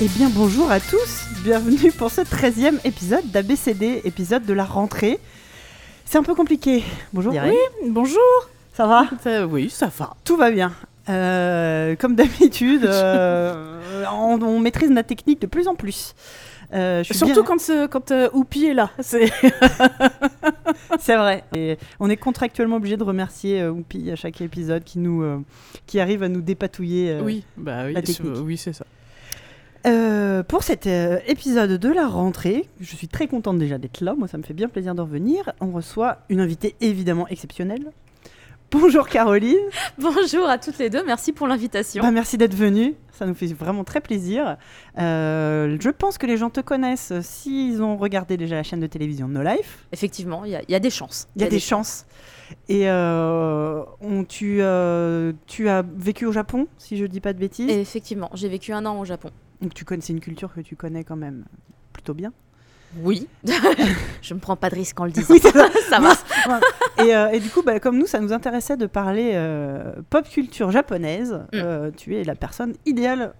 Eh bien bonjour à tous, bienvenue pour ce 13e épisode d'ABCD, épisode de la rentrée. C'est un peu compliqué. Bonjour. Oui, bonjour. Ça va? Ça- oui, ça va. Tout va bien. Euh, comme d'habitude, euh, on, on maîtrise la technique de plus en plus. Euh, Surtout bien- quand, ce- quand Oupi est là. C'est... vrai. Et on est contractuellement obligé de remercier Oupi à chaque épisode qui nous, qui arrive à nous dépatouiller. oui, bah oui, la technique. oui, c'est ça. Euh, pour cet euh, épisode de la rentrée, je suis très contente déjà d'être là. Moi, ça me fait bien plaisir de revenir. On reçoit une invitée évidemment exceptionnelle. Bonjour Caroline. Bonjour à toutes les deux, merci pour l'invitation. Bah, merci d'être venue. Ça nous fait vraiment très plaisir. Euh, je pense que les gens te connaissent s'ils ont regardé déjà la chaîne de télévision No Life. Effectivement, il y, a- il y a des chances. Il y a des chances. Et euh, on, tu, euh, tu as vécu au Japon, si je dis pas de bêtises? Et effectivement, j'ai vécu un an au Japon. Donc tu connais, c'est une culture que tu connais quand même plutôt bien. Oui. je me prends pas de risque en le disant. Oui, ça. ça va. et, euh, et du coup, bah, comme nous, ça nous intéressait de parler euh, pop culture japonaise. Mm. euh, tu es la personne idéale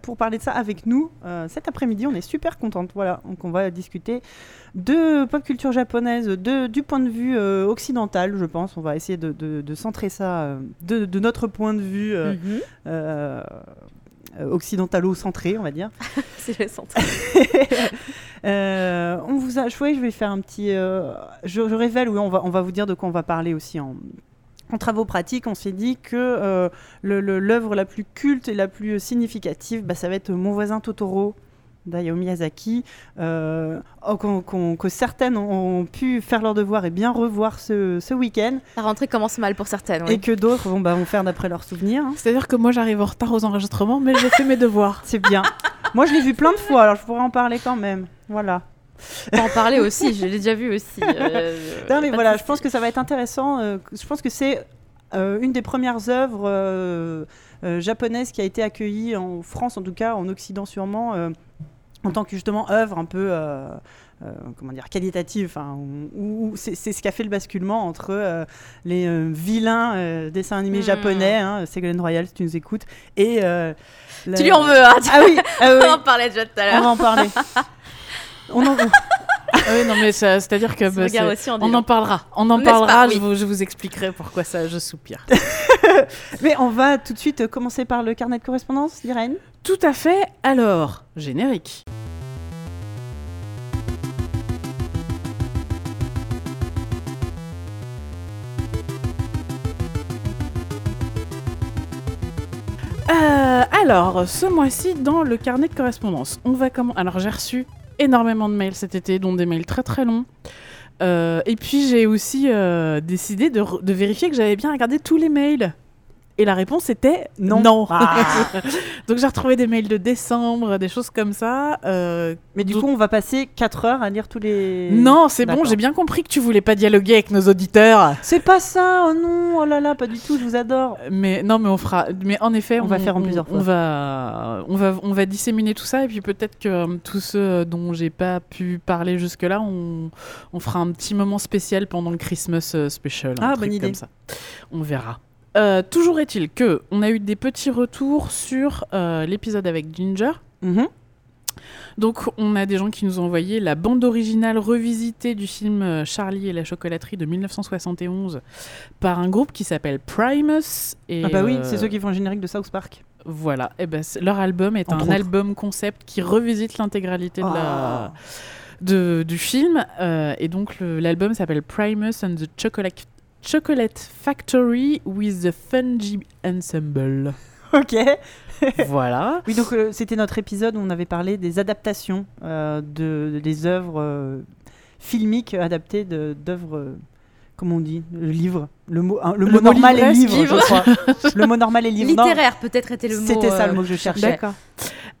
pour parler de ça avec nous cet après-midi. On est super contente. Voilà, donc on va discuter de pop culture japonaise de, du point de vue occidental, je pense. On va essayer de, de- de centrer ça de, notre point de vue Mhm. Euh, occidentalo-centré, on va dire. C'est le centre. Euh, on vous a joué, je vais faire un petit. euh, je, je révèle, oui, on va, on va vous dire de quoi on va parler aussi en. En travaux pratiques, on s'est dit que euh, l'œuvre la plus culte et la plus significative, bah, ça va être Mon voisin Totoro d'Hayao Miyazaki, euh, oh, qu'on- qu'on- que certaines ont, pu faire leur devoir et bien revoir ce, ce week-end, La rentrée commence mal pour certaines. et que d'autres vont, bah, vont faire d'après leurs souvenirs. hein. C'est-à-dire que moi, j'arrive en retard aux enregistrements, mais j'ai fait mes devoirs. C'est bien. Moi, je l'ai vu plein de fois, alors je pourrais en parler quand même. Voilà. En parler aussi, je l'ai déjà vu aussi. euh, Non, mais voilà, je pense que ça va être intéressant. euh, je pense que c'est euh, une des premières œuvres euh, euh, japonaises qui a été accueillie en France, en tout cas en Occident sûrement, euh, en tant que justement œuvre un peu. euh, euh, comment dire qualitative enfin, où, où c'est ce qui a fait le basculement entre euh, les euh, vilains euh, dessins animés Hmm. japonais hein, Ségolène Royal si tu nous écoutes et euh, la- Tu lui en veux, hein ah oui, ah oui, On en parlait déjà tout à on l'heure. va en parler on en Ah oui, non, mais c'est-à-dire que bah, aussi on en parlera. On en pas parlera. Oui. Je, vous, je vous expliquerai pourquoi ça, je soupire. mais on va tout de suite commencer par le carnet de correspondance d'Irène Tout à fait. Alors, générique. Euh, alors, ce mois-ci, dans le carnet de correspondance, on va comment Alors, j'ai reçu énormément de mails cet été, dont des mails très très longs. Euh, et puis, j'ai aussi euh, décidé de, vérifier que j'avais bien regardé tous les mails. Et la réponse était Non. non. Ah. Donc j'ai retrouvé des mails de décembre, des choses comme ça. euh, Mais du coup, on va passer 4 heures à lire tous les. Non, c'est bon, j'ai bien compris que tu voulais pas dialoguer avec nos auditeurs. C'est pas ça, oh non, oh là là, pas du tout, je vous adore. Mais non, mais on fera. Mais en effet, On va faire en plusieurs On fois. va, on va, on va disséminer tout ça et puis peut-être que euh, tous ceux dont j'ai pas pu parler jusque-là, on, on fera un petit moment spécial pendant le Christmas euh, special. Ah, bonne idée. Comme ça. On verra. Euh, toujours est-il que on a eu des petits retours sur euh, l'épisode avec Ginger. Mhm. Donc, on a des gens qui nous ont envoyé la bande originale revisitée du film euh, Charlie et la chocolaterie de 1971 par un groupe qui s'appelle Primus. Et, Ah bah oui, euh, c'est ceux qui font le générique de South Park. Voilà, et ben, c'est- leur album est Entre un autres. album concept qui revisite l'intégralité de la- Ah. de- du film. euh, et donc, l'album s'appelle Primus and the Chocolate, Chocolate Factory with the Fungi Ensemble. Ok. voilà. Oui, donc euh, c'était notre épisode où on avait parlé des adaptations euh, de, des œuvres euh, filmiques adaptées de- d'œuvres. comment on dit Le livre. Le mot, hein, le Le mot mot normal est livre, je crois. le mot normal est livre. Littéraire, peut-être était le mot. C'était ça euh, le mot que je cherchais. D'accord.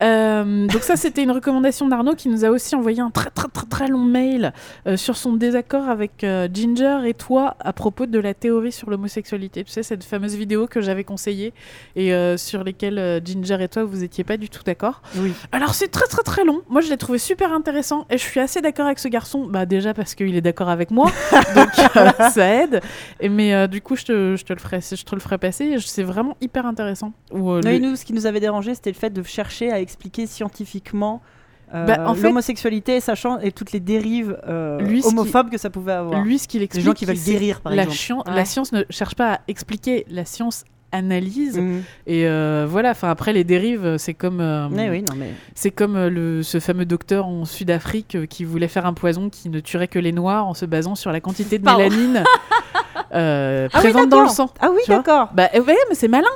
Euh, donc ça, c'était une recommandation d'Arnaud qui nous a aussi envoyé un très très très très long mail euh, sur son désaccord avec euh, Ginger et toi à propos de la théorie sur l'homosexualité. Tu sais, cette fameuse vidéo que j'avais conseillée et euh, sur lesquelles euh, Ginger et toi, vous étiez pas du tout d'accord. Oui. Alors c'est très très très long. Moi, je l'ai trouvé super intéressant et je suis assez d'accord avec ce garçon. Bah déjà parce qu'il est d'accord avec moi, donc euh, ça aide. Et, mais euh, du coup, je te, je te le ferai, je te le ferai passer. C'est vraiment hyper intéressant. Où, euh, le- nous, ce qui nous avait dérangé, c'était le fait de chercher à expliquer scientifiquement euh, Bah, en fait- l'homosexualité, sachant et toutes les dérives euh, Lui, homophobes que ça pouvait avoir. Lui, ce qu'il les explique, gens qui veulent guérir, par la, exemple. Ouais. la science ne cherche pas à expliquer, la science analyse. Mhm. Et euh, voilà, enfin après les dérives, c'est comme, euh, Mais oui, non mais. c'est comme euh, le, ce fameux docteur en Sud-Afrique qui voulait faire un poison qui ne tuerait que les noirs en se basant sur la quantité de Pardon. mélanine euh, Ah oui, présente dans le sang. Ah oui, d'accord. Bah euh, ouais, mais c'est malin.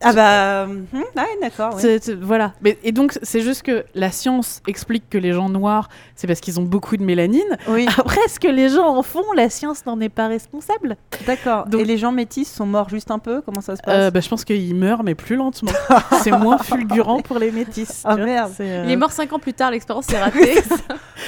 Ah bah. hum, ouais, d'accord. ouais. C'est- c'est- voilà. Mais, et donc c'est juste que la science explique que les gens noirs, c'est parce qu'ils ont beaucoup de mélanine. Oui, Après, ce que les gens en font, la science n'en est pas responsable? d'accord. Donc- Et les gens métis sont morts juste un peu? Comment ça se passe? Euh, bah, je pense qu'ils meurent, mais plus lentement. c'est moins fulgurant pour les métis. Ah, tu vois. merde. C'est, euh, Il est mort 5 ans plus tard, l'expérience s'est ratée.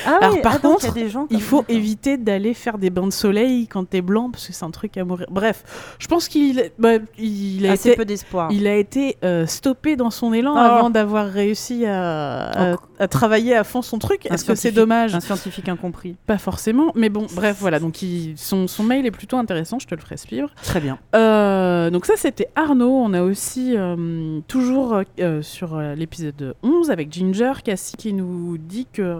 Ah Alors, oui, par ah, donc, il y a contre, des gens Il faut ça. éviter d'aller faire des bains de soleil quand t'es blanc, parce que c'est un truc à mourir. Bref, je pense qu'il bah, il a, assez été, peu d'espoir. il a été euh, stoppé dans son élan Oh. avant d'avoir réussi à, à- à travailler à fond son truc. Est-ce que c'est dommage Un scientifique incompris. Pas forcément, mais bon, bref, voilà. Donc il- son, son mail est plutôt intéressant, je te le ferai suivre. Très bien. Euh, donc ça c'était Arnaud. On a aussi euh, toujours sur l'épisode 11 avec Ginger Cassie qui nous dit que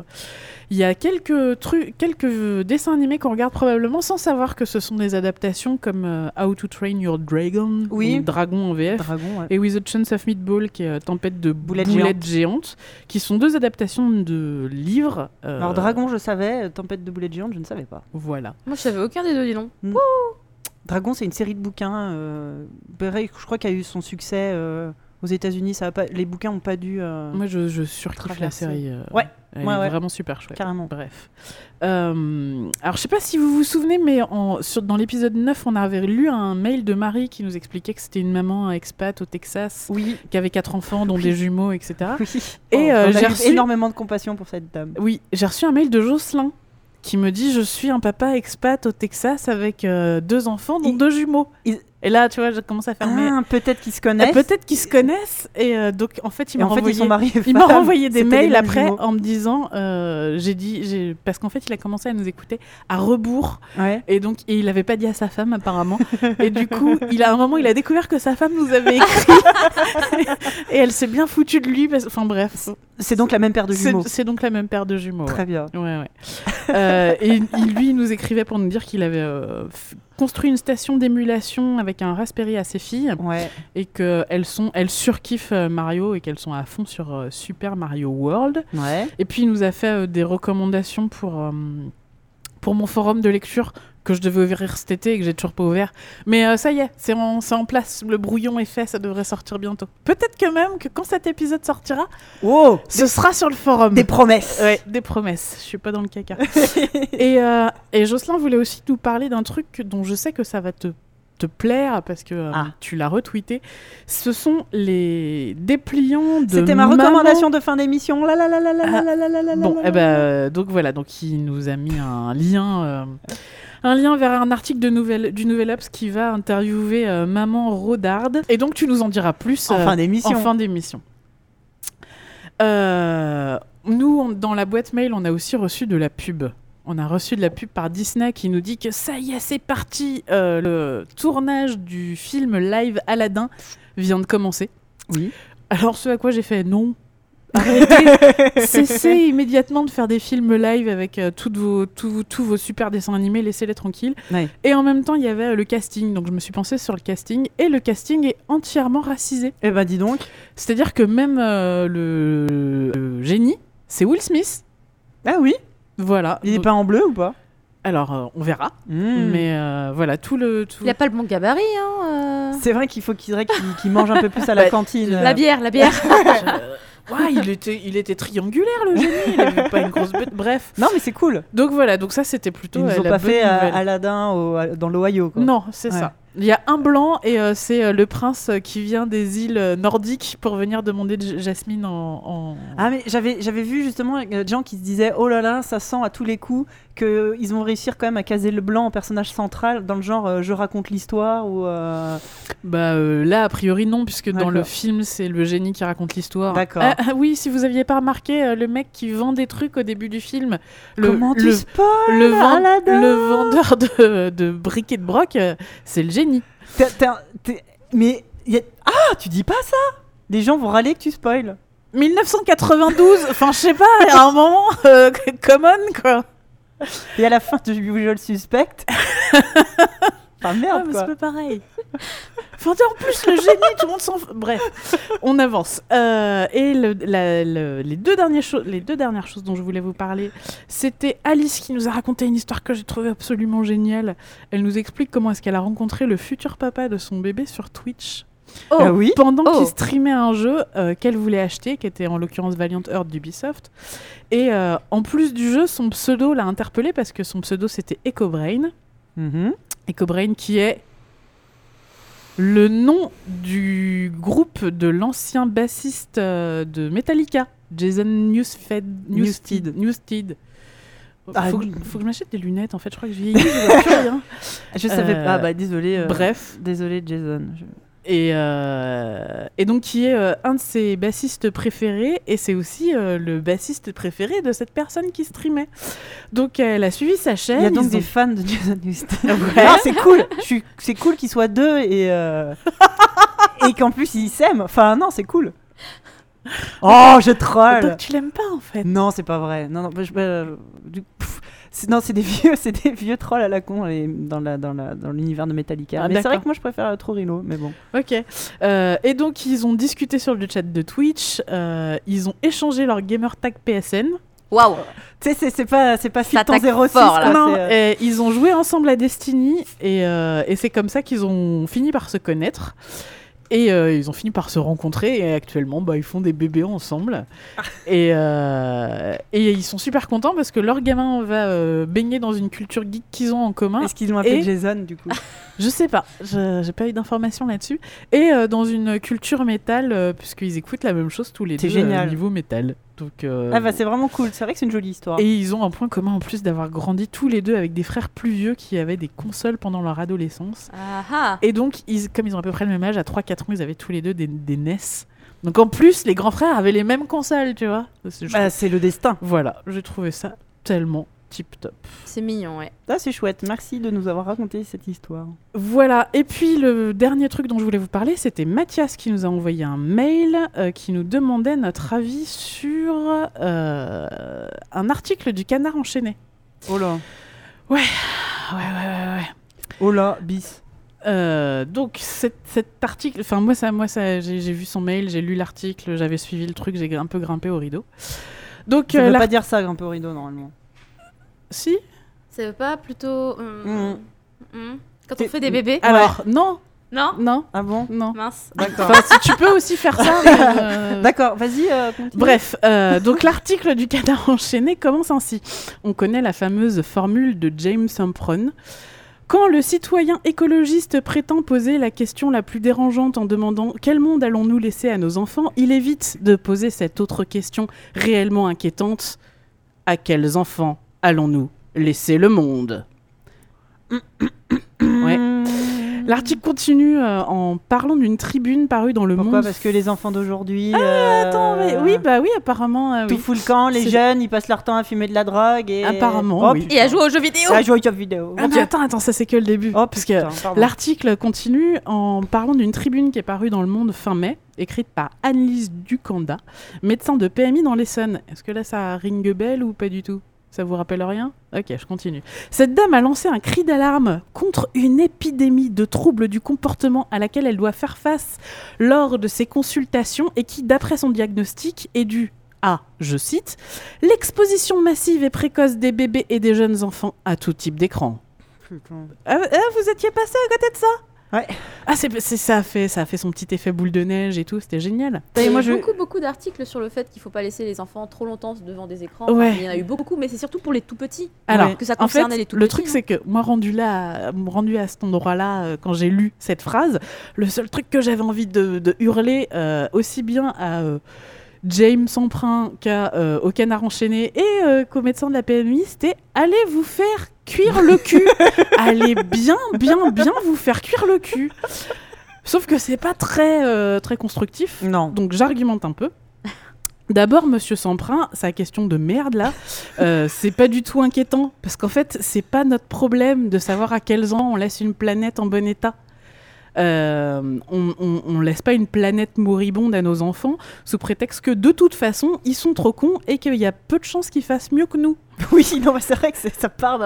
il y a quelques trucs, quelques dessins animés qu'on regarde probablement sans savoir que ce sont des adaptations comme How to Train Your Dragon Oui. ou Dragon en VF. Dragon, ouais. Et With a Chance of Meatball, qui est euh, Tempête de Boulettes boulettes, géantes, qui sont deux adaptations de livres. euh, Alors, Dragon, je savais. Tempête de boulettes géantes, je ne savais pas. Voilà. Moi, je savais aucun des deux, dis donc. Dragon, c'est une série de bouquins. Euh, pareil, je crois qu'il y a eu son succès euh, aux États-Unis. Ça a pas, les bouquins n'ont pas dû. euh, Moi, je, je surkiffe la série. euh, Ouais. Elle Ouais, est ouais. vraiment super chouette. Carrément. Bref. Euh, alors, je sais pas si vous vous souvenez, mais en, sur- dans l'épisode 9, on avait lu un mail de Marie qui nous expliquait que c'était une maman expat au Texas, Oui. qui avait quatre enfants, dont des jumeaux, etc. oui. Et, Oh, j'ai reçu- énormément de compassion pour cette dame. Oui, j'ai reçu un mail de Jocelyn qui me dit Je suis un papa expat au Texas avec euh, deux enfants, dont deux jumeaux. Et là, tu vois, je commence à mais- Ah, peut-être qu'ils se connaissent. Peut-être qu'ils se connaissent. Et euh, donc, en fait, il m'a en fait, renvoyé... ils sont mariés. et Il m'a renvoyé des mails après jumeaux. en me disant, euh, j'ai dit, parce qu'en fait il a commencé à nous écouter à rebours Ouais. et donc et il avait pas dit à sa femme apparemment et du coup il a un moment il a découvert que sa femme nous avait écrit et elle s'est bien foutue de lui, parce- enfin bref, C'est donc la même paire de jumeaux. c'est donc la même paire de jumeaux. ouais. Très bien. Ouais, ouais. Euh, et il, lui, il nous écrivait pour nous dire qu'il avait euh, construit une station d'émulation avec un Raspberry à ses filles et qu'elles sont, elles surkiffent euh, Mario et qu'elles sont à fond sur euh, Super Mario World. Ouais. Et puis il nous a fait des recommandations pour, pour mon forum de lecture que je devais ouvrir cet été et que j'ai toujours pas ouvert. Mais euh, ça y est, c'est en, place, le brouillon est fait, ça devrait sortir bientôt. Peut-être que même que quand cet épisode sortira, Wow. ce sera sur le forum. Des promesses. Ouais, des promesses. Je suis pas dans le caca. et, euh, et Jocelyn voulait aussi nous parler d'un truc dont je sais que ça va te, te plaire parce que euh, Ah. tu l'as retweeté. Ce sont les dépliants de. C'était ma maman- recommandation de fin d'émission. La la la la la la la la la la Bon, eh ben, donc voilà, donc il nous a mis un lien, un lien vers un article de nouvelle, du Nouvel Obs qui va interviewer euh, Maman Rodarde. Et donc tu nous en diras plus En euh, fin d'émission. en fin d'émission. Euh, nous, on- dans la boîte mail, on a aussi reçu de la pub. On a reçu de la pub par Disney qui nous dit que ça y est, c'est parti. le tournage du film live Aladdin vient de commencer. Oui. Alors, ce à quoi j'ai fait non. Arrêtez, cessez immédiatement de faire des films live avec euh, toutes vos, tous, tous vos super dessins animés, laissez-les tranquilles. Ouais. Et en même temps, il y avait euh, le casting, donc je me suis pensée sur le casting, et le casting est entièrement racisé. Eh ben dis donc. C'est-à-dire que même euh, le, le génie, c'est Will Smith. Ah oui. Voilà. Il est pas en bleu ou pas? Alors, euh, on verra. Hmm. Mais euh, voilà, tout le... Tout... Il a pas le bon gabarit, hein. euh. C'est vrai qu'il faut qu'il dirait qu'il qu'il mange un peu plus à la Bah, cantine. La bière, la bière. Ouais, il était, il était triangulaire, le génie. Il avait pas une grosse bête. Bref. Non mais c'est cool. Donc voilà, donc ça, c'était plutôt Ils nous euh, ont la pas bonne fait euh. Aladdin au- à- dans l'Ohio. quoi. Non, c'est Ouais. ça. Il y a un blanc et euh, c'est euh, le prince euh, qui vient des îles euh, nordiques pour venir demander de J- Jasmine en. en- Ah mais j'avais j'avais vu justement euh, des gens qui se disaient oh là là ça sent à tous les coups que ils vont réussir quand même à caser le blanc en personnage central dans le genre euh, je raconte l'histoire ou euh, Bah euh, là, a priori non, puisque dans le film, c'est le génie qui raconte l'histoire. D'accord. Ah, ah oui, si vous aviez pas remarqué, le mec qui vend des trucs au début du film, le, comment tu le, spoil le, vend- Aladdin le vendeur de, de briquets de broc, c'est le génie. Mais y a- ah tu dis pas ça les gens vont râler que tu spoil 1992, enfin je sais pas, à un moment, euh, come on quoi. Et à la fin de Usual Suspect. Enfin Ah, merde mais quoi. c'est pas pareil. Enfin, en plus, le génie, tout le monde s'en fout. Bref, on avance. Euh, et le- la- le- les, deux dernières choses, les deux dernières choses dont je voulais vous parler, c'était Alice qui nous a raconté une histoire que j'ai trouvée absolument géniale. Elle nous explique comment est-ce qu'elle a rencontré le futur papa de son bébé sur Twitch Oh, Ah oui. pendant Oh. qu'il streamait un jeu euh, qu'elle voulait acheter, qui était en l'occurrence Valiant Heart d'Ubisoft. Et euh, en plus du jeu, son pseudo l'a interpellé parce que son pseudo c'était EcoBrain. Mhm. EcoBrain qui est le nom du groupe de l'ancien bassiste euh, de Metallica, Jason Newsted. Newsted. Newsted. Ah, faut, que, faut que je m'achète des lunettes en fait, je crois que je vieillis, je vois plus rien. Je savais Euh, pas. Bah désolé. euh, Bref, Désolé Jason. Je- et, euh, et donc qui est euh, un de ses bassistes préférés et c'est aussi euh, le bassiste préféré de cette personne qui streamait. Donc elle a suivi sa chaîne. Il y a donc des ont- fans de Jason. Ouais. C'est cool. Suis- C'est cool qu'ils soient deux et et qu'en plus ils s'aiment. Enfin non, c'est cool. Oh, je troll. Donc tu l'aimes pas en fait. Non, c'est pas vrai. Non, non, bah, je- bah, du- pff, non, c'est des vieux, c'est des vieux trolls à la con les- dans la dans la dans l'univers de Metallica. Ah, mais c'est vrai que moi je préfère euh, Trorilo, mais bon. Ok. Euh, et donc, ils ont discuté sur le chat de Twitch. euh, ils ont échangé leur gamer tag PSN. Waouh. Tu sais, c'est- c'est pas c'est pas Ça Filton attaque 06 fort, là. non, c'est, euh, et ils ont joué ensemble à Destiny. Et, euh, et c'est comme ça qu'ils ont fini par se connaître. Et euh, ils ont fini par se rencontrer. Et actuellement, bah, ils font des bébés ensemble. et, euh, et ils sont super contents parce que leur gamin va euh, baigner dans une culture geek qu'ils ont en commun. Est-ce qu'ils l'ont appelé Et- Jason du coup? Je sais pas, je- j'ai pas eu d'informations là-dessus. Et dans une culture métal, puisqu'ils écoutent la même chose tous les deux génial. niveau métal. Donc, euh, Ah bah c'est vraiment cool. C'est vrai que c'est une jolie histoire. Et ils ont un point commun en plus d'avoir grandi tous les deux avec des frères plus vieux qui avaient des consoles pendant leur adolescence. Et donc, ils, comme ils ont à peu près le même âge, à 3-4 ans, ils avaient tous les deux des, des NES. Donc en plus, les grands frères avaient les mêmes consoles, tu vois. C'est- Bah, c'est le destin. Voilà, j'ai trouvé ça tellement tip top. C'est mignon, ouais. Ah, c'est chouette. Merci de nous avoir raconté cette histoire. Voilà, et puis le dernier truc dont je voulais vous parler, c'était Mathias qui nous a envoyé un mail euh, qui nous demandait notre avis sur euh, un article du Canard enchaîné. Oh là. Ouais, ouais, ouais, ouais. Oh là, bis. Euh, donc cet, cet article, enfin moi ça, moi ça, j'ai vu son mail, j'ai lu l'article, j'avais suivi le truc, j'ai un peu grimpé au rideau. Donc Ça euh, veut pas dire ça, un peu au rideau normalement. Si, Ça veut pas plutôt. hum, Mhm. hum, Quand T'es- on fait des bébés alors non, Non non, Ah bon non. Mince. D'accord. Enfin si tu peux aussi faire ça. mais, euh, D'accord, vas-y, euh. Bref, euh, donc l'article du canard enchaîné commence ainsi. On connaît la fameuse formule de James Humpron. Quand le citoyen écologiste prétend poser la question la plus dérangeante en demandant quel monde allons-nous laisser à nos enfants, il évite de poser cette autre question réellement inquiétante. À quels enfants? Allons-nous laisser le monde Ouais. L'article continue euh, en parlant d'une tribune parue dans le Pourquoi monde. Parce que les enfants d'aujourd'hui. Ah, Attends, mais oui, bah oui, apparemment. euh, Tout oui. fout le camp, les jeunes, ils passent leur temps à fumer de la drogue et. Apparemment, Oh, oui. Et à jouer aux jeux vidéo À jouer aux jeux vidéo. Ah, mais attends, attends, ça c'est que le début. Oh, parce que putain, l'article continue en parlant d'une tribune qui est parue dans Le Monde fin mai, écrite par Annelise Ducanda, médecin de PMI dans l'Essonne. Est-ce que là ça ring bell ou pas du tout? Ça vous rappelle rien? Ok, je continue. Cette dame a lancé un cri d'alarme contre une épidémie de troubles du comportement à laquelle elle doit faire face lors de ses consultations et qui, d'après son diagnostic, est due à, je cite, l'exposition massive et précoce des bébés et des jeunes enfants à tout type d'écran. Putain. Ah, ah, vous étiez passé à côté de ça? Ouais. Ah, c'est, c'est- ça, a fait, ça a fait son petit effet boule de neige et tout, c'était génial. Il y a je- beaucoup, beaucoup d'articles sur le fait qu'il faut pas laisser les enfants trop longtemps devant des écrans. Ouais. Il y en a eu beaucoup, mais c'est surtout pour les tout petits. Alors, que ça en fait, concernait les tout le petits, truc, hein. c'est que moi, rendu là, rendu à cet endroit-là, euh, quand j'ai lu cette phrase, le seul truc que j'avais envie de, de hurler, euh, aussi bien à euh, James Emprunt qu'à euh, au Canard Enchaîné et euh, qu'au médecin de la PMI, c'était allez vous faire cuire le cul. allez bien, bien, bien vous faire cuire le cul. Sauf que c'est pas très, euh, très constructif. Non. Donc j'argumente un peu. D'abord, Monsieur Samprin, sa question de merde là, euh, c'est pas du tout inquiétant parce qu'en fait, c'est pas notre problème de savoir à quels ans on laisse une planète en bon état. Euh, on, on laisse pas une planète moribonde à nos enfants sous prétexte que de toute façon ils sont trop cons et qu'il y a peu de chances qu'ils fassent mieux que nous. Oui, non, mais c'est vrai que ça part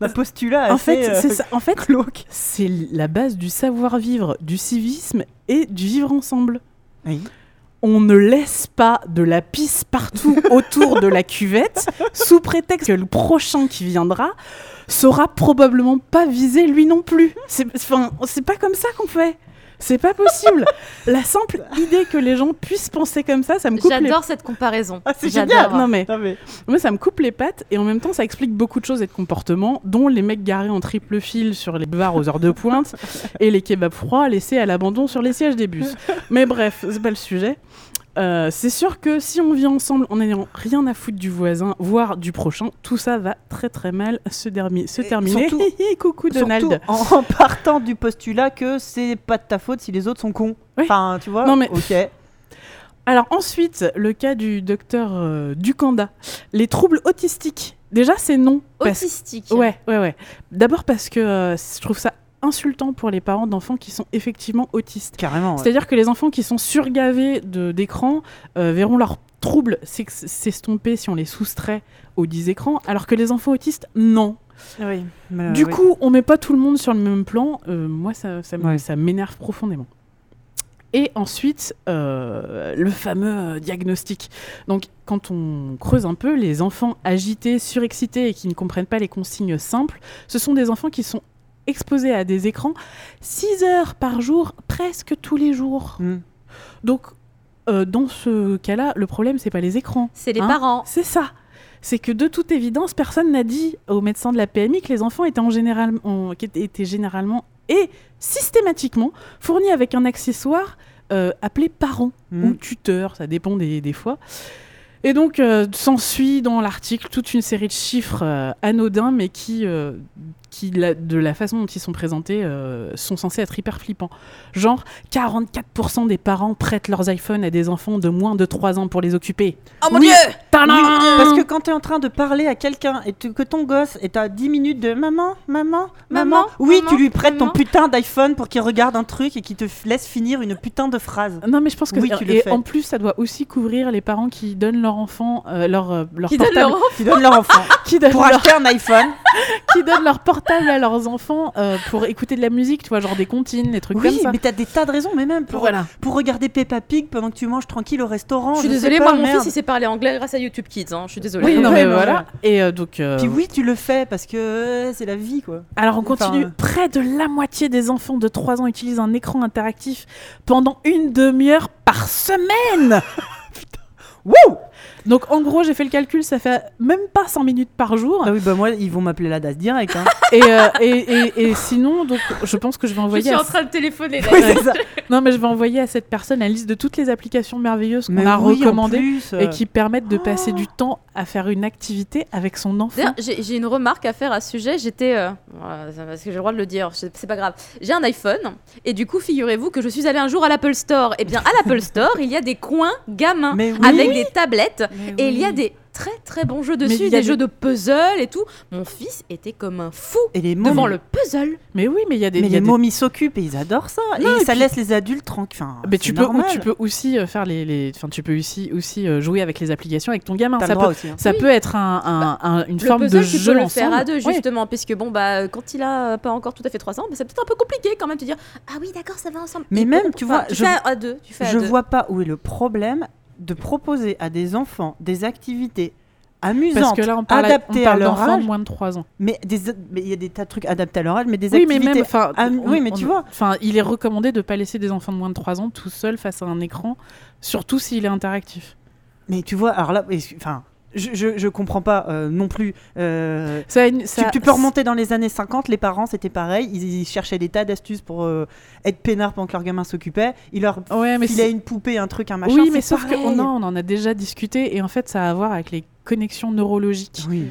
d'un postulat En assez, fait, euh, c'est ça. En fait, glauque. c'est la base du savoir-vivre, du civisme et du vivre ensemble. Oui. On ne laisse pas de la pisse partout autour de la cuvette sous prétexte que le prochain qui viendra saura probablement pas viser lui non plus. C'est enfin, c'est pas comme ça qu'on fait. C'est pas possible. La simple idée que les gens puissent penser comme ça, ça me coupe les J'adore cette comparaison. Ah, c'est J'adore. génial. Non mais Non, mais- moi, ça me coupe les pattes et en même temps, ça explique beaucoup de choses et de comportements, dont les mecs garés en triple fil sur les bars aux heures de pointe et les kebabs froids laissés à l'abandon sur les sièges des bus. Mais bref, c'est pas le sujet. Euh, c'est sûr que si on vit ensemble en n'ayant rien à foutre du voisin, voire du prochain, tout ça va très très mal se, dermi- se Et terminer. surtout- Coucou Donald. Surtout en, en partant du postulat que c'est pas de ta faute si les autres sont cons. Oui. Enfin, tu vois. Non, mais- Ok. Alors ensuite, le cas du docteur euh, Ducanda. Les troubles autistiques. Déjà, c'est non. parce- Autistique. Ouais, ouais, ouais. D'abord parce que euh, je trouve ça insultant pour les parents d'enfants qui sont effectivement autistes. Carrément. ouais. C'est-à-dire que les enfants qui sont surgavés d'écran euh, verront leurs troubles s'ex- s'estomper si on les soustrait aux 10 écrans, alors que les enfants autistes, non. Oui. mais, du oui. coup, on met pas tout le monde sur le même plan. Euh, moi, ça, ça m- Ouais. ça m'énerve profondément. Et ensuite, euh, le fameux diagnostic. Donc, quand on creuse un peu, les enfants agités, surexcités et qui ne comprennent pas les consignes simples, ce sont des enfants qui sont exposés à des écrans 6 heures par jour, presque tous les jours. Hmm. Donc, euh, dans ce cas-là, le problème, c'est pas les écrans. C'est les Hein parents. C'est ça. C'est que de toute évidence, personne n'a dit aux médecins de la PMI que les enfants étaient, en général, en- étaient- généralement et systématiquement fournis avec un accessoire euh, appelé parent Hmm. ou tuteur, ça dépend des, des fois. Et donc, euh, s'ensuit dans l'article toute une série de chiffres euh, anodins, mais qui, euh, qui la- de la façon dont ils sont présentés, euh, sont censés être hyper flippants. Genre, 44% des parents prêtent leurs iPhones à des enfants de moins de 3 ans pour les occuper. Oh mon Oui. dieu Tadam Oui, parce que quand tu es en train de parler à quelqu'un et tu- que ton gosse est à 10 minutes de maman, maman, maman, Maman, oui, maman, tu lui prêtes ton putain d'iPhone pour qu'il regarde un truc et qu'il te laisse finir une putain de phrase. Non, mais je pense que Oui, tu le et fais. en plus, ça doit aussi couvrir les parents qui donnent leur enfant, euh, leur, euh, leur Qui donne portable, leur donnes leur enfant qui donnent pour leur, acheter un iPhone. qui donnent leur portable à leurs enfants euh, pour écouter de la musique, tu vois, genre des comptines, des trucs Oui, comme ça. mais t'as des tas de raisons, mais même pour, Voilà. pour regarder Peppa Pig pendant que tu manges tranquille au restaurant. Je suis sais désolée, pas, moi mon merde. fils il sait parler anglais grâce à YouTube Kids. hein. Je suis désolée. Oui, non, mais voilà. Et euh, donc, euh, Puis oui, tu le fais parce que euh, c'est la vie, quoi. alors on continue. Enfin, Près de la moitié des enfants de 3 ans utilisent un écran interactif pendant une demi-heure par semaine. Wouh Donc en gros, j'ai fait le calcul, ça fait même pas 100 minutes par jour. Ah oui, bah moi, ils vont m'appeler la DAS direct. Hein. Et, euh, et, et- et sinon, donc, je pense que je vais Je envoyer. suis à- en train de téléphoner. là. Oui, c'est ça. Non, mais je vais envoyer à cette personne la liste de toutes les applications merveilleuses qu'on a oui, recommandées plus, euh, et qui permettent de passer Oh. du temps à faire une activité avec son enfant. D'ailleurs, j'ai une remarque à faire à ce sujet. J'étais. euh, parce que j'ai le droit de le dire, c'est c'est pas grave. J'ai un iPhone, et du coup, figurez-vous que je suis allée un jour à l'Apple Store. Et bien, à l'Apple Store, il y a des coins gamins Mais oui. avec des tablettes, Mais et il y a des très très bons jeux dessus, des, a jeux de puzzle et tout. Mon fils était comme un fou Et les devant le puzzle. Mais oui, mais il y a des. mais il y a les des- momies s'occupent et ils adorent ça. Non, et, et ça puis- laisse les adultes tranquilles. Enfin, Mais tu peux, tu peux aussi euh, faire les, les- enfin, tu peux aussi, aussi euh, jouer avec les applications avec ton gamin. Ça peut, aussi. hein. ça Oui. peut être un, un- un- une Le forme puzzle, de tu jeu peux le ensemble. faire à deux, Oui. justement, puisque bon, bah, quand il a euh, pas encore tout à fait 3 ans, bah, c'est peut-être un peu compliqué quand même de dire Ah oui, d'accord, ça va ensemble. Mais même, tu vois, tu je- vois pas où est le problème de proposer à des enfants des activités Parce amusantes, que là, on parle, adaptées on parle à leur d'enfants âge. de moins de 3 ans. Mais mais il y a des tas de trucs adaptés à leur âge, mais des Oui, mais activités. même, enfin, am- on- oui, mais on- tu vois. Enfin, il est recommandé de pas laisser des enfants de moins de 3 ans tout seuls face à un écran, surtout s'il est interactif. Mais tu vois, alors là, enfin, je, je, je comprends pas euh, non plus. euh, Ça tu, peux remonter dans les années 50, les parents c'était pareil, ils, ils cherchaient des tas d'astuces pour euh, être peinards pendant que leur gamin s'occupait, ils leur Ouais, mais une poupée, un truc, un machin. oui, mais sauf que pareil. on, en- a déjà discuté et en fait, ça a à voir avec les connexions neurologiques. Oui.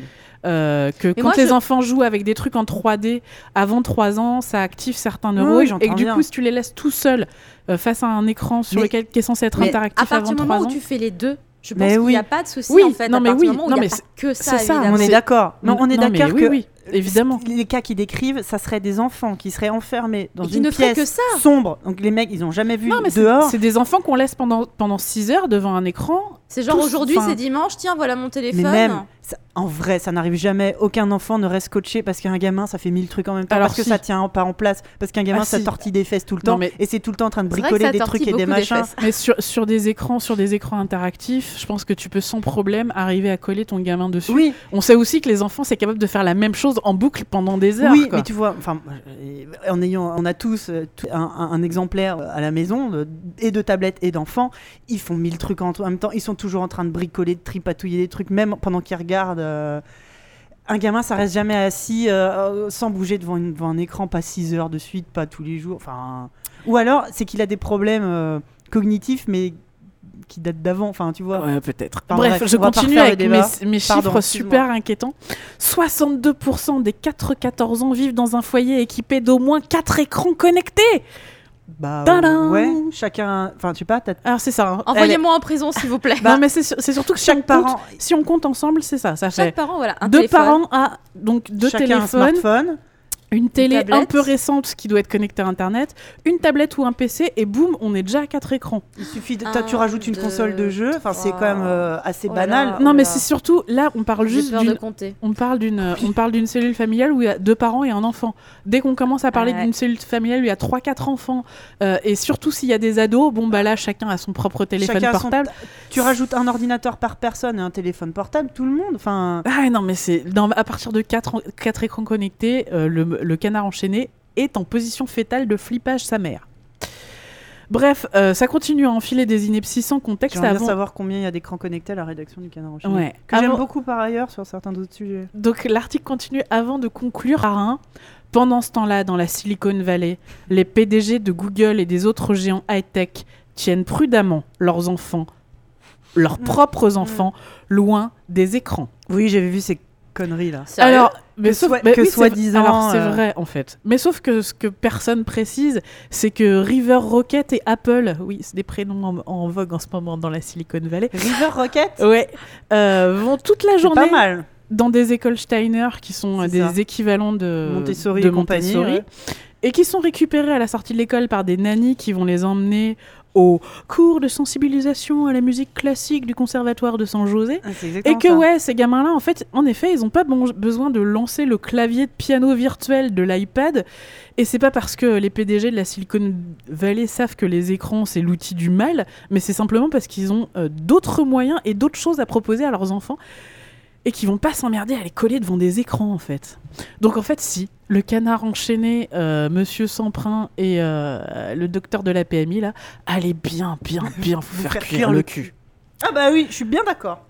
Euh, que quand moi, les je- enfants jouent avec des trucs en 3D avant 3 ans, ça active certains neurones oui, et que du bien. coup, si tu les laisses tout seuls euh, face à un écran sur Mais- lequel qui est censé être interactif À avant partir du 3 moment où ans, tu fais les deux, je pense Mais qu'il oui. n'y a pas de souci Oui, en fait. non, à mais oui, du moment où non, mais que ça, c'est ça. On est d'accord. Non, on est d'accord oui, que oui. Évidemment. Les cas qu'ils décrivent, ça serait des enfants qui seraient enfermés dans une pièce que ça. sombre. Donc les mecs, ils n'ont jamais vu Non, mais c'est dehors. c'est des enfants qu'on laisse pendant, pendant 6 heures devant un écran. C'est genre aujourd'hui, enfin- c'est dimanche, tiens, voilà mon Mais téléphone. même, ça- en vrai, ça n'arrive jamais. Aucun enfant ne reste coaché parce qu'un gamin, ça fait mille trucs en même temps. Alors parce que ça tient pas en place. Parce qu'un gamin, Ah, ça si. tortille des fesses tout le Non, temps. mais- Et c'est tout le temps en train de bricoler des trucs et des machins. Mais sur, sur des écrans, sur des écrans interactifs, je pense que tu peux sans problème arriver à coller ton gamin dessus. Oui, On sait aussi que les enfants, c'est capable de faire la même chose en boucle pendant des heures. oui, quoi. mais tu vois, enfin, euh, en ayant, on a tous euh, un, un- un exemplaire à la maison de- et de tablettes et d'enfants. Ils font mille trucs en, en même temps. Ils sont toujours en train de bricoler, de tripatouiller des trucs, même pendant qu'ils regardent. euh, un gamin, ça reste jamais assis euh, sans bouger devant, une- devant un écran, pas 6 heures de suite, pas tous les jours. Enfin, ou alors c'est qu'il a des problèmes euh, cognitifs, mais qui datent d'avant. Enfin, tu vois. Ouais, peut-être. Enfin, Bref, bref, je continue avec mes, mes Pardon, chiffres super inquiétants. 62% des 4-14 ans vivent dans un foyer équipé d'au moins 4 écrans connectés. Bah Tadam ouais, chacun. Enfin, tu sais pas, Alors c'est ça. hein. Envoyez-moi en prison, s'il vous plaît. non mais c'est sur- c'est surtout que si chaque compte, parent, si on compte ensemble, c'est ça. Ça Chaque fait parent, voilà, un deux téléphone. parents à donc deux chacun un téléphones, smartphone. Une télé un tablette. peu récente qui doit être connectée à Internet, une tablette ou un PC et boum, on est déjà à quatre écrans. Il suffit de, Un, t'as- tu rajoutes une deux, console de jeu. Enfin, c'est quand même euh, assez Oh là banal. là. non mais c'est surtout là, on parle juste d'une compter. On parle d'une on parle d'une cellule familiale où il y a deux parents et un enfant. Dès qu'on commence à parler Ouais. d'une cellule familiale où il y a trois quatre enfants euh, et surtout s'il y a des ados, bon bah là chacun a son propre téléphone Chacun a son- portable. Tu rajoutes un ordinateur par personne et un téléphone portable, tout le monde. Enfin, Ah non mais c'est à partir de quatre quatre écrans connectés, euh, le, le canard enchaîné est en position fétale de flippage sa mère. Bref, euh, ça continue à enfiler des inepties sans contexte j'aimerais bien avant. savoir combien il y a d'écrans connectés à la rédaction du Canard enchaîné. Ouais. Que j'aime beaucoup par ailleurs sur certains autres sujets. Donc l'article continue avant de conclure par un. Pendant ce temps-là, dans la Silicon Valley, les PDG de Google et des autres géants high-tech tiennent prudemment leurs enfants, leurs Mm. propres enfants, loin des écrans. Oui, j'avais vu ces conneries là. Sérieux Alors, mais Que sauf soit- mais que oui, c'est- soi-disant, Alors c'est euh, vrai en fait. Mais sauf que ce que personne précise, c'est que River Rocket et Apple, oui, c'est des prénoms en, en vogue en ce moment dans la Silicon Valley. River Rocket, Ouais, euh, vont toute la journée pas mal. dans des écoles Steiner qui sont euh, C'est des ça. équivalents de Montessori de et compagnie, Montessori, ouais. et qui sont récupérés à la sortie de l'école par des nannies qui vont les emmener au cours de sensibilisation à la musique classique du conservatoire de San José. Ah, Et que ça. ouais, ces gamins-là, en fait, en effet, ils n'ont pas bon- besoin de lancer le clavier de piano virtuel de l'iPad. Et c'est pas parce que les PDG de la Silicon Valley savent que les écrans c'est l'outil du mal, mais c'est simplement parce qu'ils ont euh, d'autres moyens et d'autres choses à proposer à leurs enfants et qui vont pas s'emmerder à les coller devant des écrans en fait. Donc en fait, si le canard enchaîné, euh, Monsieur Samprin et euh, le docteur de la PMI là, allez bien, bien, bien vous faire, cuire, le cul. Ah bah oui, je suis bien d'accord.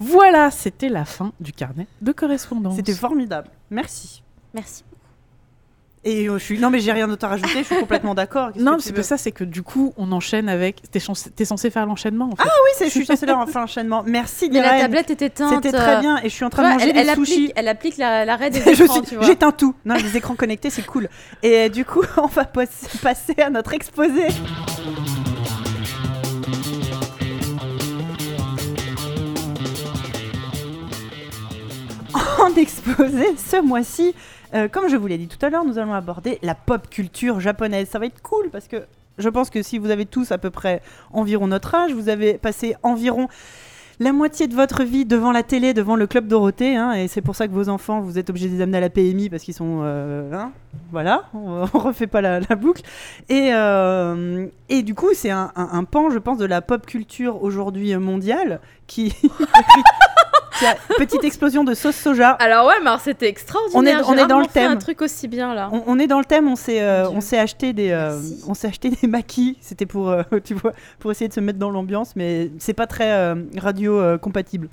Voilà, c'était la fin du carnet de correspondance. C'était formidable. Merci. Merci. Et euh, je suis non mais j'ai rien d'autre à rajouter, je suis complètement d'accord. Non, que c'est pas ça, c'est que du coup, on enchaîne avec. T'es t'es censé faire l'enchaînement en fait. Oui, c'est- je suis censée faire l'enchaînement. Merci Mais la tablette est éteinte. C'était très bien et je suis en train de manger elle, des elle sushis. applique, elle applique la- l'arrêt des Je écrans. J'éteins tout. Non, les écrans connectés, c'est cool. Et euh, du coup, on va passer, passer à notre exposé. En exposé, ce mois-ci, euh, comme je vous l'ai dit tout à l'heure, nous allons aborder la pop culture japonaise. Ça va être cool parce que je pense que si vous avez tous à peu près environ notre âge, vous avez passé environ la moitié de votre vie devant la télé, devant le club Dorothée, hein, et c'est pour ça que vos enfants, vous êtes obligés de les amener à la PMI parce qu'ils sont, euh, hein, voilà, on, on refait pas la, boucle. Et, euh, et du coup, c'est un, un- pan, je pense, de la pop culture aujourd'hui mondiale qui, petite explosion de sauce soja. Alors ouais, mais c'était extraordinaire. On est- on J'ai est dans le thème. un truc aussi bien là. On, on est dans le thème, on s'est euh, on s'est acheté des euh, on s'est acheté des maquis, c'était pour euh, tu vois pour essayer de se mettre dans l'ambiance mais c'est pas très radio compatible.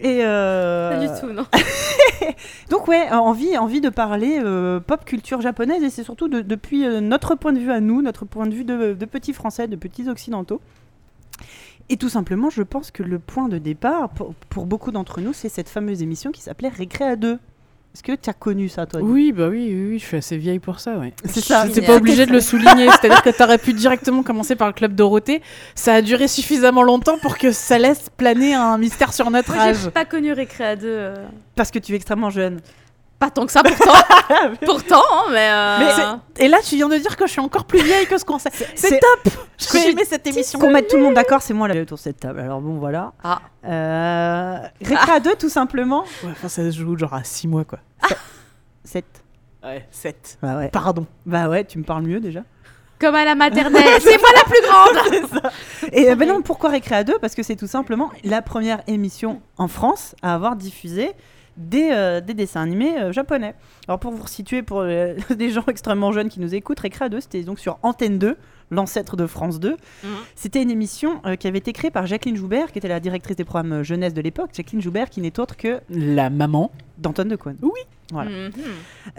Et Pas du tout, non. Donc ouais, envie envie de parler pop culture japonaise et c'est surtout de- depuis notre point de vue à nous, notre point de vue de, de petits français, de petits occidentaux. Et tout simplement, je pense que le point de départ pour, pour beaucoup d'entre nous, c'est cette fameuse émission qui s'appelait Récré à deux. Est-ce que tu as connu ça, toi Oui, bah oui, oui, oui, je suis assez vieille pour ça, ouais. C'est ça. C'est pas obligé de le souligner. C'est-à-dire que t'aurais pu directement commencer par le club Dorothée. Ça a duré suffisamment longtemps pour que ça laisse planer un mystère sur notre Moi, j'ai âge. pas connu Récréa 2. euh, Parce que tu es extrêmement jeune. Pas tant que ça, pourtant. pourtant, hein, mais. euh, Mais Et là, tu viens de dire que je suis encore plus vieille que ce qu'on sait. C'est c'est- top Je J'ai suis aimé cette émission. Qu'on mette tout le monde d'accord, c'est moi là autour de cette table. Alors bon, voilà. Ah. Euh, Récréa 2, tout simplement. Ouais, enfin, ça se joue genre à 6 mois, quoi. 7. Ouais, 7. Bah ouais. Pardon. Bah ouais, tu me parles mieux déjà. Comme à la maternelle. c'est moi la plus grande. Et euh, ben non, pourquoi Récréa 2 Parce que c'est tout simplement la première émission en France à avoir diffusé des, euh, des dessins animés euh, japonais. Alors pour vous situer, pour euh, des gens extrêmement jeunes qui nous écoutent, Récréa 2, c'était donc sur Antenne 2, l'ancêtre de France 2. Mhm. C'était une émission euh, qui avait été créée par Jacqueline Joubert, qui était la directrice des programmes euh, jeunesse de l'époque. Jacqueline Joubert, qui n'est autre que La maman. d'Antoine de Caunes. Voilà. Mhm.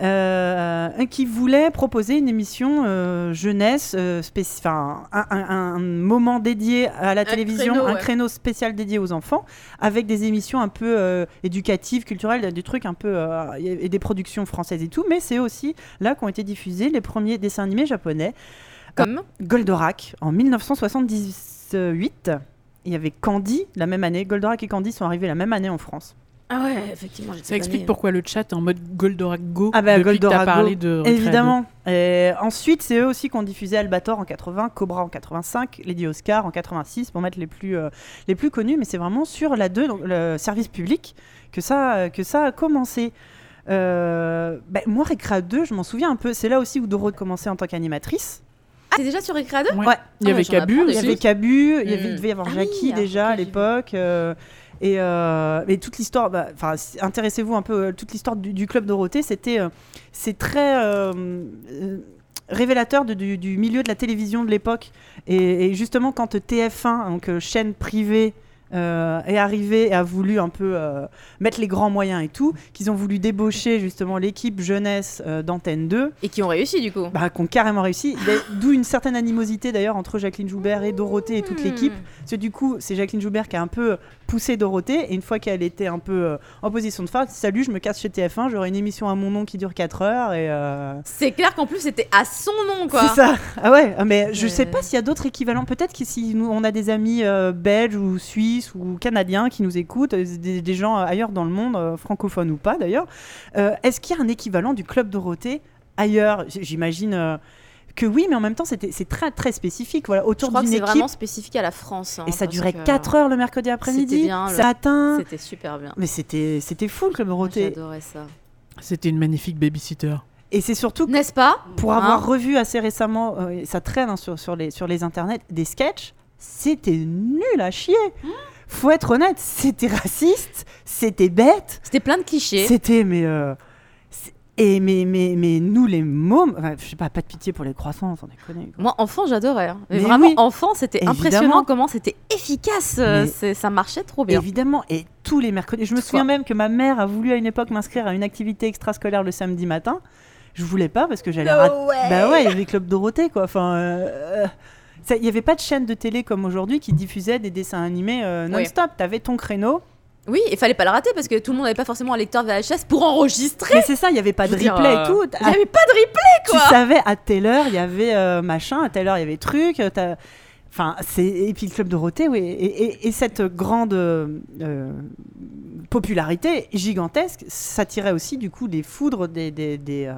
Euh, qui voulait proposer une émission euh, jeunesse, euh, un, un- un moment dédié à la télévision, créneau, un créneau spécial dédié aux enfants, avec des émissions un peu éducatives, culturelles, des trucs un peu et des productions françaises et tout. Mais c'est aussi là qu'ont été diffusés les premiers dessins animés japonais. Comme. Goldorak en 1978. Il y avait Candy la même année. Goldorak et Candy sont arrivés la même année en France. Ah ouais, effectivement. Ça explique née. pourquoi le chat est en mode Goldorak Go. Ah bah, Goldorak parlé Go, de Évidemment. Et ensuite, c'est eux aussi qui ont diffusé Albator en 80, Cobra en 85, Lady Oscar en 86 pour mettre les plus, euh, les plus connus. Mais c'est vraiment sur la 2, donc le service public, que ça, que ça a commencé. Euh, ben, moi, Récréa 2, je m'en souviens un peu. C'est là aussi où Doro commençait en tant qu'animatrice. Ah, t'es déjà sur Récréa 2 Ouais. Ouais. Il y Ah avait Cabu apprends Il y aussi. avait Cabu, il, y avait, Mm. il devait y avoir Ah Jackie déjà à l'époque. euh, et, euh, et toute l'histoire, bah, enfin, intéressez-vous un peu, euh, toute l'histoire du, du club Dorothée, c'était, euh, c'est très euh, euh, révélateur de- du, du milieu de la télévision de l'époque. Et, et justement, quand TF1, donc euh, chaîne privée, euh, est arrivé et a voulu un peu euh, mettre les grands moyens et tout, qu'ils ont voulu débaucher justement l'équipe jeunesse euh, d'Antenne 2, Et qui ont réussi du coup. bah, qui ont carrément réussi. D'où une certaine animosité d'ailleurs entre Jacqueline Joubert et Dorothée et toute Hmm. l'équipe. Parce que du coup, c'est Jacqueline Joubert qui a un peu poussé Dorothée. Et une fois qu'elle était un peu euh, en position de phare, salut, je me casse chez TF1, j'aurai une émission à mon nom qui dure 4 heures. Et euh, C'est clair qu'en plus c'était à son nom quoi. c'est ça. Ah ouais, ah, mais je sais pas s'il y a d'autres équivalents. Peut-être que si nous, on a des amis euh, belges ou suisses ou canadiens qui nous écoutent, des, des gens ailleurs dans le monde, francophones ou pas d'ailleurs, est-ce qu'il y a un équivalent du Club Dorothée ailleurs? J'imagine. Que oui, mais en même temps, c'était- c'est très très spécifique. Voilà, autour d'une c'est équipe. vraiment spécifique à la France. hein, et ça durait que 4 heures le mercredi C'était après-midi. bien, le- Ça atteint. C'était super bien. Mais c'était c'était fou le Club Dorothée. J'adorais ça. C'était une magnifique babysitter. Et c'est surtout que N'est-ce pas? pour Hein avoir revu assez récemment, euh, ça traîne hein, sur, sur, les, sur les internets, des sketchs, c'était nul à chier. Faut être honnête, c'était raciste, c'était bête, C'était plein de clichés. c'était mais euh, c'est- et mais, mais mais nous les mômes, enfin, je sais pas, pas de pitié pour les croissants, sans déconner. quoi. Moi, enfant, j'adorais. hein. Mais, Mais vraiment, oui. enfant, c'était impressionnant comment c'était efficace. euh, Ça marchait trop bien. Évidemment, et tous les mercredis. Je me souviens même que ma mère a voulu à une époque m'inscrire à une activité extrascolaire le samedi matin. Je voulais pas parce que j'allais rater. Bah ouais, il y avait Club Dorothée quoi. Enfin, euh, ça- il y avait pas de chaîne de télé comme aujourd'hui qui diffusait des dessins animés euh, Oui. non-stop. T'avais ton créneau. Oui, il fallait pas le rater parce que tout le monde n'avait pas forcément un lecteur VHS pour enregistrer. Mais c'est ça, il y avait pas de replay euh, et tout. Il n'y avait pas de replay tu quoi. savais à telle heure il y avait euh, machin, à telle heure il y avait truc. euh, Enfin, c'est et puis le club Dorothée, oui, et, et- et cette grande euh, euh, popularité gigantesque s'attirait aussi du coup des foudres des, des, des, euh,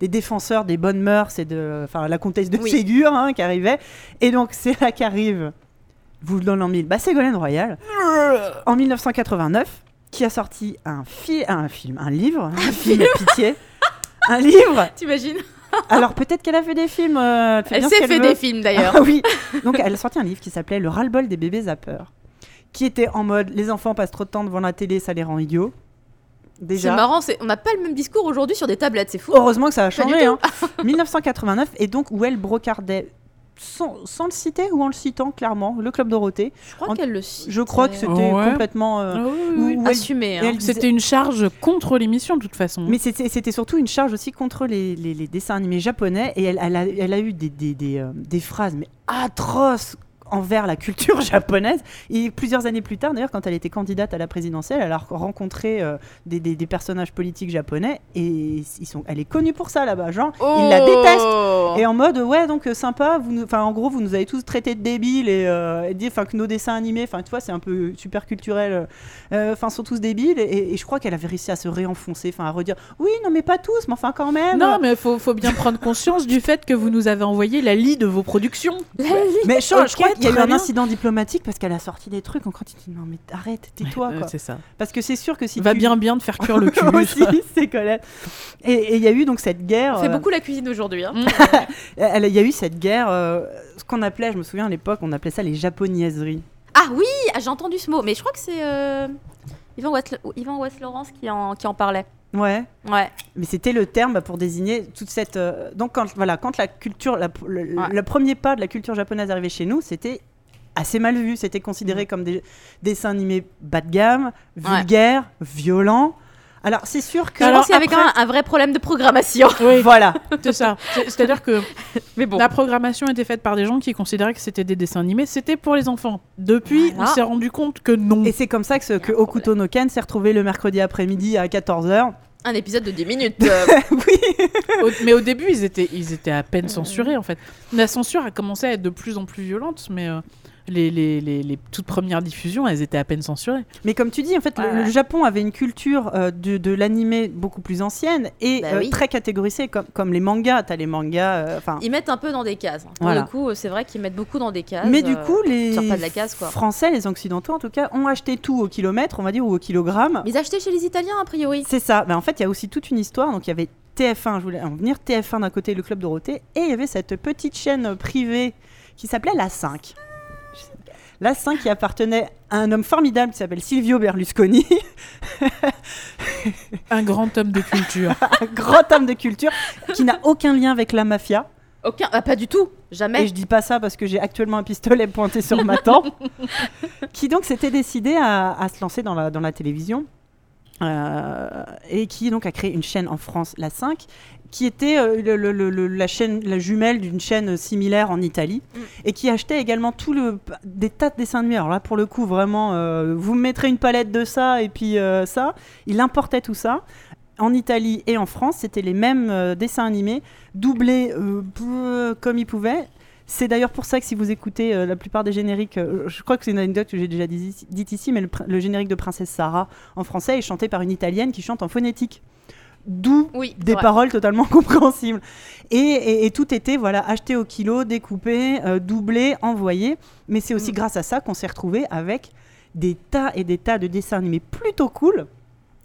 des défenseurs des bonnes mœurs et de, enfin, la comtesse de Oui. Ségur hein, qui arrivait. Et donc c'est là qu'arrive, vous le donne en mille, bah, Ségolène Royal en 1989 qui a sorti un, fi- un film, un livre, un film pitié, un livre T'imagines alors peut-être qu'elle a fait des films. euh, elle s'est fait des films d'ailleurs. Ah oui. Donc elle a sorti un livre qui s'appelait Le ras-le-bol des bébés zappeurs, qui était en mode les enfants passent trop de temps devant la télé, ça les rend idiots. C'est marrant, on n'a pas le même discours aujourd'hui sur des tablettes, c'est fou. Heureusement que ça a changé. tout. Hein. 1989 et donc où elle brocardait sans, sans le citer ou en le citant clairement le club Dorothée. Je crois En- qu'elle le cite. Je crois que c'était Ouais. complètement. euh, Ah oui, oui, où- oui. assumé. hein. disait- C'était une charge contre l'émission de toute façon. Mais c'était c'était surtout une charge aussi contre les, les- les dessins animés japonais et elle, elle a, elle a eu des, des, des, euh, des phrases mais atroces envers la culture japonaise. Et plusieurs années plus tard, d'ailleurs, quand elle était candidate à la présidentielle, elle a rencontré euh, des, des- des personnages politiques japonais et ils sont, elle est connue pour ça là-bas. Genre, ils la détestent. Et en mode, ouais, donc euh, sympa, vous nous- enfin, en gros, vous nous avez tous traités de débiles et, euh, et dit enfin, que nos dessins animés, enfin, tu vois, c'est un peu super culturel, euh, enfin, sont tous débiles. Et, et je crois qu'elle avait réussi à se réenfoncer, enfin, à redire, oui, non, mais pas tous, mais enfin, quand même. Non, mais faut, faut bien prendre conscience du fait que vous nous avez envoyé la lie de vos productions. Mais je, crois qu'il y a eu un incident diplomatique parce qu'elle a sorti des trucs. Encore, tu te dis, non, mais arrête, tais-toi, Ouais, euh, c'est ça. Parce que c'est sûr que si Va tu. bien bien de faire cuire le cul. aussi, c'est Colette. Et il y a eu donc cette guerre. Fait euh, beaucoup la cuisine aujourd'hui. hein. Il y a eu cette guerre, euh, ce qu'on appelait, je me souviens à l'époque, on appelait ça les japonaiseries. Ah oui, ah, j'ai entendu ce mot, mais je crois que c'est euh, Yvan West, Yvan West Laurence qui en, qui en parlait. Ouais. Ouais. Mais c'était le terme pour désigner toute cette. euh, donc, quand, voilà, quand la culture, la- le, Ouais. le premier pas de la culture japonaise arrivait chez nous, c'était assez mal vu. C'était considéré Mm. comme des dessins animés bas de gamme, vulgaires, violents. Alors, c'est sûr que. je pense qu'il y avait après- quand même un vrai problème de programmation. Oui, Voilà. c'est ça. C'est- C'est-à-dire que Mais bon. la programmation était faite par des gens qui considéraient que c'était des dessins animés, c'était pour les enfants. Depuis, Voilà. on s'est rendu compte que non. Et c'est comme ça que, ce, que Okuto no Ken s'est retrouvé le mercredi après-midi à 14h. Un épisode de 10 minutes. euh, oui. Au- mais au début, ils étaient, ils étaient à peine censurés en fait. La censure a commencé à être de plus en plus violente, mais euh, les, les, les, les toutes premières diffusions, elles étaient à peine censurées. Mais comme tu dis, en fait, le- Ouais, le, ouais. Japon avait une culture euh, de, de l'animé beaucoup plus ancienne et Bah euh, oui. très catégorisée, comme, comme les mangas. T'as les mangas. euh, Enfin. Ils mettent un peu dans des cases. Pour Voilà. le coup, c'est vrai qu'ils mettent beaucoup dans des cases. mais du coup, les pas de la case, quoi. Français, les Occidentaux en tout cas, ont acheté tout au kilomètre, on va dire, ou au kilogramme. Mais ils achetaient chez les Italiens, a priori. C'est ça. Ben, en fait, il y a aussi toute une histoire. Donc, il y avait TF1, je voulais en venir, TF1 d'un côté, le Club Dorothée, et il y avait cette petite chaîne privée qui s'appelait La 5. La 5 qui appartenait à un homme formidable qui s'appelle Silvio Berlusconi, Un grand homme de culture. un grand homme de culture qui n'a aucun lien avec la mafia. Aucun. Ah, pas du tout. Et Jamais. je dis pas ça parce que j'ai actuellement un pistolet pointé sur ma tempe. qui donc s'était décidé à, à se lancer dans la, dans la télévision. euh, et qui donc a créé une chaîne en France, la 5, qui était euh, le- le- le- le- la chaîne, la jumelle d'une chaîne similaire en Italie, Mm. et qui achetait également tout le des tas de dessins animés. Alors là, pour le coup, vraiment, euh, vous me mettrez une palette de ça et puis euh, ça. Il importait tout ça. En Italie et en France, c'était les mêmes euh, dessins animés, doublés euh, comme ils pouvaient. C'est d'ailleurs pour ça que si vous écoutez euh, la plupart des génériques, euh, je crois que c'est une anecdote que j'ai déjà dit- dite ici, mais le, le générique de Princesse Sarah en français est chanté par une italienne qui chante en phonétique. D'où Oui. des paroles totalement compréhensibles. Et, et- et tout était voilà acheté au kilo, découpé, euh, doublé, envoyé. Mais c'est aussi Mm. grâce à ça qu'on s'est retrouvé avec des tas et des tas de dessins animés plutôt cool.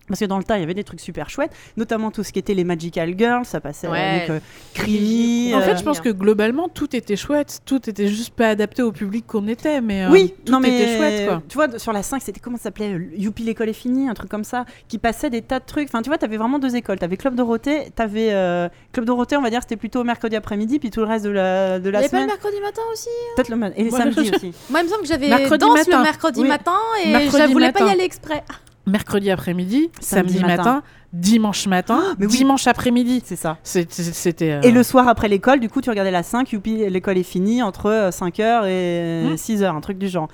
Parce que dans le tas, il y avait des trucs super chouettes, notamment tout ce qui était les Magical Girls, ça passait Ouais. avec euh, Creamy. En euh, fait, je pense que globalement, tout était chouette. Tout était juste pas adapté au public qu'on était, mais euh, oui, tout non mais était chouette quoi. tu vois sur la 5 c'était comment ça s'appelait euh, Youpi l'école est finie un truc comme ça qui passait des tas de trucs enfin tu vois t'avais vraiment deux écoles t'avais Club Dorothée t'avais euh, Club Dorothée on va dire c'était plutôt mercredi après-midi puis tout le reste de la de Il y la avait pas le semaine mercredi matin aussi peut-être le ma- et les Ouais, samedis je- aussi Moi, il me semble que j'avais danse matin. le mercredi Oui. matin et je voulais pas y matin. aller exprès. Mercredi après-midi, Samedi samedi, matin. matin. dimanche matin, mais oui. dimanche après-midi. c'est ça C'était. euh, et le soir après l'école du coup tu regardais la 5 Youpi l'école est finie entre 5h et Hmm. 6h un truc du genre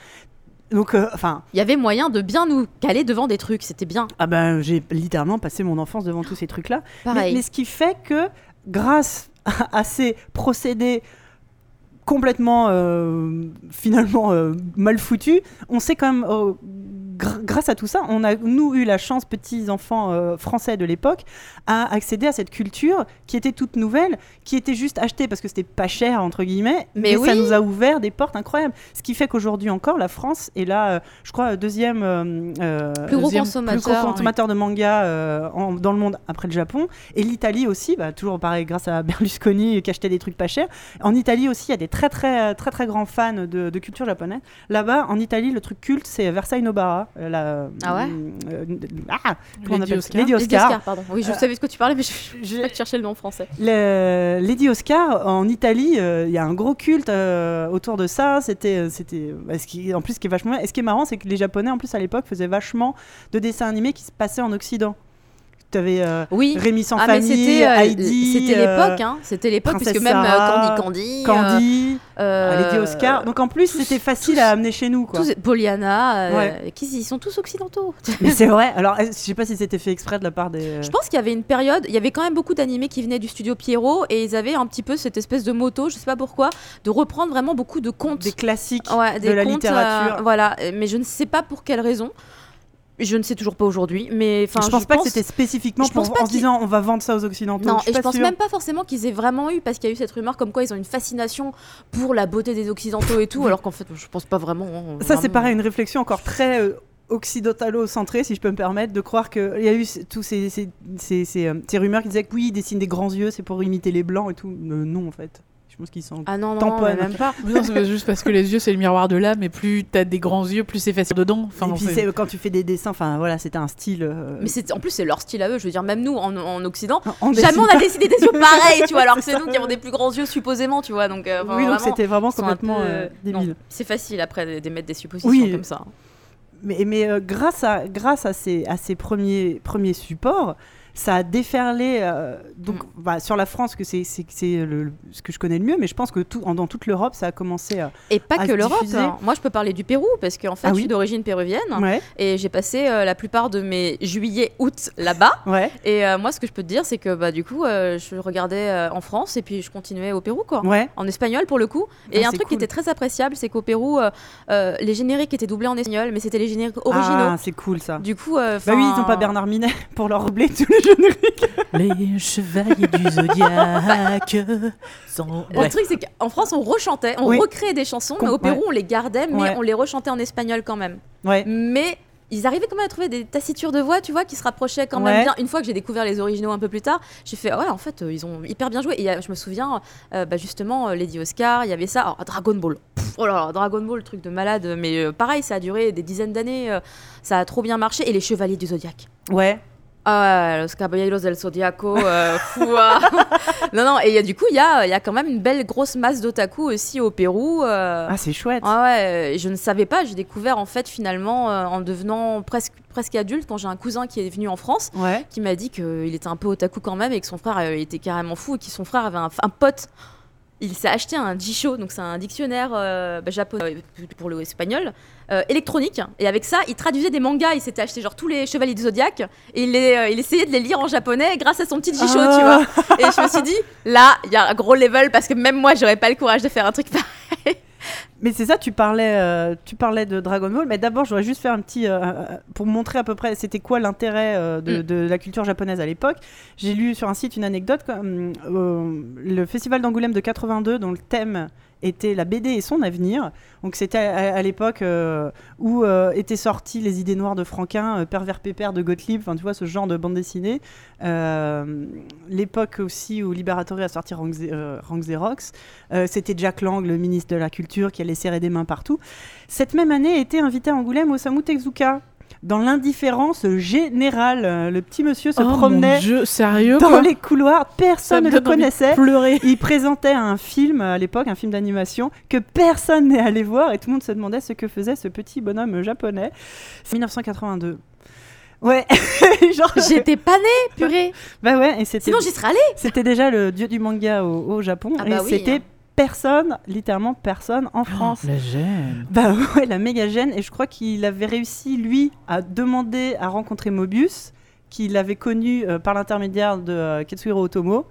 donc euh, enfin Il y avait moyen de bien nous caler devant des trucs, c'était bien. ah ben j'ai littéralement passé mon enfance devant tous ces trucs là Mais, Pareil. mais ce qui fait que, grâce à, à ces procédés complètement euh, finalement euh, mal foutus, on sait quand même, euh, gr- grâce à tout ça, on a nous eu la chance, petits enfants euh, français de l'époque, à accéder à cette culture qui était toute nouvelle, qui était juste achetée parce que c'était pas cher entre guillemets, Mais ça oui. nous a ouvert des portes incroyables. Ce qui fait qu'aujourd'hui encore, la France est là, euh, je crois, deuxième euh, Plus gros deuxième- plus gros consommateur. consommateur de manga en- dans le monde après le Japon. Et l'Italie aussi, bah, toujours pareil, grâce à Berlusconi qui achetait des trucs pas chers. En Italie aussi, il y a des très très très très grands fans de, de culture japonaise. Là-bas, en Italie, le truc culte, c'est Versailles Nobara. Euh, la, Ah ouais euh, ah, comment on Lady Oscar. Lady Oscar. Pardon. Oui, je Euh, savais de ce que tu parlais, mais je je- je chercher le nom français. Le- Lady Oscar en Italie, euh, il y a un gros culte euh, autour de ça. C'était, euh, c'était, ce qui, en plus, ce qui est vachement, et ce qui est marrant, c'est que les Japonais, en plus, à l'époque, faisaient vachement de dessins animés qui se passaient en Occident. Avais euh, Oui. Rémi sans Ah, famille, euh, Heidi, c'était euh, l'époque, hein. C'était l'époque, puisque même euh, Sarah, Candy Candy. euh, Candy, euh, Lady Oscar. Donc en plus, c'était facile tous- à amener chez nous. Quoi. tous- Pollyanna, euh, Ouais. qui, ils sont tous occidentaux. Mais c'est vrai. Alors, je sais pas si c'était fait exprès de la part des. Je pense qu'il y avait une période, il y avait quand même beaucoup d'animés qui venaient du studio Pierrot et ils avaient un petit peu cette espèce de moto, je sais pas pourquoi, de reprendre vraiment beaucoup de contes. des classiques Ouais, de la contes, littérature. euh, voilà, Euh, mais je ne sais pas pour quelle raison. Je ne sais toujours pas aujourd'hui, mais enfin, je pense pas que c'était spécifiquement je pour, en se disant on va vendre ça aux occidentaux. Non, je et je pense sûre. même pas forcément qu'ils aient vraiment eu, parce qu'il y a eu cette rumeur comme quoi ils ont une fascination pour la beauté des occidentaux et tout, alors qu'en fait, je pense pas vraiment. hein, Ça, c'est pareil, une réflexion encore très euh, occidentalo-centrée, si je peux me permettre, de croire qu'il y a eu tous ces, ces, ces, ces, euh, ces rumeurs qui disaient que oui, ils dessinent des grands yeux, c'est pour imiter les blancs et tout. Euh, non, en fait. Je pense qu'ils sont. Ah non, non, Tamponne. mais même pas. Non, c'est juste parce que les yeux c'est le miroir de l'âme et plus t'as des grands yeux, plus c'est facile dedans. Enfin, et puis, c'est- quand tu fais des dessins, enfin voilà, c'était un style. euh, Mais c'est en plus, c'est leur style à eux. Je veux dire, même nous, en, en Occident, on jamais on a décidé des yeux pareils, tu vois, alors que C'est nous qui avons des plus grands yeux, supposément, tu vois. Donc, euh, Oui, donc c'était vraiment complètement peu, euh, non, débile. C'est facile après d'émettre des suppositions Oui. comme ça. Mais, mais euh, grâce, à, grâce à ces, à ces premiers, premiers supports, ça a déferlé euh, donc, Mm. bah, sur la France, que c'est le- ce que je connais le mieux, mais je pense que tout, en- dans toute l'Europe, ça a commencé à. Et pas à que l'Europe. hein. Moi, je peux parler du Pérou parce qu'en fait, Ah je suis d'origine péruvienne Ouais, et j'ai passé euh, la plupart de mes juillet, août là-bas. ouais, Et euh, moi, ce que je peux te dire, c'est que bah, du coup, euh, je regardais euh, en France et puis je continuais au Pérou, quoi. ouais. En espagnol pour le coup. Et Ah, un c'est truc qui était très appréciable, c'est qu'au Pérou, euh, euh, les génériques étaient doublés en espagnol, mais c'était les génériques originaux. Ah, c'est cool ça. Du coup, euh, Bah oui, ils n'ont pas Bernard Minet pour leur doubler tous les Les chevaliers du zodiaque sont. Le truc, c'est qu'en France, on rechantait, on Oui. recréait des chansons, mais au Pérou, on les gardait, mais Ouais. on les rechantait en espagnol quand même. Ouais. Mais ils arrivaient quand même à trouver des tassitures de voix, tu vois, qui se rapprochaient quand même Ouais. bien. Une fois que j'ai découvert les originaux un peu plus tard, j'ai fait, ah ouais, en fait, euh, ils ont hyper bien joué. Et a- je me souviens, euh, bah, justement, euh, Lady Oscar, il y avait ça. Alors, Dragon Ball. Pff, oh là là, Dragon Ball, truc de malade. Mais euh, pareil, ça a duré des dizaines d'années. euh, ça a trop bien marché. Et les Chevaliers du Zodiaque. Ouais. Ah, Los Caballeros del Zodiaco, euh, fou, ah. Non, non, et y a, du coup, il y a, y a quand même une belle grosse masse d'otaku aussi au Pérou. euh, Ah, c'est chouette. Ouais, ouais, euh, je ne savais pas. J'ai découvert en fait finalement euh, en devenant presque presque adulte quand j'ai un cousin qui est venu en France Ouais. qui m'a dit qu'il était un peu otaku quand même et que son frère était carrément fou et que son frère avait un, un pote. Il s'est acheté un Jisho, donc c'est un dictionnaire euh, bah, japonais euh, pour le espagnol, euh, électronique. Et avec ça, il traduisait des mangas. Il s'était acheté genre tous les Chevaliers du Zodiaque et il, les, euh, il essayait de les lire en japonais grâce à son petit Jisho, Ah. tu vois. Et je me suis dit, là, il y a un gros level parce que même moi, j'aurais pas le courage de faire un truc pareil. Mais c'est ça, tu parlais, euh, tu parlais de Dragon Ball, mais d'abord, je voudrais juste faire un petit. euh, euh, pour montrer à peu près c'était quoi l'intérêt euh, de, Mm. de la culture japonaise à l'époque. J'ai lu sur un site une anecdote comme le festival d'Angoulême de 82, dont le thème était la BD et son avenir. Donc c'était à, l'époque euh, où euh, étaient sorties les idées noires de Franquin, euh, Pervers Pépère de Gottlieb, enfin tu vois ce genre de bande dessinée. L'époque aussi où Liberatori a sorti Rank, Xerox. C'était Jack Lang, le ministre de la Culture, qui allait serrer des mains partout. Cette même année était invité à Angoulême Osamu Tezuka. Dans l'indifférence générale, Euh, le petit monsieur se Oh promenait Dieu, sérieux dans les couloirs, personne ne le connaissait. Pleurer. Il présentait un film à l'époque, un film d'animation, que personne n'est allé voir et tout le monde se demandait ce que faisait ce petit bonhomme japonais. C'est 1982. Ouais, genre. J'étais pas née, purée. Bah ouais, et c'était. Sinon, j'y serais allée. C'était déjà le dieu du manga au, au Japon Ah et bah oui, c'était hein. Personne, littéralement personne en France. La gêne. Bah ouais, la méga gêne. Et je crois qu'il avait réussi, lui, à demander à rencontrer Mobius, qu'il avait connu euh, par l'intermédiaire de euh, Ketsuhiro Otomo.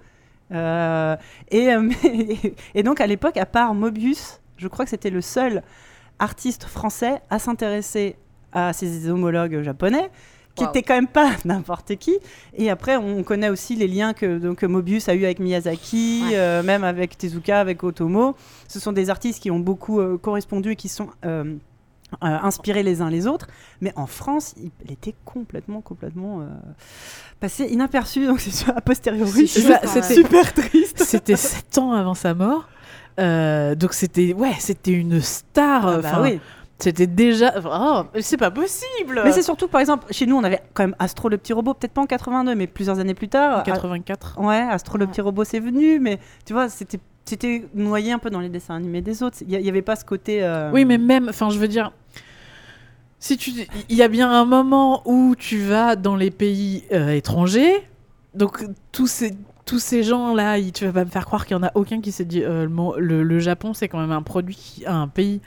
Euh, et, euh, et donc, à l'époque, à part Mobius, je crois que c'était le seul artiste français à s'intéresser à ses homologues japonais qui Wow. était quand même pas n'importe qui. Et après, on connaît aussi les liens que donc, Mobius a eu avec Miyazaki, Ouais. euh, même avec Tezuka, avec Otomo. Ce sont des artistes qui ont beaucoup euh, correspondu et qui sont euh, inspirés les uns les autres. Mais en France, il, était complètement, complètement passé inaperçu. Donc c'est a posteriori. C'est super triste. C'était 7 ans avant sa mort. Donc c'était ouais, c'était une star. Ah bah oui. C'était déjà. Oh, c'est pas possible. Mais c'est surtout, par exemple, chez nous, on avait quand même Astro le petit robot, peut-être pas en 82, mais plusieurs années plus tard. En 84. Ouais, Astro le petit robot, c'est venu, mais tu vois, c'était c'était noyé un peu dans les dessins animés des autres. Il n'y avait pas ce côté. euh, Oui, mais même, enfin, je veux dire, si tu, il y a bien un moment où tu vas dans les pays euh, étrangers, donc tous ces tous ces gens là, tu vas pas me faire croire qu'il y en a aucun qui s'est dit euh, le, le- Japon c'est quand même un produit, un pays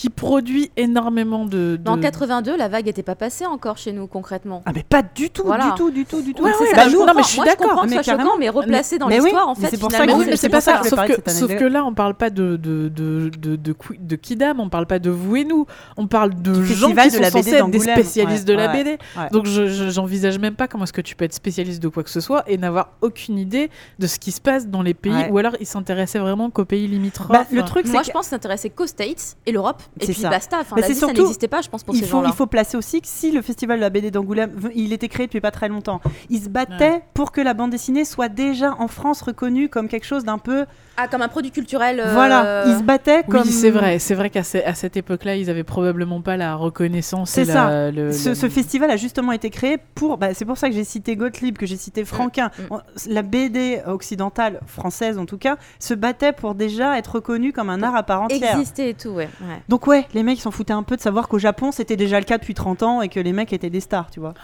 qui produit énormément de. En 82, la vague était pas passée encore chez nous concrètement. Ah mais pas du tout, Voilà. du tout, du tout, du tout. Ouais, C'est ouais, ça, bah, je non, mais je suis d'accord. Mais choquant, mais replacé dans Mais oui, l'histoire, en fait, c'est pour ça que c'est pas ça Sauf que, là, on parle pas de de de de, de, qui- de Kidam, on parle pas de vous et nous, on parle de Du gens qui de sont la BD censés être des spécialistes de la BD. Donc je je- j'envisage même pas comment est-ce que tu peux être spécialiste de quoi que ce soit et n'avoir aucune idée de ce qui se passe dans les pays, ou alors ils s'intéressaient vraiment qu'aux pays limitrophes. Bah, le truc, Moi, que- je pense s'intéresser qu'aux States et l'Europe, et C'est puis ça. basta. Enfin, c'est ça surtout- n'existait pas, je pense, pour il ces faut, gens-là. il faut placer aussi que si le festival de la BD d'Angoulême, il était créé depuis pas très longtemps, il se battait pour que la bande dessinée soit déjà en France reconnue comme quelque chose d'un peu. Ah, comme un produit culturel. euh, Voilà, il se battait Oui, comme. c'est vrai, c'est vrai qu'à ce- à cette époque-là, ils avaient probablement pas la reconnaissance. C'est la- ça. le- Ce, le- ce festival a justement été créé pour. bah, c'est pour ça que j'ai cité Gottlieb, que j'ai cité Franquin. mm. La BD occidentale, française en tout cas, se battait pour déjà être reconnue comme un art à part entière. Existait et tout, ouais. ouais. Donc ouais, les mecs ils s'en foutaient un peu de savoir qu'au Japon c'était déjà le cas depuis 30 ans et que les mecs étaient des stars, tu vois.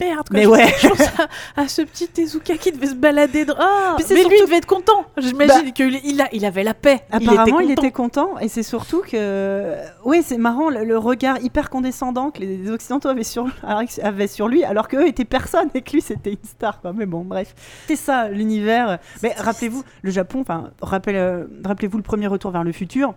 Merde, Mais je- ouais. je pense à, à ce petit Tezuka qui devait se balader. dans- Ah, mais lui, il devait être content. J'imagine qu'il il a, il avait la paix. Apparemment, il était content. content et c'est surtout que, oui, c'est marrant le, le regard hyper condescendant que les Occidentaux avaient sur, avaient sur lui, alors qu'eux étaient personne et que lui c'était une star. Quoi. Mais bon, bref, c'est ça l'univers. Mais rappelez-vous, le Japon, enfin, euh, rappelez-vous le premier retour vers le futur.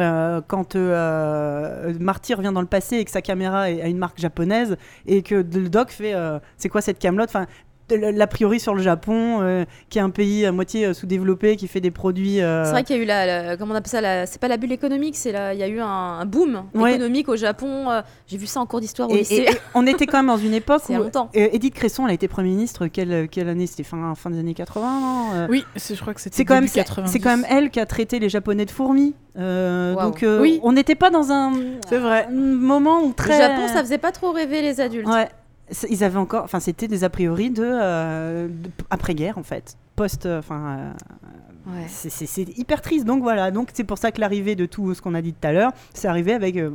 Euh, quand euh, Marty revient dans le passé et que sa caméra est- a une marque japonaise et que le doc fait euh, c'est quoi cette camelote? L'a priori sur le Japon euh, qui est un pays à moitié euh, sous-développé qui fait des produits euh, C'est vrai qu'il y a eu la, la- comment on appelle ça, la- c'est pas la bulle économique, c'est il y a eu un, un boom Ouais. économique au Japon. euh, J'ai vu ça en cours d'histoire au Et, lycée. et- et on était quand même dans une époque C'est où longtemps. Edith Cresson, elle a été Premier ministre quelle, quelle année C'était fin, fin des années 80, non Euh, Oui, je crois que c'était C'est quand, même, début c'est 90. c'est quand même elle qui a traité les Japonais de fourmis. Euh. Donc euh, Oui. on n'était pas dans un, C'est vrai. un moment où Le très... Japon, ça faisait pas trop rêver les adultes. Ouais. Ils avaient encore... Enfin, c'était des a priori de, euh, de- après-guerre, en fait. Post... euh, Enfin... euh, Ouais. c'est- hyper triste. Donc voilà, donc c'est pour ça que l'arrivée de tout ce qu'on a dit tout à l'heure, c'est arrivé avec euh,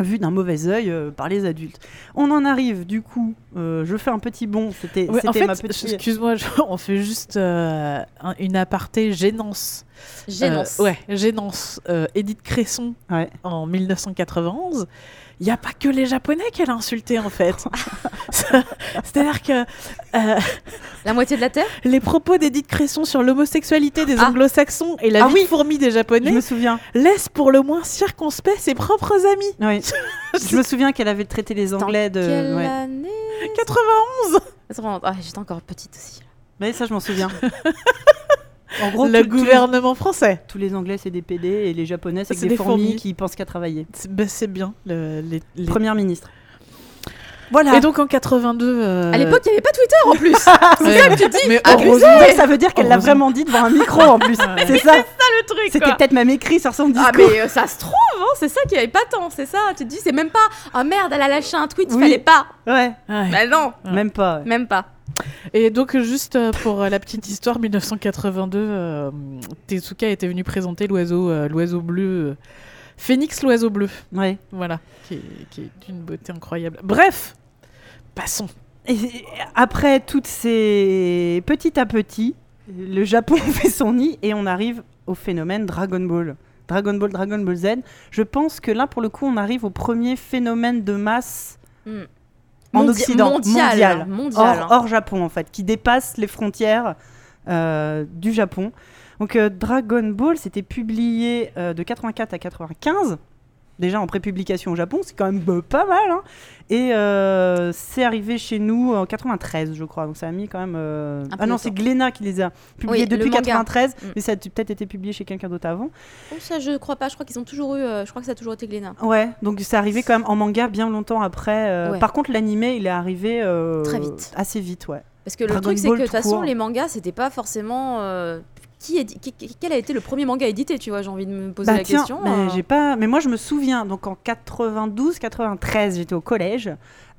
vu d'un mauvais œil euh, par les adultes. On en arrive du coup, euh, je fais un petit bond, c'était Ouais, en fait, ma petite... excuse-moi, on fait juste euh, un- une aparté gênance. Gênance. Euh, ouais, gênance. Euh, Edith Cresson Ouais. en 1991. Il n'y a pas que les Japonais qu'elle a insulté en fait. C'est-à-dire que euh, La moitié de la Terre? les propos d'Edith Cresson sur l'homosexualité des Ah. anglo-saxons et la Ah vie oui. de fourmi des Je Japonais me souviens. laissent pour le moins circonspect ses propres amis. Oui. je me souviens qu'elle avait traité les Dans Anglais de. Quelle ouais. année 91 Attends, ah, J'étais encore petite aussi. Mais ça, je m'en souviens. en gros, Le tous- tous les- gouvernement français. Tous les Anglais, c'est des PD et les Japonais, c'est C'est des, des fourmis, fourmis. qui pensent qu'à travailler. C'est bah, c'est bien. le- les- les- Première ministre. Voilà. Et donc en 82. euh, À l'époque, il n'y avait pas Twitter en plus. ouais, ça que tu dis, mais abusé. ça veut dire qu'elle l'a vraiment dit devant un micro en plus. Ouais. C'est ça. le truc. C'était peut-être même écrit sur son discours. Ah mais euh, ça se trouve, hein, c'est ça qui avait pas tant, c'est ça. Tu te dis, c'est même pas. Ah merde, elle a lâché un tweet, Oui. fallait pas. Ouais. Ouais. Bah non, Ouais. Même pas. ouais. même pas. Et donc juste euh, pour euh, la petite histoire, 1982, euh, Tezuka était venu présenter l'oiseau, euh, l'oiseau bleu, Phénix l'oiseau bleu, Ouais. voilà, qui est, qui est d'une beauté incroyable. Bref, passons. Et après toutes ces petit à petit, le Japon fait son nid et on arrive au phénomène Dragon Ball. Dragon Ball, Dragon Ball Z. Je pense que là, pour le coup, on arrive au premier phénomène de masse Hmm. En Occident, mondial, mondial, mondial, hors, hein. hors Japon en fait, qui dépasse les frontières euh, du Japon. Donc euh, Dragon Ball, c'était publié euh, de 84 à 95, déjà en prépublication au Japon, c'est quand même euh, pas mal. hein. Et euh, c'est arrivé chez nous en 93, je crois. Donc ça a mis quand même. euh, Ah non, c'est. Glénat qui les a publiés Oui, depuis manga. 93, Mm. mais ça a peut-être été publié chez quelqu'un d'autre avant. Oh, ça, je crois pas. Je crois qu'ils ont toujours eu. euh, je crois que ça a toujours été Glénat. Ouais, donc c'est arrivé quand même en manga bien longtemps après. Ouais. Par contre, l'animé, il est arrivé Très vite. Assez vite, ouais. Parce que le truc, c'est que de toute tout façon, court. les mangas, c'était pas forcément. Qui est, qui- qui- quel a été le premier manga édité, tu vois J'ai envie de me poser Bah la tiens, question. mais euh. j'ai pas. Mais moi, je me souviens. Donc en 92, 93, j'étais au collège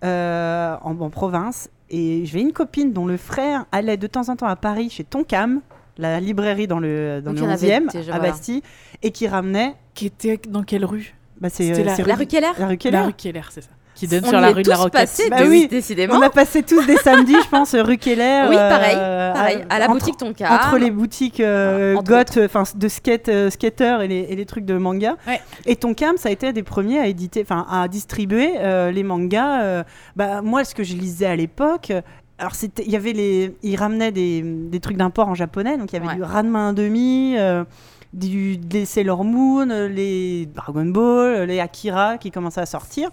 euh, en, en province et j'avais une copine dont le frère allait de temps en temps à Paris chez Tonkam, la librairie dans le dans Donc, le il y en avait 11e déjà, à voilà. Bastille, et qui ramenait Qui était dans quelle rue? Bah, c'est euh, la- c'est La rue- rue Keller? La rue Keller. La rue Keller, c'est ça. Qui donne On sur la rue de la Roquette. Bah de- oui, décidément. On a passé tous des samedis, je pense, rue Keller. Oui, euh, pareil, pareil, à la entre- boutique Tonka. Entre les boutiques euh, Entre goth, enfin de skate, euh, skater et les, et les trucs de manga. Ouais. Et Tonkam, ça a été des premiers à éditer, enfin à distribuer euh, les mangas. euh, bah, moi, ce que je lisais à l'époque. Alors, c'était- il y avait les, ils ramenaient des, des trucs d'import en japonais, donc il y avait Ouais. du Ranma 1,5, euh, du, des Sailor Moon, les Dragon Ball, les Akira qui commençaient à sortir.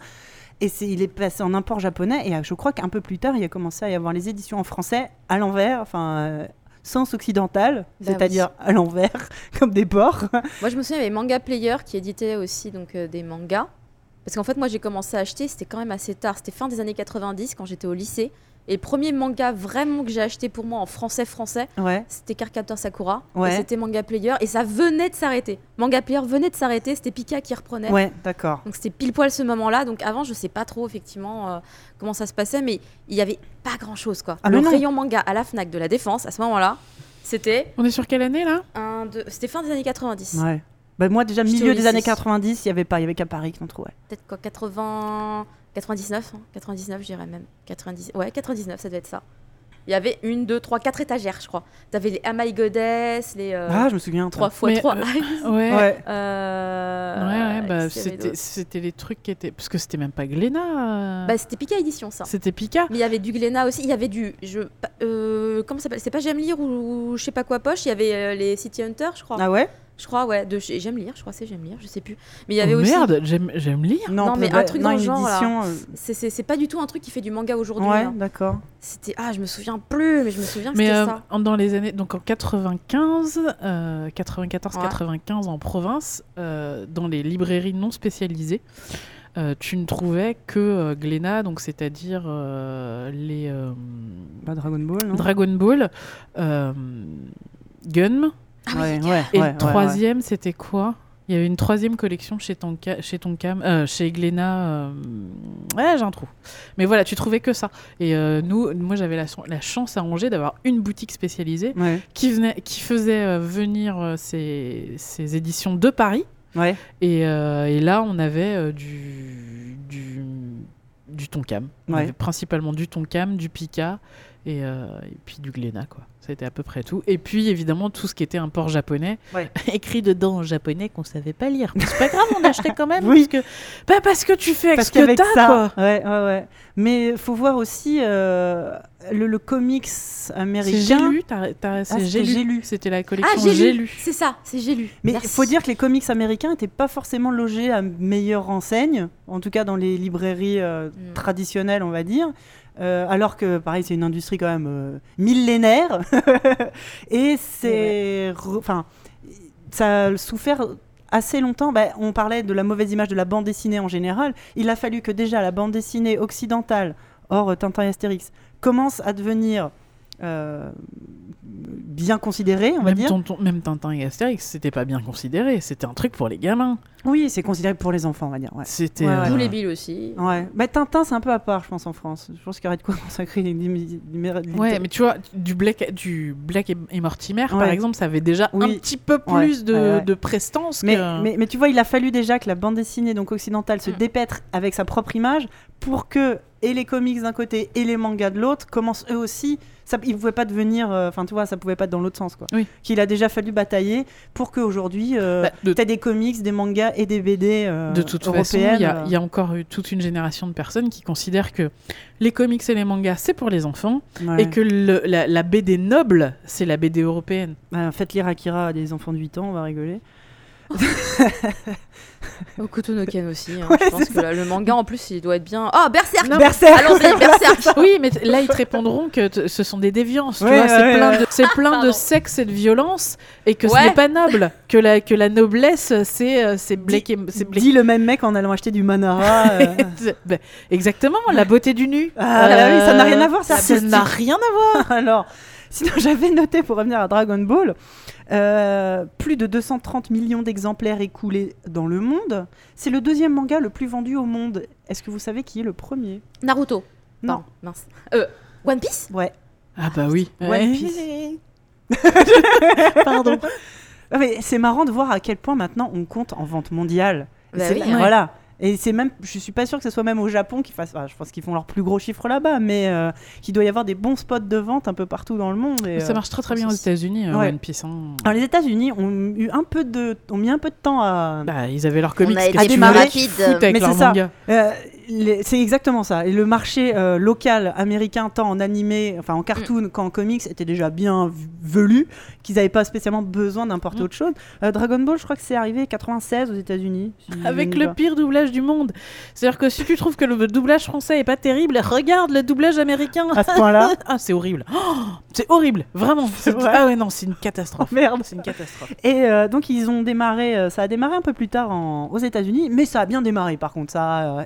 Et il est passé en import japonais, et euh, je crois qu'un peu plus tard, il a commencé à y avoir les éditions en français à l'envers, enfin, euh, sens occidental, Bah c'est-à-dire à l'envers, comme des porcs. Moi, je me souviens, il y avait Manga Player qui éditait aussi donc, euh, des mangas. Parce qu'en fait, moi, j'ai commencé à acheter, c'était quand même assez tard. C'était fin des années 90 quand j'étais au lycée. Et le premier manga vraiment que j'ai acheté pour moi en français français, Ouais. c'était Cardcaptor Sakura. Ouais. C'était Manga Player. Et ça venait de s'arrêter. Manga Player venait de s'arrêter. C'était Pika qui reprenait. Ouais, d'accord. Donc c'était pile poil ce moment-là. Donc avant, je sais pas trop effectivement euh, comment ça se passait, mais il y avait pas grand chose quoi. Ah, le non. rayon manga à la Fnac de la Défense à ce moment-là, c'était On est sur quelle année là? un, deux, c'était fin des années 90. Ouais. Bah, moi, déjà, milieu des années lycée. 90, il n'y avait pas, il y avait qu'à Paris qu'on trouvait. Peut-être quoi, 80, 99, hein, 99 je dirais même. 90, ouais 99 ça devait être ça. Il y avait une, deux, trois, quatre étagères je crois. T'avais les Am I Goddess, les euh, ah, je me souviens. 3 ça. fois Mais, 3 euh, Ouais. Ouais. Euh, Ouais, ouais, bah, c'était les trucs qui étaient. Parce que c'était même pas Glénat. euh, Bah, c'était Pika Édition ça. c'était Pika. Mais il y avait du Glénat aussi, il y avait du. Je, euh, comment ça s'appelle? C'est pas J'aime lire ou, ou je sais pas quoi poche, il y avait euh, les City Hunter, je crois. Ah ouais? Je crois, ouais. De, J'aime lire, je crois que c'est J'aime lire, je sais plus. Mais il y avait Oh, aussi. Merde, j'aime j'aime lire. Non, mais un truc non, dans le genre, là. euh, C'est- C'est c'est pas du tout un truc qui fait du manga aujourd'hui. Ouais, hein. d'accord. C'était. Ah, je me souviens plus, mais je me souviens que Mais c'était euh, ça. dans les années, donc en 95, euh, Ouais. 94-95 en province, euh, dans les librairies non spécialisées, euh, tu ne trouvais que euh, Glénat, donc c'est-à-dire euh, les euh, Bah, Dragon Ball, non? Dragon Ball, euh, Gun, Ah ouais, oui, ouais, et ouais, le troisième c'était quoi? Il y avait une troisième collection chez Tonka, chez Tonkam, euh, chez Glénat. euh, Ouais, j'ai un trou. Mais voilà, tu trouvais que ça. Et euh, nous, moi, j'avais la, la chance à Angers d'avoir une boutique spécialisée qui, venait, qui faisait euh, venir ces, éditions de Paris. ouais. Et, euh, et là, on avait euh, du, du, du Tonkam. On Ouais. avait principalement du Tonkam, du Pika et, euh, et puis du Glénat, quoi. C'était à peu près tout. Et puis, évidemment, tout ce qui était import japonais, Ouais. écrit dedans en japonais qu'on savait pas lire. Mais c'est pas grave, on achetait quand même. Oui. Parce que, bah, parce que tu fais avec Parce ce que t'as, ça, quoi. ouais, ouais, ouais. Mais faut voir aussi euh, le, le comics C'est américain. J'ai lu, c'est c'était lu. la Ah, collection j'ai J'ai lu. C'est ça, c'est j'ai lu. Mais il faut dire que les comics américains n'étaient pas forcément logés à meilleure renseigne, en tout cas dans les librairies euh, Mm. traditionnelles, on va dire. Euh, alors que, pareil, c'est une industrie quand même euh, millénaire. Et c'est. Enfin, ça a souffert assez longtemps. Bah, on parlait de la mauvaise image de la bande dessinée en général. Il a fallu que déjà la bande dessinée occidentale, hors Tintin et Astérix, commence à devenir. euh, bien considérée, on va Même, dire. Tonton- même Tintin et Astérix, c'était pas bien considéré. C'était un truc pour les gamins. Oui, c'est considéré pour les enfants, on va dire. Ouais. C'était. Ouais, ouais. Tous les billes aussi. Ouais. Bah, Tintin, c'est un peu à part, je pense, en France. Je pense qu'il y aurait de quoi consacrer des- Ouais, mais tu vois, du Black, du Black et, Mortimer, par exemple, ça avait déjà Oui. un petit peu Ouais, plus de, ouais, ouais. de prestance Mais, que... mais, mais tu vois, il a fallu déjà que la bande dessinée donc occidentale se Mm. dépêtre avec sa propre image pour que et les comics d'un côté et les mangas de l'autre commencent eux aussi. Ça, ils pouvaient pas devenir, euh, enfin tu vois, ça pouvait pas être dans l'autre sens quoi. Oui. Qu'il a déjà fallu batailler pour qu'aujourd'hui, euh, Bah, de, t'aies des comics, des mangas et des BD euh, de toute façon, européennes. il y, a- euh, il y a encore eu toute une génération de personnes qui considèrent que les comics et les mangas, c'est pour les enfants, ouais. et que le- la, la BD noble, c'est la BD européenne. Bah, faites lire Akira à des enfants de 8 ans, on va rigoler. Okuto no Ken aussi. hein. Ouais, je pense que là, le manga en plus, il doit être bien. Ah, Berserk Non, Berserk Allons-y, Berserk Oui, mais là, ils te répondront que ce sont des déviances. tu Ouais, vois, c'est ouais, plein, ouais. de, c'est plein de sexe et de violence, et que ce n'est pas noble. Que la, que la noblesse, c'est euh, c'est Blake et- c'est Blake Dit le même mec en allant acheter du Manara. euh. Ben, exactement, la beauté du nu. Ah, bah oui, ça n'a rien à voir, ça. Ça n'a rien à voir. Alors, sinon j'avais noté pour revenir à Dragon Ball, euh, plus de 230 millions d'exemplaires écoulés dans le monde. C'est le deuxième manga le plus vendu au monde. Est-ce que vous savez qui est le premier? Naruto. Non. mince. Euh, One Piece? Ouais. Ah bah oui. One Ouais. Piece. Pardon. Mais c'est marrant de voir à quel point maintenant on compte en vente mondiale. Bah C'est- oui, ouais. Voilà. Et c'est même, je suis pas sûr que ce soit même au Japon qu'ils fassent. enfin, je pense qu'ils font leurs plus gros chiffres là-bas, mais euh, qu'il doit y avoir des bons spots de vente un peu partout dans le monde. et, Ça euh, marche très très bien aux c'est- États-Unis, euh, Ouais. One Piece. hein. Alors, les États-Unis ont eu un peu de, ont mis un peu de temps à. Bah, ils avaient leur comics a qui été rapide. avec Mais leur c'est ça. Euh, c'est exactement ça. Et le marché euh, local américain, tant en animé, enfin en Mm. cartoon qu'en comics, était déjà bien velu, qu'ils n'avaient pas spécialement besoin d'importer Mm. autre chose. Euh, Dragon Ball, je crois que c'est arrivé 96 aux États-Unis. si Avec le pire doublage du monde. C'est-à-dire que si tu trouves que le doublage français est pas terrible, regarde le doublage américain. à ce point-là. Ah, c'est horrible. Oh, c'est horrible, vraiment. Vrai Ah ouais, non, c'est une catastrophe. Oh, merde. C'est une catastrophe. Et euh, donc ils ont démarré, ça a démarré un peu plus tard en- aux États-Unis, mais ça a bien démarré par contre, ça a euh,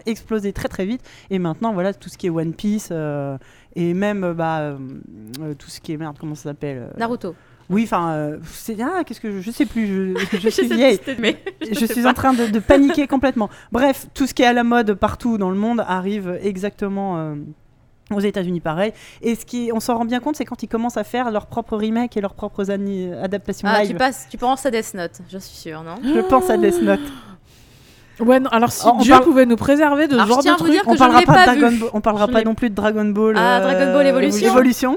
très très vite. Et maintenant voilà tout ce qui est One Piece euh, et même euh, bah, euh, tout ce qui est merde, comment ça s'appelle Naruto. Oui, enfin, euh, c'est ah qu'est-ce que je, je sais plus, je, je suis vieille. mais je suis en train de, de paniquer complètement. Bref, tout ce qui est à la mode partout dans le monde arrive exactement euh, aux États-Unis, pareil. Et ce qui, on s'en rend bien compte, c'est quand ils commencent à faire leurs propres remakes et leurs propres adaptations Ah, live. tu passes, tu penses à Death Note, je suis sûre, non? Je pense à Death Note. Ouais, non, alors si Oh, on Dieu parle- pouvait nous préserver de ce Alors, je genre tiens de à vous trucs, dire que On je parlera pas, pas Dragon. Ball- on parlera Je pas non plus de Dragon Ball. Ah, Dragon Ball Evolution. Evolution.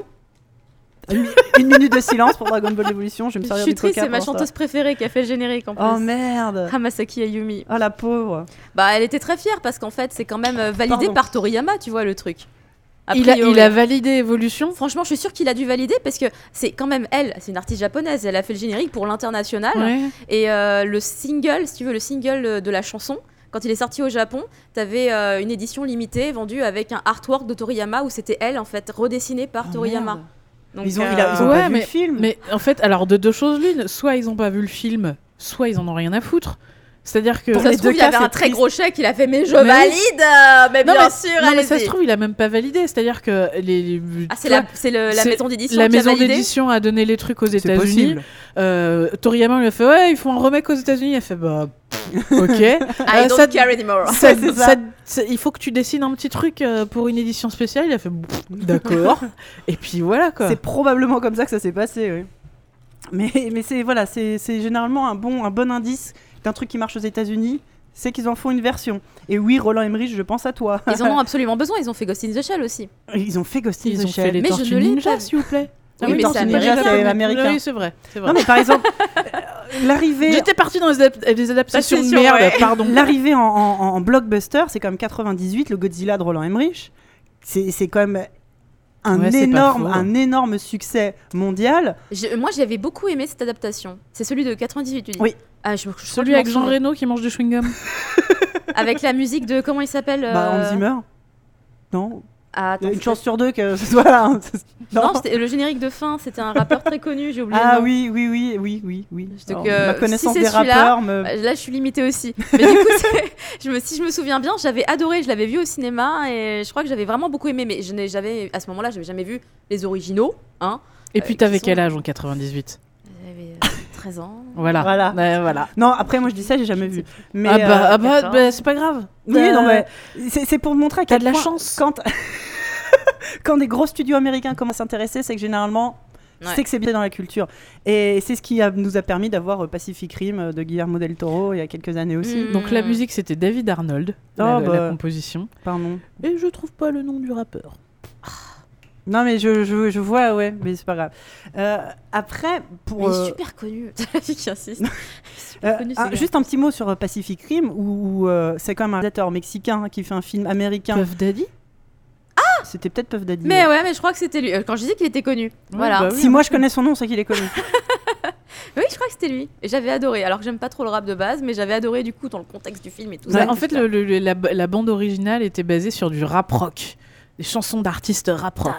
Une, minute de silence pour Dragon Ball Evolution. Je vais me Je servir suis du triste, c'est ma ça. chanteuse préférée qui a fait le générique en plus. Oh merde. Hamasaki Ayumi. Oh la pauvre. Bah, elle était très fière parce qu'en fait, c'est quand même euh, validé Pardon. par Toriyama, tu vois le truc. A il, a, priori. il a validé Evolution. Franchement, je suis sûre qu'il a dû valider parce que c'est quand même elle, c'est une artiste japonaise, elle a fait le générique pour l'international. Ouais. Et euh, le single, si tu veux, le single euh, de la chanson, quand il est sorti au Japon, t'avais euh, une édition limitée vendue avec un artwork de Toriyama où c'était elle, en fait, redessinée par Oh, Toriyama. merde. Donc, Ils ont, euh, il a- ils ont Ouais, pas vu mais- le film. Mais en fait, alors de deux choses l'une, soit ils ont pas vu le film, soit ils en ont rien à foutre. C'est-à-dire que. Pour ça les se trouve, il y avait un très triste. gros chèque, il a fait mais je Mais valide euh, Mais Non, bien mais- sûr, non, mais ça se trouve, il a même pas validé. C'est-à-dire que les. les- Ah, c'est la, c'est le- la maison d'édition la maison d'édition a donné les trucs aux États-Unis. Euh, Toriyama lui a fait ouais, ils font un remake aux États-Unis. Il a fait bah pff, ok. I Euh, don't ça- care anymore. Ça- il faut que tu dessines un petit truc euh, pour une édition spéciale. Il a fait d'accord. Et puis voilà quoi. C'est probablement comme ça que ça s'est passé, oui. Mais, mais c'est voilà, c'est c'est généralement un bon, un bon indice d'un truc qui marche aux États-Unis, c'est qu'ils en font une version. Et oui, Roland Emmerich, je pense à toi. Ils en ont absolument besoin, ils ont fait Ghost in the Shell aussi. Ils ont fait Ghost in Ils the ont Shell. fait les Mais je ne l'ai pas s'il vous plaît. Oui, mais c'est Ninja, américain. c'est américain. Oui, c'est vrai. c'est vrai. Non, mais par exemple, euh, l'arrivée. J'étais partie dans les, adap- les adaptations de Adaptations, merde, ouais. pardon. L'arrivée en, en- en blockbuster, c'est quand même 98, le Godzilla de Roland Emmerich. C'est c'est quand même un Ouais, énorme, un énorme succès mondial. Je- moi, j'avais beaucoup aimé cette adaptation. C'est celui de 98, tu dis Oui. Ah, je, je crois Celui avec Jean. Reno qui mange du chewing-gum. Avec la musique de. Comment il s'appelle Bah, euh, Hans Zimmer. Non, ah, attends, une chance sur deux que ce soit là. hein. Non, le générique de fin, c'était un rappeur très connu, j'ai oublié. le Ah nom. oui, oui, oui, oui, oui, oui. Donc, Alors, euh, ma connaissance si des rappeurs me... Bah, Là, je suis limitée aussi. Mais du coup, je me, si je me souviens bien, j'avais adoré. Je l'avais vu au cinéma et je crois que j'avais vraiment beaucoup aimé. Mais je n'ai j'avais à ce moment-là, j'avais jamais vu les originaux. Hein. Et Euh, puis qui t'avais sont- quel âge en 98 J'avais euh, 13 ans. Voilà. Voilà. Ouais, voilà. Non, après moi je dis ça, j'ai jamais vu. Mais ah bah, euh, ah bah, bah, c'est pas grave. oui, T'as- non mais c'est c'est pour montrer à T'as quel de la point chance. quand quand des gros studios américains commencent à s'intéresser, c'est que généralement Ouais. c'est que c'est bien dans la culture. Et c'est ce qui a- nous a permis d'avoir euh, Pacific Rim euh, de Guillermo del Toro il y a quelques années aussi. Mm. Donc la musique c'était David Arnold, Oh, la bah. composition. Pardon. Et je trouve pas le nom du rappeur. Non mais je, je, je vois, ouais, mais c'est pas grave. Euh, après, pour... Il est euh, super connu. C'est la fille qui insiste. Euh, connu, gars. juste un petit mot sur Pacific Rim, où, où, euh, c'est quand même un réalisateur mexicain qui fait un film américain. Puff Daddy? C'était peut-être Puff Daddy. Mais ouais. mais je crois que c'était lui. Quand je disais qu'il était connu. voilà. bah oui. Si moi je connais son nom, c'est qu'il est connu. Oui, je crois que c'était lui. Et j'avais adoré. Alors que j'aime pas trop le rap de base, mais j'avais adoré du coup dans le contexte du film et tout Bah, ça. en fait, le- le- la, la bande originale était basée sur du rap rock. Des chansons d'artistes rap rock.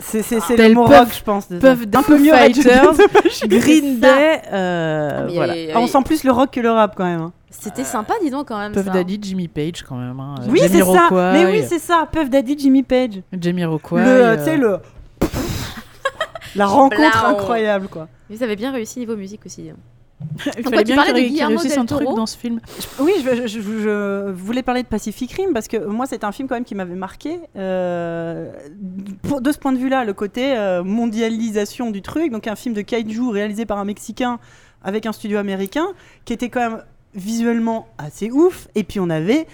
C'est c'est- c'est Tel le mot rock, je pense. Puff un peu mieux Fighters. Green. Day, euh, Ah, mais voilà. Ah, on sent plus le rock que le rap quand même. hein. C'était sympa, dis donc quand même. Puff ça. Daddy, Jimmy Page quand même. hein. Oui, c'est ça. Mais oui, c'est ça. Puff Daddy, Jimmy Page. Jamiroquai, Le, euh, euh, tu sais, le. La rencontre Blau. incroyable, quoi. Ils avaient bien réussi niveau musique aussi. hein. Il Pourquoi fallait tu bien parlais qu'il de qu'il Guillermo réussisse del un truc Toro dans ce film. Oui, je, je- je- je voulais parler de Pacific Rim parce que moi, c'est un film quand même qui m'avait marqué. euh, pour, de ce point de vue-là, le côté euh, mondialisation du truc. Donc, un film de kaiju réalisé par un Mexicain avec un studio américain qui était quand même visuellement assez ouf, et puis on avait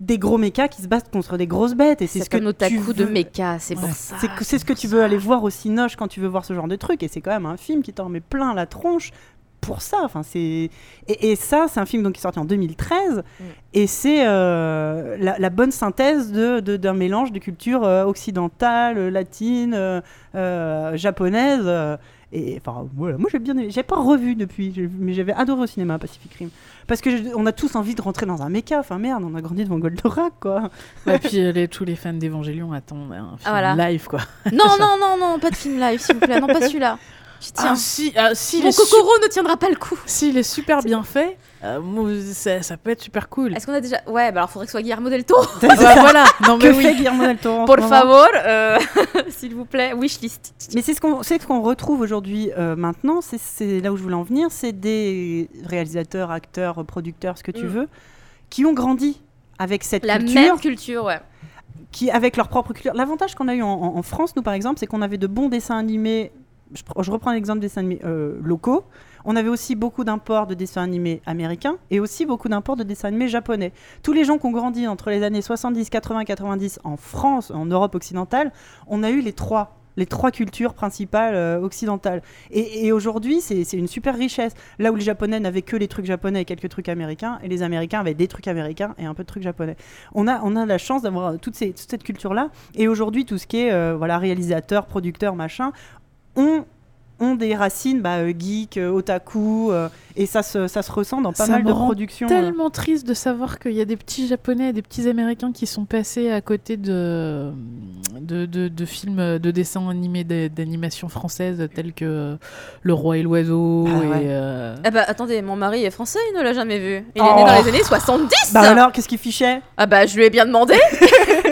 des gros mechas qui se battent contre des grosses bêtes. Et c'est ce que un otaku tu de veux- mecha, c'est pour Ouais. ça. c'est que- c'est ce que tu veux aller voir au Cinoche quand tu veux voir ce genre de truc. Et c'est quand même un film qui t'en met plein la tronche pour ça. Enfin, c'est et, et ça, c'est un film donc qui est sorti en 2013 Mm. et c'est euh, la, la bonne synthèse de de- d'un mélange de cultures euh, occidentales, latines, euh, euh, japonaises. euh, et enfin, voilà, moi j'ai bien aimé. J'ai pas revu depuis, mais j'avais adoré au cinéma Pacific Rim parce que je- on a tous envie de rentrer dans un mecha. Enfin merde, on a grandi devant Goldorak quoi. Et puis les- tous les fans d'Evangélion attendent un film Ah, voilà. live quoi. Non, non, non, non, pas de film live, s'il vous plaît. Non, pas celui-là. Je tiens. Ah si, ah, si, Mon est su- Kokoro ne tiendra pas le coup. s'il est super bien fait, euh, ça, ça peut être super cool. Est-ce qu'on a déjà. Ouais, bah alors faudrait que ce soit Guillermo del Toro. Ah bah, voilà, non mais que oui. fait Guillermo del Toro Pour favor, euh, s'il vous plaît, wishlist. Mais c'est ce qu'on c'est ce qu'on retrouve aujourd'hui euh, maintenant, c'est- là où je voulais en venir, c'est des réalisateurs, acteurs, producteurs, ce que tu Mm. veux, qui ont grandi avec cette La culture, même culture, ouais. qui avec leur propre culture. L'avantage qu'on a eu en France, nous par exemple, c'est qu'on avait de bons dessins animés. Je, pr- je reprends l'exemple des dessins animés euh, locaux. On avait aussi beaucoup d'imports de dessins animés américains et aussi beaucoup d'imports de dessins animés japonais. Tous les gens qui ont grandi entre les années 70, 80, 90 en France, en Europe occidentale, on a eu les trois les trois cultures principales euh, occidentales. Et, aujourd'hui, c'est une super richesse. Là où les Japonais n'avaient que les trucs japonais et quelques trucs américains, et les Américains avaient des trucs américains et un peu de trucs japonais. On a, la chance d'avoir ces- toute cette culture-là. Et aujourd'hui, tout ce qui est euh, voilà, réalisateur, producteur, machin, ont, ont des racines bah, euh, geek, euh, otaku, euh, et ça se, ça se ressent dans pas Ça mal me de rend productions. tellement triste de savoir qu'il y a des petits japonais et des petits américains qui sont passés à côté de, de, de, de films, de dessins animés d'a- d'animation française tels que Le Roi et l'Oiseau. Ah ouais. et, euh, Ah bah attendez, mon mari est français, il ne l'a jamais vu. Il est Oh. né dans les années 70 Bah alors, qu'est-ce qu'il fichait? Ah bah je lui ai bien demandé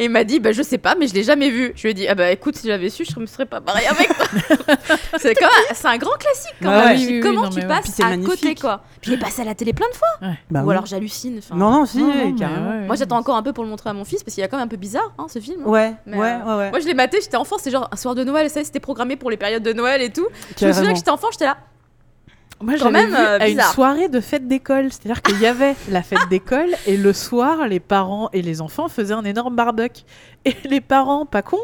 Et il m'a dit bah je sais pas mais je l'ai jamais vu. Je lui ai dit ah bah écoute si j'avais su je me serais pas barré avec toi. c'est c'est un grand classique quand Ouais, même. ouais. Oui, Comment non, tu passes c'est à magnifique. côté quoi. Puis il est passé à la télé plein de fois. Bah Ou oui. alors j'hallucine. Non, non, si, non, non, mais. Moi j'attends encore un peu pour le montrer à mon fils parce qu'il est quand même un peu bizarre hein, ce film. Ouais, Mais, ouais, euh, ouais, ouais. Moi je l'ai maté, j'étais enfant, c'était genre un soir de Noël, ça c'était programmé pour les périodes de Noël et tout. Je me souviens que j'étais enfant, j'étais là. Moi, Quand j'avais même, vu euh, à une soirée de fête d'école. C'est-à-dire qu'il y avait la fête d'école et le soir, les parents et les enfants faisaient un énorme barbecue. Et les parents, pas cons,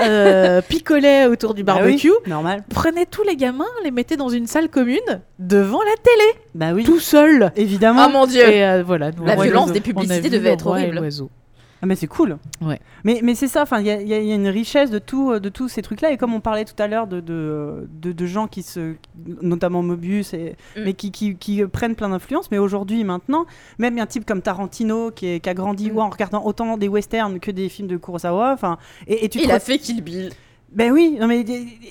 euh, picolaient autour du Bah oui, barbecue, normal. prenaient tous les gamins, les mettaient dans une salle commune devant la télé, Bah oui, tout seuls. évidemment. Oh mon dieu Et euh, voilà, nous, La violence des publicités devait être horrible. Ah, mais c'est cool. Ouais. Mais, mais c'est ça, il y, a- y y une richesse de, tout, euh, de tous ces trucs-là. Et comme on parlait tout à l'heure de, de, de, de gens qui se. notamment Mobius, et, Mm. mais qui, qui, qui prennent plein d'influence. Mais aujourd'hui, maintenant, même un type comme Tarantino qui, est- qui a grandi Mm. ouais, en regardant autant des westerns que des films de Kurosawa. Et, et tu Il a fait Kill Bill. Ben oui, non mais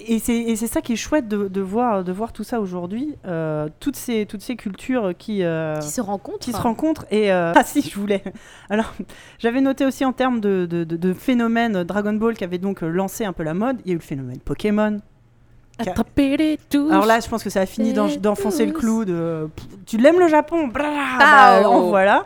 et c'est et c'est ça qui est chouette de, de voir de voir tout ça aujourd'hui, euh, toutes ces toutes ces cultures qui euh, Qui se rencontrent. qui se rencontrent et euh, ah si je voulais. Alors j'avais noté aussi en termes de, de, de- de phénomène Dragon Ball qui avait donc lancé un peu la mode il y a eu le phénomène Pokémon. Ca- Attrapez-les tous. alors là je pense que ça a fini d'en- Les d'enfoncer le clou de tu l'aimes le Japon? Blah, bah, en voilà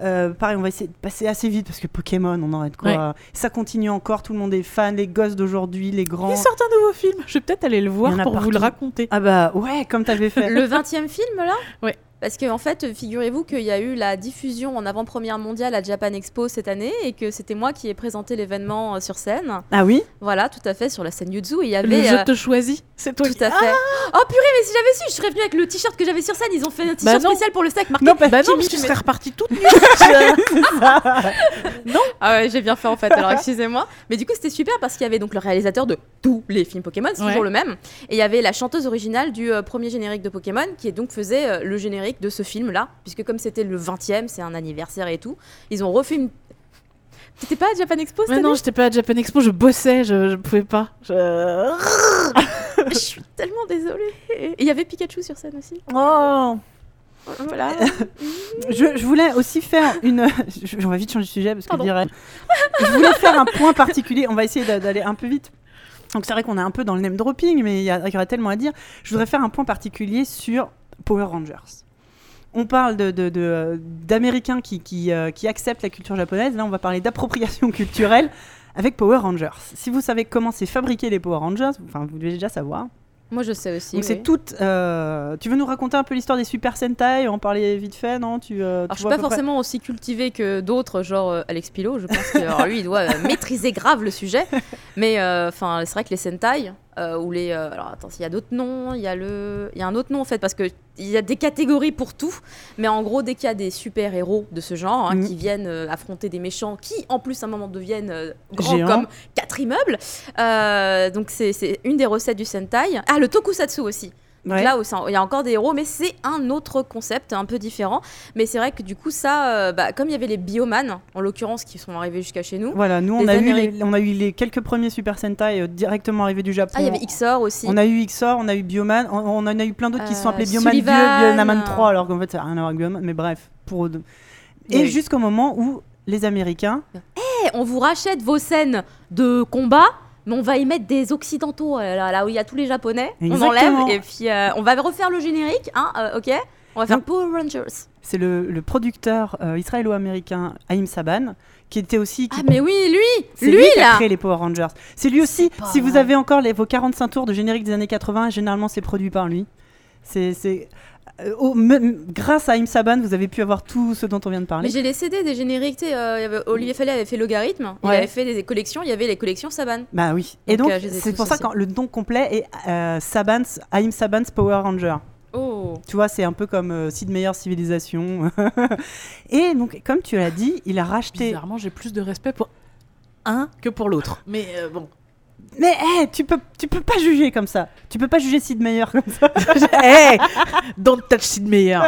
Euh, pareil, on va essayer de passer assez vite parce que Pokémon, on en de quoi. Ouais. Ça continue encore, tout le monde est fan, les gosses d'aujourd'hui, les grands. Ils sortent un nouveau film. Je vais peut-être aller le voir pour vous le raconter. Ah bah ouais, comme t'avais fait. Le 20e film là? Ouais. Parce que en fait, figurez-vous qu'il y a eu la diffusion en avant-première mondiale à Japan Expo cette année et que c'était moi qui ai présenté l'événement euh, sur scène. Ah oui? Voilà, tout à fait, sur la scène Yuzu. Et il y Le avait. jeu euh, te choisit. C'est toi Tout qui. à fait. oh purée, mais si j'avais su, je serais venue avec le t-shirt que j'avais sur scène. Ils ont fait un t-shirt Bah non. spécial pour le steak marqué. Non, parce Bah non, que tu serais repartie toute nue. Ah ouais, j'ai bien fait en fait, alors excusez-moi. Mais du coup, c'était super parce qu'il y avait donc le réalisateur de tous les films Pokémon, c'est Ouais. toujours le même. Et il y avait la chanteuse originale du euh, premier générique de Pokémon qui donc faisait euh, le générique de ce film-là. Puisque comme c'était le 20e, c'est un anniversaire et tout, ils ont refait une. T'étais pas à Japan Expo cette Mais non, année j'étais pas à Japan Expo, je bossais, je, je pouvais pas. Je... Je suis tellement désolée. Et il y avait Pikachu sur scène aussi. Oh Voilà. je, je voulais aussi faire une. On va vite changer de sujet parce que je dirais. Je voulais faire un point particulier. On va essayer d'a- d'aller un peu vite. Donc c'est vrai qu'on est un peu dans le name dropping, mais il y, a- il y aurait tellement à dire. Je voudrais faire un point particulier sur Power Rangers. On parle de, de- de- d'Américains qui, qui, euh, qui acceptent la culture japonaise. Là, on va parler d'appropriation culturelle avec Power Rangers. Si vous savez comment c'est fabriqué les Power Rangers, enfin, vous devez déjà savoir. Moi, je sais aussi. Donc c'est oui. toutes. euh, Tu veux nous raconter un peu l'histoire des Super Sentai En parler vite fait, non? Tu, euh, Alors, tu je suis pas près forcément aussi cultivé que d'autres, genre euh, Alex Pilot. Je pense que alors, lui, il doit euh, maîtriser grave le sujet. Mais euh, enfin, c'est vrai que les Sentai euh, ou les. euh, alors attends, il y a d'autres noms. Il y a le, il y a un autre nom en fait parce que il y a des catégories pour tout. Mais en gros, dès qu'il y a des super héros de ce genre hein, qui viennent euh, affronter des méchants, qui en plus à un moment deviennent grands comme quatre immeubles. donc c'est c'est une des recettes du Sentai. Ah, le Tokusatsu aussi. Ouais. Là où ça- il y a encore des héros, mais c'est un autre concept un peu différent. Mais c'est vrai que du coup, ça, euh, bah, comme il y avait les bioman, en l'occurrence, qui sont arrivés jusqu'à chez nous. Voilà, nous on a, eu les, on a eu les quelques premiers Super Sentai euh, directement arrivés du Japon. Ah, il y avait XOR aussi. On a eu XOR, on a eu Bioman, on, on en a eu plein d'autres qui se sont Euh, appelés Bioman Sullivan, euh. 3, alors qu'en fait ça n'a rien à voir avec Bioman, mais bref, pour Et jusqu'au moment où les Américains, Eh, on vous rachète vos scènes de combat. Mais on va y mettre des occidentaux, euh, là, là où il y a tous les japonais. Exactement. On enlève et puis euh, on va refaire le générique, hein, euh, ok On va faire Donc- Power Rangers. c'est le, le producteur euh, israélo-américain Haïm Saban, qui était aussi... qui- Ah mais oui, lui c'est Lui, lui qui a créé les Power Rangers. C'est lui aussi, si vous avez encore les, vos 45 tours de générique des années 80, généralement c'est produit par lui. C'est... euh, au- me- grâce à Haïm Saban, vous avez pu avoir tout ce dont on vient de parler. Mais j'ai les CD des génériques, euh, il y avait- Olivier Fallet avait fait Logarithme, il Ouais. avait fait des collections, il y avait les collections Saban. Bah oui. Et Donc, euh, c'est pour ça que le nom complet est euh, Saban's, Haïm Saban's Power Ranger. Oh Tu vois, c'est un peu comme euh, Sid Meier's Civilisation. Et donc, comme tu l'as dit, il a racheté. Bizarrement, j'ai plus de respect pour un que pour l'autre. Mais euh, bon. Mais tu peux, tu peux pas juger comme ça. Tu peux pas juger Sid Meier comme ça. hey Don't touch Sid Meier.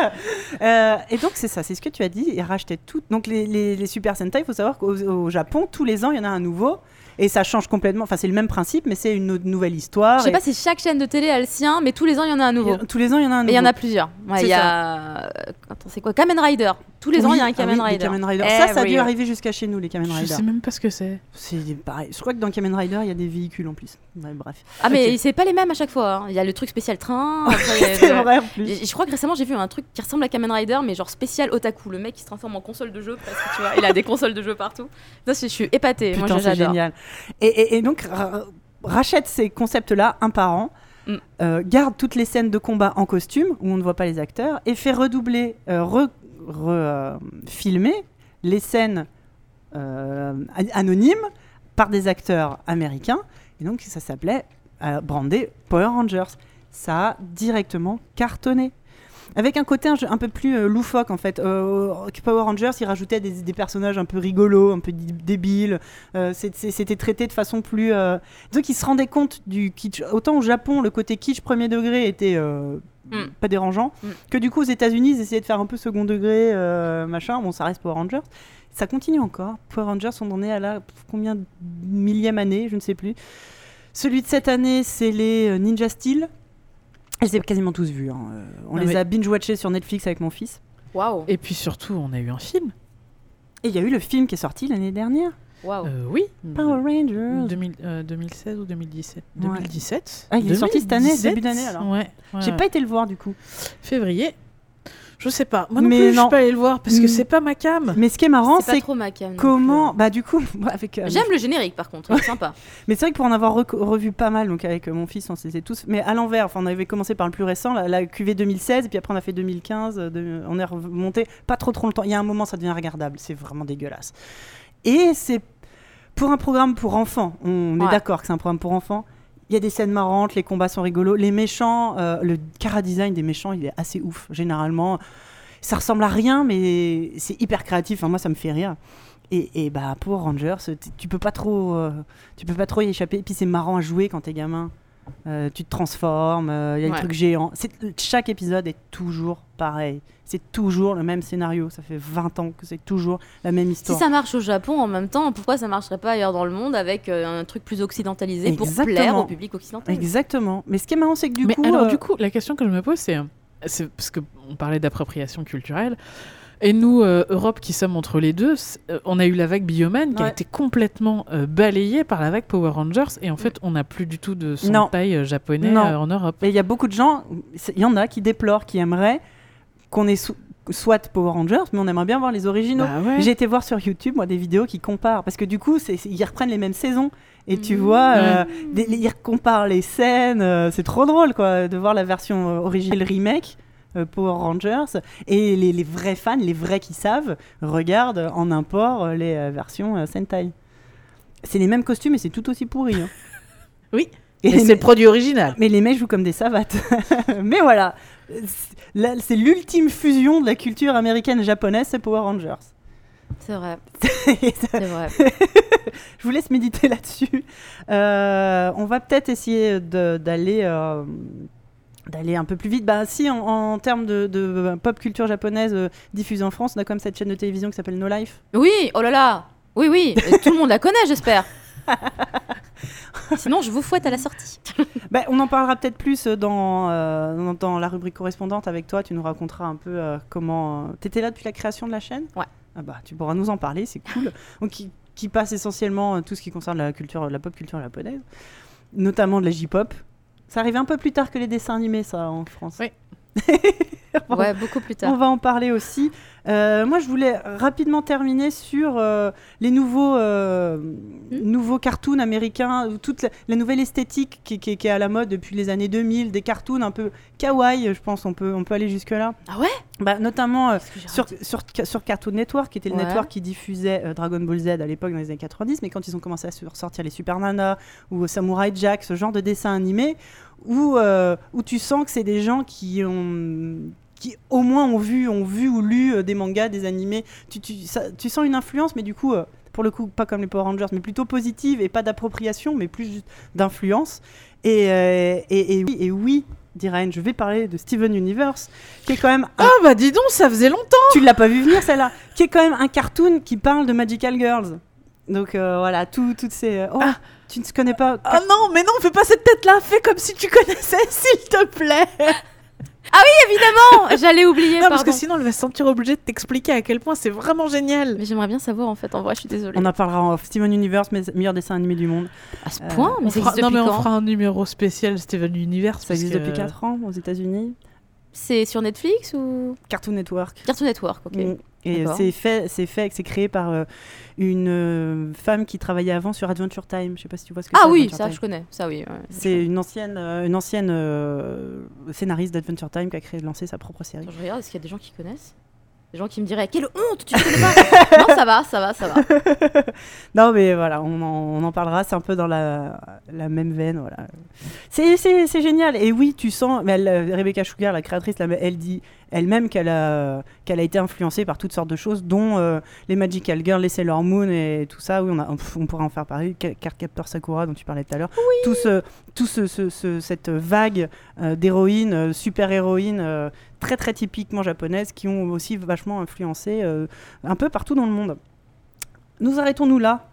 Euh, et donc, c'est ça, c'est ce que tu as dit. Il rachetait tout. Donc, les, les, les Super Sentai, il faut savoir qu'au au Japon, tous les ans, il y en a un nouveau. Et ça change complètement. Enfin, c'est le même principe, mais c'est une nouvelle histoire. Je sais Et- pas si chaque chaîne de télé a le sien, mais tous les ans il y en a un nouveau. Tous les ans, il y en a un Et nouveau. il y en a plusieurs. Ouais, il y a. euh, Attends, c'est quoi? Kamen Rider. Tous les ans il y a un ah Kamen oui, Rider. Kamen Rider. Ça, ça a dû arriver jusqu'à chez nous, les Kamen Je Rider. sais même pas ce que c'est. C'est pareil. Je crois que dans Kamen Rider, il y a des véhicules en plus. Ouais, bref. Ah, mais c'est pas les mêmes à chaque fois. hein. Il y a le truc spécial train. C'est le- vrai en plus. Je je crois que récemment j'ai vu un truc qui ressemble à Kamen Rider, mais genre spécial otaku. Le mec qui se transforme en console de jeu presque, tu vois. Il a des consoles de jeu partout. Ça, je je suis épatée. Putain, j'adore. génial. Et, et- et donc, ra- rachète ces concepts-là un par an, Mm. euh, garde toutes les scènes de combat en costume, où on ne voit pas les acteurs, et fait redoubler, euh, re- re- euh, filmer les scènes euh, an- anonymes par des acteurs américains. Et donc, ça s'appelait brandé Power Rangers. Ça a directement cartonné. Avec un côté un, peu plus euh, loufoque en fait. Euh, Power Rangers, ils rajoutaient des, des personnages un peu rigolos, un peu débiles. Euh, C'était traité de façon plus. Donc ils se rendaient compte du kitsch. Autant au Japon, le côté kitsch premier degré était Mm. pas dérangeant, Mm. que du coup aux États-Unis, ils essayaient de faire un peu second degré, machin. Bon, ça reste Power Rangers. Ça continue encore. Power Rangers, on en est à la combien millième année, je ne sais plus. Celui de cette année, c'est les Ninja Steel. Je les ai quasiment tous vus. hein. Euh, on Non, les mais- a binge-watchés sur Netflix avec mon fils. Waouh. Et puis surtout, on a eu un film. Et il y a eu le film qui est sorti l'année dernière. Waouh. Euh, oui. Power Rangers. 2000, euh, 2016 ou 2017 Ouais. 2017. Ah, il est sorti cette année, 2017? début d'année, alors. Ouais. ouais, J'ai ouais. pas été le voir du coup. Février. Je sais pas. Moi non Mais plus, je suis pas allée le voir parce que c'est pas ma cam. Mais ce qui est marrant, C'est pas c'est trop ma comment. plus. Bah, du coup, avec. euh, J'aime le générique par contre, est sympa. Mais c'est vrai que pour en avoir revu pas mal, donc avec euh, mon fils, on s'était tous. Mais à l'envers, enfin, on avait commencé par le plus récent, la, la QV 2016, et puis après on a fait 2015. euh, de- on est remonté pas trop trop longtemps. Il y a un moment, ça devient regardable. C'est vraiment dégueulasse. Et c'est pour un programme pour enfants. On est Ouais. d'accord que c'est un programme pour enfants. Il y a des scènes marrantes, les combats sont rigolos. Les méchants, euh, le cara design des méchants, il est assez ouf. Généralement, ça ressemble à rien, mais c'est hyper créatif. Enfin, moi, ça me fait rire. Et, et bah pour Rangers, tu peux pas trop, euh, tu peux pas trop y échapper. Et puis c'est marrant à jouer quand t'es gamin. Euh, tu te transformes, il y a des Ouais. trucs géants. C'est- Chaque épisode est toujours pareil. C'est toujours le même scénario. Ça fait 20 ans que c'est toujours la même Si histoire. ça marche au Japon en même temps, pourquoi ça marcherait pas ailleurs dans le monde avec euh, un truc plus occidentalisé pour plaire au public occidental? Exactement. Mais ce qui est marrant, c'est que du Mais coup, alors, euh, du coup, la question que je me pose, c'est, c'est parce que on parlait d'appropriation culturelle. Et nous, euh, Europe, qui sommes entre les deux, euh, on a eu la vague Bioman qui a été complètement euh, balayée par la vague Power Rangers. Et en fait, on n'a plus du tout de euh, japonais Non. en Europe. Et il y a beaucoup de gens, il y en a qui déplorent, qui aimeraient qu'on ait soit Power Rangers, mais on aimerait bien voir les originaux. Bah ouais. J'ai été voir sur YouTube, moi, des vidéos qui comparent. Parce que du coup, ils reprennent les mêmes saisons. Et tu Mhm. vois, euh, des- ils comparent les scènes. euh, c'est trop drôle, quoi, de voir la version euh, originale, le remake. Euh, Power Rangers et les, les vrais fans, les vrais qui savent, regardent en import euh, les euh, versions euh, Sentai. C'est les mêmes costumes et c'est tout aussi pourri. hein. Oui. Et c'est me- le produit original. mais les mecs jouent comme des savates. mais voilà, C'est- l'ultime fusion de la culture américaine et japonaise, c'est Power Rangers. C'est vrai, c'est vrai. je vous laisse méditer là-dessus. Euh, on va peut-être essayer de- d'aller euh, d'aller un peu plus vite. Bah si, en, en termes de, de pop culture japonaise euh, diffusée en France, on a comme cette chaîne de télévision qui s'appelle No Life. Oui, oh là là Oui, oui, euh, tout le monde la connaît, j'espère. Sinon, je vous fouette à la sortie. Bah, on en parlera peut-être plus dans, euh, dans, dans la rubrique correspondante avec toi. Tu nous raconteras un peu euh, comment. T'étais là depuis la création de la chaîne? Ouais. Ah bah, tu pourras nous en parler, c'est cool. Donc, qui, qui passe essentiellement tout ce qui concerne la culture, la pop culture japonaise, notamment de la J-pop. Ça arrive un peu plus tard que les dessins animés, ça, en France. Oui. Ouais, beaucoup plus On tard. va en parler aussi. Euh, moi, je voulais rapidement terminer sur euh, les nouveaux, euh, Hmm. nouveaux cartoons américains, toute la, la nouvelle esthétique qui, qui- qui est à la mode depuis les années 2000, des cartoons un peu kawaii, je pense, on peut, on peut aller jusque-là. Ah ouais? Bah, notamment sur, sur, sur Cartoon Network, qui était le Ouais. network qui diffusait Dragon Ball Z à l'époque dans les années 90, mais quand ils ont commencé à sortir les Super Nana ou Samurai Jack, ce genre de dessins animés, où, euh, où tu sens que c'est des gens qui ont qui au moins ont vu, ont vu ou lu euh, des mangas, des animés. Tu, tu, ça- tu sens une influence, mais du coup, euh, pour le coup, pas comme les Power Rangers, mais plutôt positive et pas d'appropriation, mais plus juste d'influence. Et, euh, et, et oui, et oui, dit Ryan, je vais parler de Steven Universe, qui est quand même un Ah bah dis donc, ça faisait longtemps. tu l'as pas vu venir celle-là, qui est quand même un cartoon qui parle de Magical Girls. Donc euh, voilà, tout, toutes ces. Oh, Ah. tu ne connais pas. Ah non, mais non, fais pas cette tête-là. Fais comme si tu connaissais, s'il te plaît. Évidemment J'allais oublier, Non, parce pardon. que sinon, elle va se sentir obligée de t'expliquer à quel point c'est vraiment génial. Mais j'aimerais bien savoir, en fait, en vrai, je suis désolée. On en parlera en off. Steven Universe, mes meilleur dessin animé du monde. À ce Euh, point Mais ça existe non, depuis mais on quand fera un numéro spécial Steven Universe. Ça parce existe que- depuis 4 ans aux États-Unis. C'est sur Netflix ou Cartoon Network. Cartoon Network Ok. Mm. Et c'est fait, c'est fait, c'est créé par euh, une euh, femme qui travaillait avant sur Adventure Time. Je sais pas si tu vois ce que Ah c'est. oui, Adventure ça Time. je connais. Ça oui. ouais. C'est une ancienne, euh, une ancienne scénariste d'Adventure Time qui a créé, lancé sa propre série. Attends, je regarde, est-ce qu'il y a des gens qui connaissent? Des gens qui me diraient Quelle honte Tu ne connais pas? Non, ça va, ça va, ça va. Non, mais voilà, on en, on en parlera. C'est un peu dans la, la même veine. Voilà. C'est, génial. Et oui, tu sens. Mais elle, Rebecca Sugar, la créatrice, elle dit elle-même qu'elle a, qu'elle a été influencée par toutes sortes de choses, dont euh, les Magical Girls, les Sailor Moon et tout ça. Oui, on, a, on, on pourra en faire parler. Cardcaptor Sakura, dont tu parlais tout à l'heure. Tout, ce, tout ce, ce- ce- cette vague euh, d'héroïnes, euh, super-héroïnes. très très typiquement japonaises qui ont aussi vachement influencé un peu partout dans le monde. Nous arrêtons-nous là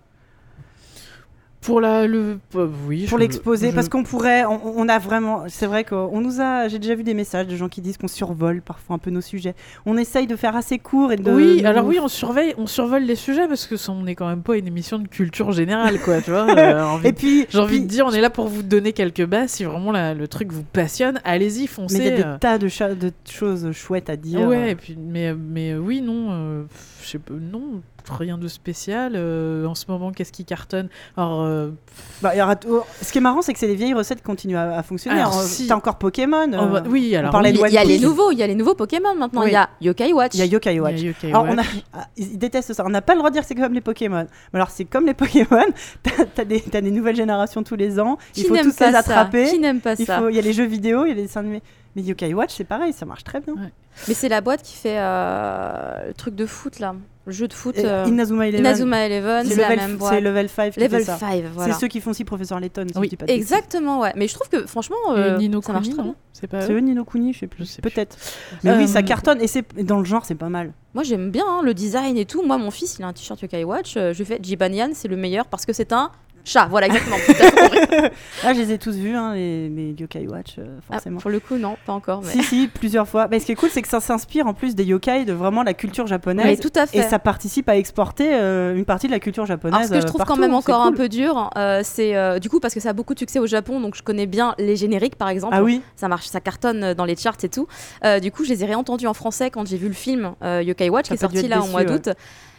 Pour la, le, euh, oui, pour l'exposer je- parce qu'on pourrait on, on a vraiment c'est vrai qu'on nous a j'ai déjà vu des messages de gens qui disent qu'on survole parfois un peu nos sujets on essaye de faire assez court et de Oui, de- alors oui, on surveille, on survole les sujets parce que ça, on n'est quand même pas une émission de culture générale, quoi, tu vois. euh, envie- et puis J'ai envie puis- de dire, on est là pour vous donner quelques bases. Si vraiment la- le truc vous passionne, allez-y, foncez. mais il y a des euh. tas de, choses chouettes à dire Ouais, et puis, mais, mais oui, non, je sais pas, non, rien de spécial. euh, en ce moment, qu'est-ce qui cartonne? Alors, euh, Bah, il y aura t- oh, ce qui est marrant c'est que c'est les vieilles recettes qui continuent à, à fonctionner Alors, Alors, si- t'as encore Pokémon on va- euh, oui, alors parlait oui, de Il y a les nouveaux, il y a les nouveaux Pokémon maintenant. Il Oui. y a Yokai Watch. il y a Yokai il y a Watch Yokai Alors, on Watch. a- ah, ils détestent ça. On n'a pas le droit de dire que c'est comme les Pokémon. Mais alors, c'est comme les Pokémon. T'as as des, t'as des nouvelles générations tous les ans. Qui il faut tous pas les ça attraper. Qui n'aime pas Il ça faut- il y a les jeux vidéo, il y a les dessins animés. Mais Yokai Watch, c'est pareil, ça marche très bien. Mais c'est la boîte qui fait euh, le truc de foot là, le jeu de foot. Euh, Inazuma Eleven. Inazuma Eleven, c'est c'est la level, même c'est boîte. level 5 qui Level fait ça. 5, voilà. C'est ceux qui font aussi Professeur Layton. si Oui. je dis pas de. Exactement, ouais. Mais je trouve que franchement, euh, Nino ça marche Kuni, très bien. C'est pas C'est eux Nino Kuni, je sais plus. Je sais plus. Peut-être. Mais oui, Euh, ça cartonne. Et c'est dans le genre, c'est pas mal. Moi j'aime bien hein, le design et tout. Moi mon fils il a un t-shirt Yokai Watch. euh, je lui fais Jibanyan c'est le meilleur parce que c'est un Chat, voilà, exactement. Tout à fait compris. Ah, je les ai tous vus, hein, les, les Yokai Watch, euh, Ah, forcément. pour le coup, non, pas encore. Mais... Si, si, plusieurs fois. Mais ce qui est cool, c'est que ça s'inspire en plus des yokai, de vraiment la culture Oui, japonaise. tout à fait. et ça participe à exporter euh, une partie de la culture japonaise. Alors, ce que je euh, trouve partout, quand même encore un peu dur, euh, c'est du coup parce que ça a beaucoup de succès au Japon, donc je connais bien les génériques par exemple. Ah oui Ça marche, ça cartonne dans les charts et tout. Du coup, je les ai réentendus en français quand j'ai vu le film Yokai Watch qui est sorti là au déçu, mois ouais.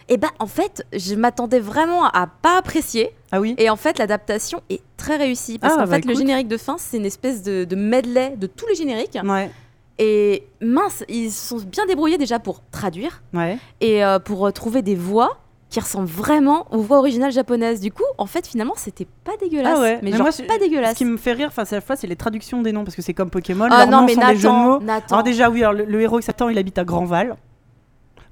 Et bah en fait, je m'attendais vraiment à pas apprécier. Ah oui Et en fait, l'adaptation est très réussie parce Ah, qu'en bah, fait, le générique de fin, c'est une espèce de, de medley de tous les génériques. Ouais, Et mince, ils sont bien débrouillés déjà pour traduire ouais. et euh, pour euh, trouver des voix qui ressemblent vraiment aux voix originales japonaises. Du coup, en fait, finalement, c'était pas dégueulasse. Ah ouais. Mais, Mais genre moi, pas dégueulasse. Ce qui me fait rire, enfin, c'est la fois, c'est les traductions des noms, parce que c'est comme Pokémon. Ah non, mais sont des jeux de Nathan, mots. Nathan. Alors déjà, oui, alors, le, le héros qui s'attend, il habite à Grandval.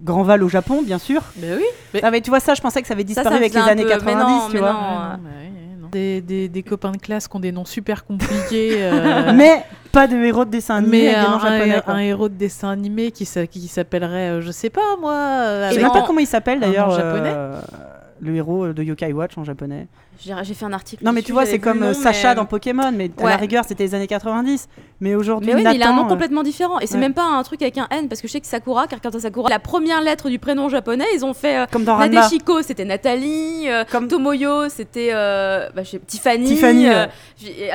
Grandval au Japon, bien sûr. Mais oui. Ah mais tu vois ça, je pensais que ça avait disparu ça avec les années peu- 90, mais non, tu mais vois. non. Ouais, non, ouais, ouais, non. Des, des, des copains de classe qui ont des noms super compliqués. euh, Mais pas de héros de dessin animé mais avec des un, noms japonais. un- héros de dessin animé qui, qui s'appellerait, euh, je sais pas moi. euh, Je sais pas comment il s'appelle d'ailleurs. japonais euh, le héros de Yokai Watch en japonais. J'ai fait un article. Non mais tu vois, c'est comme euh, nom, Sacha mais- dans Pokémon, mais à Ouais. la rigueur c'était les années 90. Mais aujourd'hui, Mais oui, mais il a un nom euh, complètement différent. Et c'est ouais. même pas un truc avec un N, parce que je sais que Sakura, quand Sakura, la première lettre du prénom japonais, ils ont fait euh, comme dans. Nadeshiko, c'était Nathalie, euh, Comme, Tomoyo, c'était euh, bah, Tiffany. Tiffany, euh, là,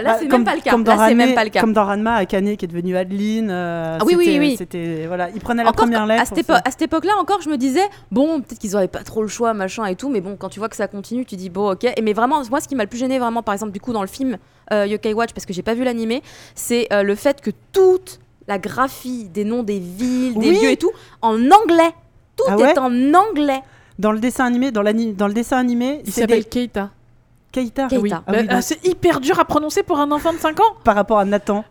bah, c'est comme- même pas le cas. Là, c'est même pas le cas. comme dans Ranma, Akane qui est devenue Adeline. euh, Ah oui, oui, oui. C'était voilà, il prenait la Encore, première à lettre. cette, à cette époque-là, encore, je me disais, bon, peut-être qu'ils auraient pas trop le choix, machin et tout, mais bon, quand tu vois que ça continue, tu dis, bon, ok. Mais vraiment, moi, ce qui m'a le plus gêné, vraiment, par exemple, du coup, dans le film euh, Yokai Watch, parce que j'ai pas vu l'animé, c'est euh, le fait que toute la graphie des noms des villes, des Oui. lieux et tout, en anglais. Tout Ah ouais est en anglais. Dans le dessin animé, dans, dans le dessin animé, Il c'est s'appelle des Keita. Keita. Keita. Oui. Ah Bah, oui, ah, donc, c'est hyper dur à prononcer pour un enfant de 5 ans. par rapport à Nathan.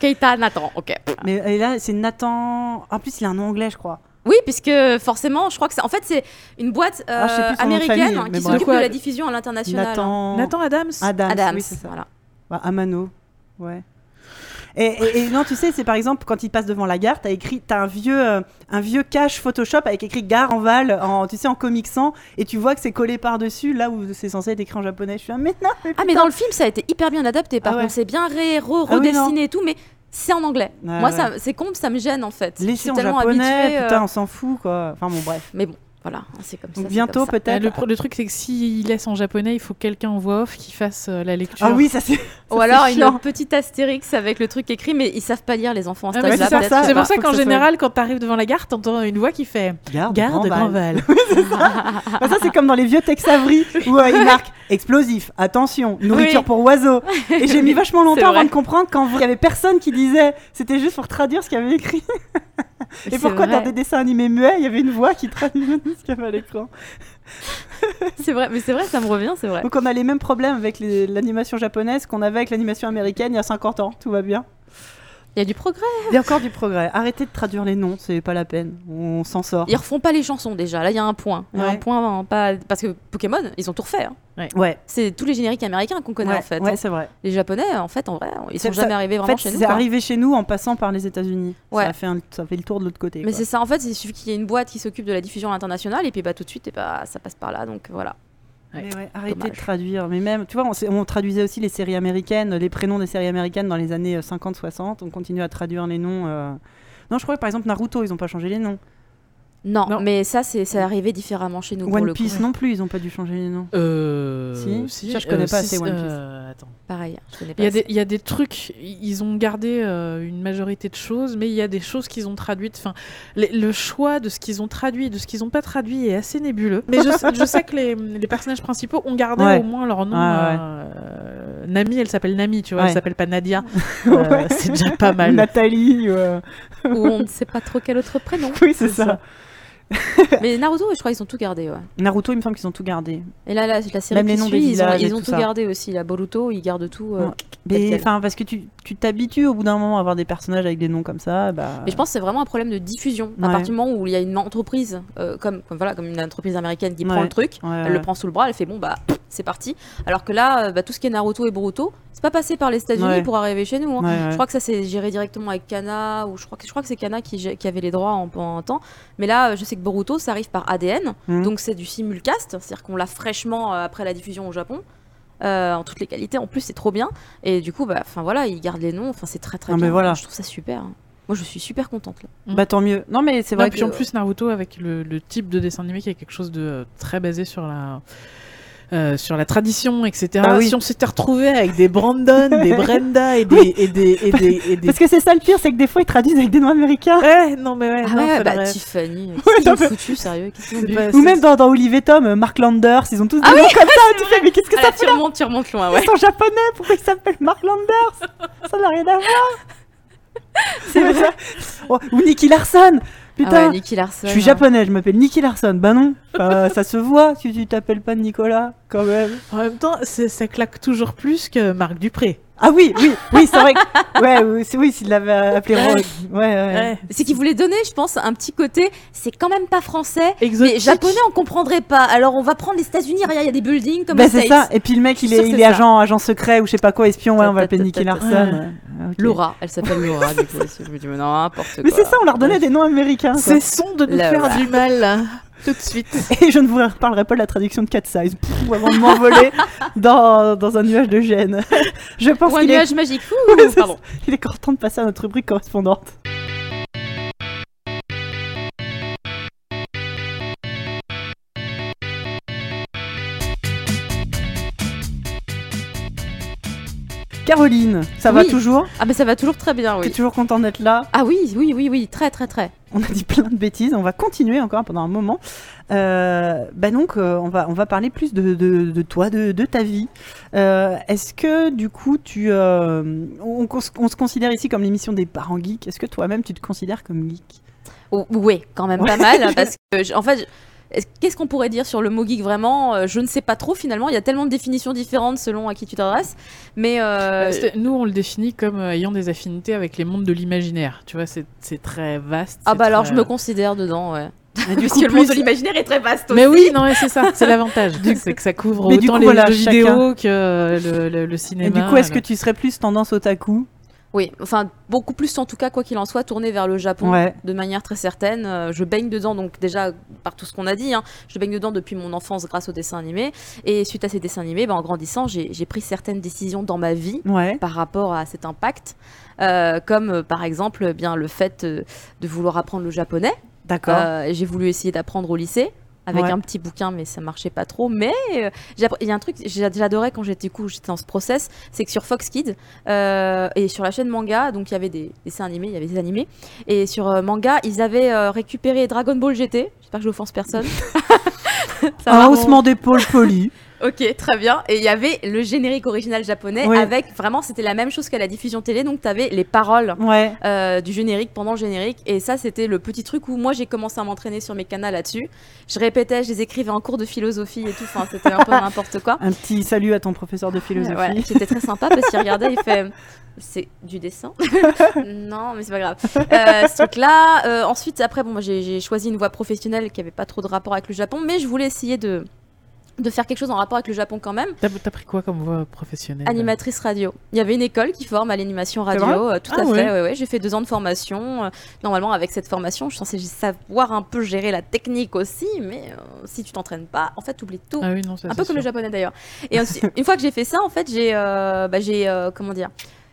Keita Nathan, ok. Mais et là, c'est Nathan. En plus, il a un nom anglais, je crois. Oui, puisque forcément, je crois que c'est en fait c'est une boîte euh, Ah, je sais plus son nom de américaine famille, qui s'occupe de la diffusion à l'international. Nathan. Nathan Adams. Adams. Adams, Oui, c'est ça. voilà. Bah, Amano. Ouais. Et, et- et non, tu sais, c'est par exemple quand il passe devant la gare, t'as écrit, t'as un vieux, euh, un vieux cache Photoshop avec écrit gare en Val, en, tu sais, en comicsant, et tu vois que c'est collé par dessus, là où c'est censé être écrit en japonais. Je suis ah, mais non. mais Ah mais dans le film ça a été hyper bien adapté. Par Ah ouais. contre c'est bien ré- re- Ah oui, redessiné et tout, mais c'est en anglais. Moi ouais. ça c'est con, ça me gêne en fait. Laissez en japonais, habituée, euh, putain, on s'en fout quoi. Enfin bon, bref. Mais bon, voilà, c'est comme ça. Donc c'est bientôt comme ça. Peut-être. le, truc, c'est que s'il laisse en japonais, il faut quelqu'un en voix off qui fasse euh, la lecture. Ah oui, ça c'est. Ou ça, alors une chiant. petite astérix avec le truc écrit, mais ils savent pas lire les enfants Ah, c'est ça, ça. pour ça qu'en que ça soit- général, quand t'arrives devant la gare, t'entends une voix qui fait Garde, Garde Grandval. Grandval. Bah, ça c'est comme dans les vieux Tex Avery où euh, il marque explosif, attention, nourriture Oui. pour oiseaux. Et j'ai mis vachement longtemps avant de comprendre qu'en vrai, il y avait personne qui disait. C'était juste pour traduire ce qu'il y avait écrit. Et pourquoi vrai. dans des dessins animés muets, il y avait une voix qui traduisait ce qu'il y avait à l'écran C'est vrai, mais c'est vrai, ça me revient, c'est vrai. Donc on a les mêmes problèmes avec l'animation japonaise qu'on avait avec l'animation américaine il y a 50 ans. Tout va bien. Il y a du progrès. Il y a encore du progrès. Arrêtez de traduire les noms, c'est pas la peine. On s'en sort. Ils refont pas les chansons déjà. Là, il y a un point. Il y a Ouais. un point, pas parce que Pokémon, ils ont tout refait. hein. Ouais, C'est tous les génériques américains qu'on connaît ouais, en fait. ouais, c'est vrai. Les Japonais, en fait, en vrai, ils sont ça- jamais arrivés En vraiment fait, chez nous. c'est arrivé chez nous en passant par les États-Unis. Ouais. Ça, a fait un- ça fait le tour de l'autre côté. Mais c'est ça, en fait, il suffit qu'il y ait une boîte qui s'occupe de la diffusion internationale et puis bah tout de suite, et bah, ça passe par là. Donc voilà. Ouais. Mais ouais, arrêtez Dommage. de traduire. Mais même, tu vois, on, traduisait aussi les séries américaines, les prénoms des séries américaines dans les années 50-60. On continue à traduire les noms. euh. Non, je crois que par exemple Naruto, ils n'ont pas changé les noms. Non, Non. mais ça, c'est c'est arrivé différemment chez nous pour One le Piece coup. non plus, ils n'ont pas dû changer les noms. Euh, Si Ça, je connais pas si, assez One Piece. euh, attends. Pareil, je connais pas. Il y, a assez. des, il y a des trucs, i- ils ont gardé euh, une majorité de choses, mais il y a des choses qu'ils ont traduites. Enfin, les- le choix de ce qu'ils ont traduit et de ce qu'ils n'ont pas traduit est assez nébuleux. Mais je, sais- je sais que les, les personnages principaux ont gardé Ouais. au moins leur nom. Ouais. euh, Nami, elle s'appelle Nami, tu vois, Ouais. elle s'appelle pas Nadia. Euh, C'est déjà pas mal. Nathalie. ou, euh, Ou on ne sait pas trop quel autre prénom. Oui, c'est C'est ça. ça. mais Naruto, je crois qu'ils ont tout gardé. Ouais. Naruto, il me semble qu'ils ont tout gardé. Et là, la, la série Même qui les noms suit, des ils ont, ils ont tout gardé aussi. La Boruto, ils gardent tout. euh. Mais enfin, parce que tu tu t'habitues au bout d'un moment à avoir des personnages avec des noms comme ça. Bah... Mais je pense que c'est vraiment un problème de diffusion. À partir du moment où il y a une entreprise, euh, comme, comme, voilà, comme une entreprise américaine qui prend le truc, elle le prend sous le bras, elle fait bon, bah c'est parti. Alors que là, euh, bah, tout ce qui est Naruto et Boruto, c'est pas passé par les États-Unis pour arriver chez nous. hein. Je crois que ça c'est géré directement avec Kana, ou je crois que, je crois que c'est Kana qui, avait les droits en, un temps. Mais là, je sais que Boruto, ça arrive par ADN, Mhm. donc c'est du simulcast, c'est-à-dire qu'on l'a fraîchement euh, après la diffusion au Japon. euh, en toutes les qualités. En plus, c'est trop bien. Et du coup, bah, enfin voilà, ils gardent les noms. Enfin, c'est très très Non, bien. mais voilà. Je trouve ça super. hein. Moi, je suis super contente là. Mm. Bah tant mieux. Non mais c'est Non, vrai puis que en plus Naruto avec le, le type de dessin animé qui est quelque chose de euh, très basé sur la euh, sur la tradition, etc. Bah oui. Si on s'était retrouvé avec des Brandon, des Brenda et des et des et des, et des- parce que c'est ça le pire, c'est que des fois ils traduisent avec des noms américains. ouais non mais ouais, Ah non, ouais, bah Tiffany. Ouais, foutu, sérieux pas- Ou même dans, dans Olive et Tom, euh, Mark Landers, ils ont tous des Ah noms comme ça. Tu fais mais qu'est-ce que Ah ça là, tu remontes, tu remontes loin, ouais. Ils sont japonais, pourquoi ils s'appellent Mark Landers? Ça n'a rien à voir. C'est vrai. Ou Nicky Larson. Putain, Ah ouais, Nicky Larson. je suis japonais, je m'appelle Nicky Larson. Bah non, ça se voit si tu t'appelles pas Nicolas, quand même. En même temps, c'est- ça claque toujours plus que Marc Dupré. Ah oui, oui, oui, c'est vrai. que- Ouais, oui, c'est oui, s'il l'avait appelé. Rogue. Ouais, ouais. Ouais. C'est qu'ils voulaient donner, je pense, un petit côté. C'est quand même pas français. Exotique. Mais japonais, on comprendrait pas. Alors on va prendre les États-Unis. Regarde, il y a des buildings comme Bah c'est ça. Et puis le mec, il est, que il est agent, agent secret ou je sais pas quoi, espion. Ouais, on va l'appeler Nicky Larson. Ah. Laura, elle s'appelle Laura du coup. aussi. Je me dis, mais n'importe quoi. Mais c'est ça, on leur donnait des noms américains. Cessons de nous faire du mal tout de suite. Et je ne vous reparlerai pas de la traduction de Cat Size Pff, avant de m'envoler dans, dans un nuage de gêne. je pense Ou un est, nuage magique. Ouais, c'est pardon. il est temps de passer à notre rubrique correspondante. Caroline, ça va toujours Ah, mais ça va toujours très bien, T'es oui. toujours contente d'être là Ah oui, oui, oui, oui, très, très, très. On a dit plein de bêtises, on va continuer encore pendant un moment. Euh, bah donc, euh, on, va, on va parler plus de, de, de toi, de, de ta vie. Euh, Est-ce que du coup, tu, euh, on, se considère ici comme l'émission des parents geeks? Est-ce que toi-même, tu te considères comme geek? Oh, oui, quand même pas mal. hein, parce que, en fait, qu'est-ce qu'on pourrait dire sur le mot geek vraiment? Euh, Je ne sais pas trop finalement. Il y a tellement de définitions différentes selon à qui tu t'adresses. Mais. euh, C'est- Nous, on le définit comme euh, ayant des affinités avec les mondes de l'imaginaire. Tu vois, c'est très vaste. Ah bah alors je me considère dedans, ouais. Parce coup, que le monde plus- de l'imaginaire est très vaste Mais aussi. oui, non, mais c'est ça, c'est l'avantage. c'est que ça couvre Mais autant coup, les voilà, jeux chacun- vidéo que euh, le, le- le Et cinéma. du coup, est-ce que tu serais plus tendance otaku Oui, enfin beaucoup plus en tout cas, quoi qu'il en soit, tourné vers le Japon Ouais. de manière très certaine. Euh, je baigne dedans, donc déjà par tout ce qu'on a dit, hein, je baigne dedans depuis mon enfance grâce aux dessins animés. Et suite à ces dessins animés, bah, en grandissant, j'ai pris certaines décisions dans ma vie Ouais. par rapport à cet impact, Euh, comme euh, par exemple eh bien le fait de vouloir apprendre le japonais. D'accord. J'ai voulu essayer d'apprendre au lycée avec Ouais. un petit bouquin, mais ça marchait pas trop. Mais euh, il y a un truc j'adorais quand j'étais cool, j'étais dans ce process, c'est que sur Fox Kids euh, et sur la chaîne manga, donc il y avait des dessins animés, il y avait des animés, et sur euh, manga, ils avaient récupéré Dragon Ball GT. J'espère que j'offense personne. Ça un haussement d'épaule poli. Ok, très bien. Et il y avait le générique original japonais avec vraiment, c'était la même chose qu'à la diffusion télé, donc tu avais les paroles Ouais. euh, du générique pendant le générique. Et ça, c'était le petit truc où moi j'ai commencé à m'entraîner sur mes canaux là-dessus. Je répétais, je les écrivais en cours de philosophie et tout. Enfin, c'était un peu n'importe quoi. Un petit salut à ton professeur de philosophie. Ouais, c'était très sympa parce qu'il regardait, il fait. C'est du dessin? Non, mais c'est pas grave. Euh, ce truc-là. euh, ensuite, après, bon, j'ai choisi une voie professionnelle qui avait pas trop de rapport avec le Japon, mais je voulais essayer de, de faire quelque chose en rapport avec le Japon quand même. T'as pris quoi comme voie professionnelle Animatrice radio. Il y avait une école qui forme à l'animation radio, euh, tout Ah à ouais. fait. ouais, ouais. J'ai fait deux ans de formation. euh, normalement, avec cette formation, je suis censée savoir un peu gérer la technique aussi, mais euh, si tu t'entraînes pas, en fait, tu oublies tout. Ah oui, non, ça un peu comme le japonais d'ailleurs. Et ensuite, une fois que j'ai fait ça, en fait, j'ai, euh, bah, j'ai, euh, comment dire,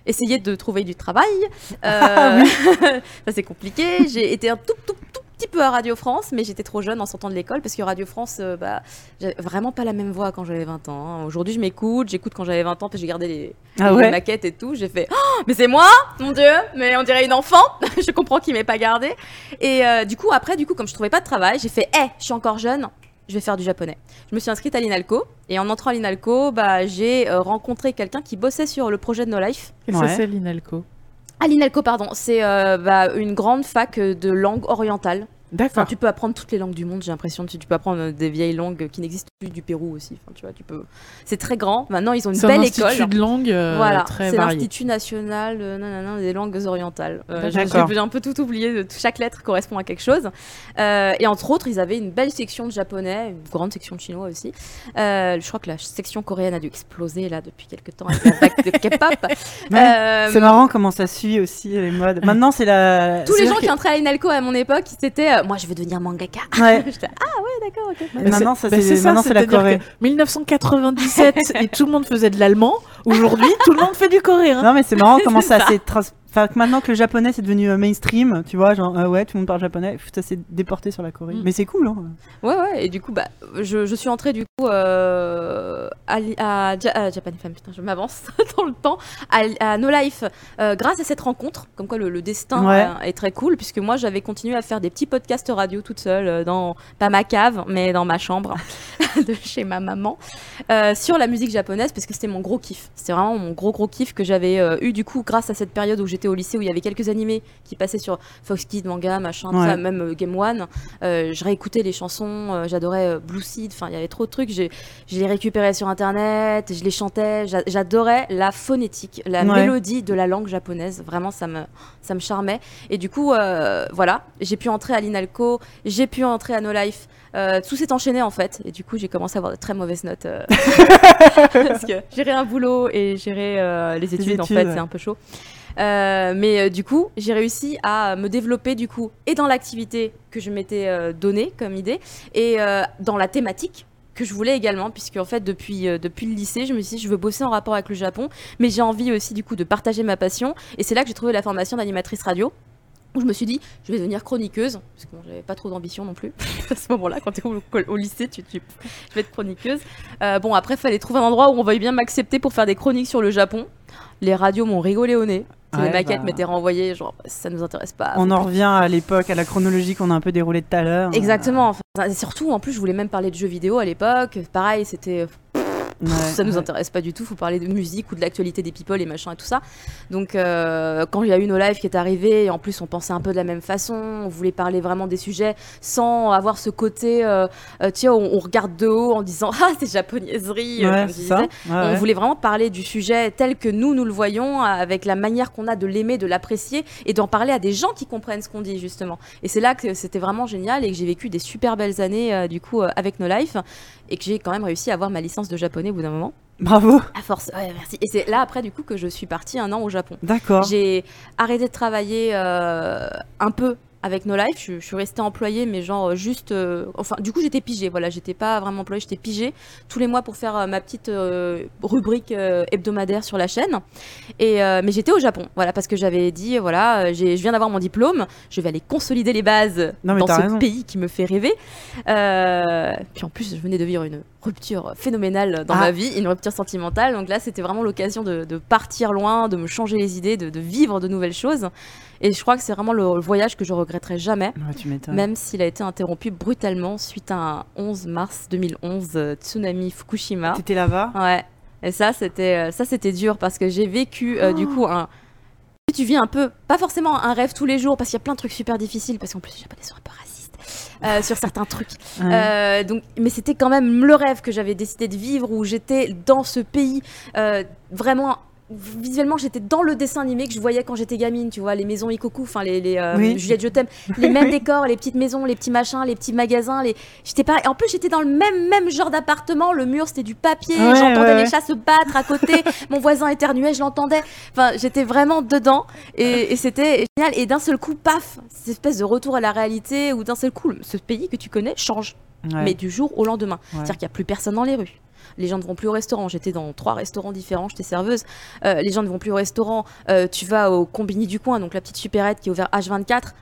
essayé de trouver du travail. Ah Euh, ça c'est compliqué. J'ai été un tout, tout, tout petit peu à Radio France, mais j'étais trop jeune en sortant de l'école parce que Radio France, euh, bah, j'avais vraiment pas la même voix quand j'avais 20 ans. hein. Aujourd'hui, je m'écoute, j'écoute quand j'avais 20 ans parce que j'ai gardé les, Ah les maquettes et tout. J'ai fait, Oh, mais c'est moi, mon Dieu, mais on dirait une enfant. je comprends qu'il m'ait pas gardé. Et euh, du coup, après, du coup, comme je trouvais pas de travail, j'ai fait, hé, je suis encore jeune. Je vais faire du japonais. Je me suis inscrite à l'INALCO et en entrant à l'INALCO, bah, j'ai euh, rencontré quelqu'un qui bossait sur le projet de No Life. Ouais. que c'est l'INALCO Ah, pardon, c'est euh, bah, une grande fac euh, de langue orientale. Enfin, D'accord. tu peux apprendre toutes les langues du monde, j'ai l'impression. Tu, tu peux apprendre euh, des vieilles langues qui n'existent plus du Pérou aussi. Enfin, tu vois, tu peux. C'est très grand. Maintenant, ils ont une C'est un belle institut école. de langue euh, voilà, très c'est l'Institut national euh, nanana, des langues orientales. Euh, j'ai- un peu tout oublié, de- chaque lettre correspond à quelque chose. Euh, et entre autres, ils avaient une belle section de japonais, une grande section de chinois aussi. Euh, je crois que la section coréenne a dû exploser là depuis quelques temps avec la vague de K-pop. Euh, C'est marrant comment ça suit aussi les modes. Maintenant, c'est la. tous les gens vrai qui entraient à l'INALCO à mon époque, c'était euh, moi je veux devenir mangaka. Ouais. J'étais, ah ouais, d'accord, ok. Maintenant, ça, Bah, c'est ça, maintenant, c'est la Corée. que 1997 et tout le monde faisait de l'allemand. Aujourd'hui, tout le monde fait du coréen. Non, mais c'est marrant comment C'est ça ça. s'est trans... Enfin, maintenant que le japonais c'est devenu euh, mainstream, tu vois, genre, euh, ouais, tout le monde parle japonais, ça s'est déporté sur la Corée. Mm. Mais c'est cool, hein. Ouais, ouais, et du coup, bah, je, je suis entrée du coup euh, à, à, à Japan FM, putain, je m'avance dans le temps, à, à No Life, euh, grâce à cette rencontre, comme quoi le, le destin Ouais. est très cool, puisque moi j'avais continué à faire des petits podcasts radio toute seule, dans, pas ma cave, mais dans ma chambre de chez ma maman, sur la musique japonaise, parce que c'était mon gros kiff. C'était vraiment mon gros gros kiff que j'avais eu du coup grâce à cette période où j'étais au lycée, où il y avait quelques animés qui passaient sur Fox Kids, manga, machin, tout Ouais. ça, même euh, Game One. Euh, je réécoutais les chansons, euh, j'adorais euh, Blue Seed, enfin il y avait trop de trucs, je les récupérais sur internet, je les chantais, j'a- j'adorais la phonétique, la Ouais. mélodie de la langue japonaise, vraiment ça me, ça me charmait. Et du coup, euh, voilà, j'ai pu entrer à l'INALCO, j'ai pu entrer à No Life, euh, tout s'est enchaîné en fait, et du coup j'ai commencé à avoir de très mauvaises notes. euh, parce que gérer un boulot et gérer les études, en fait ouais. c'est un peu chaud. Euh, mais euh, du coup, j'ai réussi à me développer du coup et dans l'activité que je m'étais euh, donnée comme idée et dans la thématique que je voulais également puisque en fait depuis depuis le lycée, je me suis dit je veux bosser en rapport avec le Japon, mais j'ai envie aussi du coup de partager ma passion et c'est là que j'ai trouvé la formation d'animatrice radio où je me suis dit, je vais devenir chroniqueuse, parce que bon, j'avais pas trop d'ambition non plus. à ce moment-là, quand tu es au, lycée, tu, tu- je vais être chroniqueuse. Bon, après, fallait trouver un endroit où on veuille bien m'accepter pour faire des chroniques sur le Japon. Les radios m'ont rigolé au nez. Ouais, les maquettes bah. m'étaient renvoyées, genre, ça nous intéresse pas. On en revient à l'époque, à la chronologie qu'on a un peu déroulée tout à l'heure. Exactement. Enfin, et surtout, en plus, je voulais même parler de jeux vidéo à l'époque. Pareil, c'était Ouais, ça nous ouais. intéresse pas du tout. Faut parler de musique ou de l'actualité des people et machin et tout ça. Donc, euh, quand il y a eu No Life qui est arrivé, et en plus, on pensait un peu de la même façon. On voulait parler vraiment des sujets sans avoir ce côté, euh, euh, sais, on, on regarde de haut en disant ah c'est japonaiserie. euh, Ouais, comme On voulait vraiment parler du sujet tel que nous, nous le voyons, avec la manière qu'on a de l'aimer, de l'apprécier, et d'en parler à des gens qui comprennent ce qu'on dit, justement. Et c'est là que c'était vraiment génial et que j'ai vécu des super belles années, euh, du coup, euh, avec No Life, et que j'ai quand même réussi à avoir ma licence de japonais bout d'un moment. Bravo. À force, ouais, merci. Et c'est là, après, du coup, que je suis partie un an au Japon. D'accord. J'ai arrêté de travailler euh, un peu avec No Life. Je, je suis restée employée, mais genre euh, juste. euh, enfin, du coup, j'étais pigée. Voilà, j'étais pas vraiment employée, j'étais pigée tous les mois pour faire euh, ma petite rubrique hebdomadaire sur la chaîne. Et mais j'étais au Japon, voilà, parce que j'avais dit, voilà, je viens d'avoir mon diplôme, je vais aller consolider les bases Non, dans ce raison. pays qui me fait rêver. Puis en plus, je venais de vivre une rupture phénoménale dans Ah. ma vie, une rupture sentimentale. Donc là, c'était vraiment l'occasion de, de partir loin, de me changer les idées, de, de vivre de nouvelles choses. Et je crois que c'est vraiment le voyage que je regretterai jamais, Ouais, tu m'étonnes. même s'il a été interrompu brutalement suite à un 11 mars 2011 euh, tsunami Fukushima. T'étais là-bas? Ouais. Et ça, c'était euh, ça, c'était dur parce que j'ai vécu euh, du coup un. Tu vis un peu, pas forcément un rêve tous les jours parce qu'il y a plein de trucs super difficiles parce qu'en plus les Japonais sont un peu racistes euh, sur certains trucs. Ouais. Euh, donc, mais c'était quand même le rêve que j'avais décidé de vivre où j'étais dans ce pays euh, vraiment. Visuellement, j'étais dans le dessin animé que je voyais quand j'étais gamine, tu vois, les maisons Ikoku, enfin les, les euh, Oui. Juliette Je t'aime, les mêmes décors, les petites maisons, les petits machins, les petits magasins, les. J'étais pas. En plus, j'étais dans le même même genre d'appartement. Le mur c'était du papier. Ouais, J'entendais ouais, les ouais. chats se battre à côté. Mon voisin éternuait, je l'entendais. Enfin, j'étais vraiment dedans et, et c'était génial. Et d'un seul coup, paf, cette espèce de retour à la réalité où d'un seul coup, ce pays que tu connais change mais du jour au lendemain. C'est-à-dire qu'il n'y a plus personne dans les rues. Les gens ne vont plus au restaurant. J'étais dans trois restaurants différents, j'étais serveuse. Euh, les gens ne vont plus au restaurant. Euh, tu vas au combini du coin, donc la petite supérette qui est ouverte H24.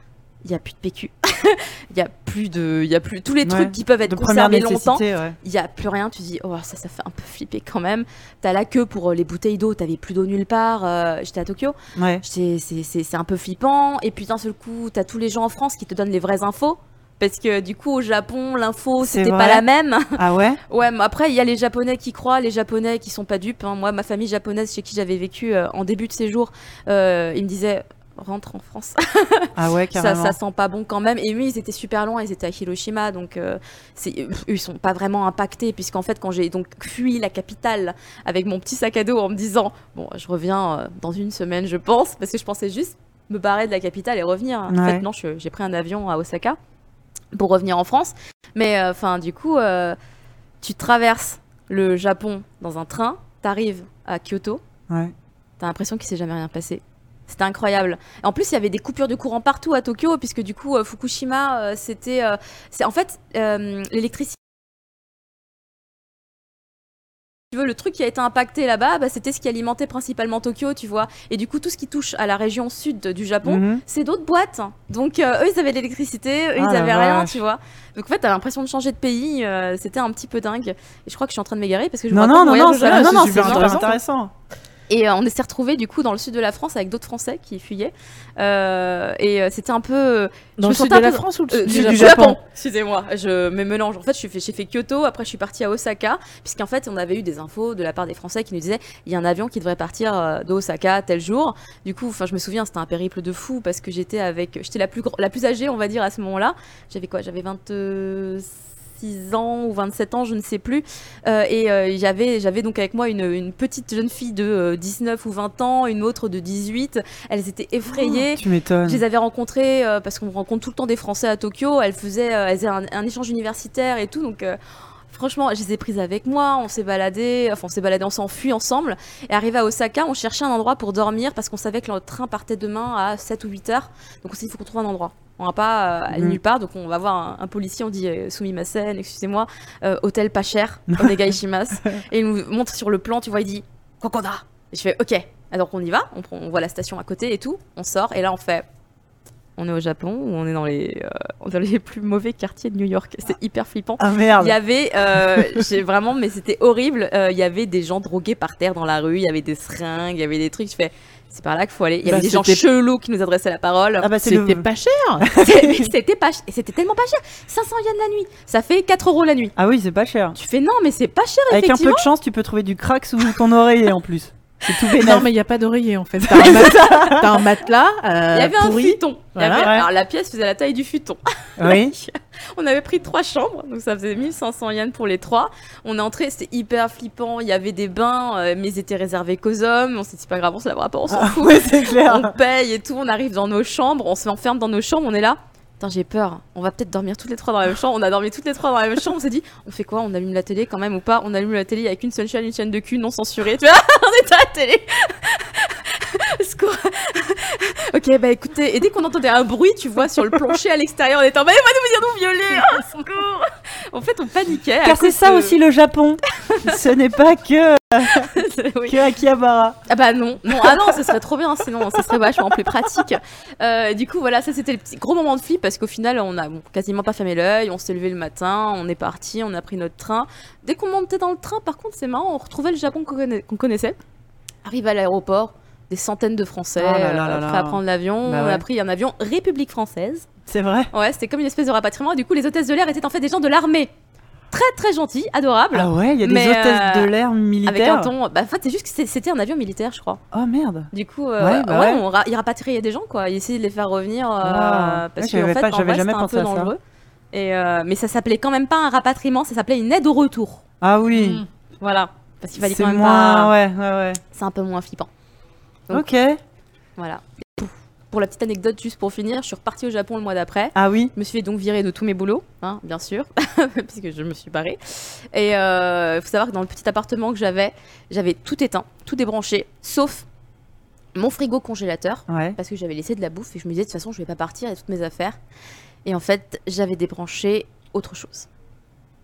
Il n'y a plus de PQ. Il y a plus de, il y a plus tous les Ouais, trucs qui peuvent être conservés longtemps. ouais. Il n'y a plus rien. Tu dis, oh ça, ça fait un peu flipper quand même. T'as la queue pour euh, les bouteilles d'eau. T'avais plus d'eau nulle part. Euh, J'étais à Tokyo. Ouais. C'est un peu flippant. Et puis d'un seul coup, t'as tous les gens en France qui te donnent les vraies infos. Parce que du coup, au Japon, l'info, c'était pas la même. Ah ouais Ouais, mais après, il y a les Japonais qui croient, les Japonais qui sont pas dupes. hein. Moi, ma famille japonaise chez qui j'avais vécu euh, en début de séjour, euh, ils me disaient rentre en France. Ah ouais, ça, carrément. ça sent pas bon quand même. Et oui, ils étaient super loin, ils étaient à Hiroshima, donc euh, ils sont pas vraiment impactés, puisqu'en fait, quand j'ai donc fui la capitale avec mon petit sac à dos en me disant, bon, je reviens euh, dans une semaine, je pense, parce que je pensais juste me barrer de la capitale et revenir. En Ouais. fait, non, j'ai pris un avion à Osaka pour revenir en France. Mais euh, enfin, du coup, euh, tu traverses le Japon dans un train, t'arrives à Kyoto, Ouais. t'as l'impression qu'il s'est jamais rien passé. C'était incroyable. En plus, il y avait des coupures de courant partout à Tokyo, puisque du coup, euh, Fukushima, c'était. c'est en fait l'électricité. Tu veux, le truc qui a été impacté là-bas, bah, c'était ce qui alimentait principalement Tokyo, tu vois. Et du coup, tout ce qui touche à la région sud du Japon, Mhm. c'est d'autres boîtes. Donc, euh, eux, ils avaient de l'électricité, eux, Ah, ils avaient rien, vache. tu vois. Donc, en fait, t'as l'impression de changer de pays. euh, c'était un petit peu dingue. Et je crois que je suis en train de m'égarer parce que je Non, raconte non, non, non, non, non, c'est super super intéressant. intéressant. Et euh, on s'est retrouvés du coup dans le sud de la France avec d'autres Français qui fuyaient. Euh, et euh, c'était un peu. Dans me le sud de la peu- France ou le Euh, sud du, du du Japon Japon, excusez-moi, je me mélange. En fait, je suis fait- j'ai fait Kyoto, après je suis partie à Osaka, puisqu'en fait, on avait eu des infos de la part des Français qui nous disaient il y a un avion qui devrait partir euh, de Osaka tel jour. Du coup, enfin, je me souviens, c'était un périple de fou parce que j'étais avec, j'étais la plus la plus âgée, on va dire à ce moment-là. J'avais quoi? J'avais 26 ans ou 27 ans, je ne sais plus. Euh, et euh, j'avais, j'avais donc avec moi une, une petite jeune fille de euh, 19 ou 20 ans, une autre de 18. Elles étaient effrayées. Tu m'étonnes. Je les avais rencontrées euh, parce qu'on rencontre tout le temps des Français à Tokyo. Elles faisaient, euh, elles faisaient un, un échange universitaire et tout. Donc, euh, franchement, je les ai prises avec moi. On s'est baladé, enfin, on s'est baladé, on s'enfuit ensemble. Et arrivé à Osaka, on cherchait un endroit pour dormir parce qu'on savait que le train partait demain à 7 ou 8 heures. Donc, on s'est dit, il faut qu'on trouve un endroit. On va pas euh, aller Mhm. nulle part. Donc, on va voir un, un policier. On dit, euh, Sumimasen, excusez-moi, euh, hôtel pas cher, Omega Ishimasu. et il nous montre sur le plan, tu vois, il dit, Kokoda. Et je fais, ok. Alors, on y va. On, prend- on voit la station à côté et tout. On sort. Et là, on fait, on est au Japon ou on est dans les, euh, dans les plus mauvais quartiers de New York. C'est hyper flippant. Ah Il merde. y avait, euh, j'ai vraiment, mais c'était horrible. Euh, Il y avait des gens drogués par terre dans la rue. Il y avait des seringues, il y avait des trucs. Je fais, c'est par là qu'il faut aller. Il y Bah, avait des gens chelous qui nous adressaient la parole. Ah bah C'était le... pas cher. C'était pas, c'était tellement pas cher. 500 yens la nuit. Ça fait 4 euros la nuit. Ah oui, c'est pas cher. Tu fais non, mais c'est pas cher Avec un peu de chance, tu peux trouver du crack sous ton oreiller en plus. C'est tout Non, bénef. mais il n'y a pas d'oreiller en fait. T'as un, mat- t'as un matelas euh, Il y avait un futon. Il y Voilà. avait- Ouais. alors la pièce faisait la taille du futon. Oui. On avait pris trois chambres, donc ça faisait 1500 yens pour les trois. On est entré, c'était hyper flippant. Il y avait des bains, euh, mais ils étaient réservés qu'aux hommes. On s'est dit, c'est pas grave, on se lavera pas, on s'en Ah, fout. ouais, c'est On clair. paye et tout, on arrive dans nos chambres, on se enferme dans nos chambres, on est là. J'ai peur. On va peut-être dormir toutes les trois dans la même chambre. On a dormi toutes les trois dans la même chambre. On s'est dit, on fait quoi? On allume la télé quand même ou pas? On allume la télé avec une seule chaîne, une chaîne de cul non censurée. Tu vois? On était à la télé. Ok, bah écoutez, et dès qu'on entendait un bruit, tu vois, sur le plancher à l'extérieur, on était en mode, il va nous venir nous violer. Oh, secours. En fait, on paniquait. Car c'est ça de- aussi le Japon. Ce n'est pas que, Oui. que Akihabara. Ah bah non, non, ah non, ce serait trop bien, sinon ce serait vachement plus pratique. Euh, du coup, voilà, ça c'était le petit gros moment de flip parce qu'au final, on a bon, quasiment pas fermé l'œil, on s'est levé le matin, on est parti, on a pris notre train. Dès qu'on montait dans le train, par contre, c'est marrant, on retrouvait le Japon qu'on connaissait. Arrive à l'aéroport, des centaines de Français Oh là là euh, là là. prêts à prendre l'avion. Bah on ouais. a pris un avion République française. C'est vrai. Ouais, c'était comme une espèce de rapatriement. Et du coup, les hôtesses de l'air étaient en fait des gens de l'armée. Très très gentils, adorables. Ah ouais, il y a des hôtesses euh, de l'air avec militaires. un ton. Bah, en fait, c'est juste que c'était un avion militaire, je crois. Oh merde. Du coup, euh, Ouais, bah ouais. on ra- il rapatriait des gens, quoi. Il essayait de les faire revenir euh, Wow. parce que en fait, j'avais jamais c'était un pensé peu à ça. dangereux. Et euh, mais ça s'appelait quand même pas un rapatriement, ça s'appelait une aide au retour. Ah oui. Voilà, parce qu'il fallait quand même moins. pas. Ouais, ouais, ouais. C'est un peu moins flippant. Donc- Ok. Voilà. Pour, pour la petite anecdote, juste pour finir, je suis repartie au Japon le mois d'après. Ah oui. Je me suis fait donc virer de tous mes boulots, hein, bien sûr, puisque je me suis barrée. Et il faut savoir que dans le petit appartement que j'avais, j'avais tout éteint, tout débranché, sauf mon frigo congélateur. Ouais. parce que j'avais laissé de la bouffe et je me disais de toute façon je vais pas partir, a toutes mes affaires. Et en fait j'avais débranché autre chose.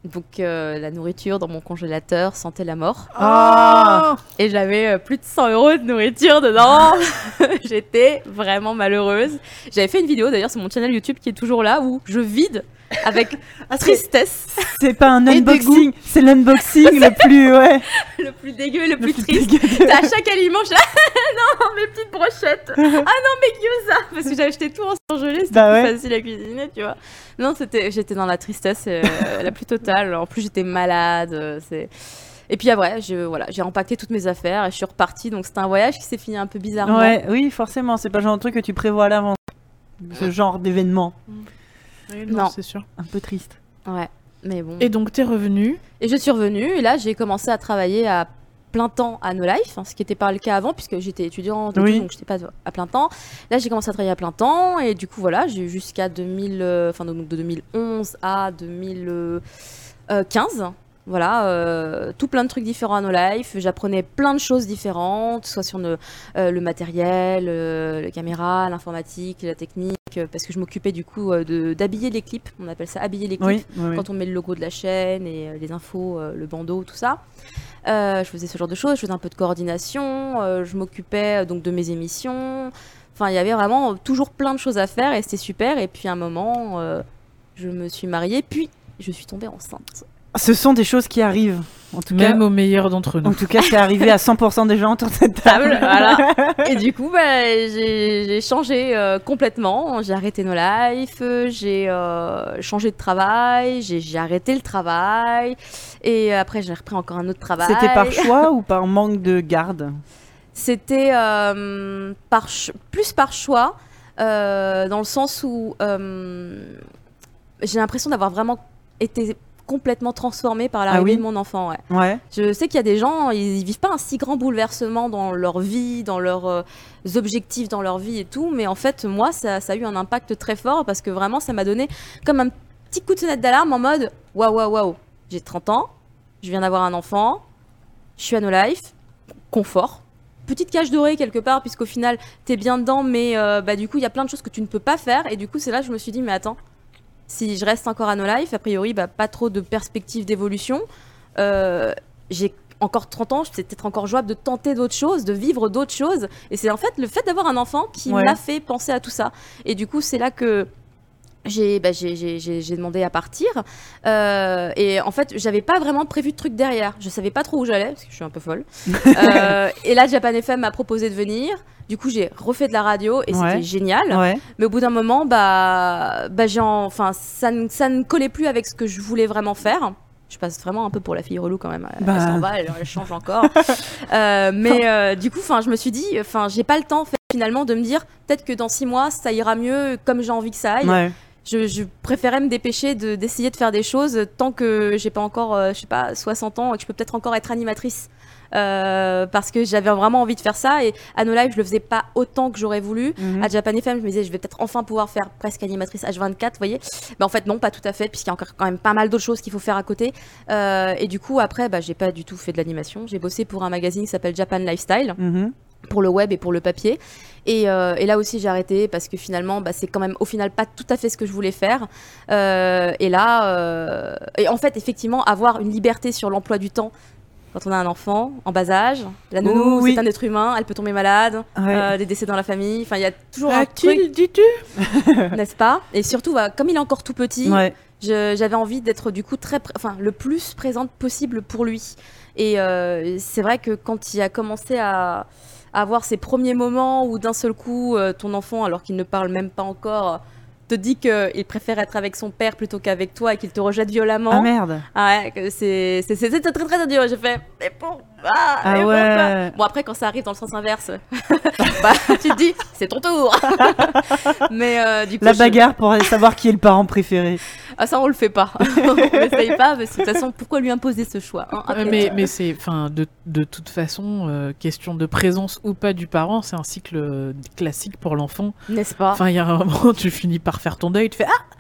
Donc euh, la nourriture dans mon congélateur sentait la mort Ah. et j'avais euh, plus de 100 euros de nourriture dedans. J'étais vraiment malheureuse. J'avais fait une vidéo d'ailleurs sur mon channel YouTube qui est toujours là où je vide avec Ah, tristesse C'est pas un unboxing, c'est l'unboxing le plus, ouais, le plus dégueu le le plus plus triste. à chaque aliment, je non, mes petites brochettes. Ah non, mes gyoza. Parce que j'avais acheté tout en surgelé, c'était Bah ouais. facile à cuisiner, tu vois. Non, c'était, j'étais dans la tristesse euh, la plus totale. En plus, j'étais malade. euh, c'est... Et puis après, je, voilà, j'ai empaqueté toutes mes affaires et je suis repartie. Donc c'était un voyage qui s'est fini un peu bizarrement. Ouais, oui, forcément, c'est pas le genre de truc que tu prévois à l'avance. Ce genre d'événement, Oui, Non. c'est sûr. un peu triste. Ouais, mais bon. Et donc, t'es revenu. Et je suis revenue et là j'ai commencé à travailler à plein temps à No Life, hein, ce qui n'était pas le cas avant puisque j'étais étudiante et Oui. tout, donc j'étais pas à plein temps. Là j'ai commencé à travailler à plein temps et du coup voilà j'ai eu jusqu'à 2000, euh, enfin donc de 2011 à 2015 Voilà, euh, tout plein de trucs différents à No Life. J'apprenais plein de choses différentes, soit sur le, euh, le matériel, euh, la caméra, l'informatique, la technique, euh, parce que je m'occupais du coup euh, d'habiller les clips. On appelle ça habiller les clips. Oui, oui, oui. Quand on met le logo de la chaîne et euh, les infos, euh, le bandeau, tout ça. Euh, je faisais ce genre de choses, je faisais un peu de coordination, euh, je m'occupais euh, donc de mes émissions. Enfin, il y avait vraiment toujours plein de choses à faire et c'était super. Et puis à un moment, je me suis mariée, puis je suis tombée enceinte. Ce sont des choses qui arrivent. En tout Même cas, aux meilleurs d'entre en nous. tout cas, c'est arrivé à 100% des gens autour de cette table. voilà. Et du coup, bah, j'ai j'ai changé euh, complètement. J'ai arrêté nos lives, j'ai euh, changé de travail, j'ai j'ai arrêté le travail. Et après, j'ai repris encore un autre travail. C'était par choix ou par manque de garde? C'était euh, par ch- plus par choix, euh, dans le sens où euh, j'ai l'impression d'avoir vraiment été complètement transformée par l'arrivée Ah oui de mon enfant. ouais. Ouais. Je sais qu'il y a des gens, ils, ils vivent pas un si grand bouleversement dans leur vie, dans leurs euh, objectifs, dans leur vie et tout, mais en fait, moi, ça, ça a eu un impact très fort parce que vraiment, ça m'a donné comme un petit coup de sonnette d'alarme en mode waouh, waouh, waouh, j'ai 30 ans, je viens d'avoir un enfant, je suis à No Life, confort. Petite cage dorée quelque part, puisqu'au final, t'es bien dedans, mais euh, bah, du coup, il y a plein de choses que tu ne peux pas faire. Et du coup, c'est là que je me suis dit, mais attends, si je reste encore à No Life, a priori, bah, pas trop de perspectives d'évolution. Euh, j'ai encore 30 ans, c'est peut-être encore jouable de tenter d'autres choses, de vivre d'autres choses. Et c'est en fait le fait d'avoir un enfant qui Ouais. m'a fait penser à tout ça. Et du coup, c'est là que j'ai bah, demandé à partir. Euh, et en fait, j'avais pas vraiment prévu de truc derrière. Je savais pas trop où j'allais, parce que je suis un peu folle. Euh, et là, Japan FM m'a proposé de venir. Du coup, j'ai refait de la radio et Ouais. c'était génial. Ouais. Mais au bout d'un moment, bah, bah enfin, ça, ne- ça ne collait plus avec ce que je voulais vraiment faire. Je passe vraiment un peu pour la fille relou quand même. Elle, Bah. elle s'en va, elle, elle change encore. Euh, mais euh, du coup, enfin, je me suis dit, enfin, j'ai pas le temps fait, finalement de me dire, peut-être que dans six mois, ça ira mieux comme j'ai envie que ça aille. Ouais. Je, je préférais me dépêcher de- d'essayer de, faire des choses tant que j'ai pas encore, euh, je sais pas, 60 ans et que je peux peut-être encore être animatrice. Euh, parce que j'avais vraiment envie de faire ça et à No Live je le faisais pas autant que j'aurais voulu Mhm. à Japan FM je me disais je vais peut-être enfin pouvoir faire presque animatrice H24 vous voyez mais en fait non pas tout à fait puisqu'il y a encore quand même pas mal d'autres choses qu'il faut faire à côté Euh, et du coup après bah, j'ai pas du tout fait de l'animation j'ai bossé pour un magazine qui s'appelle Japan Lifestyle Mhm. pour le web et pour le papier. Et, euh, et là aussi, j'ai arrêté parce que finalement, bah, c'est quand même au final pas tout à fait ce que je voulais faire. Euh, et là, euh, et en fait, effectivement, avoir une liberté sur l'emploi du temps. Quand on a un enfant en bas âge, la nounou, Oh, oui. c'est un être humain, elle peut tomber malade, Ouais. euh, des décès dans la famille. Enfin, il y a toujours un truc, dis-tu n'est-ce pas? Et surtout, bah, comme il est encore tout petit, Ouais. j'avais envie d'être du coup très, enfin, le plus présente possible pour lui. Et euh, c'est vrai que quand il a commencé à avoir ses premiers moments où d'un seul coup, euh, ton enfant, alors qu'il ne parle même pas encore, te dit qu'il préfère être avec son père plutôt qu'avec toi et qu'il te rejette violemment. Ah merde. Ah ouais, que c'est c'est très très dur. J'ai fait, mais pourquoi Ah Mais ouais. Bon après quand ça arrive dans le sens inverse, bah tu te dis c'est ton tour. mais euh, du coup La je- bagarre pour savoir qui est le parent préféré. ah ça on le fait pas. on l'essaye pas parce que de toute façon pourquoi lui imposer ce choix hein, après, mais euh, mais c'est, enfin, de, de toute façon, euh, question de présence ou pas du parent, c'est un cycle euh, classique pour l'enfant. n'est-ce pas Enfin, il y a un moment, tu finis par faire ton deuil, tu fais ah,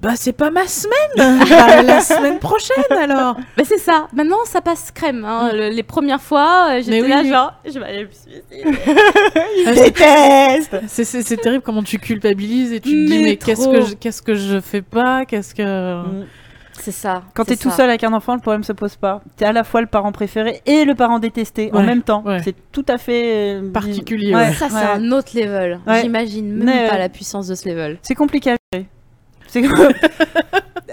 bah c'est pas ma semaine, Bah, la semaine prochaine alors. Mais c'est ça. Maintenant ça passe crème. hein. Le- les premières fois euh, j'étais Mais là oui. genre je vais aller me suicider. Je déteste C'est, c'est, c'est terrible comment tu culpabilises et tu te dis Mais qu'est-ce que je, qu'est-ce que je fais pas, qu'est-ce que C'est ça. Quand c'est t'es tout seul avec un enfant, le problème se pose pas. T'es à la fois le parent préféré et le parent détesté en même temps. ouais. C'est tout à fait euh, Particulier, Ouais, ouais. Ça c'est ouais. un autre level. Ouais. J'imagine même Mais, pas euh, la puissance de ce level. C'est compliqué à gérer. C'est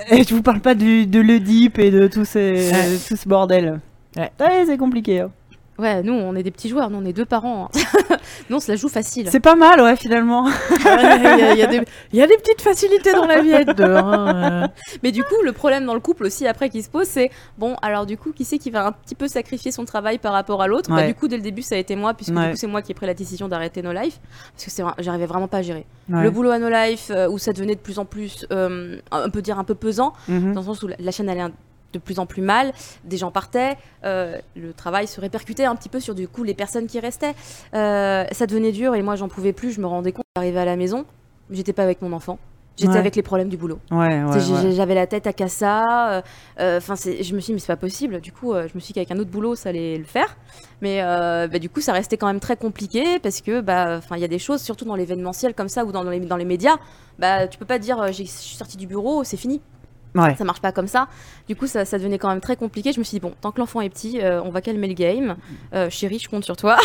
et je vous parle pas du, de l'Oedipe et de tout, ces, Ouais. tout ce bordel. Ouais. Ouais, c'est compliqué. hein. Ouais, nous on est des petits joueurs, nous on est deux parents. hein. nous on se la joue facile. C'est pas mal, ouais, finalement. Il y, a- il y il y a des petites facilités dans la vie à être deux. hein, euh. Mais du coup, le problème dans le couple aussi après qui se pose, c'est bon, alors du coup, qui c'est qui va un petit peu sacrifier son travail par rapport à l'autre? Bah, Ouais. Du coup, dès le début, ça a été moi, puisque Ouais. du coup, c'est moi qui ai pris la décision d'arrêter No Life, parce que c'est vrai- j'arrivais vraiment pas à gérer. Ouais. Le boulot à No Life, euh, où ça devenait de plus en plus, euh, on peut dire un peu pesant, Mhm. dans le sens où la, la chaîne allait un- de plus en plus mal, des gens partaient, euh, le travail se répercutait un petit peu sur du coup les personnes qui restaient. Euh, ça devenait dur et moi j'en pouvais plus, je me rendais compte, j'arrivais à la maison, j'étais pas avec mon enfant. J'étais Ouais. avec les problèmes du boulot. Ouais, ouais. J'avais la tête à Cassa. Enfin, c'est je me suis dit, mais c'est pas possible. Du coup, euh, je me suis dit qu'avec un autre boulot, ça allait le faire. Mais euh, bah, du coup, ça restait quand même très compliqué parce que, bah, enfin, il y a des choses, surtout dans l'événementiel comme ça ou dans, les, dans les médias, bah, tu peux pas dire, euh, j'ai- je suis sortie du bureau, c'est fini. Ouais. Ça marche pas comme ça. Du coup, ça, ça devenait quand même très compliqué. Je me suis dit, bon, tant que l'enfant est petit, euh, on va calmer le game. Euh, chérie, je compte sur toi.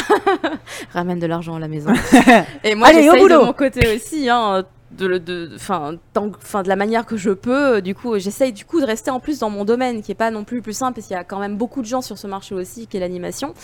Ramène de l'argent à la maison. Et moi, j'essaye de mon côté aussi, hein, de, la manière que je peux. Du coup, j'essaye du coup de rester en plus dans mon domaine, qui est pas non plus le plus simple, parce qu'il y a quand même beaucoup de gens sur ce marché aussi, qui est l'animation.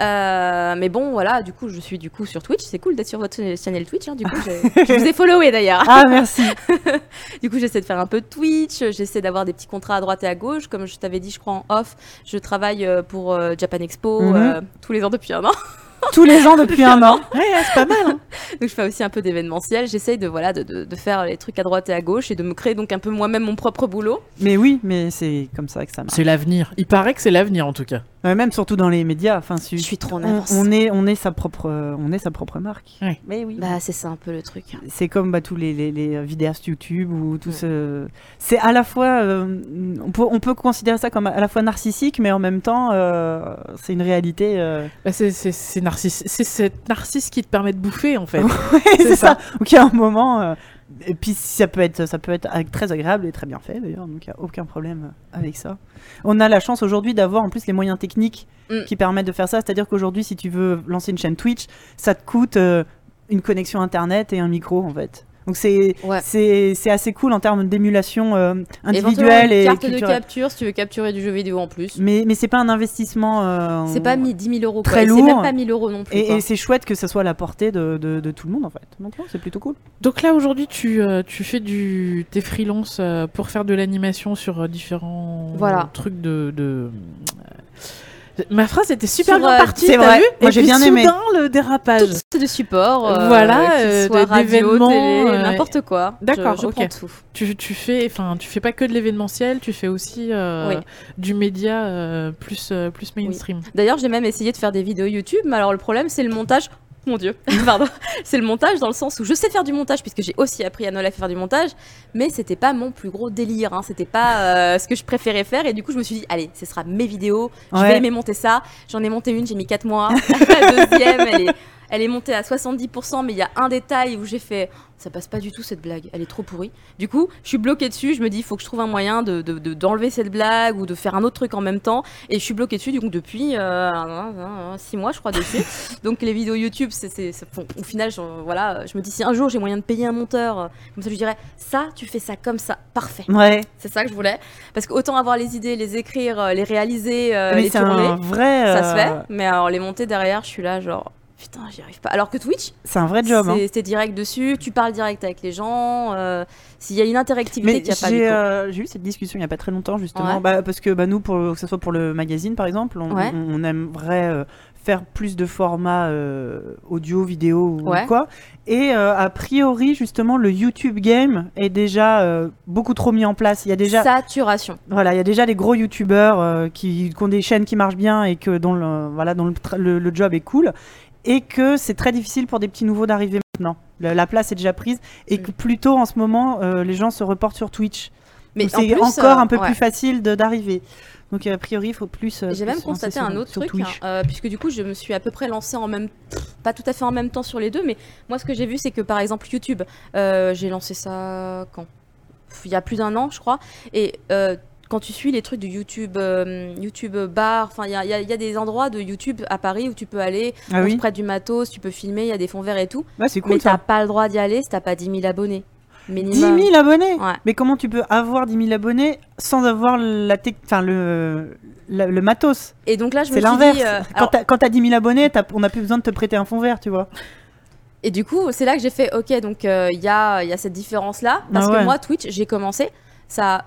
Euh, mais bon, voilà, du coup, je suis du coup sur Twitch. C'est cool d'être sur votre channel Twitch. hein, du coup, je vous ai followé d'ailleurs. Ah, merci. Du coup, j'essaie de faire un peu de Twitch, j'essaie d'avoir des petits contrats à droite et à gauche. Comme je t'avais dit, je crois en off, je travaille euh, pour euh, Japan Expo Mhm. euh, tous les ans depuis un an. Tous les ans depuis un an. Ouais, c'est pas mal. hein. Donc, je fais aussi un peu d'événementiel. J'essaye de, voilà, de, de- de faire les trucs à droite et à gauche et de me créer donc un peu moi-même mon propre boulot. Mais oui, mais c'est comme ça que ça marche. C'est l'avenir. Il paraît que c'est l'avenir en tout cas. Ouais, même surtout dans les médias. Enfin, si- Je suis trop en on, avance. on est, on est sa propre, on est sa propre marque. Ouais. Mais oui. Bah, c'est ça un peu le truc. c'est comme bah, tous les, les, les vidéastes YouTube ou tout Ouais. ce. C'est à la fois. euh, on, peut, on peut considérer ça comme à la fois narcissique, mais en même temps, euh, c'est une réalité. euh, Bah, c'est c'est- c'est narcisse- c'est cette narcisse qui te permet de bouffer en fait. Ouais, C'est ça. ça. Donc il y a un moment. euh, et puis ça peut être, ça peut être ag- très agréable et très bien fait d'ailleurs, donc il n'y a aucun problème avec ça. On a la chance aujourd'hui d'avoir en plus les moyens techniques Mm. qui permettent de faire ça. C'est-à-dire qu'aujourd'hui, si tu veux lancer une chaîne Twitch, ça te coûte euh, une connexion internet et un micro en fait. Donc c'est Ouais. c'est c'est assez cool en termes d'émulation euh, individuelle une et carte de capture si tu veux capturer du jeu vidéo en plus. Mais mais c'est pas un investissement. euh, C'est pas mis 10 000 euros. quoi. Très Et C'est lourd. même pas 1000 euros non plus. Et, c'est chouette que ça soit à la portée de, de, de tout le monde en fait. Donc c'est plutôt cool. Donc là aujourd'hui tu, euh, tu fais du tes freelance euh, pour faire de l'animation sur différents Voilà. trucs de, de... Ma phrase était super Sur, bien euh, partie, c'est t'as vrai. vu Moi, Et j'ai puis bien aimé. soudain, le dérapage. Tout de support. euh, Voilà, euh, soit de- radio, d'événements, télé, euh, n'importe quoi. D'accord, je prends tout. Tu, tu fais, enfin, tu fais pas que de l'événementiel, tu fais aussi Oui. du média plus plus mainstream. D'ailleurs, j'ai même essayé de faire des vidéos YouTube, mais alors le problème, c'est le montage. Mon Dieu, pardon. C'est le montage dans le sens où je sais faire du montage, puisque j'ai aussi appris à Noël à faire du montage, mais c'était pas mon plus gros délire. Hein. C'était pas euh, ce que je préférais faire, et du coup, je me suis dit, allez, ce sera mes vidéos, je Ouais. vais aimer monter ça. J'en ai monté une, j'ai mis 4 mois. La deuxième, elle est, elle est montée à 70%, mais il y a un détail où j'ai fait, ça passe pas du tout cette blague, elle est trop pourrie. Du coup, je suis bloquée dessus, je me dis, il faut que je trouve un moyen de, de- de- d'enlever cette blague ou de faire un autre truc en même temps. Et je suis bloquée dessus, du coup, depuis 6 mois, je crois, dessus. Donc, les vidéos YouTube, c'est, bon, au final, je, voilà, je me dis, si un jour j'ai moyen de payer un monteur, euh, comme ça, je lui dirais, ça, tu fais ça comme ça, parfait. Ouais. C'est ça que je voulais. Parce qu'autant avoir les idées, les écrire, euh, les réaliser, euh, les tourner, vrai. ça se euh, fait. Mais alors, les monter derrière, je suis là, genre. Putain, j'y arrive pas. Alors que Twitch, C'est un vrai job. hein. c'est c'est direct dessus, tu parles direct avec les gens. euh, S'il y a une interactivité qu'il n'y a pas j'ai euh, eu cette discussion il n'y a pas très longtemps justement, Ouais. bah, parce que bah, nous, pour, que ce soit pour le magazine par exemple, on, Ouais. on- on aimerait euh, faire plus de formats euh, audio, vidéo ou Ouais. quoi. Et a priori justement le YouTube Game est déjà beaucoup trop mis en place. Il y a déjà, Saturation. voilà, il y a déjà les gros YouTubeurs qui, qui ont des chaînes qui marchent bien et que dont le, voilà, dont le, tra- le- le job est cool. Et que c'est très difficile pour des petits nouveaux d'arriver maintenant. La, la place est déjà prise et Mm. que plutôt en ce moment euh, les gens se reportent sur Twitch. Mais en c'est encore euh, un peu ouais. plus facile d'arriver. Donc a priori, il faut plus. euh, J'ai même constaté un sur- autre sur truc, hein, euh, puisque du coup je me suis à peu près lancée en même, pas tout à fait en même temps sur les deux, mais moi ce que j'ai vu c'est que par exemple YouTube, j'ai lancé ça quand? Il y a plus d'un an je crois, et quand tu suis les trucs de YouTube, euh, YouTube bar, enfin il y a, y y des endroits de YouTube à Paris où tu peux aller, Ah on te oui. prête du matos, tu peux filmer, il y a des fonds verts et tout, Ouais, c'est mais cool t'as pas le droit d'y aller si t'as pas 10 000 abonnés. 10 Minimum. 000 abonnés. Ouais. Mais comment tu peux avoir 10 000 abonnés sans avoir la enfin le matos Et donc là je me suis l'inverse. dit, euh, Quand alors- t'as- Quand t'as 10 000 abonnés, on n'a plus besoin de te prêter un fond vert, tu vois. Et du coup, c'est là que j'ai fait, ok, donc euh, il y, a, il y a cette différence-là. Parce Ah ouais. que moi, Twitch, j'ai commencé, ça.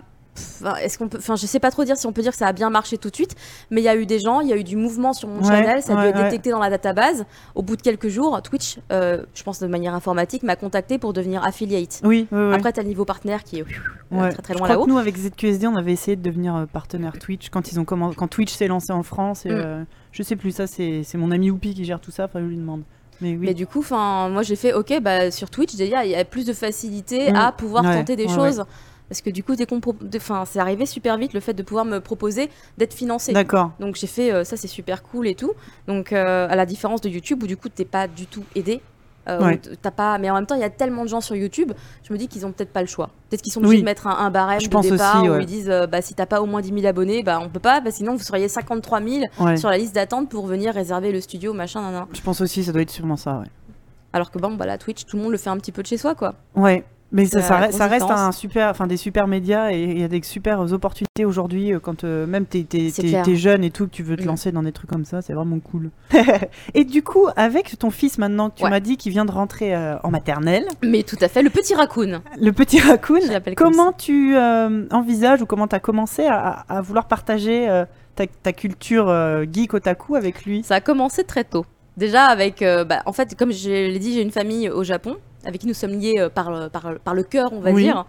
Est-ce qu'on peut, enfin, je sais pas trop dire si on peut dire que ça a bien marché tout de suite, mais il y a eu des gens, il y a eu du mouvement sur mon Ouais, channel, ça a ouais, dû être ouais. détecté dans la database. Au bout de quelques jours, Twitch, euh, je pense de manière informatique, m'a contacté pour devenir affiliate. Oui. Après, t'as le niveau partenaire qui est euh, très très loin là-haut. nous, avec ZQSD, on avait essayé de devenir euh, partenaire Twitch quand ils ont quand Twitch s'est lancé en France. Et, Mm. euh, je sais plus, ça c'est c'est mon ami Oupi qui gère tout ça. Enfin, je lui demande. Mais oui. Mais du coup, enfin, moi j'ai fait OK, bah sur Twitch déjà il y a plus de facilité Mm. à pouvoir Ouais, tenter des choses. Parce que du coup, dès qu'on enfin, c'est arrivé super vite le fait de pouvoir me proposer d'être financé. D'accord. Donc j'ai fait euh, ça, c'est super cool et tout. Donc euh, à la différence de YouTube où du coup t'es pas du tout aidé. euh, Ouais. où pas, mais en même temps, il y a tellement de gens sur YouTube, je me dis qu'ils ont peut-être pas le choix. Peut-être qu'ils sont obligés Oui. de mettre un, un barème Je de pense départ aussi, où ouais. ils disent euh, bah, si t'as pas au moins 10 000 abonnés, bah on peut pas, bah, sinon vous seriez 53 000 Ouais. sur la liste d'attente pour venir réserver le studio, machin, nan, nan. Je pense aussi, ça doit être sûrement ça, ouais. Alors que bon, bah la Twitch, tout le monde le fait un petit peu de chez soi, quoi. Ouais. Mais ça, ça reste un super, enfin des super médias et il y a des super opportunités aujourd'hui euh, quand euh, même t'es t'es jeune et tout, que tu veux te Mm. lancer dans des trucs comme ça, c'est vraiment cool. et du coup, avec ton fils maintenant que tu Ouais. m'as dit qu'il vient de rentrer euh, en maternelle, Mais tout à fait, le petit raccoon. le petit raccoon, Je comment tu euh, envisages ou comment tu as commencé à, à vouloir partager euh, ta, ta culture euh, geek otaku avec lui? Ça a commencé très tôt. Déjà avec, euh, bah, en fait, comme je l'ai dit, j'ai une famille au Japon avec qui nous sommes liés euh, par, le- par, le- par le cœur, on va Oui. dire,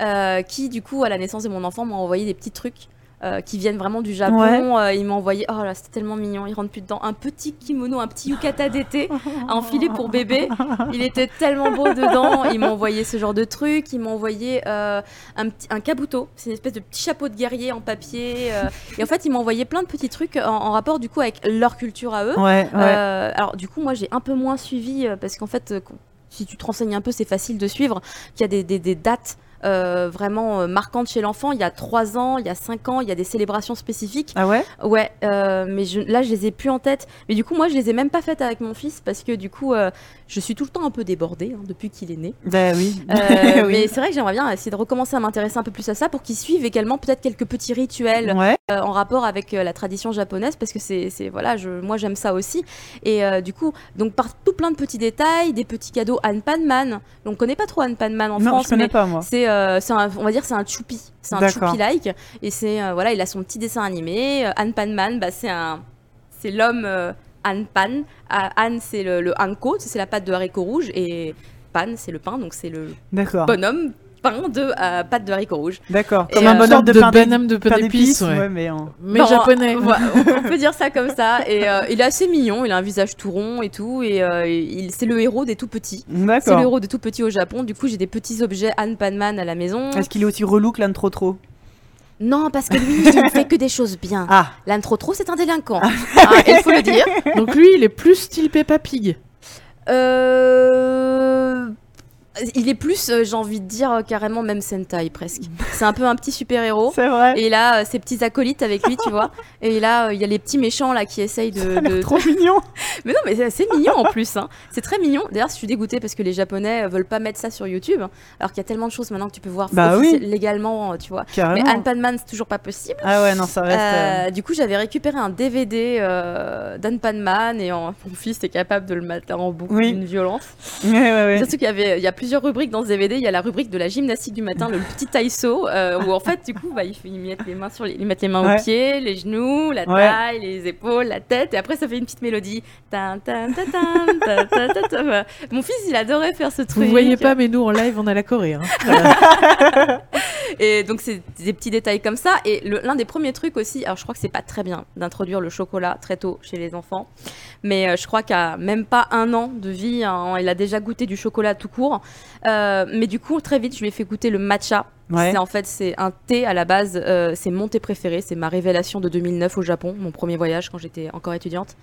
euh, qui du coup à la naissance de mon enfant m'a envoyé des petits trucs. euh, qui viennent vraiment du Japon, Ouais. Euh, il m'a envoyé, oh là c'était tellement mignon, il rentre plus dedans, un petit kimono, un petit yukata d'été à enfiler pour bébé, il était tellement beau dedans, il m'a envoyé ce genre de truc, il m'a envoyé euh, un, un kabuto, c'est une espèce de petit chapeau de guerrier en papier, euh, et en fait il m'a envoyé plein de petits trucs en, en rapport du coup avec leur culture à eux, Ouais, ouais. euh, alors du coup, moi j'ai un peu moins suivi euh, parce qu'en fait, euh, si tu te renseignes un peu, c'est facile de suivre qu'il y a des, des- des dates. euh, vraiment euh, marquantes chez l'enfant. Il y a 3 ans, il y a 5 ans, il y a des célébrations spécifiques. Ah ouais? Ouais, euh, mais je, là je les ai plus en tête. Mais du coup, moi je les ai même pas faites avec mon fils parce que du coup, euh, je suis tout le temps un peu débordée hein, depuis qu'il est né. Bah oui. Euh, Oui. Mais c'est vrai que j'aimerais bien essayer de recommencer à m'intéresser un peu plus à ça pour qu'ils suivent également peut-être quelques petits rituels Ouais. euh, en rapport avec euh, la tradition japonaise parce que c'est voilà je, moi j'aime ça aussi et euh, du coup donc par tout plein de petits détails des petits cadeaux Anne Panman on connaît pas trop Anne Panman en non, France je connais mais pas moi. c'est on va dire c'est un choupi c'est un choupi like et c'est voilà il a son petit dessin animé Anne Panman bah c'est un c'est l'homme Anne Pan Ah, Anne c'est le, le hanko c'est la pâte de haricots rouges et Pan c'est le pain donc c'est le D'accord. bonhomme pain de euh, pâte de haricots rouges D'accord. Comme euh, un Une bonhomme de de pain de pain d'épices, ouais. ouais, mais en- Mais Non, japonais. on peut dire ça comme ça. Et euh, il est assez mignon, il a un visage tout rond et tout. Et euh, il, c'est le héros des tout petits. C'est le D'accord. héros des tout petits au Japon. Du coup, j'ai des petits objets Anne Panman à la maison. Est-ce qu'il est aussi relou que l'un de trop trop? Non, parce que lui, il ne fait que des choses bien. Ah, L'Anne trop trop, c'est un délinquant. Ah, il faut le dire. Donc lui, il est plus style Peppa Pig. Euh... Il est plus, euh, j'ai envie de dire, euh, carrément même Sentai presque. C'est un peu un petit super-héros. c'est vrai. Et il a euh, ses petits acolytes avec lui, tu vois. Et là, il y a les petits méchants là qui essayent de, Ça a l'air de- trop mignon. Mais non, mais c'est assez mignon en plus. hein. C'est très mignon. D'ailleurs, je suis dégoûtée parce que les Japonais veulent pas mettre ça sur YouTube. Alors qu'il y a tellement de choses maintenant que tu peux voir Bah oui. légalement, tu vois. Carrément. Mais Anne Panman, c'est toujours pas possible. Ah ouais, non, ça reste. du coup, j'avais récupéré un DVD euh, d'Anne Panman et en- mon fils est capable de le mater en boucle Oui. d'une violence. Ouais, ouais, ouais. Surtout qu'il y avait, y a plusieurs rubriques dans ce DVD. Il y a la rubrique de la gymnastique du matin, le petit taïso, euh, où en fait, du coup, bah, ils, ils mettent les mains sur les, ils mettent les mains Ouais. aux pieds, les genoux, la Ouais. taille, les épaules, la tête, et après ça fait une petite mélodie. Tan, tan, tan, tan, tan, tan, tan, tan. Voilà. Mon fils, il adorait faire ce truc. Vous voyez pas, mais nous en live, on a la Corée. hein. Et donc c'est des petits détails comme ça. Et l'un des premiers trucs aussi, alors je crois que c'est pas très bien d'introduire le chocolat très tôt chez les enfants, mais euh, je crois qu'à même pas un an de vie, hein, il a déjà goûté du chocolat tout court. Euh, mais du coup très vite, je lui ai fait goûter le matcha. Ouais. En fait c'est un thé à la base, euh, c'est mon thé préféré, c'est ma révélation de 2009 au Japon, mon premier voyage quand j'étais encore étudiante.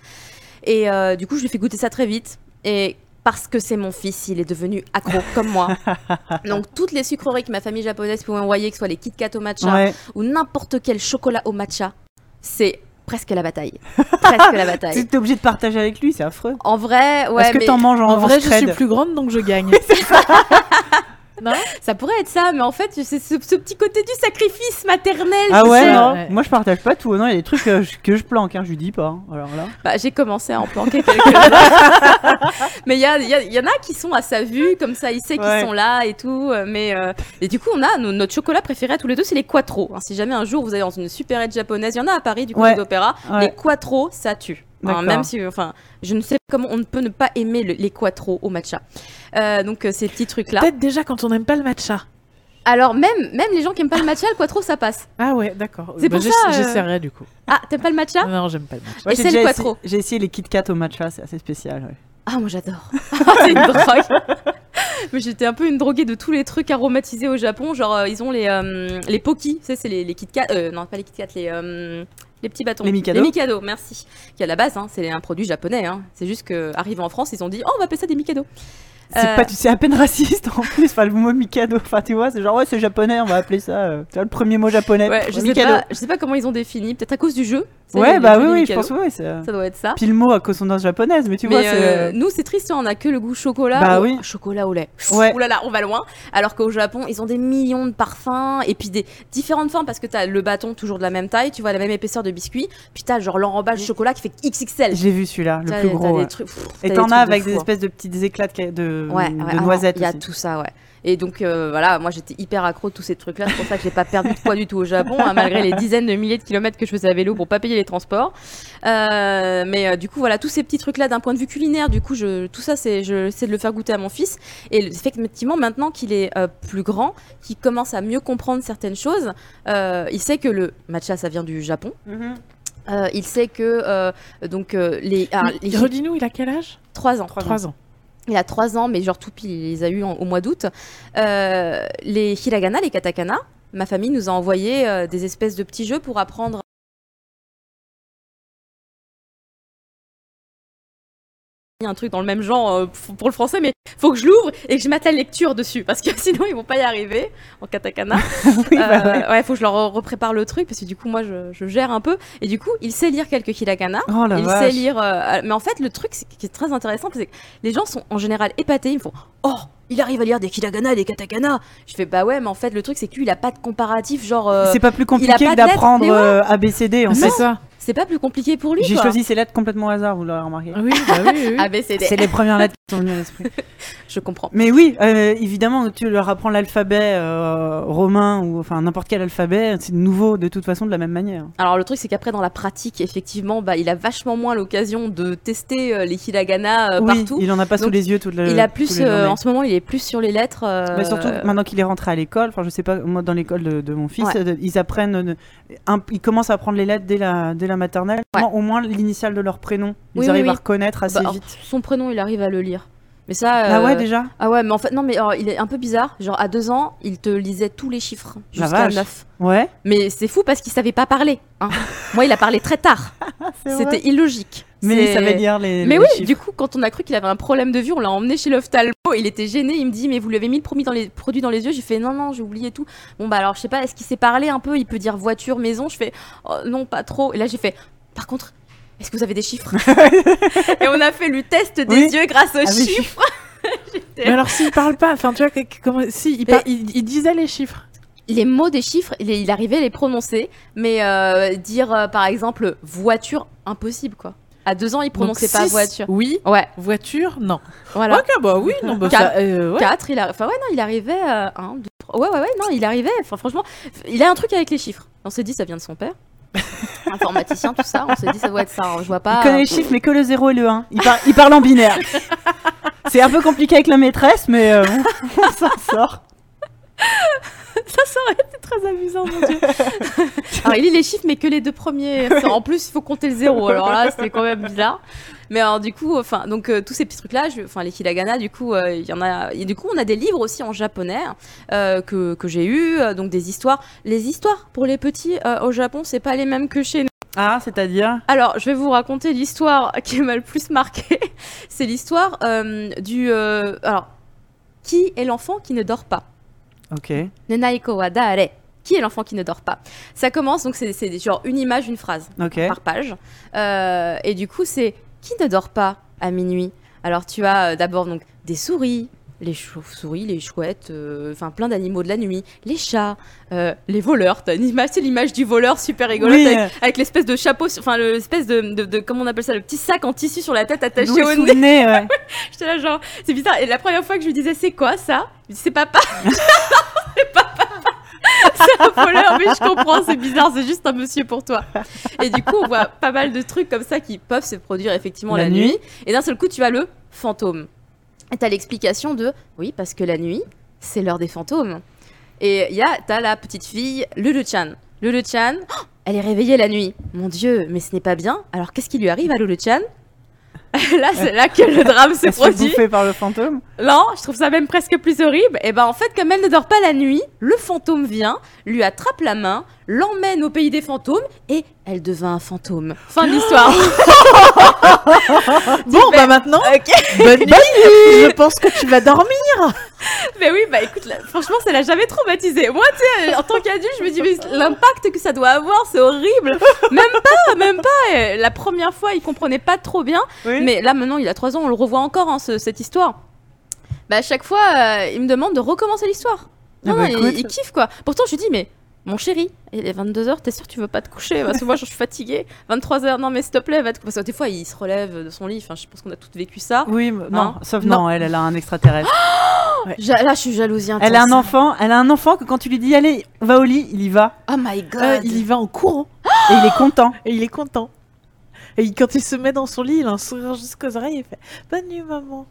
Et euh, du coup je lui ai fait goûter ça très vite. Et parce que c'est mon fils, il est devenu accro comme moi. Donc toutes les sucreries que ma famille japonaise pouvait envoyer, que ce soit les Kit Kat au matcha Ouais. ou n'importe quel chocolat au matcha, c'est presque la bataille. presque la bataille. Tu es obligé de partager avec lui, c'est affreux. En vrai, ouais, Est-ce que mais t'en manges en, En vrai, je suis plus grande, donc je gagne. non ça pourrait être ça, mais en fait, c'est ce, ce petit côté du sacrifice maternel. Ah ouais, sais. non. Ouais. Moi, je partage pas tout. Non, il y a des trucs que je, que je planque, hein, je lui dis pas. hein. Alors là. Bah, j'ai commencé à en planquer quelques-uns. mais il y, a- y a- y en a qui sont à sa vue, comme ça, il sait qu'ils Ouais. sont là et tout. euh, Mais, euh, et du coup, on a no- notre chocolat préféré à tous les deux, c'est les Quattro. Hein, si jamais un jour vous allez dans une supérette japonaise, il y en a à Paris, du côté Ouais. d'Opéra, Ouais. les Quattro, ça tue. Hein, même si, enfin, je ne sais pas comment on ne peut ne pas aimer le- les Quattro au matcha. Euh, donc, euh, ces petits trucs-là. Peut-être déjà quand on n'aime pas le matcha. Alors, même, même les gens qui aiment pas le matcha, le Quattro, ça passe. Ah ouais, d'accord. C'est pour j'ess- ça, euh, J'essaierai du coup. Ah, t'aimes pas le matcha? Non, j'aime pas le matcha. Ouais, c'est le quattro. essayé- J'ai essayé les Kit Kat au matcha, c'est assez spécial. ouais. Ah, moi j'adore. c'est une drogue. Mais j'étais un peu une droguée de tous les trucs aromatisés au Japon. Genre, euh, ils ont les, euh, les Poki, tu sais, c'est les, les Kit Kat. euh, non, pas les Kit Kat, les, euh, les petits bâtons. Les Mikado. Les Mikado, merci. Qui à la base, hein, c'est un produit japonais. Hein. C'est juste qu'arrivé en France, ils ont dit Oh, on va appeler ça des Mikado. C'est Euh, pas, c'est à peine raciste en plus. Enfin, le mot Mikado. Enfin, tu vois, c'est genre ouais, c'est japonais, on va appeler ça. euh, tu vois, le premier mot japonais. Ouais, je sais, pas, je sais pas comment ils ont défini. Peut-être à cause du jeu. Tu sais, Ouais, bah oui, oui, je pense ouais, euh, Ça doit être ça. Puis le mot a consonance japonaise, mais tu vois, Mais c'est. euh, nous, c'est triste, hein, on a que le goût chocolat. Bah ou- oui. Chocolat au lait. Ouais. Ouh là là, on va loin. Alors qu'au Japon, ils ont des millions de parfums et puis des différentes formes parce que t'as le bâton toujours de la même taille, tu vois, la même épaisseur de biscuit. Puis t'as genre l'enrobage chocolat qui fait XXL. J'ai vu celui-là, le plus gros. Et t'en as de avec des hein. espèces de petits éclats de, de, Ouais, de ouais, ah, noisettes Il y a aussi. tout ça, ouais. Et donc euh, voilà, moi j'étais hyper accro de tous ces trucs-là. C'est pour ça que j'ai pas perdu de poids du tout au Japon, hein, malgré les dizaines de milliers de kilomètres que je faisais à vélo pour pas payer les transports. Euh, mais euh, du coup, voilà, tous ces petits trucs-là, d'un point de vue culinaire, du coup, je, tout ça, c'est, de le faire goûter à mon fils. Et effectivement, maintenant qu'il est euh, plus grand, qu'il commence à mieux comprendre certaines choses, euh, il sait que le matcha, ça vient du Japon. Mhm. Euh, il sait que euh, donc euh, les, ah, les Redis-nous, il a quel âge? 3 ans. Trois ans. 3 ans. Il a 3 ans, mais genre tout pile, il les a eu au mois d'août. Euh, les hiragana, les katakana, ma famille nous a envoyé euh, des espèces de petits jeux pour apprendre. Un truc dans le même genre euh, pour le français mais faut que je l'ouvre et que je mette la lecture dessus parce que sinon ils vont pas y arriver en katakana Oui, bah Euh, ouais. faut que je leur reprépare le truc parce que du coup moi je, je gère un peu et du coup il sait lire quelques hiragana Oh la il vache. sait lire. euh, mais en fait, le truc qui est très intéressant, c'est que les gens sont en général épatés. Ils me font Oh, il arrive à lire des hiragana et des katakana. Je fais Bah ouais, mais en fait, le truc c'est que lui, il a pas de comparatif. Genre, euh, C'est pas plus compliqué que d'apprendre ouais. ABCD en C'est fait. ça. C'est pas plus compliqué pour lui. J'ai choisi ces lettres complètement au hasard, vous l'aurez remarqué. Oui, bah oui, oui. A, B, C, D. C'est les premières lettres qui sont venues à l'esprit. Je comprends. Mais oui, euh, évidemment, tu leur apprends l'alphabet euh, romain ou enfin n'importe quel alphabet, c'est nouveau de toute façon de la même manière. Alors, le truc c'est qu'après, dans la pratique, effectivement, bah, il a vachement moins l'occasion de tester euh, les hiragana euh, oui, partout. il en a pas sous les yeux toute la Il a plus, euh, en ce moment, il est plus sur les lettres. euh, Mais surtout maintenant qu'il est rentré à l'école, enfin je sais pas, moi dans l'école de, de mon fils, Ouais. ils apprennent, un- ils commencent à apprendre les lettres dès la, dès la maternelle, Ouais. au moins l'initiale de leur prénom, ils Oui, oui, arrivent à reconnaître assez bah, vite. son prénom, il arrive à le lire. Mais ça. Ah ouais euh, déjà Ah ouais, mais en fait, non, mais alors, il est un peu bizarre. Genre, à deux ans, il te lisait tous les chiffres jusqu'à vache. neuf. Ouais. Mais c'est fou parce qu'il savait pas parler. hein. Moi, il a parlé très tard. c'est vrai. C'était illogique. Mais C'est- il savait lire les. Mais les oui, chiffres. du coup, quand on a cru qu'il avait un problème de vue, on l'a emmené chez l'ophtalmo. Il était gêné. Il me dit, mais vous lui avez mis le produit dans les, produit dans les yeux. J'ai fait, non, non, j'ai oublié tout. Bon, bah alors, je sais pas, est-ce qu'il sait parler un peu? Il peut dire voiture, maison. Je fais, oh, non, pas trop. Et là, j'ai fait, par contre, est-ce que vous avez des chiffres Et on a fait le test des Oui. yeux grâce aux Ah, chiffres. Mais alors, s'il parle pas, enfin, tu vois, comment, si, il, par- il- il disait les chiffres. les mots des chiffres, il, arrivait à les prononcer, mais euh, dire euh, par exemple voiture, impossible quoi. À deux ans, il prononçait Donc, pas six, voiture. Oui. Ouais, Voiture, non. voilà. Ok, bah oui, non, bah Quatre. ça, euh, ouais. Quatre, il a... enfin ouais non, il arrivait un, deux, trois. Ouais ouais ouais non, il arrivait. Enfin franchement, il a un truc avec les chiffres. On s'est dit ça vient de son père, informaticien tout ça. On s'est dit ça doit être ça. hein. Je vois pas. Il connaît les chiffres, mais que le 0 et le 1. Il, par- il parle en binaire. c'est un peu compliqué avec la maîtresse, mais euh, on s'en sort. ça serait été très amusant mon dieu. alors il lit les chiffres mais que les deux premiers. En plus il faut compter le zéro. Alors là c'était quand même bizarre. Mais alors du coup, enfin donc euh, tous ces petits trucs là, enfin les hiragana, du coup euh, il y en a. Et du coup on a des livres aussi en japonais euh, que, que j'ai eu, donc des histoires. Les histoires pour les petits au Japon c'est pas les mêmes que chez nous. Ah, c'est-à-dire? Alors, je vais vous raconter l'histoire qui m'a le plus marqué. C'est l'histoire du. alors, qui est l'enfant qui ne dort pas? Ok. Nenaiko wa dare Qui est l'enfant qui ne dort pas? Ça commence, donc c'est genre une image, une phrase par page. Euh, et du coup, c'est qui ne dort pas à minuit? Alors, tu as euh, d'abord donc des souris, les chauves-souris, les chouettes, euh, enfin plein d'animaux de la nuit, les chats, euh, les voleurs. T'as une image, c'est l'image du voleur super rigolote Oui, avec, avec l'espèce de chapeau, enfin l'espèce de, de, de- comment on appelle ça, le petit sac en tissu sur la tête attaché au nez. nez, ouais. J'étais là genre, c'est bizarre. Et la première fois que je lui disais c'est quoi ça? Il me dit c'est papa. c'est papa. C'est un voleur, mais je comprends, c'est bizarre, c'est juste un monsieur pour toi. Et du coup, on voit pas mal de trucs comme ça qui peuvent se produire effectivement la, La nuit. nuit. Et d'un seul coup, tu as le fantôme. Et t'as l'explication de oui, parce que la nuit, c'est l'heure des fantômes. Et il y a, t'as la petite fille, Lulu-chan. Lulu-chan, oh, elle est réveillée la nuit. Mon Dieu, mais ce n'est pas bien. Alors qu'est-ce qui lui arrive à Lulu-chan? Là, c'est là que le drame se produit. bouffer par le fantôme. Non, je trouve ça même presque plus horrible. Et ben en fait, comme elle ne dort pas la nuit, le fantôme vient, lui attrape la main, l'emmène au pays des fantômes et elle devint un fantôme. Fin de l'histoire. Bon, bah maintenant, bonne nuit. Je pense que tu vas dormir. Mais oui, bah écoute, là, franchement, ça l'a jamais traumatisé. Moi, tu sais, en tant qu'adulte, je me dis, mais l'impact que ça doit avoir, c'est horrible. Même pas, même pas. Et La première fois, il comprenait pas trop bien. Oui. Mais là, maintenant, il a 3 ans, on le revoit encore, hein, ce- cette histoire. Bah, à chaque fois, euh, il me demande de recommencer l'histoire. Non, Ah bah, non, il- il, kiffe quoi. Pourtant, je lui dis, mais mon chéri, il est 22h, t'es sûr que tu veux pas te coucher Parce que moi, je suis fatiguée. 23h, non, mais s'il te plaît, va te. Parce que des fois, il se relève de son lit. Enfin, je pense qu'on a toutes vécu ça. Oui, non, Hein sauf Non. non. elle, elle a un extraterrestre. Ja- là, je suis jalousie intense. elle a un enfant, elle a un enfant que quand tu lui dis allez, va au lit, il y va Oh my god. Euh, il y va en courant et il est content. et il est content. Et il- quand il se met dans son lit, il a un sourire jusqu'aux oreilles et il fait Bonne nuit, maman.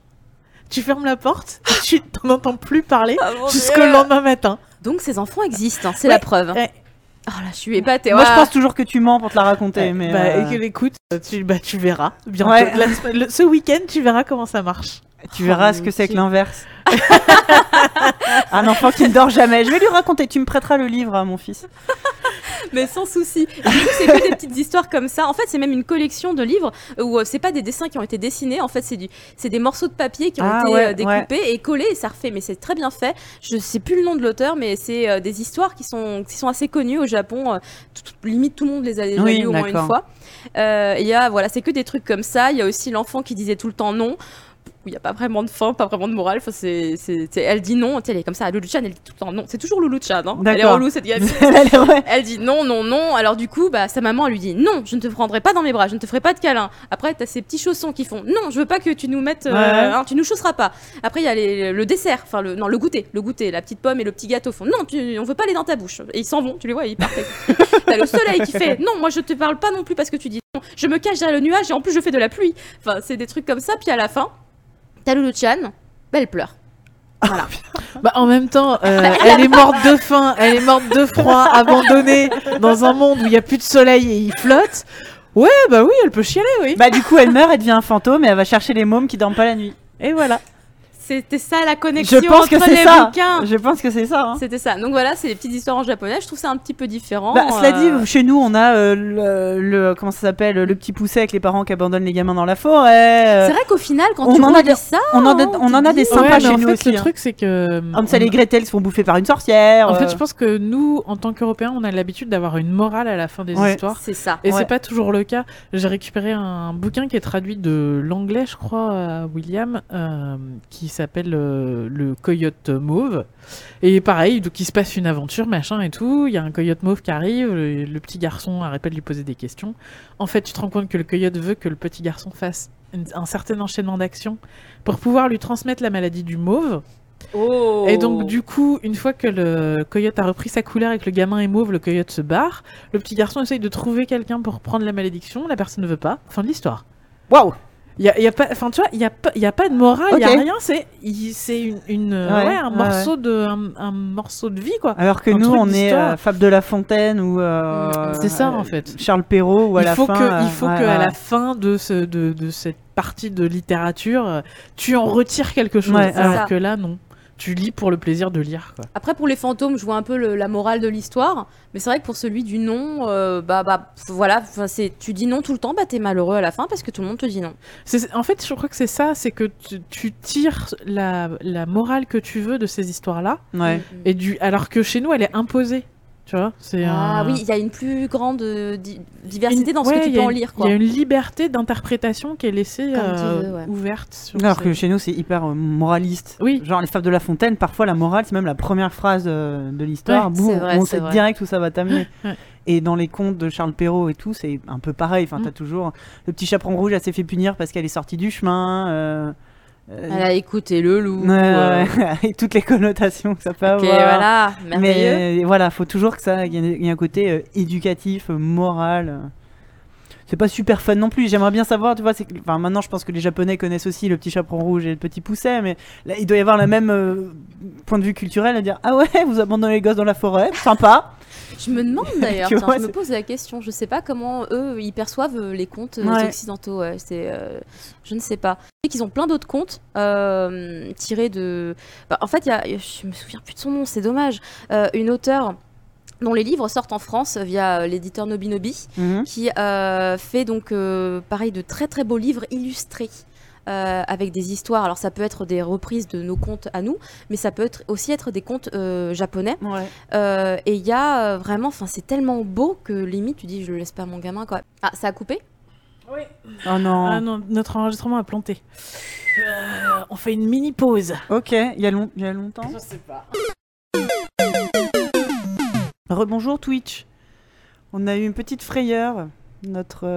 Tu fermes la porte, tu t'en entends plus parler Ah, mon jusqu'au Dieu. lendemain matin. Donc ces enfants existent, hein, c'est Ouais. la preuve. Ouais. Oh là, je suis épatée. Moi, je pense toujours que tu mens pour te la raconter, mais. bah, euh, écoute, tu, bah, tu verras. Bientôt. Ouais. La semaine- le- ce week-end, tu verras comment ça marche. Tu verras Oh, ce que c'est que l'inverse. un enfant qui ne dort jamais. Je vais lui raconter. Tu me prêteras le livre à mon fils. Mais sans souci. Et du coup, c'est que des petites histoires comme ça. En fait, c'est même une collection de livres où euh, c'est pas des dessins qui ont été dessinés. En fait, c'est du, c'est des morceaux de papier qui ont Ah, été ouais, euh, découpés et collés et ça refait. Mais c'est très bien fait. Je sais plus le nom de l'auteur, mais c'est euh, des histoires qui sont, qui sont assez connues au Japon. Limite, tout le monde les a déjà lues au moins une fois. Il y a, voilà, c'est que des trucs comme ça. Il y a aussi l'enfant qui disait tout le temps non. Où il n'y a pas vraiment de fin, pas vraiment de morale. Enfin, c'est, elle dit non, elle est comme ça. Lulu Chan, elle dit tout le temps non. C'est toujours Lulu Chan. Hein. Elle est relou cette gamine. Elle dit non, non, non. Alors du coup, bah, sa maman elle lui dit non, je ne te prendrai pas dans mes bras, je ne te ferai pas de câlin. Après, t'as ces petits chaussons qui font non, je veux pas que tu nous mettes, euh, Ouais. hein, tu nous chausseras pas. Après, il y a les- le dessert, enfin le, non, le goûter, le goûter, la petite pomme et le petit gâteau font non, tu, on veut pas les dans ta bouche. Et ils s'en vont, tu les vois, ils partent. t'as le soleil qui fait non, moi je te parle pas non plus parce que tu dis non, je me cache derrière le nuage et en plus je fais de la pluie. Enfin, c'est des trucs comme ça. Puis à la fin, t'as Lulu Chan, bah, elle pleure. Voilà. Bah, en même temps, euh, elle est morte de faim, elle est morte de froid, abandonnée dans un monde où il n'y a plus de soleil et il flotte. Ouais, bah oui, elle peut chialer, oui. Bah, du coup, elle meurt, elle devient un fantôme et elle va chercher les mômes qui dorment pas la nuit. Et voilà. C'était ça la connexion Je pense entre que les ça. bouquins. Je pense que c'est ça. hein. C'était ça. Donc voilà, c'est des petites histoires en japonais. Je trouve ça un petit peu différent. Bah, cela euh, dit, chez nous, on a euh, le, le- comment ça s'appelle, le petit pousset avec les parents qui abandonnent les gamins dans la forêt. euh, c'est vrai qu'au final, quand on tu en a des- ça, on en a, on en a des sympas Ouais, chez en nous fait, aussi. le hein. truc, c'est que. Hansel et Gretel se font bouffer par une sorcière. En fait, euh, je pense que nous, en tant qu'Européens, on a l'habitude d'avoir une morale à la fin des Ouais. histoires. c'est ça. Et Ouais. c'est pas toujours le cas. J'ai récupéré un bouquin qui est traduit de l'anglais, je crois, à William, euh, qui s'appelle euh, Le Coyote Mauve. Et pareil, donc il se passe une aventure, machin et tout. Il y a un coyote mauve qui arrive, le, le petit garçon arrête pas de lui poser des questions. En fait, tu te rends compte que le coyote veut que le petit garçon fasse une- un certain enchaînement d'actions pour pouvoir lui transmettre la maladie du mauve. Oh. Et donc, du coup, une fois que le coyote a repris sa couleur et que le gamin est mauve, le coyote se barre. Le petit garçon essaye de trouver quelqu'un pour prendre la malédiction. La personne ne veut pas. Fin de l'histoire. Waouh Il y a, il y a pas, enfin, tu vois, il y a pas, il y a pas de morale, il y a rien. C'est, il- c'est une, une, euh, Ouais, ouais, un ouais, morceau de, un, un morceau de vie, quoi. Alors que Un nous, on est euh, Fable de la Fontaine ou. euh, C'est ça, en euh, fait. Charles Perrault ou à il la faut fin. que, euh, il faut ouais, que à ouais. la fin de ce, de, de cette partie de littérature, euh, tu en retires quelque chose. Ouais, alors ça. que là, non. Tu lis pour le plaisir de lire, quoi. Après, pour les fantômes, je vois un peu le- la morale de l'histoire. Mais c'est vrai que pour celui du non, euh, bah, bah, voilà, enfin, c'est, tu dis non tout le temps, bah, t'es malheureux à la fin parce que tout le monde te dit non. C'est- En fait, je crois que c'est ça, c'est que tu, tu tires la, la morale que tu veux de ces histoires-là, Ouais. et du, alors que chez nous, elle est imposée. Tu vois, c'est Ah un- oui, il y a une plus grande euh, di- diversité une- dans ce ouais, que tu il y peux a en une- lire. Il y a une liberté d'interprétation qui est laissée euh, veux, ouais. ouverte. Sur Alors ces- que chez nous, c'est hyper euh, moraliste. Oui. Genre les Fables de la Fontaine, parfois la morale, c'est même la première phrase euh, de l'histoire. Ouais, on sait direct où ça va t'amener. Ouais. Et dans les contes de Charles Perrault et tout, c'est un peu pareil. Enfin, Mm. t'as toujours le petit chaperon rouge, elle s'est fait punir parce qu'elle est sortie du chemin. Euh, euh, Elle a écouté le loup. euh, et toutes les connotations que ça peut Ok, avoir. voilà, merveilleux. Mais voilà, faut toujours que ça, il y, un côté euh, éducatif, euh, moral. C'est pas super fun non plus. J'aimerais bien savoir, tu vois, que- enfin maintenant je pense que les Japonais connaissent aussi le petit chaperon rouge et le petit pousset, mais là il doit y avoir le même euh, point de vue culturel à dire ah ouais vous abandonnez les gosses dans la forêt, sympa. Je me demande d'ailleurs, je me pose la question. Je sais pas comment eux ils perçoivent euh, les contes euh, Ouais. occidentaux. ouais, c'est, euh, je ne sais pas. Sais qu'ils ont plein d'autres contes euh, tirés de. Bah, en fait, y a, je me souviens plus de son nom, c'est dommage. Euh, une auteure dont les livres sortent en France via l'éditeur Nobinobi, Mhm. qui euh, fait donc euh, pareil de très très beaux livres illustrés. Euh, avec des histoires, alors ça peut être des reprises de nos contes à nous, mais ça peut être aussi être des contes euh, japonais. Ouais. Euh, et il y a euh, vraiment, enfin c'est tellement beau que limite tu dis je le laisse pas à mon gamin quoi. Ah ça a coupé? Oh non. Ah non, notre enregistrement a planté. Euh, on fait une mini pause. Ok, il y, a long- il y a longtemps. sais pas. Rebonjour Twitch. On a eu une petite frayeur. Notre.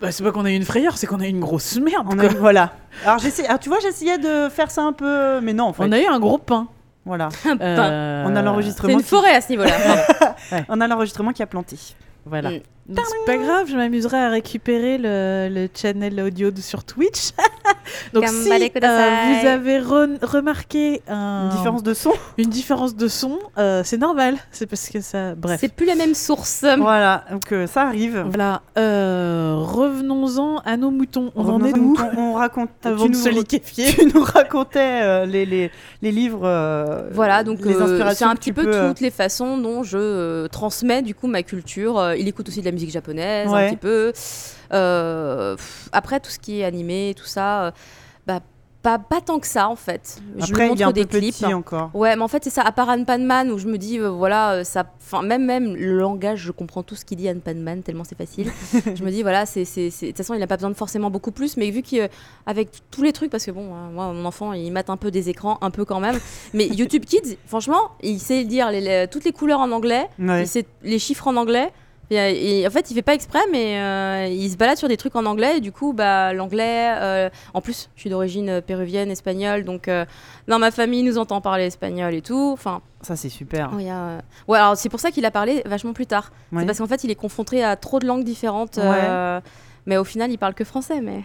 Bah, c'est pas qu'on a eu une frayeur, c'est qu'on a eu une grosse merde. On quoi. a eu- voilà. Alors, j'essaie- alors, tu vois, j'essayais de faire ça un peu. Mais non, en fait. On a eu un gros pain. Voilà. Euh, On a C'est l'enregistrement. une qui- forêt à ce niveau-là. On a l'enregistrement qui a planté. Voilà. Mm. Donc, C'est pas grave, je m'amuserai à récupérer le, le channel audio de- sur Twitch. Donc si euh, vous avez re- remarqué un- Une différence de son. une différence de son, euh, c'est normal. C'est parce que ça... Bref. C'est plus la même source. Voilà. Donc, euh, ça arrive. Voilà. Euh, Revenons-en à nos moutons. On en est où on, on raconte. Avant tu de nous- se liquéfier. Tu nous racontais euh, les, les, les livres. euh, Voilà, donc les euh, inspirations c'est un petit peu peux, euh, toutes les façons dont je euh, transmets du coup ma culture. Euh, il écoute aussi de la musique japonaise Ouais. un petit peu. Euh, pff, après tout ce qui est animé, tout ça, euh, bah pas, pas tant que ça en fait. Je Après, lui il est montre un des peu clips. petit encore. Ouais, mais en fait c'est ça. À part Anne Panman où je me dis euh, voilà ça, enfin même même le langage, je comprends tout ce qu'il dit Anne Panman tellement c'est facile. je me dis voilà c'est de toute façon il n'a pas besoin de forcément beaucoup plus, mais vu qu'avec tous les trucs parce que bon moi mon enfant il mate un peu des écrans un peu quand même, mais YouTube Kids franchement il sait dire les- les- toutes les couleurs en anglais, Ouais. il sait les chiffres en anglais. Et, et en fait, il fait pas exprès, mais euh, il se balade sur des trucs en anglais. Et du coup, bah, l'anglais. euh, en plus, je suis d'origine euh, péruvienne, espagnole, donc euh, dans ma famille, il nous entend parler espagnol et tout. Enfin, Ça, c'est super. euh, ouais, alors c'est pour ça qu'il a parlé vachement plus tard. Ouais. C'est parce qu'en fait, il est confronté à trop de langues différentes. euh, mais au final, il parle que français. Mais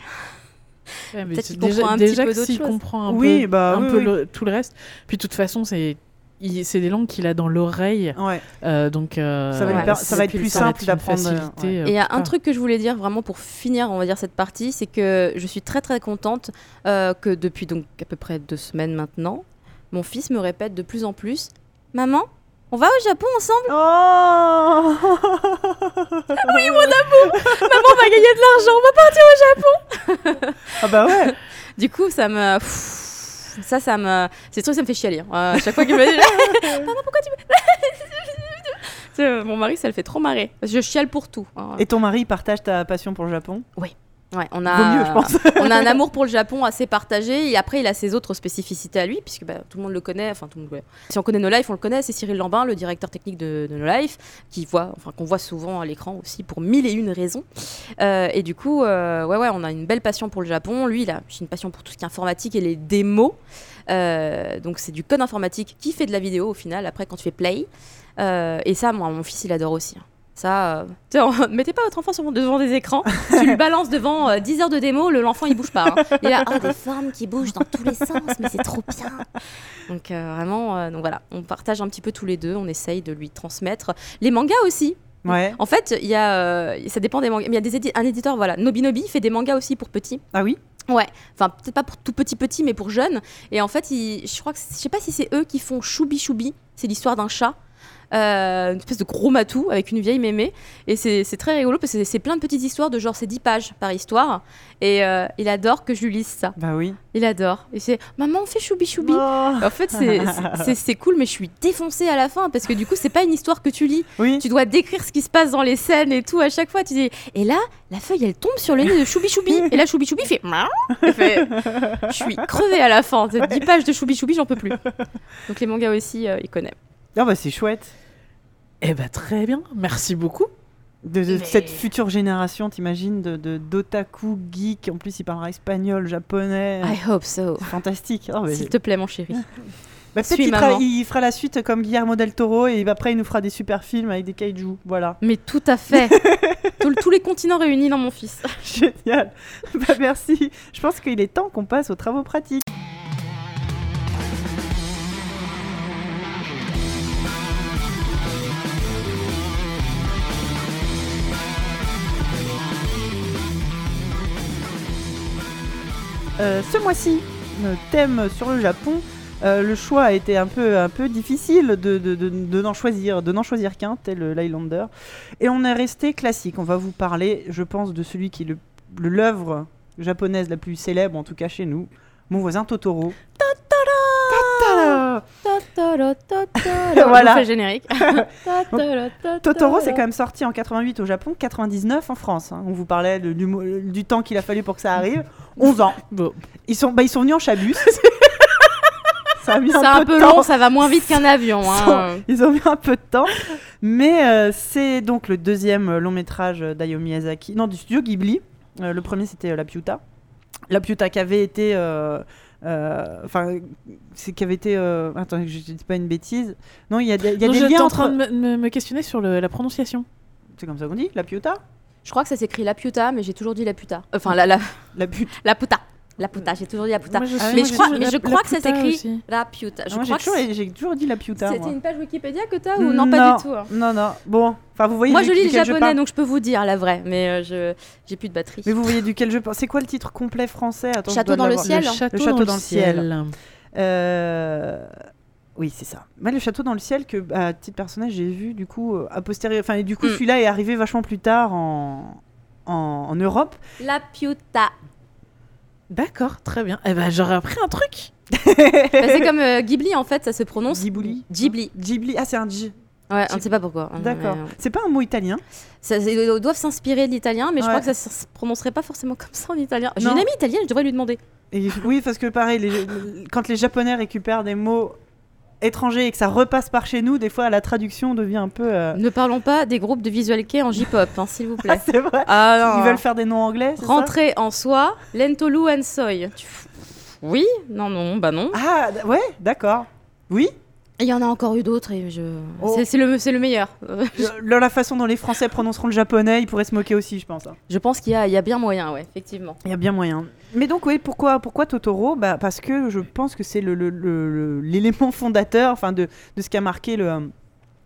Ouais, mais Peut-être qu'il comprend un petit déjà peu d'autres choses. comprend un Oui, peu, bah, un oui, peu oui. le- tout le reste. Puis de toute façon, c'est c'est des langues qu'il a dans l'oreille. Ouais. Euh, donc euh, Ça va lui per- ça va être plus simple d'apprendre, euh, ouais. Et il y a un truc que je voulais dire vraiment pour finir, on va dire cette partie, c'est que je suis très très contente euh, que depuis donc à peu près deux semaines maintenant, mon fils me répète de plus en plus, maman, on va au Japon ensemble, Oh maman on va gagner de l'argent, on va partir au Japon. Ah bah ouais Du coup ça me, ça ça me, c'est truc ça me fait chialer. hein. à chaque fois qu'il me dit, maman pourquoi tu me, mon mari ça le fait trop marrer, parce que je chiale pour tout. hein. Et ton mari partage ta passion pour le Japon? Ouais, on a, Vaut mieux, je pense. on a un amour pour le Japon assez partagé et après il a ses autres spécificités à lui puisque bah, tout le monde le connaît enfin tout le monde si on connaît No Life on le connaît c'est Cyril Lambin le directeur technique de, de No Life qui voit enfin qu'on voit souvent à l'écran aussi pour mille et une raisons. Euh, et du coup euh, ouais ouais on a une belle passion pour le Japon. Lui il a j'ai une passion pour tout ce qui est informatique et les démos. Euh, donc c'est du code informatique qui fait de la vidéo au final après quand tu fais play. Et ça moi mon fils il adore aussi hein. Ça, euh, mettez pas votre enfant sur- devant des écrans. tu lui balances devant euh, 10 heures de démo, le l'enfant il bouge pas. hein. Il oh, des formes qui bougent dans tous les sens, mais c'est trop bien. Donc euh, vraiment, euh, donc voilà, on partage un petit peu tous les deux, on essaye de lui transmettre les mangas aussi. Ouais. En fait, il y a, ça dépend des mangas, mais il y a des édi- un éditeur, voilà, Nobinobi fait des mangas aussi pour petits. Ah oui? Enfin, peut-être pas pour tout petit petit, mais pour jeunes. Et en fait, ils- je crois que je sais pas si c'est eux qui font Choubi Choubi. C'est l'histoire d'un chat. Euh, une espèce de gros matou avec une vieille mémé et c'est très rigolo parce que c'est- plein de petites histoires de genre c'est 10 pages par histoire et euh, il adore que je lui lise ça Bah oui. il adore et c'est maman on fait choubi choubi Oh. en fait c'est- cool mais je suis défoncée à la fin parce que du coup c'est pas une histoire que tu lis Oui. tu dois décrire ce qui se passe dans les scènes et tout à chaque fois. Tu dis et là la feuille elle tombe sur le nez de Choubi Choubi et là Choubi Choubi fait, fait je suis crevée à la fin. C'est 10 pages de Choubi Choubi j'en peux plus. Donc les mangas aussi euh, il connaît. Ah bah c'est chouette. Eh ben très bien, merci beaucoup. De, de Mais- cette future génération, t'imagines, de de- d'otaku geek. En plus, il parlera espagnol, japonais. I hope so. C'est fantastique. Bah, S'il te plaît mon chéri. bah, peut-être qu'il fera, il fera la suite comme Guillermo del Toro et après il nous fera des super films avec des kaiju. Voilà. Mais tout à fait. Tous- tous les continents réunis dans mon fils. Génial. bah, merci. Je pense qu'il est temps qu'on passe aux travaux pratiques. Euh, ce mois-ci, euh, thème sur le Japon. Euh, le choix a été un peu, difficile de, n'en choisir, de n'en choisir qu'un, tel l'Highlander. Et on est resté classique. On va vous parler, je pense, de celui qui est l'œuvre japonaise la plus célèbre, en tout cas chez nous, mon voisin Totoro. Totoro Voilà. Voilà. le générique. Totoro, c'est quand même sorti en 88 au Japon, 99 en France. hein. On vous parlait de- du, mo- du temps qu'il a fallu pour que ça arrive. 11 ans. Bon. Ils sont, bah, ils sont venus en chabus. ça a mis C'est un, un peu, peu de temps. long, ça va moins vite qu'un avion. hein. Ils ont mis un peu de temps. Mais euh, c'est donc le deuxième long métrage d'Hayao Miyazaki. Non, du studio Ghibli. Euh, le premier, c'était euh, La Piuta. La Piuta qui avait été. euh, euh, Enfin, c'est qui avait été. euh, Attends, je ne dis pas une bêtise. Non, il y a, des- il y a Non, des J'étais liens en entre. train de me, questionner sur le- la prononciation. C'est comme ça qu'on dit La Piuta Je crois que ça s'écrit la puta, mais j'ai toujours dit la puta. Enfin, la, la, La pute. la puta. La puta, j'ai toujours dit la puta. Moi, je Ah, suis- mais je crois- mais je crois que ça s'écrit- aussi. La puta. Je crois que toujours, c'est- j'ai toujours dit La Piuta. c'était une page Wikipédia que t'as ou non, pas du tout hein. Non, non. Bon, enfin, vous voyez Moi, je lis le japonais, donc je peux vous dire la vraie, mais euh, je j'ai plus de batterie. Mais vous voyez duquel je parle. C'est quoi le titre complet français? Château dans le ciel. Le château, dans, le ciel. Euh, Oui, c'est ça. Mais le château dans le ciel que, à titre personnel, j'ai vu du coup euh, a posteriori. Enfin, et du coup, Mm. celui-là est arrivé vachement plus tard en, en, en Europe. La piuta. D'accord, très bien. Eh ben, j'aurais appris un truc. Bah, c'est comme euh, Ghibli en fait, ça se prononce Ghibli. Ghibli. Ghibli. Ah, c'est un G. Ouais, on ne sait pas pourquoi. D'accord. mais, euh, C'est pas un mot italien? ça- ils doivent s'inspirer de l'italien, mais je Ouais. crois que ça se prononcerait pas forcément comme ça en italien. J'ai Non. une amie italienne, je devrais lui demander. Et, oui, parce que pareil, les- quand les Japonais récupèrent des mots étrangers et que ça repasse par chez nous, des fois la traduction devient un peu. euh, Ne parlons pas des groupes de visual kei en J-pop, hein, s'il vous Ah, plaît. c'est vrai. Ah. Ils veulent faire des noms anglais. Rentrer en soi, Lentolu and Soy. Oui? Non, non, bah non. Ah, ouais, d'accord. Oui? Il y en a encore eu d'autres et je. Oh. C'est- le, c'est le meilleur. Euh, la façon dont les Français prononceront le japonais, ils pourraient se moquer aussi, je pense. hein. Je pense qu'il y, a- il y a bien moyen, ouais, effectivement. Il y a bien moyen. Mais donc, oui, pourquoi, pourquoi Totoro? Bah, Parce que je pense que c'est l'élément le, le- fondateur enfin, de, de ce qui a marqué le,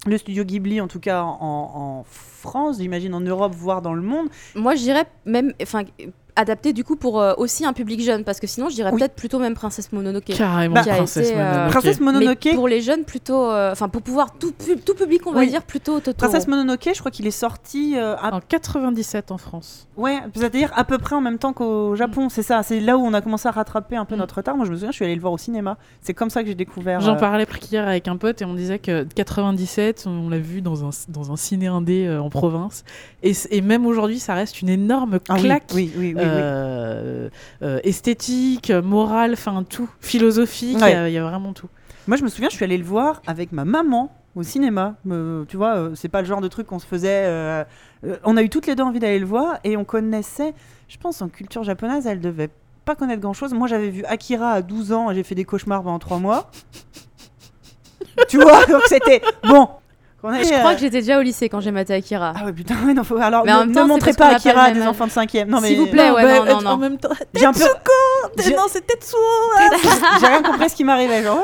le studio Ghibli, en tout cas en, en France, j'imagine en Europe, voire dans le monde. Moi, je dirais même. Enfin, adapté du coup pour euh, aussi un public jeune, parce que sinon, je dirais Oui. peut-être plutôt même Princesse Mononoke. Carrément, Bah, Princesse été, euh, Mononoke. Princesse Mais Mononoke. pour les jeunes, plutôt. euh, Enfin, pour pouvoir tout, pu- tout public, on va Oui. dire plutôt Totoro. Princesse Mononoke, je crois qu'il est sorti euh, à En 97 en France. Ouais, c'est-à-dire à peu près en même temps qu'au Japon, c'est ça. C'est là où on a commencé à rattraper un peu Mm. notre retard. Moi, je me souviens, je suis allée le voir au cinéma. C'est comme ça que j'ai découvert. J'en euh, parlais hier avec un pote et on disait que 97, on l'a vu dans un, dans un ciné indé euh, en province. Et, et même aujourd'hui, ça reste une énorme ah oui, claque. oui, oui, oui, oui. Euh, euh, esthétique, morale, enfin tout, philosophique, il y Ouais. a- il y, a vraiment tout. Moi, je me souviens, je suis allée le voir avec ma maman au cinéma. Me- tu vois, euh, c'est pas le genre de truc qu'on se faisait. euh, euh, on a eu toutes les deux envie d'aller le voir et on connaissait, je pense, en culture japonaise, elle devait pas connaître grand chose. Moi, j'avais vu Akira à 12 ans et j'ai fait des cauchemars pendant 3 mois. tu vois, donc c'était bon. Je crois euh, que j'étais déjà au lycée quand j'ai maté Akira. Ah ouais, putain, ouais, non, faut... alors Mais en ne, montrez pas pas Akira à des enfants de 5 Non, mais S'il vous plaît, ouais, bah, non, non, en non. même temps, peu. J'ai- non, c'est Tetsuo J'ai rien compris à ce qui m'arrivait. Genre,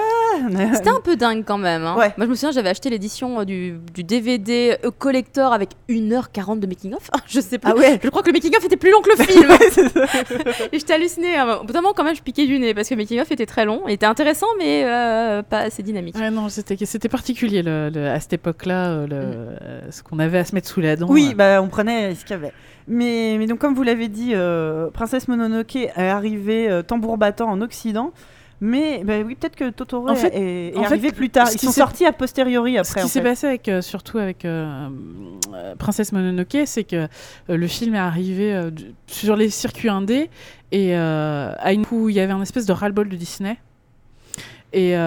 ouais. C'était un peu dingue quand même. hein. Ouais. Moi, je me souviens, j'avais acheté l'édition euh, du, du DVD euh, collector avec 1h40 de making-of. je sais plus. Ah ouais. Je crois que le making-of était plus long que le film. Et j'étais hallucinée. hein. Au bout d'un moment, quand même, je piquais du nez parce que le making-of était très long. Il était intéressant, mais euh, pas assez dynamique. Ouais, non, c'était c'était particulier le- le- à cette époque-là, euh, le- euh, ce qu'on avait à se mettre sous la dent. Oui, euh. bah, on prenait ce qu'il y avait. Mais, mais donc, comme vous l'avez dit, Princesse Mononoke est arrivée tambour battant en Occident. Mais bah, oui, peut-être que Totoro En fait- est, est en arrivé fait, plus tard. ce Ils qui sont sortis a posteriori Ce après. qui en s'est passé avec, euh, surtout avec euh, euh, Princesse Mononoke, c'est que le film est arrivé sur les circuits indés et à une où il y avait un espèce de ras-le-bol de Disney. Et euh,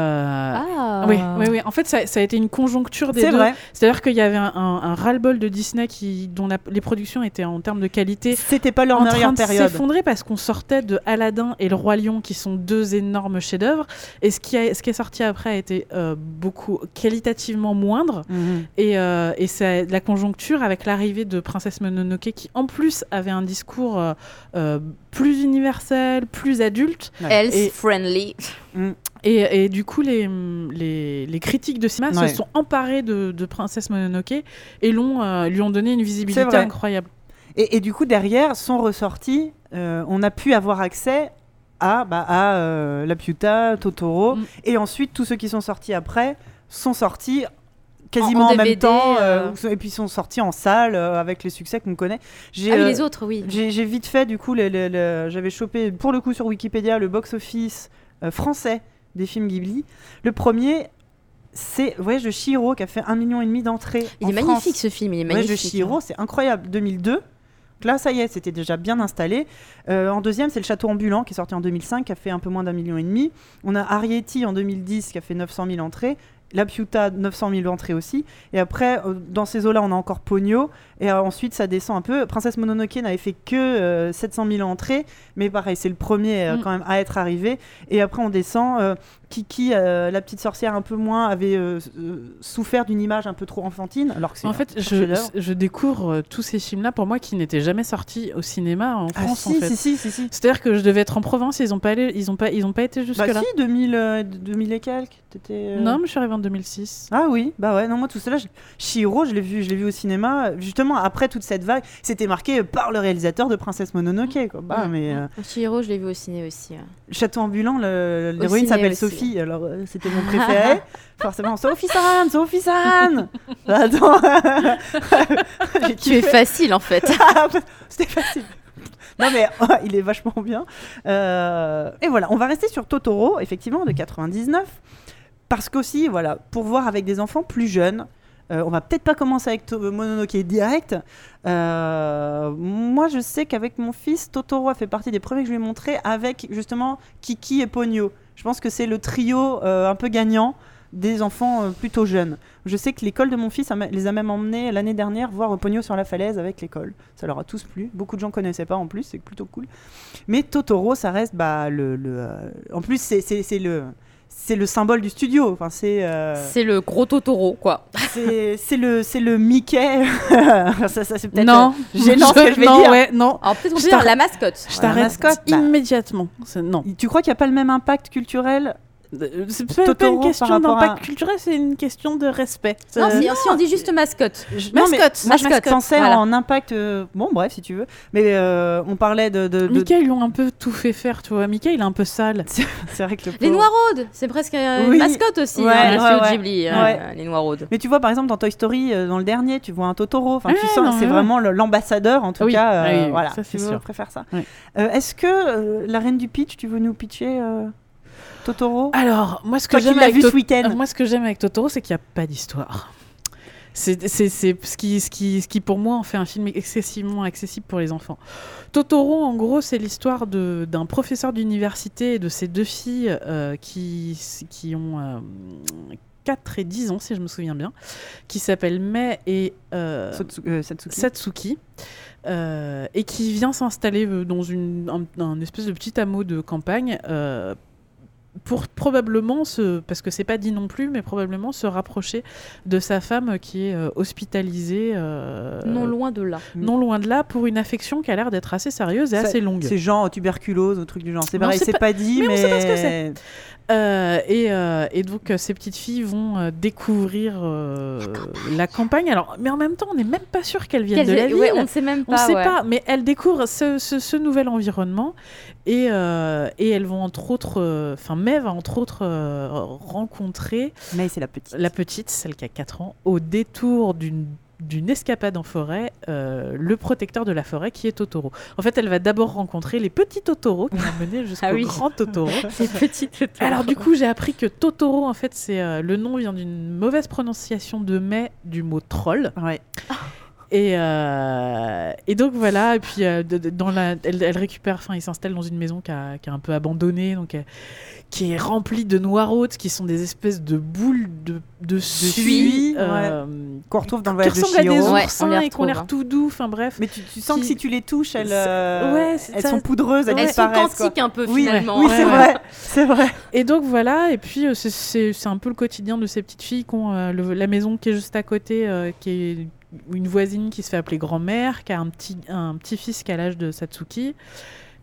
Ah. oui, oui, oui. En fait, ça, ça a été une conjoncture des C'est deux. vrai. C'est-à-dire qu'il y avait un, un, un ras-le-bol de Disney qui, dont la- les productions étaient en termes de qualité C'était pas leur en train meilleure de période. s'effondrer parce qu'on sortait de Aladdin et Le Roi Lion qui sont deux énormes chefs-d'œuvre et ce qui, a- ce qui est sorti après a été euh, beaucoup qualitativement moindre Mhm. et, euh, et c'est la conjoncture avec l'arrivée de Princesse Mononoke qui en plus avait un discours euh, plus universel, plus adulte Health Et- friendly. Et, et du coup les, les, les critiques de cinéma Ouais. se sont emparés de, de Princesse Mononoke et l'ont, euh, lui ont donné une visibilité incroyable. Et, et du coup, derrière, sont ressortis. euh, on a pu avoir accès à, bah, à euh, La Piuta, Totoro. Mm. Et ensuite, tous ceux qui sont sortis après sont sortis quasiment En- en, en même temps. euh. euh, et puis sont sortis en salle euh, avec les succès qu'on connaît. J'ai Ah oui, euh, les autres, oui. j'ai vite fait, du coup, j'avais chopé pour le coup sur Wikipédia le box-office euh, français des films Ghibli. Le premier, c'est Voyage de Chihiro qui a fait un million et demi d'entrées. Il en est magnifique ce film, il est Voyage de magnifique. Chihiro, c'est incroyable. 2002. Donc là, ça y est, c'était déjà bien installé. Euh, en deuxième, c'est Le Château Ambulant qui est sorti en 2005, qui a fait un peu moins d'un million et demi. On a Arrietty en 2010 qui a fait 900 000 entrées. La Piuta, 900 000 entrées aussi. Et après, euh, dans ces eaux-là, on a encore Pogno. Et euh, ensuite, ça descend un peu. Princesse Mononoke n'avait fait que euh, 700 000 entrées. Mais pareil, c'est le premier euh, Mm. quand même à être arrivé. Et après, on descend. Kiki, euh, la petite sorcière un peu moins, avait euh, euh, souffert d'une image un peu trop enfantine. Alors que c'est En un fait, je, découvre tous ces films-là pour moi qui n'étaient jamais sortis au cinéma en Ah, France. si, en fait. si, si, si, si. C'est-à-dire que je devais être en province, ils ont pas allé, ils ont pas, ils ont pas été Bah jusque là. si, 2000, euh, 2000 et quelques. Euh, Non, mais je suis arrivée en 2006. Ah oui, bah ouais, non, moi tout cela, je... Chihiro, je l'ai vu, je l'ai vu au cinéma, justement après toute cette vague, c'était marqué par le réalisateur de Princesse Mononoke, quoi. Bah, mais euh, Chihiro, je l'ai vu au ciné aussi. ouais. Château ambulant, le- l'héroïne s'appelle aussi. Sophie, alors euh, c'était mon préféré. Forcément, Sophie-san, Sophie-san Attends, j'ai Tu es facile en fait. C'était facile. Non mais oh, il est vachement bien. Euh, et voilà, on va rester sur Totoro, effectivement, de 99. Parce qu'aussi, voilà, pour voir avec des enfants plus jeunes, euh, on va peut-être pas commencer avec Mononoke direct. Euh, moi, je sais qu'avec mon fils, Totoro a fait partie des premiers que je lui ai montrés avec justement Kiki et Ponyo. Je pense que c'est le trio euh, un peu gagnant des enfants euh, plutôt jeunes. Je sais que l'école de mon fils les a même emmenés l'année dernière voir Pogno sur la falaise avec l'école. Ça leur a tous plu. Beaucoup de gens connaissaient pas en plus, c'est plutôt cool. Mais Totoro, ça reste bah, le. le, euh, En plus, c'est le. C'est le symbole du studio. Enfin, c'est euh, C'est le gros Totoro quoi. c'est c'est le c'est le Mickey. ça, ça c'est peut-être Non, euh, gênant ce que je vais non, dire. ouais, non. Alors peut-être on Je peut dire t'arrête. la mascotte. Je t'arrête mascotte, bah. immédiatement. Non. Tu crois qu'il n'y a pas le même impact culturel C'est pas, pas Totoro une question rapport à- d'impact culturel, c'est une question de respect. Non, Euh, si, si on dit juste mascotte. Je- non, mais Mascotte, moi, je mascotte, pensais voilà. en impact. euh, Bon, bref, si tu veux. Mais euh, on parlait de. de, de- Mickey, ils lui ont un peu tout fait faire, tu vois. Mickey, il est un peu sale. C'est vrai que le Les Noirodes, c'est presque euh, Oui. une mascotte aussi. Ouais, hein, ouais, ouais. Ghibli, euh, Ouais. les Noirodes. Mais tu vois, par exemple, dans Toy Story, euh, dans le dernier, tu vois un Totoro. Enfin, tu sens, c'est vraiment l'ambassadeur, en tout Oui, cas. oui, oui, voilà, ça, c'est sûr. on préfère ça. Est-ce que la reine du pitch, tu veux nous pitcher euh, Totoro Alors, moi, ce que j'aime avec, ce j'aime avec Totoro, c'est qu'il n'y a pas d'histoire. C'est ce qui, ce, qui, ce qui, pour moi, en fait un film excessivement accessible pour les enfants. Totoro, en gros, c'est l'histoire de- d'un professeur d'université et de ses deux filles euh, qui, qui ont euh, 4 et 10 ans, si je me souviens bien, qui s'appellent Mei et euh, Satsu- Satsuki. Satsuki. euh, et qui vient s'installer dans une, un, un espèce de petit hameau de campagne euh, pour probablement se, parce que c'est pas dit non plus, mais probablement se rapprocher de sa femme qui est euh, hospitalisée euh, Non loin de là. non loin de là pour une affection qui a l'air d'être assez sérieuse et Ça- assez longue. C'est genre tuberculose ou truc du genre. C'est pareil, c'est c'est pas- pas, dit, mais mais. on sait pas ce que c'est. Euh, et, euh, et donc euh, ces petites filles vont découvrir euh, la campagne. Alors, mais en même temps, on n'est même pas sûr qu'elles viennent de la ville. Ouais, on ne sait même On pas. ne sait ouais. pas, mais elles découvrent ce, ce- ce nouvel environnement et, euh, et elles vont entre autres, euh, enfin May va entre autres euh, rencontrer Mais c'est la petite. la petite, celle qui a 4 ans, au détour d'une d'une escapade en forêt, euh, le protecteur de la forêt qui est Totoro. En fait, elle va d'abord rencontrer les petits Totoro qui vont mener jusqu'au Ah oui. grand Totoro. C'est petite. Alors du coup, j'ai appris que Totoro, en fait, c'est euh, le nom vient d'une mauvaise prononciation de mai du mot troll. Ouais. Et, euh, et donc voilà, et puis euh, de- de- dans la, elle, elle récupère, enfin, il s'installe dans une maison qui, a- qui est un peu abandonnée, donc euh, qui est remplie de noiraudes, qui sont des espèces de boules de, de suie, suie, euh, Qu'on retrouve dans le qui voyage de ressemblent à des. Ouais, oursins les et qui ont retrouve, l'air hein. tout doux, enfin bref. Mais tu, tu sens Qui- que si tu les touches, elles, euh, ouais, elles ça. sont poudreuses, elles Ouais. Elles sont quoi. quantiques un peu Oui, finalement. oui, Ouais, c'est ouais. vrai, c'est vrai. Et donc voilà, et puis c'est- un peu le quotidien de ces petites filles qui ont euh, le- la maison qui est juste à côté, euh, qui est une voisine qui se fait appeler grand-mère, qui a un petit, un petit-fils qui a l'âge de Satsuki.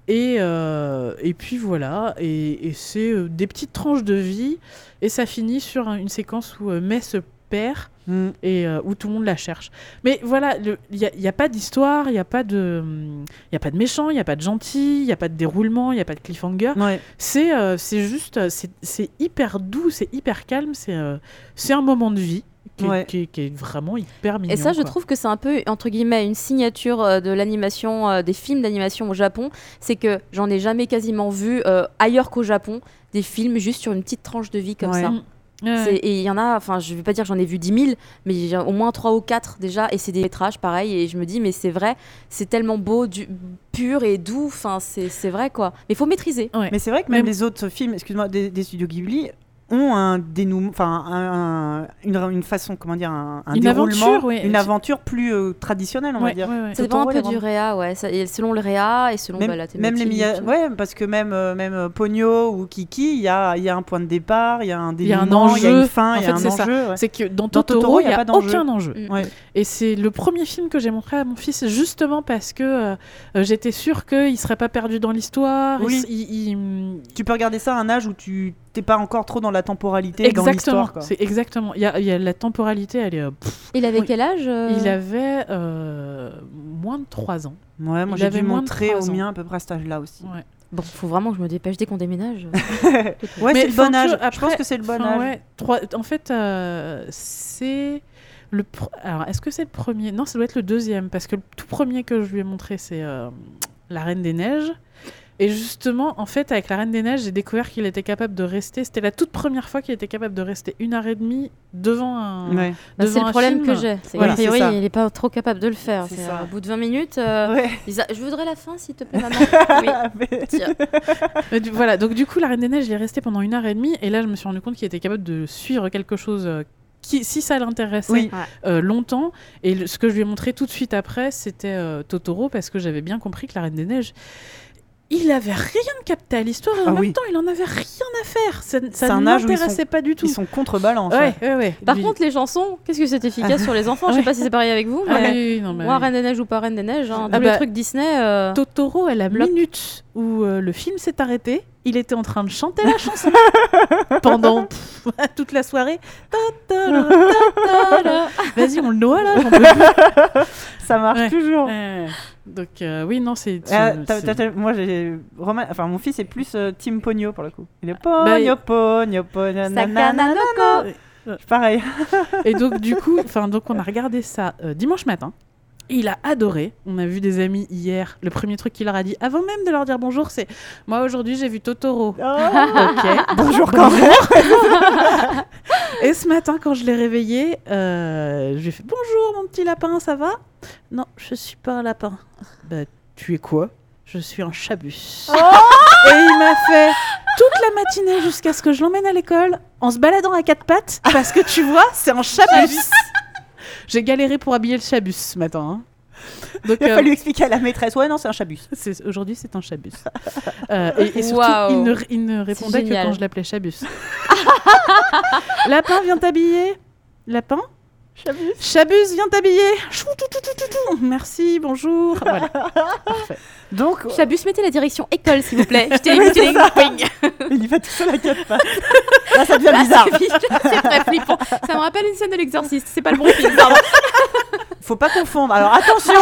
Et, euh, et puis voilà, et, et c'est euh, des petites tranches de vie, et ça finit sur un- une séquence où euh, Mai se perd Mm. et où tout le monde la cherche. Mais voilà, il n'y a, y a pas d'histoire, il n'y a pas de, y a pas de méchant, il n'y a pas de gentil, il n'y a pas de déroulement, il n'y a pas de cliffhanger. Ouais. C'est c'est juste, c'est- hyper doux, c'est hyper calme, c'est c'est un moment de vie qui, est- Ouais. qui est- qui est vraiment hyper mignon. Et ça, je quoi. trouve que c'est un peu, entre guillemets, une signature euh, de l'animation, euh, des films d'animation au Japon. C'est que j'en ai jamais quasiment vu euh, ailleurs qu'au Japon des films juste sur une petite tranche de vie comme Ouais. ça. Mm. Ouais. Et il y en a, enfin, je vais pas dire que j'en ai vu 10 000, mais au moins 3 ou 4 déjà, et c'est des métrages pareil. Et je me dis, mais c'est vrai, c'est tellement beau, du, pur et doux, enfin, c'est vrai quoi. Mais il faut maîtriser. Ouais. Mais c'est vrai que même les autres films, excuse-moi, des, des studios Ghibli ont un dénouement, enfin un- un- une, une façon, comment dire, un, un Une déroulement, aventure, oui. une aventure plus euh, traditionnelle, on Ouais, va dire. ouais, ouais. Ça dépend un peu du réa, ouais. ça- et selon le réa et selon Même, bah, la même les thématique. Miya- ouais, parce que même euh, même euh, Ponyo ou Kiki, il y a, il y a un point de départ, il y a un Il y a un dénouement, il y a enjeu. une fin, il y a fait, un c'est ça. enjeu. ouais. C'est que dans Dans Totoro, il n'y a, pas d'enjeu. aucun enjeu. Mm. Ouais. Et c'est le premier film que j'ai montré à mon fils, justement parce que euh, j'étais sûre qu'il ne serait pas perdu dans l'histoire. Oui. Il- il- il- Tu peux regarder ça à un âge où tu t'es pas encore trop dans la temporalité, dans Exactement, l'histoire. c'est exactement. Il y, a, il y a la temporalité, elle est. euh, pff, Il avait Oui. quel âge euh Il avait euh, moins de 3 ans. Ouais, moi j'ai dû montrer au mien à peu près à cet âge-là aussi. Ouais. Bon, faut vraiment que je me dépêche dès qu'on déménage. Ouais, c'est le bon âge. Je pense que c'est le bon âge. ouais, trois- en fait, euh, c'est le. pr- Alors, est-ce que c'est le premier? Non, ça doit être le deuxième parce que le tout premier que je lui ai montré, c'est euh, la Reine des Neiges. Et justement, en fait, avec la Reine des Neiges, j'ai découvert qu'il était capable de rester. C'était la toute première fois qu'il était capable de rester une heure et demie devant un. Ouais. Bah, devant c'est un le problème film. que j'ai. C'est Voilà, qu'a priori, c'est ça. il n'est pas trop capable de le faire. C'est C'est, ça. euh, Au bout de 20 minutes, euh, Ouais. Je voudrais la fin, s'il te plaît, maman. oui. Mais- Tiens. Mais du- voilà, donc du coup, la Reine des Neiges, il est resté pendant une heure et demie. Et là, je me suis rendu compte qu'il était capable de suivre quelque chose. euh, Qui, si ça l'intéressait Oui. euh, longtemps, et le- ce que je lui ai montré tout de suite après, c'était euh, Totoro, parce que j'avais bien compris que la Reine des Neiges, il avait rien capté à l'histoire, et en Ah même oui. temps, il en avait rien à faire. Ça, C'est ça un ne l'intéressait pas du tout. Ils sont contrebalance. Ouais, ouais, ouais. Par contre, les chansons, qu'est-ce que c'est efficace sur les enfants? Je sais Ouais. pas si c'est pareil avec vous, Ah mais oui, oui, non, mais moi. Reine des Neiges ou pas Reine des Neiges, hein, Ah tous bah, les trucs Disney. euh, Totoro, à la Bloc. minute où euh, le film s'est arrêté, il était en train de chanter la chanson pendant pff, toute la soirée. Ta ta la, ta ta la. Vas-y, on le noie là. j'en peux plus. Ça marche Ouais. toujours. Donc euh, oui, non, c'est. Ah, t'as- moi, j'ai Romain- enfin mon fils est plus euh, Team Pogno pour le coup. Il est Bah, Pogno, Pogno, Pogno, Sakana nanana. no Pareil. Et donc du coup, enfin donc on a regardé ça euh, dimanche matin. Il a adoré. On a vu des amis hier. Le premier truc qu'il leur a dit, avant même de leur dire bonjour, c'est moi aujourd'hui j'ai vu Totoro. Oh. Ok. Bonjour quand même. Et ce matin, quand je l'ai réveillé, euh, je lui ai fait bonjour mon petit lapin, ça va? Non, je suis pas un lapin. Bah, tu es quoi? Je suis un chabus. Oh Et il m'a fait toute la matinée jusqu'à ce que je l'emmène à l'école en se baladant à quatre pattes parce que tu vois, c'est un chabus. J'ai galéré pour habiller le chabus ce matin. hein. Donc, Il a euh, fallu expliquer à la maîtresse. Ouais, non, c'est un chabus. aujourd'hui, c'est un chabus. Euh, et, et surtout, il ne, il ne répondait que quand je l'appelais chabus. Lapin, viens t'habiller. Lapin? Chabus. Chabus, viens t'habiller. Chou, tout, tout, tout, tout, tout. Merci, bonjour. Voilà. Parfait. Donc, Chabus, mettez la direction école, s'il vous plaît. Ça. tling, il y va tout seul à quatre pattes. Là, ça devient Là, bizarre. c'est c'est très flippant. Ça me rappelle une scène de l'exorciste. C'est pas le bon film, pardon. Faut pas confondre. Alors attention,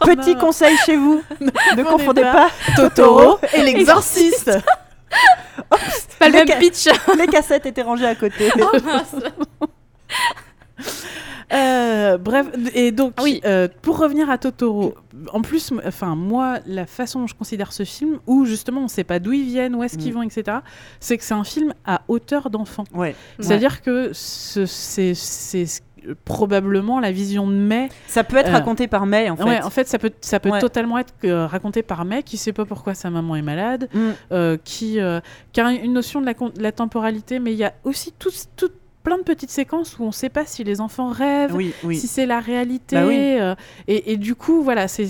petit non. conseil chez vous. Ne confondez pas Totoro et l'exorciste. C'est pas le même pitch. Les cassettes étaient rangées à côté. Oh, mince. Euh, bref, et donc, Oui. euh, pour revenir à Totoro, en plus, enfin, moi, la façon dont je considère ce film, où justement on sait pas d'où ils viennent, où est-ce qu'ils Mm. vont, etc., c'est que c'est un film à hauteur d'enfant. Ouais. C'est-à-dire que ce- c'est probablement la vision de May. Ça peut être Euh, raconté par May en fait. Ouais, en fait, ça peut, ça peut Ouais. totalement être euh, raconté par May qui sait pas pourquoi sa maman est malade, Mm. euh, qui, euh, qui a une notion de la, con- de la temporalité, mais il y a aussi tout, tout- plein de petites séquences où on sait pas si les enfants rêvent, Oui, oui. si c'est la réalité. Bah oui. euh, et, et du coup, voilà, c'est.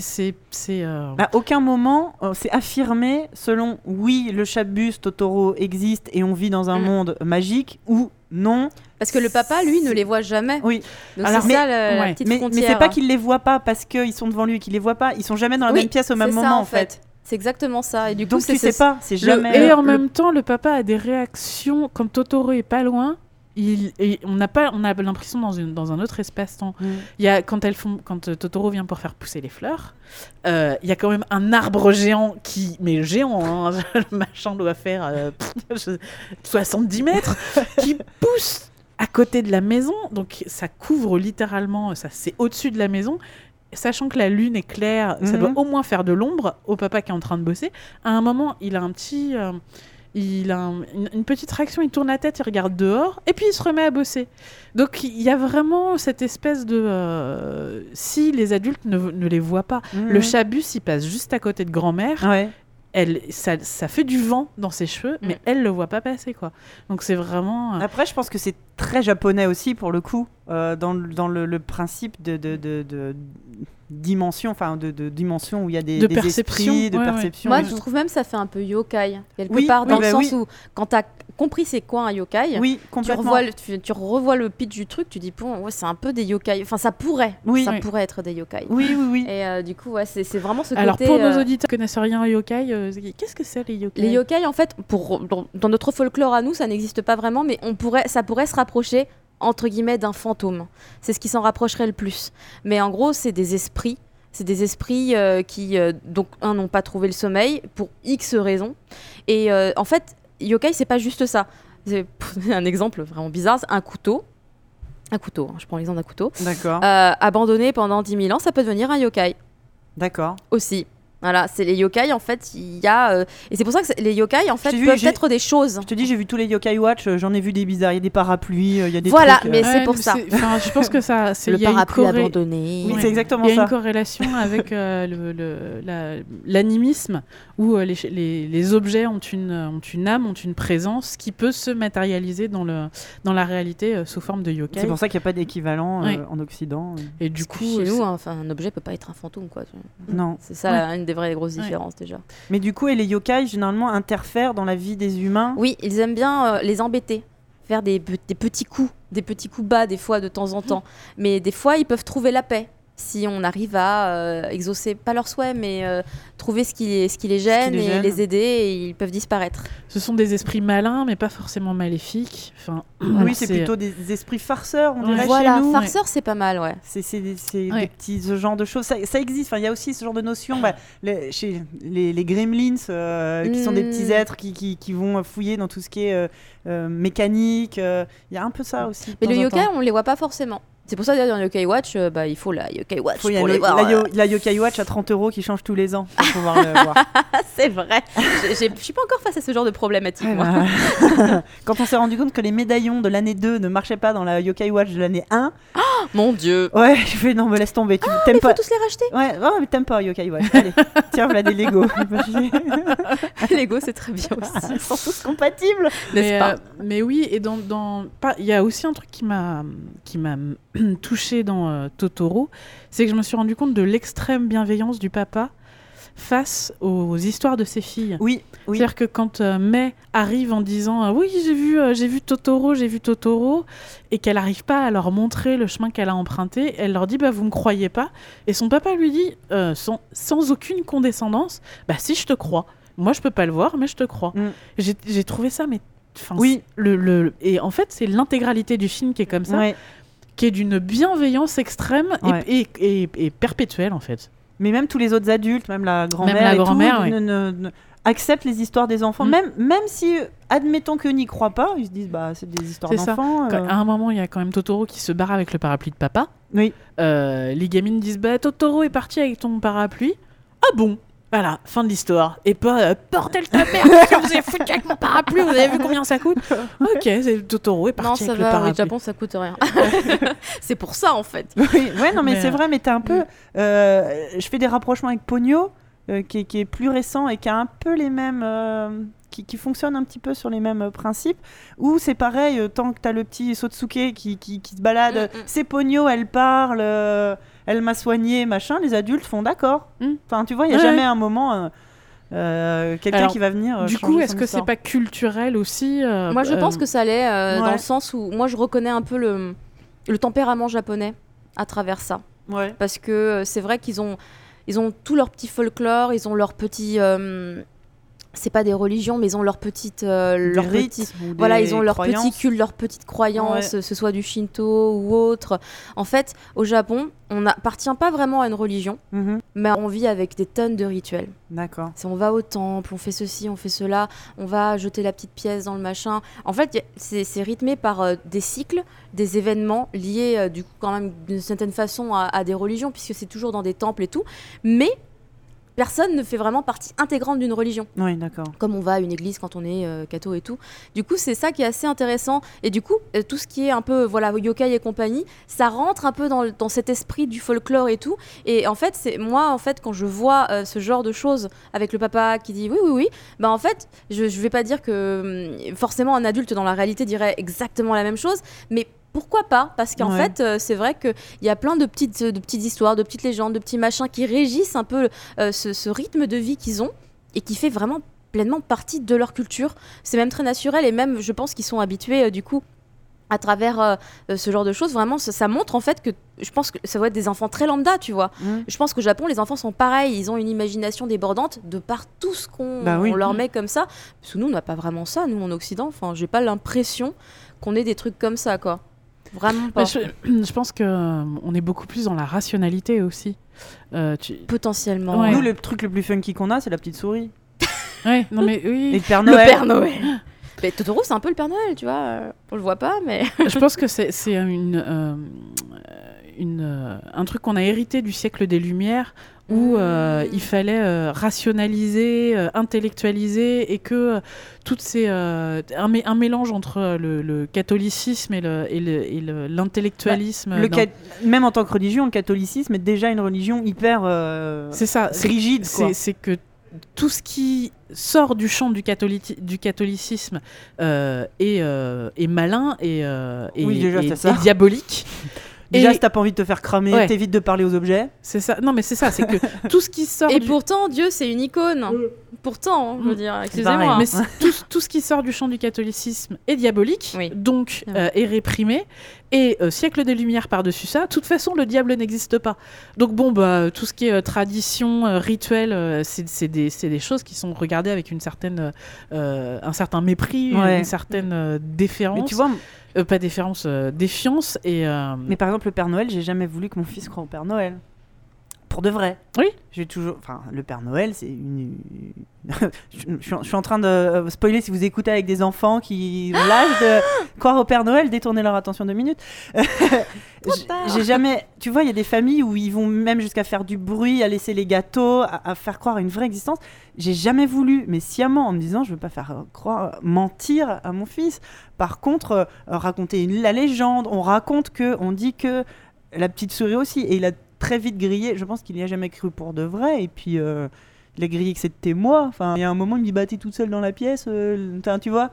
euh, À aucun moment, euh, c'est affirmé selon oui, le chabus Totoro existe et on vit dans un Mm. monde magique ou non. Parce que le papa, lui, ne les voit jamais. Oui, Donc Alors, c'est mais- ça la, petite mais, mais frontière. c'est pas qu'ils les voient pas parce qu'ils sont devant lui et qu'ils les voient pas. Ils sont jamais dans la Oui, même pièce au même ça, moment en fait. C'est exactement ça. Et du coup, Donc c'est tu sais c'est- pas, c'est le- jamais. Et en le- même temps, le papa a des réactions quand Totoro est pas loin. Il, et on n'a pas, on a l'impression dans, une, dans un autre espace-temps. Mm. Il y a quand elles font, quand euh, Totoro vient pour faire pousser les fleurs, euh, il y a quand même un arbre géant qui, mais géant, hein, le machin doit faire euh, 70 mètres, qui pousse à côté de la maison. Donc ça couvre littéralement, ça c'est au-dessus de la maison. Sachant que la lune est claire, ça doit au moins faire de l'ombre au papa qui est en train de bosser. À un moment, il a un petit, euh, il a un- une, une petite réaction, il tourne la tête, il regarde dehors, et puis il se remet à bosser. Donc il y a vraiment cette espèce de... euh, si les adultes ne, ne les voient pas, le chabus, il passe juste à côté de grand-mère, Ouais. elle, ça, ça fait du vent dans ses cheveux, mais elle le voit pas passer, quoi. Donc c'est vraiment... euh, Après, je pense que c'est très japonais aussi, pour le coup, euh, dans, le- dans le, le principe de, de, de- de dimension, enfin de, de dimension où il y a des, De des esprits, de ouais. Moi, je trouve même ça fait un peu yokai, quelque Oui, part, oui, dans bah le oui. sens où, quand t'as compris c'est quoi un yokai, Oui, tu revois, le, tu, tu revois le pitch du truc, tu dis, bon, ouais, c'est un peu des yokai. Enfin, ça pourrait. Oui. Ça Oui. pourrait être des yokai. Oui, oui, oui. Et euh, du coup, ouais, c'est c'est vraiment ce Alors côté. pour nos euh, auditeurs qui connaissent rien aux yokai, euh, qu'est-ce que c'est les yokai? Les yokai, en fait, pour, dans, dans notre folklore à nous, ça n'existe pas vraiment, mais on pourrait, ça pourrait se rapprocher, entre guillemets, d'un fantôme. C'est ce qui s'en rapprocherait le plus. Mais en gros, c'est des esprits. C'est des esprits euh, qui, euh, donc, un, n'ont pas trouvé le sommeil pour X raisons. Et euh, en fait, yokai, c'est pas juste ça. C'est un exemple vraiment bizarre, c'est un couteau. Un couteau, hein, je prends l'exemple d'un couteau. D'accord, abandonné pendant 10 000 ans, ça peut devenir un yokai d'accord. aussi. Voilà, c'est les yokai en fait, il y a euh, et c'est pour ça que les yokai en fait vu, peuvent être des choses. Je te dis, j'ai vu tous les Yokai Watch, euh, j'en ai vu des bizarres. Il y a des parapluies, euh, il y a des Voilà, trucs, euh, mais c'est pour ça. enfin, je pense que ça, c'est Le y a parapluie corré- abandonné. Oui, Ouais. c'est exactement Il y a ça. une corrélation avec euh, le- le- la- l'animisme, où euh, les, les- les objets ont une, ont une âme, ont une présence qui peut se matérialiser dans, le, dans la réalité euh, sous forme de yokai. C'est pour ça qu'il n'y a pas d'équivalent euh, Ouais. en Occident. Et du coup, chez euh, nous, hein, enfin, un objet peut pas être un fantôme quoi. Non. C'est ça Ouais. une des vraies grosses Ouais. différences déjà. Mais du coup, et les yokai, généralement, interfèrent dans la vie des humains? Oui, ils aiment bien euh, les embêter, faire des, pe- des petits coups, des petits coups bas des fois de temps en temps. Mais des fois, ils peuvent trouver la paix si on arrive à euh, exaucer pas leurs souhaits, mais euh, trouver ce qui, les- ce qui les gêne les et gêne. les aider, et ils peuvent disparaître. ce sont des esprits malins, mais pas forcément maléfiques. Enfin, oui, c'est plutôt des esprits farceurs, on dirait voilà, chez nous. farceur, c'est pas mal, ouais. C'est des, c'est Ouais. des petits ce genre de choses. Ça, ça existe. Enfin, il y a aussi ce genre de notion. bah, les, chez les, les gremlins, euh, qui sont des petits Mm. êtres qui, qui, qui vont fouiller dans tout ce qui est euh, euh, mécanique. euh, Il y a un peu ça aussi. Mais le yokai, temps. on les voit pas forcément. C'est pour ça d'ailleurs dans Yokai Watch, euh, bah, il faut la Yokai Watch Faut y pour aller. les voir. la, yo- euh. la Yokai Watch à 30 euros qui change tous les ans pour pouvoir le voir. C'est vrai. Je suis pas encore face à ce genre de problématique. Ouais, moi. bah, Quand on s'est rendu compte que les médaillons de l'année 2 ne marchaient pas dans la Yokai Watch de l'année 1, Mon Dieu. ouais, je fais non, mais laisse tomber. Tu t'aimes Il faut pas. tous les racheter. Ouais, oh, mais t'aimes pas Yokai Watch. Allez, tiens, voilà des Lego. Lego, c'est très bien aussi. Ils sont tous compatibles. N'est-ce pas euh, mais oui, et dans, dans pas, il y a aussi un truc qui m'a qui m'a touché dans euh, Totoro, c'est que je me suis rendu compte de l'extrême bienveillance du papa face aux histoires de ses filles. Oui, oui. C'est-à-dire que quand euh, Mai arrive en disant euh, oui j'ai vu euh, j'ai vu Totoro j'ai vu Totoro et qu'elle n'arrive pas à leur montrer le chemin qu'elle a emprunté, elle leur dit bah vous me croyez pas et son papa lui dit euh, sans, sans aucune condescendance bah si je te crois moi je peux pas le voir mais je te crois. Mm. J'ai trouvé ça mais enfin, Oui. le, le- et en fait c'est l'intégralité du film qui est comme ça Ouais. qui est d'une bienveillance extrême et- Ouais. et, et- et perpétuelle en fait. Mais même tous les autres adultes, même la grand-mère, oui. ne- ne- ne- acceptent les histoires des enfants. Mm. Même, même si, admettons qu'eux n'y croient pas, ils se disent bah c'est des histoires d'enfants. Euh. À un moment il y a quand même Totoro qui se barre avec le parapluie de papa. Oui. Euh, les gamines disent bah Totoro est parti avec ton parapluie. Ah bon? Voilà, fin de l'histoire. Et pas euh, bordel ta mère, qu'est-ce que vous avez foutu avec mon parapluie Vous avez vu combien ça coûte? Ok, c'est Totoro est Non, parti ça avec le va. parapluie. Au Japon, ça coûte rien. c'est pour ça en fait. Oui, ouais, non, mais, Mais, c'est euh, vrai, mais t'es un peu. euh, je fais des rapprochements avec Pogno, euh, qui, est, qui est plus récent et qui a un peu les mêmes. euh, qui, qui fonctionne un petit peu sur les mêmes euh, principes, où c'est pareil, euh, tant que t'as le petit Sotsuke qui, qui, qui se balade, Mm, euh, mm. c'est Pogno, elle parle, euh, elle m'a soigné, machin, les adultes font d'accord. Mm. Enfin, tu vois, il n'y a Ouais, jamais un moment. euh, euh, quelqu'un qui va venir. euh, Du coup, est-ce que c'est pas culturel aussi euh, Moi, je pense que ça l'est euh, dans le sens où moi, je reconnais un peu le, le tempérament japonais à travers ça. Ouais. Parce que c'est vrai qu'ils ont, ils ont tout leur petit folklore, ils ont leur petit. Euh, c'est pas des religions, mais ils ont leur petite, euh, leur petit- voilà, ils ont leur croyances. petit culte, leur petite croyance, que ce soit du Shinto ou autre. En fait, au Japon, on n'appartient pas vraiment à une religion, Mhm. mais on vit avec des tonnes de rituels. D'accord. On va au temple, on fait ceci, on fait cela, on va jeter la petite pièce dans le machin. En fait, c'est c'est rythmé par euh, des cycles, des événements liés euh, du coup quand même d'une certaine façon à, à des religions, puisque c'est toujours dans des temples et tout. Mais personne ne fait vraiment partie intégrante d'une religion Oui, d'accord. comme on va à une église quand on est euh, catho et tout. Du coup, c'est ça qui est assez intéressant. Et du coup, euh, tout ce qui est un peu voilà yokai et compagnie, ça rentre un peu dans, dans cet esprit du folklore et tout. Et en fait, c'est moi en fait quand je vois euh, ce genre de choses avec le papa qui dit oui oui oui, bah en fait, je je vais pas dire que hum, forcément un adulte dans la réalité dirait exactement la même chose, mais pourquoi pas Parce qu'en Ouais. fait, euh, c'est vrai qu'il y a plein de petites, de petites histoires, de petites légendes, de petits machins qui régissent un peu euh, ce, ce rythme de vie qu'ils ont et qui fait vraiment pleinement partie de leur culture. C'est même très naturel et même, je pense qu'ils sont habitués euh, du coup à travers euh, euh, ce genre de choses. Vraiment, ça, ça montre en fait que je pense que ça doit être des enfants très lambda, tu vois. Je pense qu'au Japon, les enfants sont pareils. Ils ont une imagination débordante de par tout ce qu'on Bah oui. leur met comme ça. Parce que nous, on n'a pas vraiment ça, nous, en Occident. Enfin, j'ai pas l'impression qu'on ait des trucs comme ça, quoi. Vraiment pas. Je, je pense que euh, on est beaucoup plus dans la rationalité aussi. Euh, tu- Potentiellement. Ouais. Nous, le truc le plus funky qu'on a, c'est la petite souris. Ouais, non mais Et oui. le Père Le Noël. Père Noël. Mais Totoro, c'est un peu le Père Noël, tu vois. euh, On le voit pas, mais. je pense que c'est c'est une, euh, une, euh, un truc qu'on a hérité du siècle des Lumières où euh, il fallait euh, rationaliser, euh, intellectualiser et que toutes ces un, mé- un mélange entre le, le catholicisme et le et le- et le- l'intellectualisme. Bah, Même en tant que religion, le catholicisme est déjà une religion hyper C'est ça. c'est- rigide. C'est que tout ce qui sort du champ du, catholici- du catholicisme euh, est, euh, est malin et, euh, et- Oui, déjà, et- et diabolique. Déjà, Et- si t'as pas envie de te faire cramer, Ouais. t'évites de parler aux objets. C'est ça. Non, mais c'est ça. C'est que tout ce qui sort Et du pourtant, Dieu, c'est une icône. Pourtant, je veux Mm. dire, excusez-moi. Mais c'est- tout, tout ce qui sort du champ du catholicisme est diabolique, Oui. donc Ouais. euh, est réprimé. Et euh, siècle des Lumières par-dessus ça, de toute façon, le diable n'existe pas. Donc bon, bah, tout ce qui est euh, tradition, euh, rituel, euh, c'est des, choses qui sont regardées avec une certaine, euh, un certain mépris, Ouais. une certaine euh, déférence. Mais tu vois, pas déférence, euh, défiance. Et, euh, mais par exemple, le Père Noël, j'ai jamais voulu que mon fils croie au Père Noël. Pour de vrai. Oui. J'ai toujours. Enfin, le Père Noël, c'est une. je, je suis en- je suis en train de euh, spoiler si vous écoutez avec des enfants qui ont l'âge de croire au Père Noël, détourner leur attention deux minutes. J'ai- jamais. Tu vois, il y a des familles où ils vont même jusqu'à faire du bruit, à laisser les gâteaux, à, à faire croire une vraie existence. J'ai jamais voulu, mais sciemment, en me disant, je veux pas faire croire, mentir à mon fils. Par contre, euh, raconter une- la légende, on raconte que, on dit que la petite souris aussi, et il a très vite grillé. Je pense qu'il n'y a jamais cru pour de vrai, et puis. euh, il a grillé que c'était moi. Enfin, il y a un moment, il me dit bah t'es toute seule dans la pièce, euh, tu vois.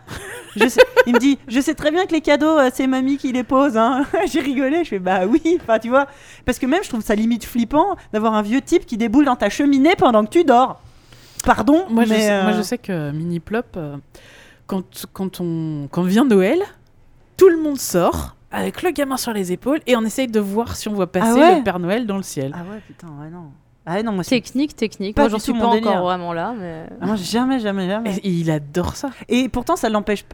Je sais- il me dit je sais très bien que les cadeaux, euh, c'est mamie qui les pose. Hein. J'ai rigolé. Je fais bah oui. Enfin, tu vois. Parce que même je trouve ça limite flippant d'avoir un vieux type qui déboule dans ta cheminée pendant que tu dors. Pardon. moi, je mais, sais, moi, euh, je sais que Mini Plop, euh, quand, quand, on, quand vient Noël, tout le monde sort avec le gamin sur les épaules et on essaye de voir si on voit passer Ah ouais le Père Noël dans le ciel. Ah ouais putain ouais non. Ah non moi. Technique, technique. Pas Moi, du j'en tout suis pas délire. encore vraiment là, mais. Ah, moi jamais jamais jamais. Et il adore ça. Et pourtant, ça l'empêche.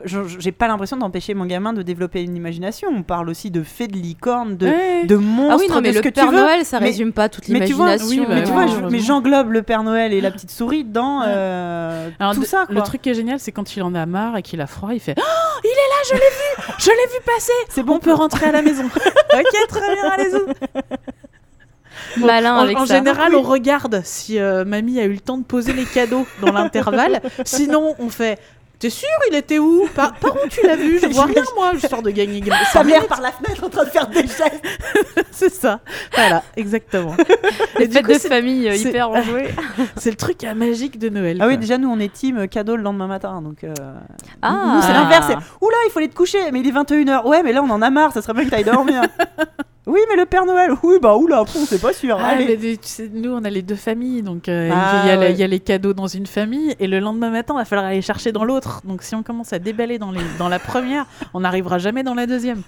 J'ai pas l'impression d'empêcher mon gamin de développer une imagination. On parle aussi de fées, de licornes, de, Ouais. de monstres, Ah oui, non, mais le Père. Noël, ça Mais- résume pas toute mais tu vois, l'imagination. oui, bah mais tu vois, je- mais j'englobe le Père Noël et la petite souris dans Ouais. euh, Alors, tout de- ça. Quoi. Le truc qui est génial, c'est quand il en a marre et qu'il a froid, il fait Je l'ai vu Je l'ai vu passer c'est On peut rentrer à la maison. ok, très bien, allez-y. Malin En, avec en ça. général, on regarde si euh, mamie a eu le temps de poser les cadeaux dans l'intervalle. Sinon, on fait T'es sûr, il était où? Par, par où tu l'as vu? Je vois rien, moi, histoire de gagner. Sa mère par la fenêtre en train de faire des gestes. C'est ça. Voilà, exactement. Les Et du fêtes de c'est- famille euh, hyper enjouées. c'est le truc magique de Noël. Ah oui, déjà, nous, on est team euh, cadeau le lendemain matin. Donc, euh, Ah. nous, c'est l'inverse. Oula, il faut aller te coucher. Mais il est 21h. Ouais, mais là, on en a marre. Ça serait bien que t'ailles dormir. Oui, mais le Père Noël, oui, bah oula, sait pas sûr. Ah, mais tu sais, nous, on a les deux familles, donc euh, Ah, il, y a, la- ouais. il y a les cadeaux dans une famille, et le lendemain matin, il va falloir aller chercher dans l'autre. Donc si on commence à déballer dans, les, dans la première, on n'arrivera jamais dans la deuxième.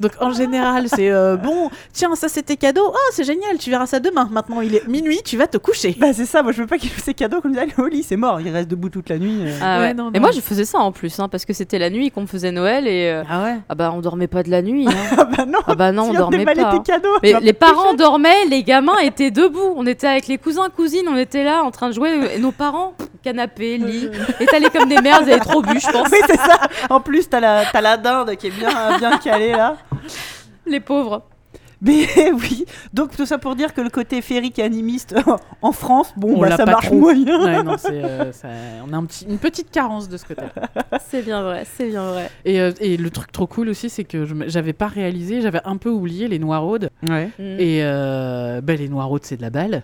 Donc en général, c'est euh, bon, tiens, ça c'était cadeau, oh c'est génial, tu verras ça demain. Maintenant il est minuit, tu vas te coucher. Bah c'est ça, moi je veux pas qu'il fasse ses cadeaux comme ça, au lit, c'est mort, il reste debout toute la nuit. euh. Ah Ouais, ouais. non, Et moi, je faisais ça en plus, hein, parce que c'était la nuit qu'on faisait Noël et euh, Ah ouais ah bah on dormait pas de la nuit. hein. Ah bah non, ah bah non, on dormait pas. tes hein. cadeaux. Mais les parents dormaient, les gamins étaient debout. On était avec les cousins, cousines, on était là en train de jouer. Et nos parents, canapé, lit, étalés comme des merdes, ils avaient trop bu, je pense. Oui, c'est ça. En plus, t'as la, t'as la dinde qui est bien, bien calée là. Les pauvres. Mais oui, donc tout ça pour dire que le côté féerique et animiste en France, bon, On bah ça pas marche trop. moyen. Ouais, non, euh, ça- on a un petit, une petite carence de ce côté. C'est bien vrai, c'est bien vrai. Et, euh, et le truc trop cool aussi, c'est que j'avais pas réalisé, j'avais un peu oublié les noiraudes. Ouais. Mm. Et euh, bah, les noiraudes, c'est de la balle.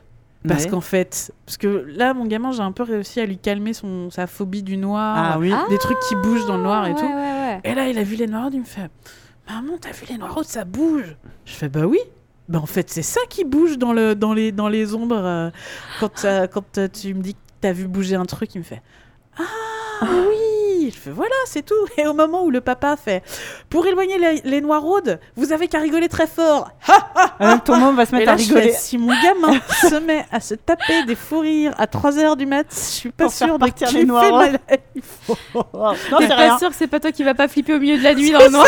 Parce Ouais. qu'en fait, parce que là, mon gamin, j'ai un peu réussi à lui calmer son, sa phobie du noir, Ah oui. Ah. des trucs qui bougent dans le noir et Ouais, tout. ouais, ouais. Et là, il a vu les noiraudes, il me fait Maman, t'as vu les noiraudes, ça bouge Je fais Bah oui. Bah en fait, c'est ça qui bouge dans, le, dans, les, dans les ombres. euh, quand euh, quand euh, tu me dis que t'as vu bouger un truc, il me fait Ah oui Je fais Voilà, c'est tout. Et au moment où le papa fait Pour éloigner les, les noiraudes, vous avez qu'à rigoler très fort. Ah, tout le monde va se Et mettre à là, je fais, rigoler. si mon gamin se met à se taper des fous rires à 3h du mat, je suis pas sûre de partir les kiffer noirs. ma life. Non, T'es c'est pas sûr que c'est pas toi qui va pas flipper au milieu de la nuit dans le noir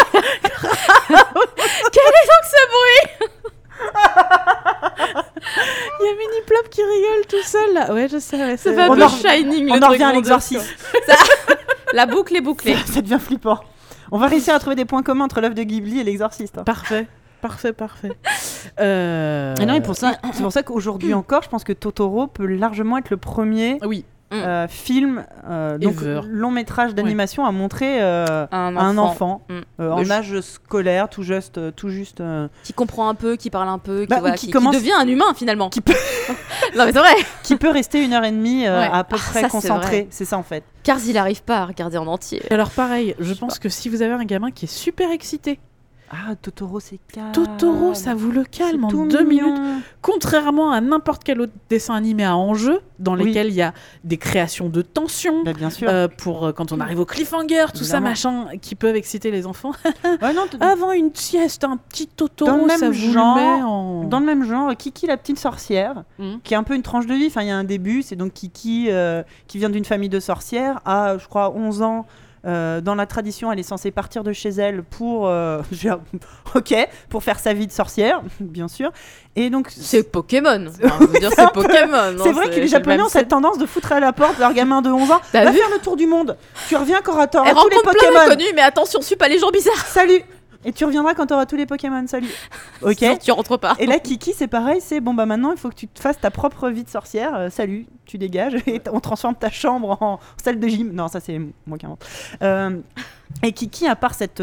Il y a Mini Plop qui rigole tout seul là. Ouais, je sais. Ouais, Ça c'est- un On en- Shining. On le en revient à l'exorcisme. quoi. La boucle est bouclée. Ça, ça devient flippant. On va réussir à trouver des points communs entre l'œuvre de Ghibli et l'exorciste. hein. Parfait, parfait, parfait. Euh... Et non, et pour ça, c'est pour ça qu'aujourd'hui encore, je pense que Totoro peut largement être le premier Oui, euh, film, euh, donc Ever. long métrage d'animation à montrer euh, Un à un enfant. Mm. euh, Mais en je- âge scolaire, tout juste, tout juste. euh, Qui comprend un peu, qui parle un peu, qui, Bah, ou voilà, qui qui, qui commence- devient un humain finalement. qui peut, Non mais c'est vrai. qui peut rester une heure et demie euh, Ouais. à peu Ah, près ça, concentré. C'est ça en fait. Car il arrive pas à regarder en entier. alors pareil, je Je pense que si vous avez un gamin qui est super excité, Ah, Totoro, c'est calme. Totoro, ça vous le calme en deux mignon. minutes. Contrairement à n'importe quel autre dessin animé à enjeu, dans Oui. lesquels il y a des créations de tension. Bah, bien sûr. euh, pour euh, quand on arrive au cliffhanger, tout ça machin, qui peuvent exciter les enfants. Ouais, non, t- Avant une sieste, un petit Totoro, Dans le même ça vous genre, met en... Dans le même genre, Kiki la petite sorcière, Mhm. qui est un peu une tranche de vie. Enfin, il y a un début, c'est donc Kiki euh, qui vient d'une famille de sorcières, à, je crois, 11 ans. Euh, dans la tradition, elle est censée partir de chez elle pour, euh, ok, pour faire sa vie de sorcière, bien sûr. Et donc, C'est Pokémon. Enfin, c'est Pokémon. c'est vrai que les Japonais ont cette tendance de foutre à la porte leur gamin de 11 ans. T'as Va vu faire le tour du monde. Tu reviens tous Elle les rencontre plein Pokémon. d'inconnus, mais attention, suis pas les gens bizarres. Salut. Et tu reviendras quand t'auras tous les Pokémon. Salut. Ok. Sinon, tu rentres pas. Et là, Kiki, c'est pareil, c'est bon, bah maintenant, il faut que tu te fasses ta propre vie de sorcière. Euh, salut, tu dégages et on transforme ta chambre en salle de gym. Non, ça, c'est moi qui invente. Euh, et Kiki, à part cette.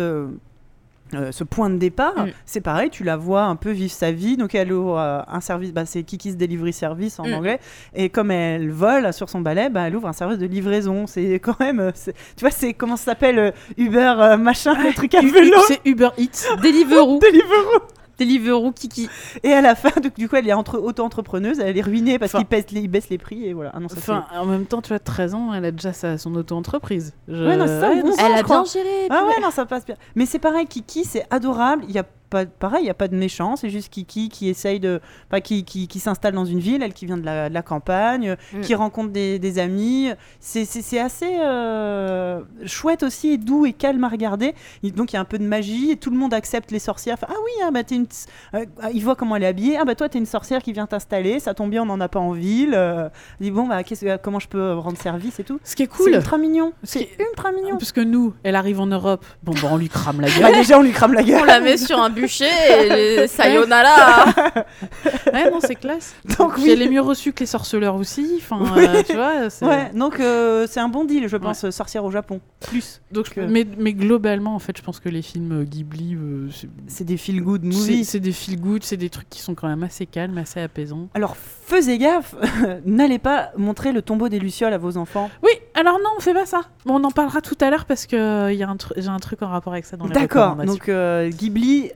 Euh, ce point de départ, Mm. c'est pareil, tu la vois un peu vivre sa vie. Donc elle ouvre euh, un service, bah, c'est Kiki's Delivery Service en Mm. anglais. Et comme elle vole sur son balai, bah, elle ouvre un service de livraison. C'est quand même, euh, tu vois, c'est comment ça s'appelle euh, Uber machin, le truc à vélo. C'est Uber Eats. Deliveroo. Deliveroo. Deliveroo Kiki. Et à la fin, donc, du coup, elle est entre auto-entrepreneuse, elle est ruinée parce Enfin- qu'ils baissent baissent les prix et voilà. Ah non, ça, Enfin, en même temps, tu as 13 ans, elle a déjà sa, son auto-entreprise. Je- Ouais, non, c'est ça, ouais, bon non, Ça, Elle a bien géré. Ah ouais, non, ça passe bien. Mais c'est pareil, Kiki, c'est adorable. Il y a pas, pareil, il y a pas de méchant. C'est juste Kiki qui essaye de, pas qui, qui, qui s'installe dans une ville, elle qui vient de la, de la campagne, Mm. qui rencontre des, des amis. C'est, c'est, c'est assez euh, chouette aussi, et doux et calme à regarder. Donc il y a un peu de magie et tout le monde accepte les sorcières. Enfin, ah oui, ah bah t'es une, euh, ah, il voit comment elle est habillée. Ah bah toi t'es une sorcière qui vient t'installer. Ça tombe bien, on n'en a pas en ville. Euh, il dit bon bah que- comment je peux rendre service et tout? Ce qui est C'est cool, ultra mignon. Ce C'est ultra mignon. parce que nous, elle arrive en Europe, bon, bah, on lui crame la Bah, gueule. déjà, on lui crame la gueule. On la met sur un bûcher et sayonara. ouais, non, c'est classe. Donc, oui. elle est mieux reçue que les sorceleurs aussi. Enfin, Oui. euh, tu vois. c'est- Ouais, donc euh, c'est un bon deal, je pense, euh, sorcière au Japon. Plus. Donc, que- mais, mais globalement, en fait, je pense que les films Ghibli, euh, c'est- C'est des feel good c'est movies. c'est des feel good, c'est des trucs qui sont quand même assez calmes, assez apaisants. Alors, faisez gaffe, n'allez pas montrer le tombeau des Lucioles à vos enfants. Oui, alors non, on fait pas ça. Bon, on en parlera tout à l'heure parce que il y a un j'ai un truc en rapport avec ça dans les D'accord, donc euh, Ghibli,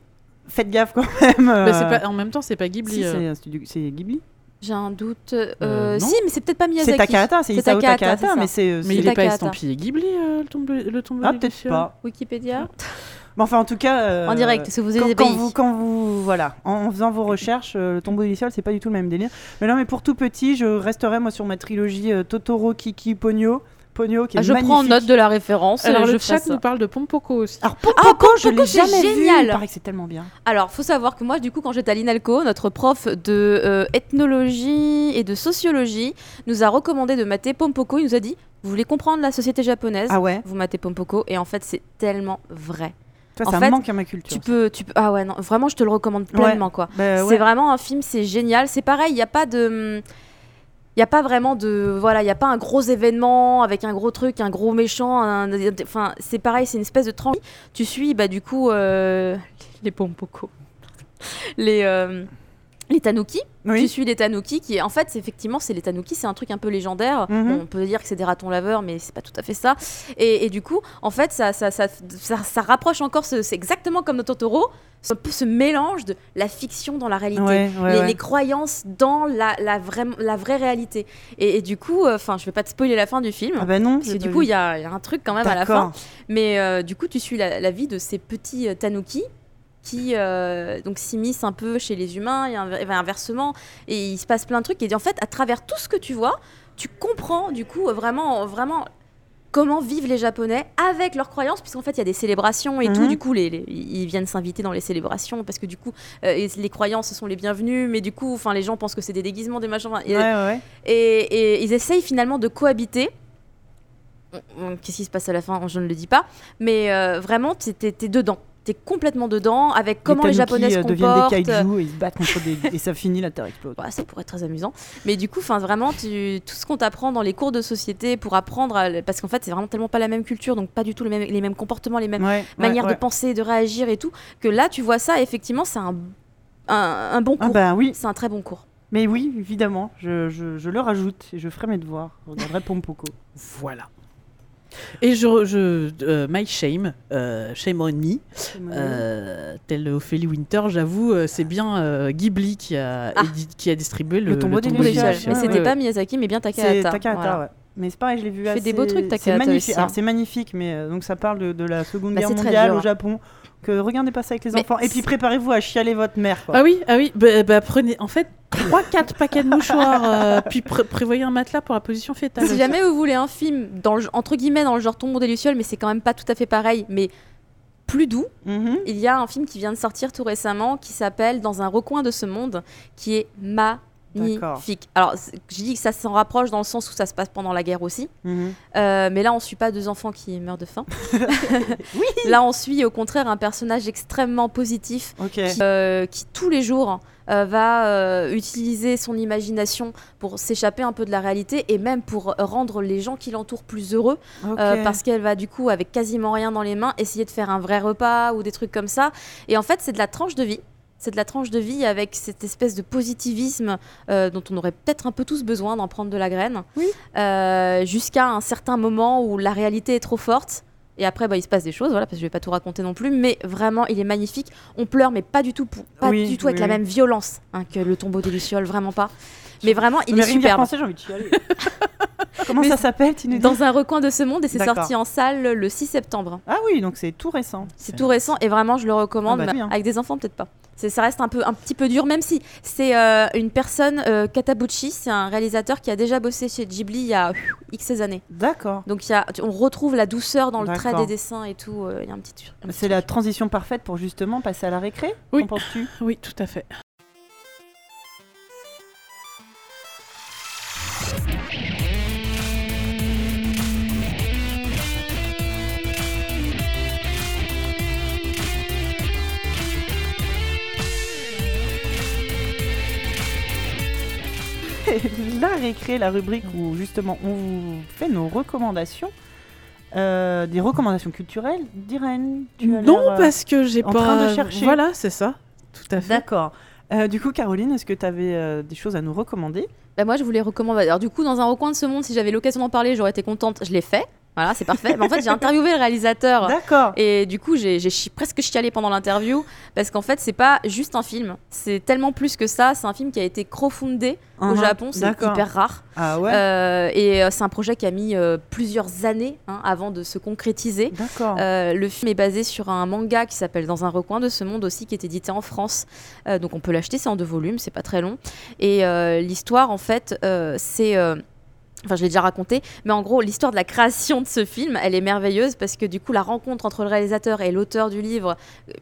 faites gaffe quand même. Bah, euh, pas, en même temps, c'est pas Ghibli. si, euh. c'est un studio- c'est Ghibli. J'ai un doute. euh, Euh, non. si, mais c'est peut-être pas Miyazaki. C'est Takahata, c'est Isao Takahata, Takahata, mais c'est. euh, Mais il est pas estampillé Ghibli, euh, le tombeau, le tombeau Ah, peut-être pas. Wikipédia. Mais enfin, en tout cas. euh, En direct, que vous quand, avez quand vous, quand vous, voilà, en, en faisant vos recherches, euh, le tombeau Lucioles, c'est pas du tout le même délire. Mais non, mais pour tout petit, je resterai moi sur ma trilogie euh, Totoro, Kiki, Pogno. Pogno qui est Ah, je magnifique. prends note de la référence. Alors, et le je chat nous parle de Pompoko aussi. Alors pour Ah, je Pompoko, l'ai c'est jamais vu. génial. Il paraît que c'est tellement bien. Alors, faut savoir que moi, du coup, quand j'étais à l'INALCO, notre prof de euh, ethnologie et de sociologie nous a recommandé de mater Pompoko. Il nous a dit Vous voulez comprendre la société japonaise? Ah ouais. Vous matez Pompoko. Et en fait, c'est tellement vrai. Toi, En ça fait, manque à ma culture. Tu peux, tu peux. Ah ouais, non, vraiment, je te le recommande pleinement, quoi. Bah, C'est vraiment un film, c'est génial. C'est pareil, il n'y a pas de. Il n'y a pas vraiment de. Voilà, il n'y a pas un gros événement avec un gros truc, un gros méchant. Enfin, c'est pareil, c'est une espèce de tranche. Tu suis, bah, du coup, euh, les Pompoko. Les. euh, Les Tanuki, tu Oui. suis les Tanuki qui en fait c'est effectivement c'est les Tanuki c'est un truc un peu légendaire Mhm. Bon, on peut dire que c'est des ratons laveurs mais c'est pas tout à fait ça et, et du coup en fait ça ça, ça, ça, rapproche encore ce- c'est exactement comme Totoro un peu ce mélange de la fiction dans la réalité Ouais, ouais, les, ouais. les croyances dans la, la, vraie, la vraie réalité et, et du coup enfin je vais pas te spoiler la fin du film Ah bah non. parce que du coup, il y, a il y a un truc quand même à la fin. Mais euh, du coup, tu suis la, la vie de ces petits euh, tanuki qui euh, donc s'immiscent un peu chez les humains et inver- et inversement. Et il se passe plein de trucs. Et en fait, à travers tout ce que tu vois, tu comprends du coup vraiment, vraiment comment vivent les Japonais avec leurs croyances, puisqu'en fait il y a des célébrations et tout. Mhm. Du coup, les, les- ils viennent s'inviter dans les célébrations parce que du coup, euh, les croyances sont les bienvenues, mais du coup, enfin, les gens pensent que c'est des déguisements, des machins. Ouais, ouais, et, et ils essayent finalement de cohabiter. Qu'est-ce qui se passe à la fin? Je ne le dis pas. Mais euh, vraiment, t'es es, dedans. T'es complètement dedans avec comment les, Tanuki, Japonais se euh, deviennent comportent. des kaiju et ils se battent contre des et ça finit la terre explose. Ouais, ça pourrait être très amusant. Mais du coup, enfin, vraiment, tu- tout ce qu'on t'apprend dans les cours de société pour apprendre, à- parce qu'en fait, c'est vraiment tellement pas la même culture, donc pas du tout les mêmes, les mêmes comportements, les mêmes Ouais, manières ouais. de penser, de réagir et tout, que là, tu vois ça, effectivement, c'est un, un, un bon Ah cours. bah oui, C'est un très bon cours. mais oui, évidemment, je, je, je le rajoute et je ferai mes devoirs. Je regarderai Pompoko. Voilà. Et je, je euh, My Shame, euh, Shame on Me, euh, tel Ophélie Winter, j'avoue, euh, c'est bien euh, Ghibli qui a, Ah. qui a distribué le, Le tombeau Tombeau Lucioles. Lucioles. Mais Ouais, c'était ouais, pas Miyazaki, mais bien C'est Takahata. Takahata, Voilà. ouais. Mais c'est pareil, je l'ai vu Il fait assez... des beaux trucs, C'est Takahata magnifique. aussi, hein. Alors c'est magnifique, mais euh, donc ça parle de, de la Seconde Bah, Guerre c'est mondiale dur. au Japon. Que regardez pas ça avec les Mais enfants. Et puis préparez-vous à chialer votre mère. Quoi. Ah oui, ah oui, bah, bah, prenez en fait 3-4 paquets de mouchoirs, euh, puis pré- prévoyez un matelas pour la position fétale. Si jamais vous voulez un film dans le, entre guillemets dans le genre Tombeau des Lucioles, mais c'est quand même pas tout à fait pareil, mais plus doux, Mhm. il y a un film qui vient de sortir tout récemment qui s'appelle Dans un recoin de ce monde, qui est magnifique. Alors, je dis que ça s'en rapproche dans le sens où ça se passe pendant la guerre aussi, Mhm. Euh, mais là on suit pas deux enfants qui meurent de faim. Là on suit au contraire un personnage extrêmement positif qui, euh, qui, tous les jours euh, va utiliser son imagination pour s'échapper un peu de la réalité et même pour rendre les gens qui l'entourent plus heureux parce qu'elle va du coup avec quasiment rien dans les mains essayer de faire un vrai repas ou des trucs comme ça. Et en fait c'est de la tranche de vie c'est de la tranche de vie avec cette espèce de positivisme euh, dont on aurait peut-être un peu tous besoin d'en prendre de la graine Oui. Euh, jusqu'à un certain moment où la réalité est trop forte et après, bah, il se passe des choses, voilà, parce que je vais pas tout raconter non plus, mais vraiment, il est magnifique. On pleure, mais pas du tout, pour, pas Oui, du tout avec la même violence hein, que le tombeau des lucioles, vraiment pas. Mais vraiment, il est penser, j'ai envie de chialer. Comment Mais ça s'appelle, Dans un recoin de ce monde, et c'est sorti en salle le 6 septembre. Ah oui, donc c'est tout récent. C'est tout récent et vraiment je le recommande. Ah bah, mais bien. avec des enfants peut-être pas. Ça reste un peu un petit peu dur, même si c'est euh, une personne euh, Katabuchi, c'est un réalisateur qui a déjà bossé chez Ghibli il y a pff, x années. D'accord. Donc y a, on retrouve la douceur dans le trait des dessins et tout. euh, Il y a un petit. un petit C'est la transition parfaite pour justement passer à la récré Oui. Qu'en penses-tu? Oui, tout à fait. La récré, la rubrique où justement on vous fait nos recommandations. Euh, des recommandations culturelles d'Irène tu as Non, l'air, euh, parce que j'ai en pas. train de chercher. Voilà, c'est ça. Tout à fait. D'accord. Euh, du coup, Caroline, est-ce que tu avais des choses à nous recommander? Bah, moi je voulais recommander. Alors du coup dans un recoin de ce monde, si j'avais l'occasion d'en parler, j'aurais été contente. Je l'ai fait. Voilà, c'est parfait. Mais en fait, j'ai interviewé le réalisateur. D'accord. Et du coup, j'ai chi- presque chialé pendant l'interview parce qu'en fait, c'est pas juste un film. C'est tellement plus que ça. C'est un film qui a été crowdfundé au Mhm. Japon. C'est hyper rare. Ah ouais. Euh, et euh, c'est un projet qui a mis euh, plusieurs années hein, avant de se concrétiser. D'accord. Euh, le film est basé sur un manga qui s'appelle Dans un recoin de ce monde aussi, qui est édité en France. Donc on peut l'acheter, c'est en deux volumes, c'est pas très long. Et l'histoire, en fait, c'est. Enfin, je l'ai déjà raconté, mais en gros, l'histoire de la création de ce film, elle est merveilleuse parce que du coup, la rencontre entre le réalisateur et l'auteur du livre, euh,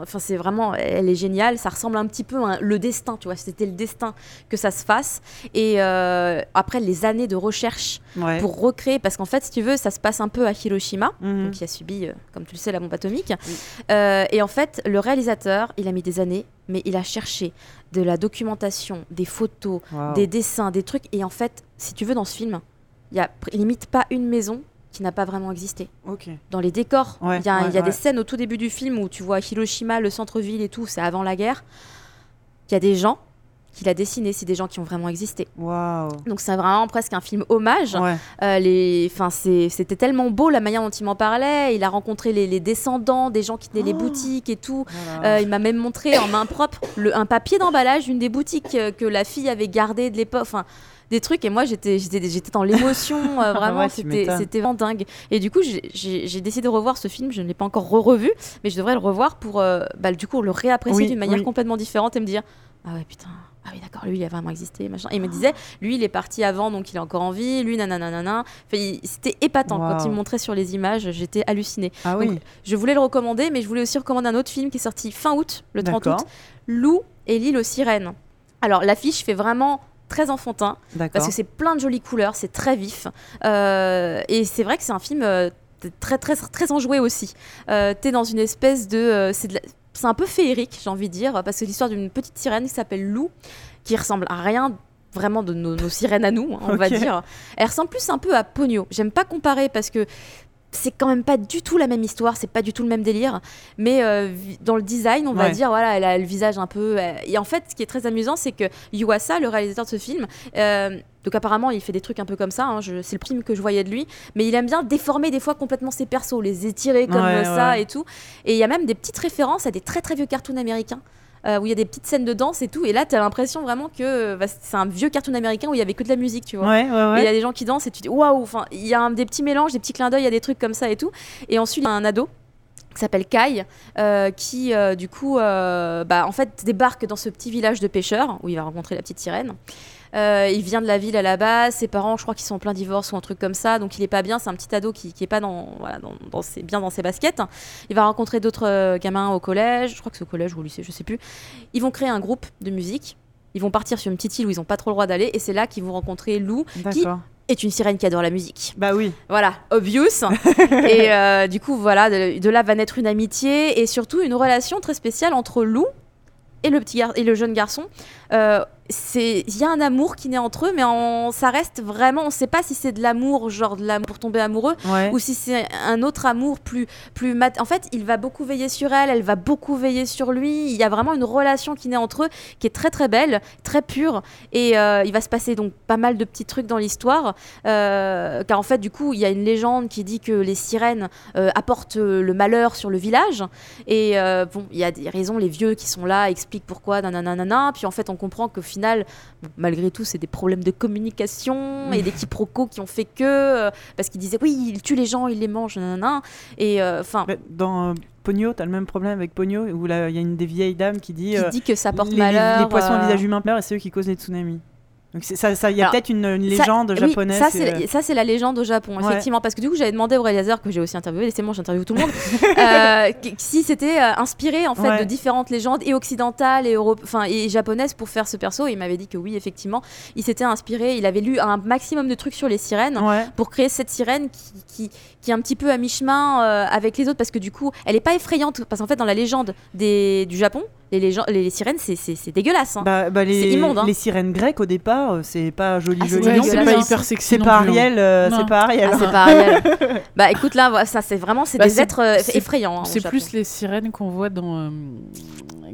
enfin, c'est vraiment, elle est géniale. Ça ressemble un petit peu à un- le destin, tu vois. C'était le destin que ça se fasse. Et euh, après les années de recherche ouais. pour recréer, parce qu'en fait, si tu veux, ça se passe un peu à Hiroshima, Mhm. donc qui a subi, euh, comme tu le sais, la bombe atomique. Euh, et en fait, le réalisateur, il a mis des années, mais il a cherché de la documentation, des photos, des dessins, des trucs. Et en fait, si tu veux, dans ce film, il y a limite pas une maison qui n'a pas vraiment existé. Dans les décors, il Ouais, y a, ouais, y a ouais. des scènes au tout début du film où tu vois Hiroshima, le centre-ville et tout, c'est avant la guerre. Il y a des gens qu'il a dessinés, c'est des gens qui ont vraiment existé. Donc c'est vraiment presque un film hommage. Ouais. Euh, les, enfin, c'est- c'était tellement beau la manière dont il m'en parlait. Il a rencontré les, les descendants, des gens qui tenaient les Oh. boutiques et tout. Voilà. Euh, il m'a même montré en main propre le, un papier d'emballage d'une des boutiques euh, que la fille avait gardé de l'époque. Enfin, des trucs et moi j'étais dans l'émotion euh, vraiment Ouais, tu c'était c'était vraiment dingue et du coup j'ai- décidé de revoir ce film je ne l'ai pas encore re-revu mais je devrais le revoir pour euh, bah, du coup le réapprécier Oui, d'une manière oui. complètement différente et me dire ah ouais putain ah oui d'accord lui il a vraiment existé machin et il me disait lui il est parti avant donc il est encore en vie lui nanana. Enfin, c'était épatant quand il me montrait sur les images j'étais hallucinée Ah donc, oui. je voulais le recommander, mais je voulais aussi recommander un autre film qui est sorti fin août, le 30 août, D'accord. Lou et l'île aux sirènes. Alors l'affiche fait vraiment très enfantin parce que c'est plein de jolies couleurs, c'est très vif Euh, et c'est vrai que c'est un film euh, très très très enjoué aussi. Euh, T'es dans une espèce de, euh, c'est de la- c'est un peu féerique, j'ai envie de dire, parce que c'est l'histoire d'une petite sirène qui s'appelle Lou, qui ressemble à rien vraiment de nos, nos sirènes à nous, hein, on va dire. Elle ressemble plus un peu à Pogno. J'aime pas comparer parce que c'est quand même pas du tout la même histoire, c'est pas du tout le même délire, mais euh, dans le design, on va dire, voilà, elle a le visage un peu. euh, et en fait, ce qui est très amusant, c'est que Yuasa, le réalisateur de ce film, euh, donc apparemment, il fait des trucs un peu comme ça. hein, c'est le film que je voyais de lui, mais il aime bien déformer des fois complètement ses persos, les étirer comme Ouais, euh, ça ouais. et tout. Et il y a même des petites références à des très très vieux cartoons américains. euh, où il y a des petites scènes de danse et tout, et là t'as l'impression vraiment que bah, c'est un vieux cartoon américain où il y avait que de la musique, tu vois. Ouais, ouais, Et il y a des gens qui dansent et tu dis waouh, enfin, il y a un- des petits mélanges, des petits clins d'œil, il y a des trucs comme ça et tout. Et ensuite, il y a un ado qui s'appelle Kai, euh, qui euh, du coup, euh, bah, en fait, débarque dans ce petit village de pêcheurs où il va rencontrer la petite sirène. Euh, il vient de la ville à la base, ses parents, je crois qu'ils sont en plein divorce ou un truc comme ça, donc il est pas bien. C'est un petit ado qui, qui est pas dans, voilà, dans, dans ses, bien dans ses baskets. Il va rencontrer d'autres euh, gamins au collège, je crois que c'est au collège ou au lycée, je sais plus. Ils vont créer un groupe de musique. Ils vont partir sur une petite île où ils ont pas trop le droit d'aller, et c'est là qu'ils vont rencontrer Lou, D'accord. est une sirène qui adore la musique. Bah oui. Voilà, obvious. et euh, du coup, voilà, de, de là va naître une amitié et surtout une relation très spéciale entre Lou et le petit gar- et le jeune garçon. Euh, il y a un amour qui naît entre eux, mais on, ça reste vraiment, on sait pas si c'est de l'amour, genre de l'amour pour tomber amoureux, Ouais. ou si c'est un autre amour plus plus mat- en fait il va beaucoup veiller sur elle elle va beaucoup veiller sur lui il y a vraiment une relation qui naît entre eux qui est très très belle très pure et euh, il va se passer donc pas mal de petits trucs dans l'histoire euh, car en fait du coup il y a une légende qui dit que les sirènes euh, apportent le malheur sur le village et bon il y a des raisons les vieux qui sont là expliquent pourquoi nanana puis en fait on comprend qu'au final malgré tout c'est des problèmes de communication et des quiproquos qui ont fait que euh, parce qu'il disait oui il tue les gens il les mange nanana et euh, enfin Dans euh, Pogno, t'as le même problème avec Pogno, où là, il y a une des vieilles dames qui dit qui euh, dit que ça porte les, malheur les poissons à euh, visage humain pleurent et c'est eux qui causent les tsunamis. Donc ça, ça, il y a peut-être une, une Ça- légende oui, japonaise. ça, c'est ça, c'est la légende au Japon, Ouais. effectivement. Parce que du coup, j'avais demandé au réalisateur que j'ai aussi interviewé, laissez-moi, j'interviewe tout le monde, euh, si c'était euh, inspiré en fait Ouais. de différentes légendes et occidentales et, enfin, et japonaises pour faire ce perso. Et il m'avait dit que oui, effectivement, il s'était inspiré. Il avait lu un maximum de trucs sur les sirènes Ouais. pour créer cette sirène qui, qui, qui est un petit peu à mi-chemin euh, avec les autres parce que du coup, elle est pas effrayante. Parce qu'en fait, dans la légende des, du Japon, les, les, les sirènes, c'est- dégueulasse. hein. Bah, bah, les, C'est immonde, hein. les sirènes grecques au départ, euh, c'est pas joli Ah, c'est joli. Ouais, c'est pas hyper sexy. C'est pas hein. Ariel, euh, c'est pas Ariel. Ah, c'est pas Ariel. bah écoute là, voilà, ça c'est vraiment c'est Bah, des êtres effrayants. hein, C'est plus les sirènes qu'on voit dans euh,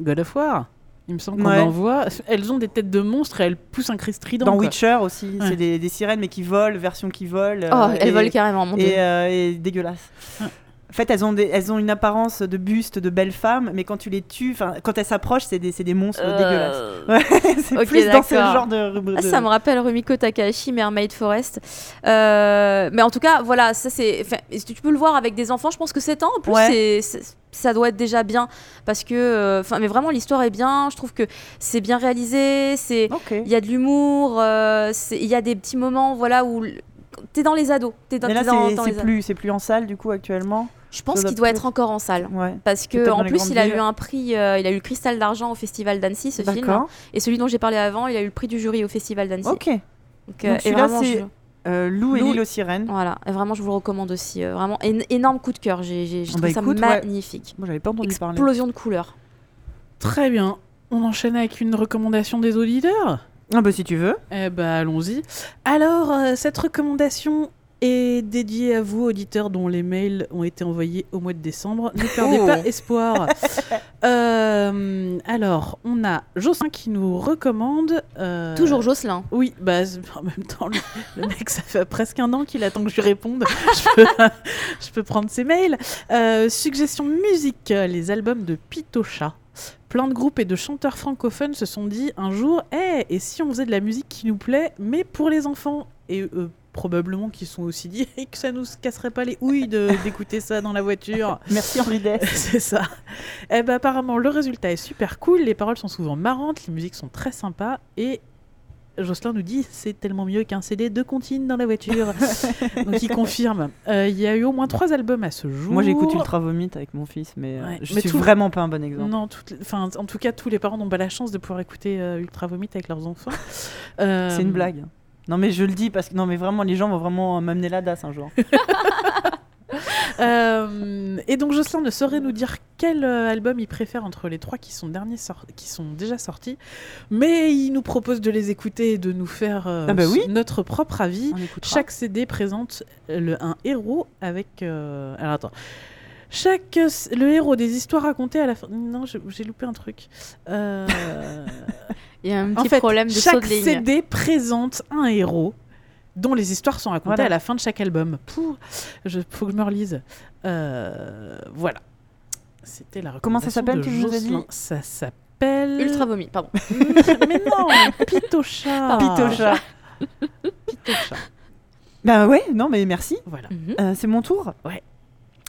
God of War. Il me semble qu'on Ouais. en voit. Elles ont des têtes de monstres et elles poussent un cri strident. Dans quoi. Witcher aussi, Ouais. c'est des, des sirènes mais qui volent, version qui volent. Oh, euh, elles volent carrément, mon dieu. et, euh, et dégueulasse. Ouais. En fait, elles ont, des, elles ont une apparence de buste de belles femmes, mais quand tu les tues, quand elles s'approchent, c'est des, c'est des monstres Euh, dégueulasses. Ouais, c'est plus dans ce genre de. de- Ah, ça me rappelle Rumiko Takahashi, Mermaid Forest. Euh, mais en tout cas, voilà, ça c'est. Tu peux le voir avec des enfants, je pense que 7 ans en plus, Ouais. c'est- ça doit être déjà bien. Parce que. euh, Enfin, mais vraiment, l'histoire est bien. Je trouve que c'est bien réalisé. C'est. Il y a de l'humour, euh, il y a des petits moments voilà, où t'es dans les ados. T'es dans, Mais là, c'est- plus, c'est plus en salle du coup actuellement? Je pense qu'il doit être encore en salle. Ouais. Parce que en plus, il a villes. eu un prix, euh, il a eu le Cristal d'argent au Festival d'Annecy, ce film. Et celui dont j'ai parlé avant, il a eu le prix du jury au Festival d'Annecy. Ok. Donc, euh, Donc et celui-là, c'est- Euh, Lou et Lou- l'île aux sirènes. Voilà, et vraiment, je vous le recommande aussi. euh, vraiment, én- énorme coup de cœur. J'ai trouvé bah ça écoute, ouais. magnifique. Moi, j'avais pas entendu parler. Explosion de couleurs. Très bien. On enchaîne avec une recommandation des auditeurs? Ah bah si tu veux. Eh ben, allons-y. Alors, euh, cette recommandation est dédiée à vous, auditeurs dont les mails ont été envoyés au mois de décembre. Ne perdez Oh. pas espoir. Euh, alors, on a Jocelyn qui nous recommande. euh, Toujours Jocelyn. Oui, bah, en même temps, le, le mec, ça fait presque un an qu'il attend que je lui réponde. je, peux, je peux prendre ses mails. Euh, suggestion musique, les albums de Pitocha. Plein de groupes et de chanteurs francophones se sont dit un jour, Eh, et si on faisait de la musique qui nous plaît, mais pour les enfants? Et euh, probablement qu'ils sont aussi dit et que ça nous casserait pas les houilles d'écouter ça dans la voiture. Merci Henri Dess. C'est ça. Eh ben, apparemment, le résultat est super cool. Les paroles sont souvent marrantes, les musiques sont très sympas. Et Jocelyn nous dit c'est tellement mieux qu'un CD de comptines dans la voiture. Donc il confirme. Euh, Il y a eu au moins trois albums à ce jour. Moi, j'écoute Ultra Vomit avec mon fils, mais euh, Ouais. je Mais suis tout- vraiment pas un bon exemple. Non, les- enfin, en tout cas, tous les parents n'ont pas la chance de pouvoir écouter euh, Ultra Vomit avec leurs enfants. Euh, C'est une blague. Non mais je le dis parce que non mais vraiment les gens vont vraiment m'amener la dasse un jour. Euh, et donc Jocelyn ne saurait nous dire quel euh, album il préfère entre les trois qui sont, derniers sor- qui sont déjà sortis, mais il nous propose de les écouter et de nous faire euh, Ah bah oui. notre propre avis. Chaque CD présente le, un héros avec... euh, Alors attends. Chaque, euh, le héros des histoires racontées à la fin... Non, j'ai loupé un truc. Euh, Il y a un en petit fait, problème de saut chaque de ligne. CD présente un héros dont les histoires sont racontées Voilà. à la fin de chaque album. Pouh, je, faut que je me relise. Euh, voilà. C'était la Comment ça s'appelle, tu Jocelyn. Ça s'appelle... Ultra vomi, pardon. Mais non, Pitocha. Pitocha. Pitocha. Bah ouais, non mais merci. Voilà. Mhm. Euh, c'est mon tour? Ouais.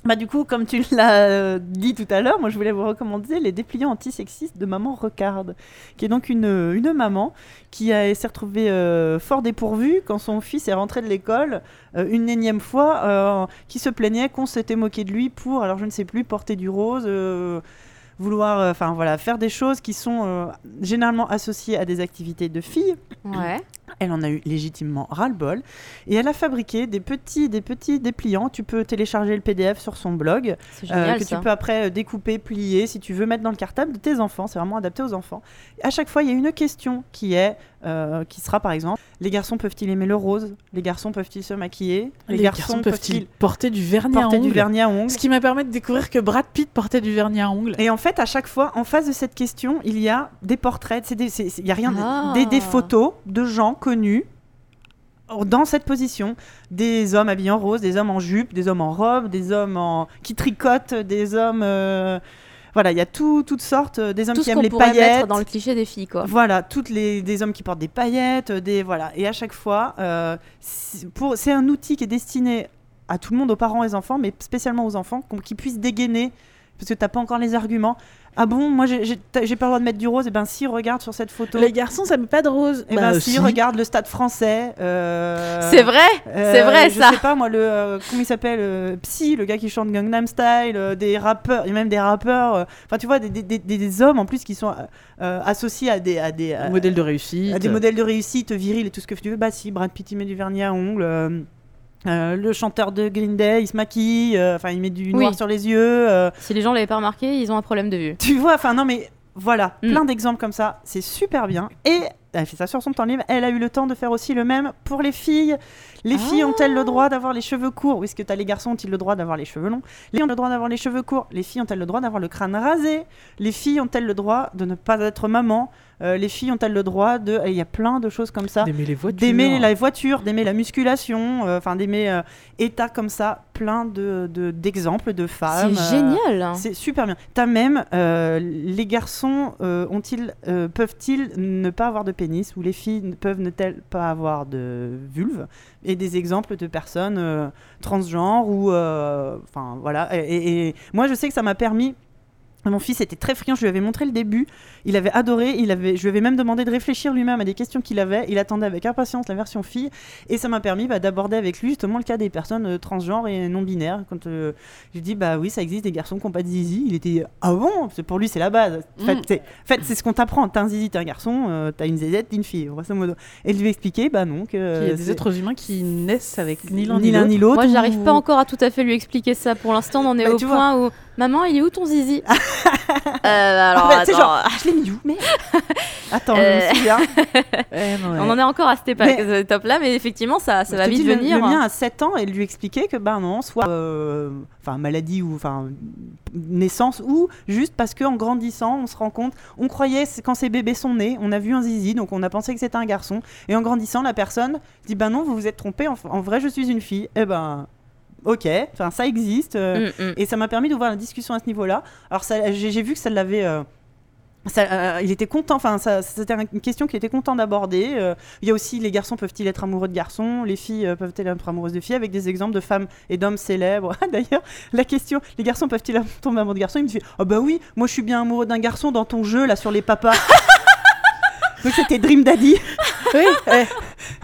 Bah du coup, comme tu l'as euh, dit tout à l'heure, moi je voulais vous recommander les dépliants antisexistes de Maman Recarde, qui est donc une, une maman qui s'est retrouvée euh, fort dépourvue quand son fils est rentré de l'école euh, une énième fois, euh, qui se plaignait qu'on s'était moqué de lui pour, alors je ne sais plus, porter du rose. vouloir enfin voilà faire des choses qui sont généralement associées à des activités de filles Ouais. Elle en a eu légitimement ras-le-bol et elle a fabriqué des petits, des petits dépliants. Tu peux télécharger le PDF sur son blog C'est euh, génial que ça. tu peux après euh, découper, plier si tu veux mettre dans le cartable de tes enfants. C'est vraiment adapté aux enfants. À chaque fois, il y a une question qui est, euh, qui sera par exemple, les garçons peuvent-ils aimer le rose? Les garçons peuvent-ils se maquiller? Les, garçons, peuvent-ils porter du vernis à porter ongles? du vernis à ongles? Ce qui m'a permis de découvrir que Brad Pitt portait du vernis à ongles. Et en fait, à chaque fois, en face de cette question, il y a des portraits. Il y a rien, Ah. des, des photos de gens connus dans cette position. Des hommes habillés en rose, des hommes en jupe, des hommes en robe, des hommes en... qui tricotent, des hommes. euh, Voilà, il y a tout, toutes sortes. euh, Des hommes Tout qui aiment les paillettes. mettre dans le cliché des filles, quoi. Voilà, toutes les des hommes qui portent des paillettes, des voilà. Et à chaque fois, euh, c'est- un outil qui est destiné à tout le monde, aux parents et aux enfants, mais spécialement aux enfants, qui puissent dégainer, parce que t'as pas encore les arguments. Ah bon, moi j'ai pas le droit de mettre du rose. Et ben si, regarde sur cette photo. Les garçons, ça met pas de rose. Et Bah, ben si, si. regarde le stade français. euh, C'est vrai euh, c'est vrai, je ça. sais pas moi le euh, comment il s'appelle euh, Psy, le gars qui chante Gangnam Style, euh, des rappeurs, il y a même des rappeurs. euh, Enfin tu vois des, des, des- des hommes en plus qui sont euh, euh, associés à des à des à- Modèle de réussite. à des modèles de réussite viril et tout ce que tu veux. Bah si, Brad Pitt il met du vernis à ongles. Euh, le chanteur de Green Day, il se maquille, euh, enfin il met du noir Oui. sur les yeux. euh, Si les gens l'avaient pas remarqué, ils ont un problème de vue. tu vois, enfin non mais voilà, Mm. plein d'exemples comme ça, c'est super bien. Et elle a fait ça sur son temps libre. Elle a eu le temps de faire aussi le même pour les filles. Les filles ont-elles le droit d'avoir les cheveux courts? Est-ce que t'as les garçons ont-ils le droit d'avoir les cheveux longs? Les filles ont le droit d'avoir les cheveux courts? Les filles ont-elles le droit d'avoir le crâne rasé? Les filles ont-elles le droit de ne pas être maman? Euh, Les filles ont-elles le droit de Il y a plein de choses comme ça D'aimer les voitures. d'aimer la voiture, d'aimer la musculation, euh, enfin d'aimer euh, état comme ça, plein de de- d'exemples de, femmes. C'est euh, génial. hein. c'est super bien. T'as même euh, les garçons euh, ont-ils euh, peuvent-ils ne pas avoir de pénis ou les filles ne peuvent ne-t-elles pas avoir de vulve et des exemples de personnes euh, transgenres ou euh, enfin voilà et, et- et moi je sais que ça m'a permis mon fils était très friand, je lui avais montré le début, il avait adoré, il avait, je lui avais même demandé de réfléchir lui-même à des questions qu'il avait, il attendait avec impatience la version fille, et ça m'a permis bah, d'aborder avec lui justement le cas des personnes euh, transgenres et non-binaires. Quand euh, je lui dis, bah oui, ça existe des garçons qui n'ont pas de zizi, il était, ah bon? Parce que Pour lui, c'est la base. En fait, Mm. c'est- en fait, c'est ce qu'on t'apprend, t'as un zizi, t'es un garçon, euh, t'as une zézette, t'es une fille, grosso modo. Et de lui expliquer, bah non, que... Il y a des c'est- êtres humains qui naissent avec ni l'un ni l'un ni l'autre. Moi, j'arrive ou- pas encore à tout à fait lui expliquer ça. Pour l'instant, on en est Bah, au point où maman, il est où ton zizi Euh, Alors, Ah, attends. genre, je l'ai mis où Mais attends, je Euh, me souviens. On en est encore à cette Mais- euh, top là, mais effectivement, ça, ça Je va te vite dis, le- venir. Le, hein. mien a 7 ans et lui expliquer que ben non, soit euh, enfin maladie ou enfin naissance ou juste parce qu'en grandissant, on se rend compte, on croyait quand ces bébés sont nés, on a vu un zizi donc on a pensé que c'était un garçon et en grandissant la personne dit ben non, vous vous êtes trompé, en, en vrai je suis une fille. Et ben OK, enfin ça existe euh, Mm, mm. et ça m'a permis d'ouvrir la discussion à ce niveau-là. Alors j'ai vu que ça l'avait euh, euh, il était content, enfin, c'était une question qu'il était content d'aborder. Euh, il y a aussi les garçons peuvent-ils être amoureux de garçons, les filles peuvent-elles être amoureuses de filles, avec des exemples de femmes et d'hommes célèbres. D'ailleurs, la question, les garçons peuvent-ils tomber amoureux de garçons? Il me dit, ah bah oui, moi je suis bien amoureux d'un garçon dans ton jeu là sur les papas. Donc c'était Dream Daddy. Oui, eh,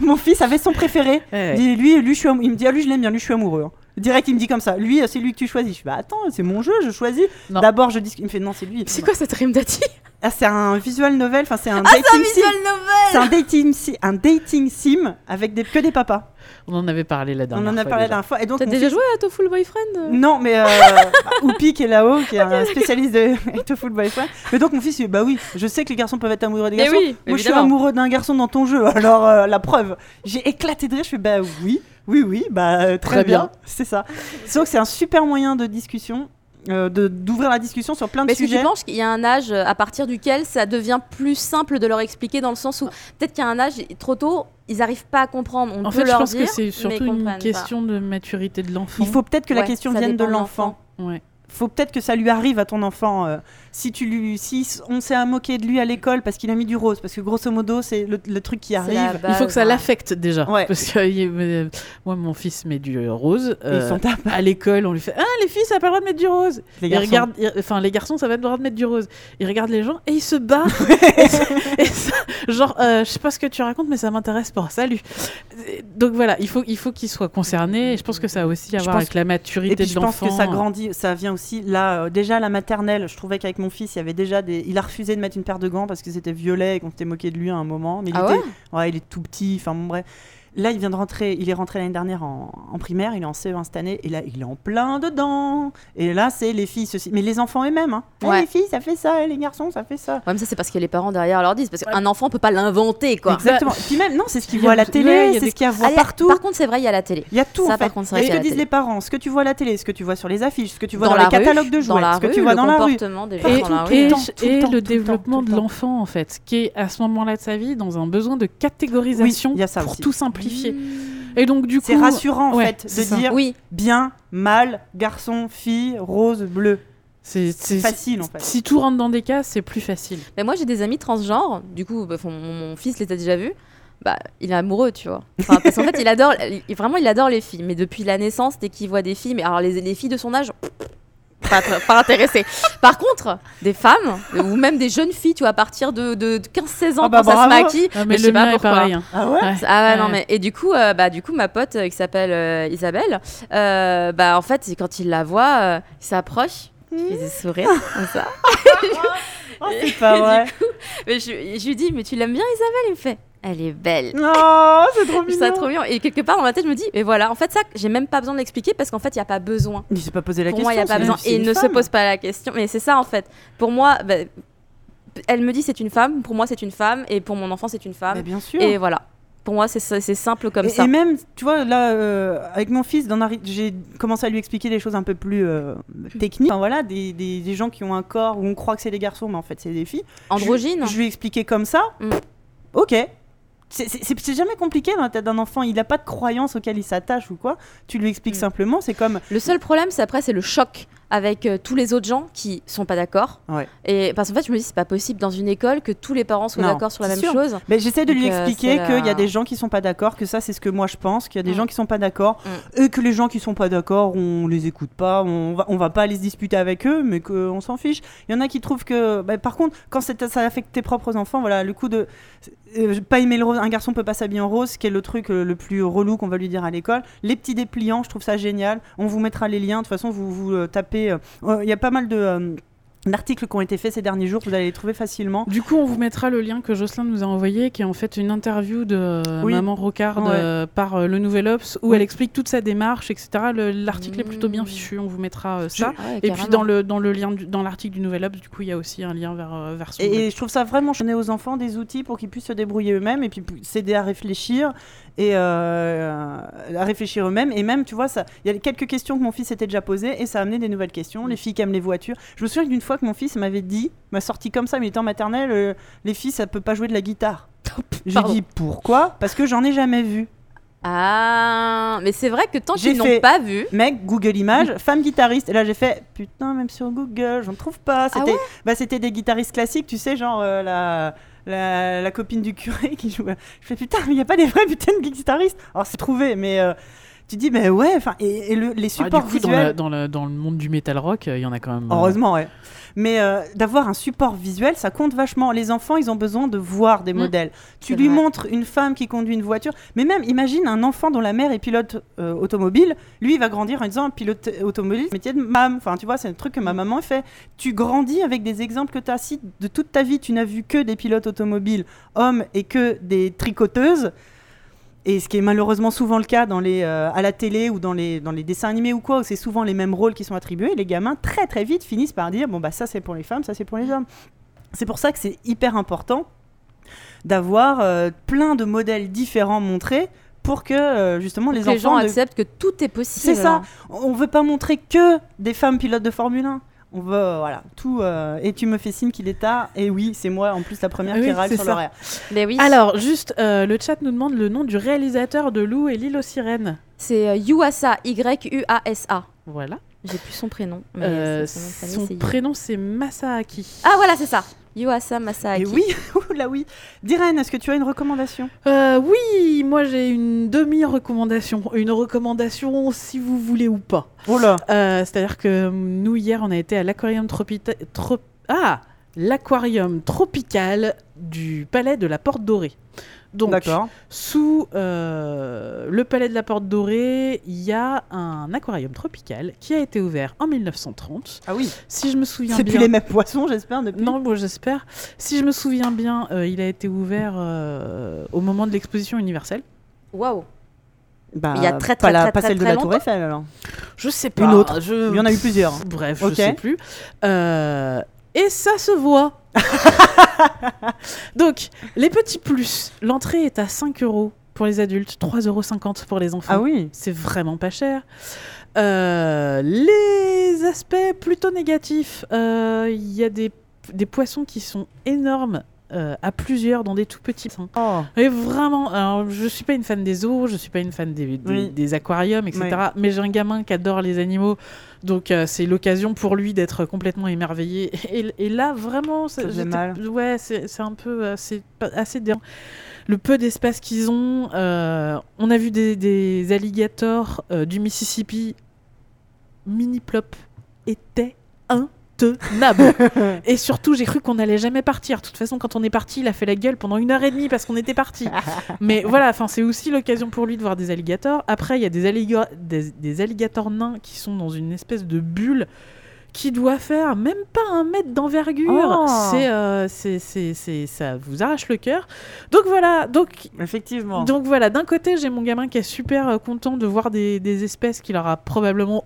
Mon fils avait son préféré. eh. Il dit, lui, lui, je suis, il me dit, ah lui je l'aime bien, lui je suis amoureux. Direct, il me dit comme ça. Lui, euh, c'est lui que tu choisis. Je fais, bah, attends, c'est mon jeu, je choisis. D'abord, je dis, il me fait, non, c'est lui. C'est quoi cette rime d'Ati? Ah, c'est un visual novel, enfin c'est un Ah, c'est un dating sim. novel C'est un dating, si- un dating sim avec des, que des papas. On en avait parlé la On dernière en a fois. parlé la déjà. dernière fois. Et donc, T'as mon déjà fils- joué à Tofu Boyfriend euh? Non, mais euh, bah, Oupi qui est là-haut, qui est un spécialiste de Tofu Boyfriend. Mais donc mon fils, il dit, bah oui, je sais que les garçons peuvent être amoureux des Mais garçons. oui, Moi, je suis évidemment. amoureux d'un garçon dans ton jeu. Alors euh, la preuve, j'ai éclaté de rire. Je fais bah oui, oui, oui, bah euh, très, Très bien, bien. c'est ça. Donc c'est un super moyen de discussion. Euh, d'ouvrir la discussion sur plein de Mais est-ce que sujets. tu penses qu'il y a un âge euh, à partir duquel ça devient plus simple de leur expliquer dans le sens où peut-être qu'il y a un âge trop tôt, ils n'arrivent pas à comprendre. On En peut fait, je pense dire, que c'est mais surtout une pas. question de maturité de l'enfant. Il faut peut-être que la question vienne de l'enfant. Ouais. Faut peut-être que ça lui arrive à ton enfant. euh, si tu lui, si on s'est à moquer de lui à l'école parce qu'il a mis du rose, parce que grosso modo c'est le, le truc qui arrive. Il faut que ça hein. l'affecte déjà. Ouais. Parce que euh, moi, mon fils met du rose. Ils euh, sont tapés, à l'école, on lui fait Ah, les filles, ça n'a pas le droit de mettre du rose. les garçons. regarde, il- enfin, les garçons, ça va être le droit de mettre du rose. Il regarde les gens et il se bat. et ça- et ça- genre, euh, je sais pas ce que tu racontes, mais ça m'intéresse pas. Salut. Donc voilà, il faut, il faut qu'il soit concerné. Et je pense que ça a aussi à voir avec la maturité Et puis de je pense l'enfant. que ça grandit, ça vient aussi là. euh, déjà la maternelle, je trouvais qu'avec mon fils, il y avait déjà des. Il a refusé de mettre une paire de gants parce que c'était violet et qu'on s'était moqué de lui à un moment. Mais il Ah était, ouais? ouais, il est tout petit. Enfin bon bref. Là, il vient de rentrer. Il est rentré l'année dernière en, en primaire. Il est en CE1 cette année. Et là, il est en plein dedans. Et là, c'est les filles ceci. Mais les enfants eux-mêmes. Hein. Eh, Ouais. les filles, ça fait ça. Et les garçons, ça fait ça. Ouais, mais ça, c'est parce que les parents derrière leur disent. Parce qu'un enfant peut pas l'inventer, quoi. Exactement. Puis même, non, c'est ce qu'il voit à la télé. ouais, c'est des- ce qu'il y a à Ah, voir il y a- partout. Par contre, c'est vrai, il y a la télé. Il y a tout Ça, en par fait. contre, c'est vrai Et ce que disent télé. les parents, ce que tu vois à la télé, ce que tu vois sur les affiches, ce que tu vois dans, la les catalogues de jouets, dans la ce que rue, tu vois le dans la rue. Et, dans le développement de l'enfant, en fait, qui est à ce moment-là de sa vie dans un besoin de catégorisation il y a ça pour tout simplifier. Et donc, du coup. C'est rassurant en ouais, fait de ça. dire Oui, bien, mal, garçon, fille, rose, bleu. C'est facile en fait. Si tout rentre dans des cases, c'est plus facile. mais moi j'ai des amis transgenres, du coup bah, mon, mon fils les a déjà vus. Bah, il est amoureux, tu vois. Enfin, parce qu'en fait, il adore, il- vraiment, il adore les filles. Mais depuis la naissance, dès qu'il voit des filles, mais alors les, les filles de son âge, pas, pas intéressé. Par contre, des femmes ou même des jeunes filles, tu vois, à partir de, de 15-16 ans, Ah bah quand ça se maquille, Ah, mais mais je le sais pas pourquoi. pareil. hein. Ah ouais Ouais. Ah ouais, non mais et du coup euh, bah du coup ma pote euh, qui s'appelle euh, Isabelle euh, bah en fait quand il la voit euh, il s'approche il fait des sourires comme ça Oh, c'est pas vrai. coup mais je, je lui dis mais tu l'aimes bien Isabelle? Il me fait elle est belle Non, c'est trop trouve ça mignon. trop bien et quelque part dans ma tête je me dis et voilà en fait ça j'ai même pas besoin de l'expliquer parce qu'en fait il y a pas besoin Il s'est pas posé la pour question. moi il y a pas besoin et il ne se pose pas la question mais c'est ça en fait pour moi bah, elle me dit c'est une femme, pour moi c'est une femme, et pour mon enfant c'est une Mais femme. bien sûr. Et voilà. Pour moi, c'est simple comme et, ça. et même, tu vois, là, euh, avec mon fils, j'ai commencé à lui expliquer des choses un peu plus euh, techniques. Enfin, voilà, des, des- des gens qui ont un corps où on croit que c'est des garçons, mais en fait, c'est des filles. Androgyne. Je, je lui ai expliqué comme ça. Mm. Ok. C'est- jamais compliqué dans la tête d'un enfant. Il n'a pas de croyance auquel il s'attache ou quoi. Tu lui expliques Mm. simplement. C'est comme. Le seul problème, c'est après, c'est le choc avec euh, tous les autres gens qui sont pas d'accord. Ouais. Et parce qu'en fait, je me dis, c'est pas possible dans une école que tous les parents soient d'accord sur la même sûr. chose. Mais j'essaie de lui euh, expliquer qu'il y a des gens qui sont pas d'accord, que ça c'est ce que moi je pense, qu'il y a des Mm. gens qui sont pas d'accord, et que les gens qui sont pas d'accord, on les écoute pas, on va, on va pas aller se disputer avec eux, mais qu'on s'en fiche. Il y en a qui trouvent que, bah, par contre, quand ça affecte tes propres enfants, voilà, le coup de euh, pas aimer le rose, un garçon peut pas s'habiller en rose, qui est le truc euh, le plus relou qu'on va lui dire à l'école. Les petits dépliants, je trouve ça génial. On vous mettra les liens. De toute façon, vous vous tapez. Euh, euh, Il y a pas mal de euh, d'articles qui ont été faits ces derniers jours. Vous allez les trouver facilement. Du coup, on vous mettra le lien que Jocelyn nous a envoyé, qui est en fait une interview de Oui. Maman Rocard Ouais. euh, par euh, le Nouvel Obs, où Oui. elle explique toute sa démarche, etc. Le- L'article est plutôt bien Mmh. fichu, on vous mettra euh, ça. Ah ouais, Et puis dans le, dans le lien du- dans l'article du Nouvel Obs, du coup, il y a aussi un lien vers, vers son. Et, et je trouve ça vraiment donner aux enfants des outils pour qu'ils puissent se débrouiller eux-mêmes et puis pu- s'aider à réfléchir et euh, à réfléchir eux-mêmes. Et même, tu vois, il y a quelques questions que mon fils s'était déjà posées et ça a amené des nouvelles questions. Les filles qui aiment les voitures. Je me souviens d'une fois que mon fils m'avait dit, m'a sorti comme ça, mais il était en maternelle, euh, les filles, ça peut pas jouer de la guitare. J'ai dit pourquoi? Parce que j'en ai jamais vu. Ah, mais c'est vrai que tant qu'ils n'ont pas vu. Mec, Google Images, femme guitariste. Et là, j'ai fait putain, même sur Google, j'en trouve pas. Ah C'était bah, c'était des guitaristes classiques, tu sais, genre euh, la, la, la copine du curé qui jouait. Je fais putain, mais il n'y a pas des vrais putains de guitaristes. Alors, c'est trouvé, mais euh, tu dis, mais ouais, enfin, et, et le- les Ah, supports du coup, dans, visuels. la- dans, le- dans le monde du metal rock, euh, il y en a quand même. euh, Heureusement, ouais. Mais euh, d'avoir un support visuel, ça compte vachement. Les enfants, ils ont besoin de voir des Mm. modèles. Tu lui vrai. montres une femme qui conduit une voiture. Mais même, imagine un enfant dont la mère est pilote euh, automobile. Lui, il va grandir en disant pilote automobile, métier de mam. Enfin, tu vois, c'est un truc que ma maman fait. Tu grandis avec des exemples que tu as. Si de toute ta vie, tu n'as vu que des pilotes automobiles hommes et que des tricoteuses. Et ce qui est malheureusement souvent le cas dans les, euh, à la télé ou dans les, dans les dessins animés ou quoi, où c'est souvent les mêmes rôles qui sont attribués, les gamins très très vite finissent par dire bon bah ça c'est pour les femmes, ça c'est pour les hommes. C'est pour ça que c'est hyper important d'avoir euh, plein de modèles différents montrés pour que euh, justement les que les gens acceptent que tout est possible. C'est ça. On veut pas montrer que des femmes pilotes de Formule 1. On veut, euh, voilà, tout. euh, et tu me fais signe qu'il est tard. Et oui, c'est moi en plus la première Ah oui, qui râle sur l'horaire. Mais oui. Alors, juste, euh, le chat nous demande le nom du réalisateur de Lou et l'île aux sirènes. c'est euh, Yuasa, Y-U-A-S-A. Voilà. J'ai plus son prénom. mais Euh, son famille, son prénom, c'est Masaaki. Ah voilà, c'est ça. Yuasa Masaaki. Et oui, là oui. Diren, est-ce que tu as une recommandation? Euh, oui, moi j'ai une demi-recommandation. Une recommandation si vous voulez ou pas. Oh là Euh, C'est-à-dire que nous, hier, on a été à l'aquarium tropita- trop- Ah L'aquarium tropical du palais de la Porte Dorée. Donc, sous euh, le palais de la Porte Dorée, il y a un aquarium tropical qui a été ouvert en 1930. Ah oui. Si je me souviens C'est bien. plus les mêmes poissons, j'espère, depuis. Non, bon, j'espère. Si je me souviens bien, euh, il a été ouvert euh, au moment de l'exposition universelle. Waouh. Bah, Il y a très, pas, très, la- très, pas très, celle de la Tour longtemps. Eiffel alors. Je sais pas. Une autre. Je... Il y en a eu plusieurs. Bref, Ok. je sais plus. Euh, et ça se voit. Donc, les petits plus. L'entrée est à 5 euros pour les adultes, 3,50 euros pour les enfants. Ah oui. C'est vraiment pas cher. Euh, les aspects plutôt négatifs, euh, il y a des, des poissons qui sont énormes euh, à plusieurs dans des tout petits. bassins. Oh. Et vraiment, alors, je suis pas une fan des zoos, je suis pas une fan des, des- Oui. des aquariums, etc. Oui. Mais j'ai un gamin qui adore les animaux, donc euh, c'est l'occasion pour lui d'être complètement émerveillé. Et, et là, vraiment, Ça j'étais- mal. ouais, c'est un peu, euh, assez dérangeant. Le peu d'espace qu'ils ont, euh, on a vu des, des alligators du Mississippi mini plop était intenable. et surtout, j'ai cru qu'on n'allait jamais partir. De toute façon, quand on est parti, il a fait la gueule pendant une heure et demie parce qu'on était parti. Mais voilà, enfin, c'est aussi l'occasion pour lui de voir des alligators. Après, il y a des, alliga- des, des alligators nains qui sont dans une espèce de bulle qui doit faire même pas un mètre d'envergure. Oh. C'est, euh, c'est, c'est, c'est- ça vous arrache le cœur. Donc voilà, donc Effectivement. donc voilà, d'un côté, j'ai mon gamin qui est super euh, content de voir des, des espèces qu'il aura probablement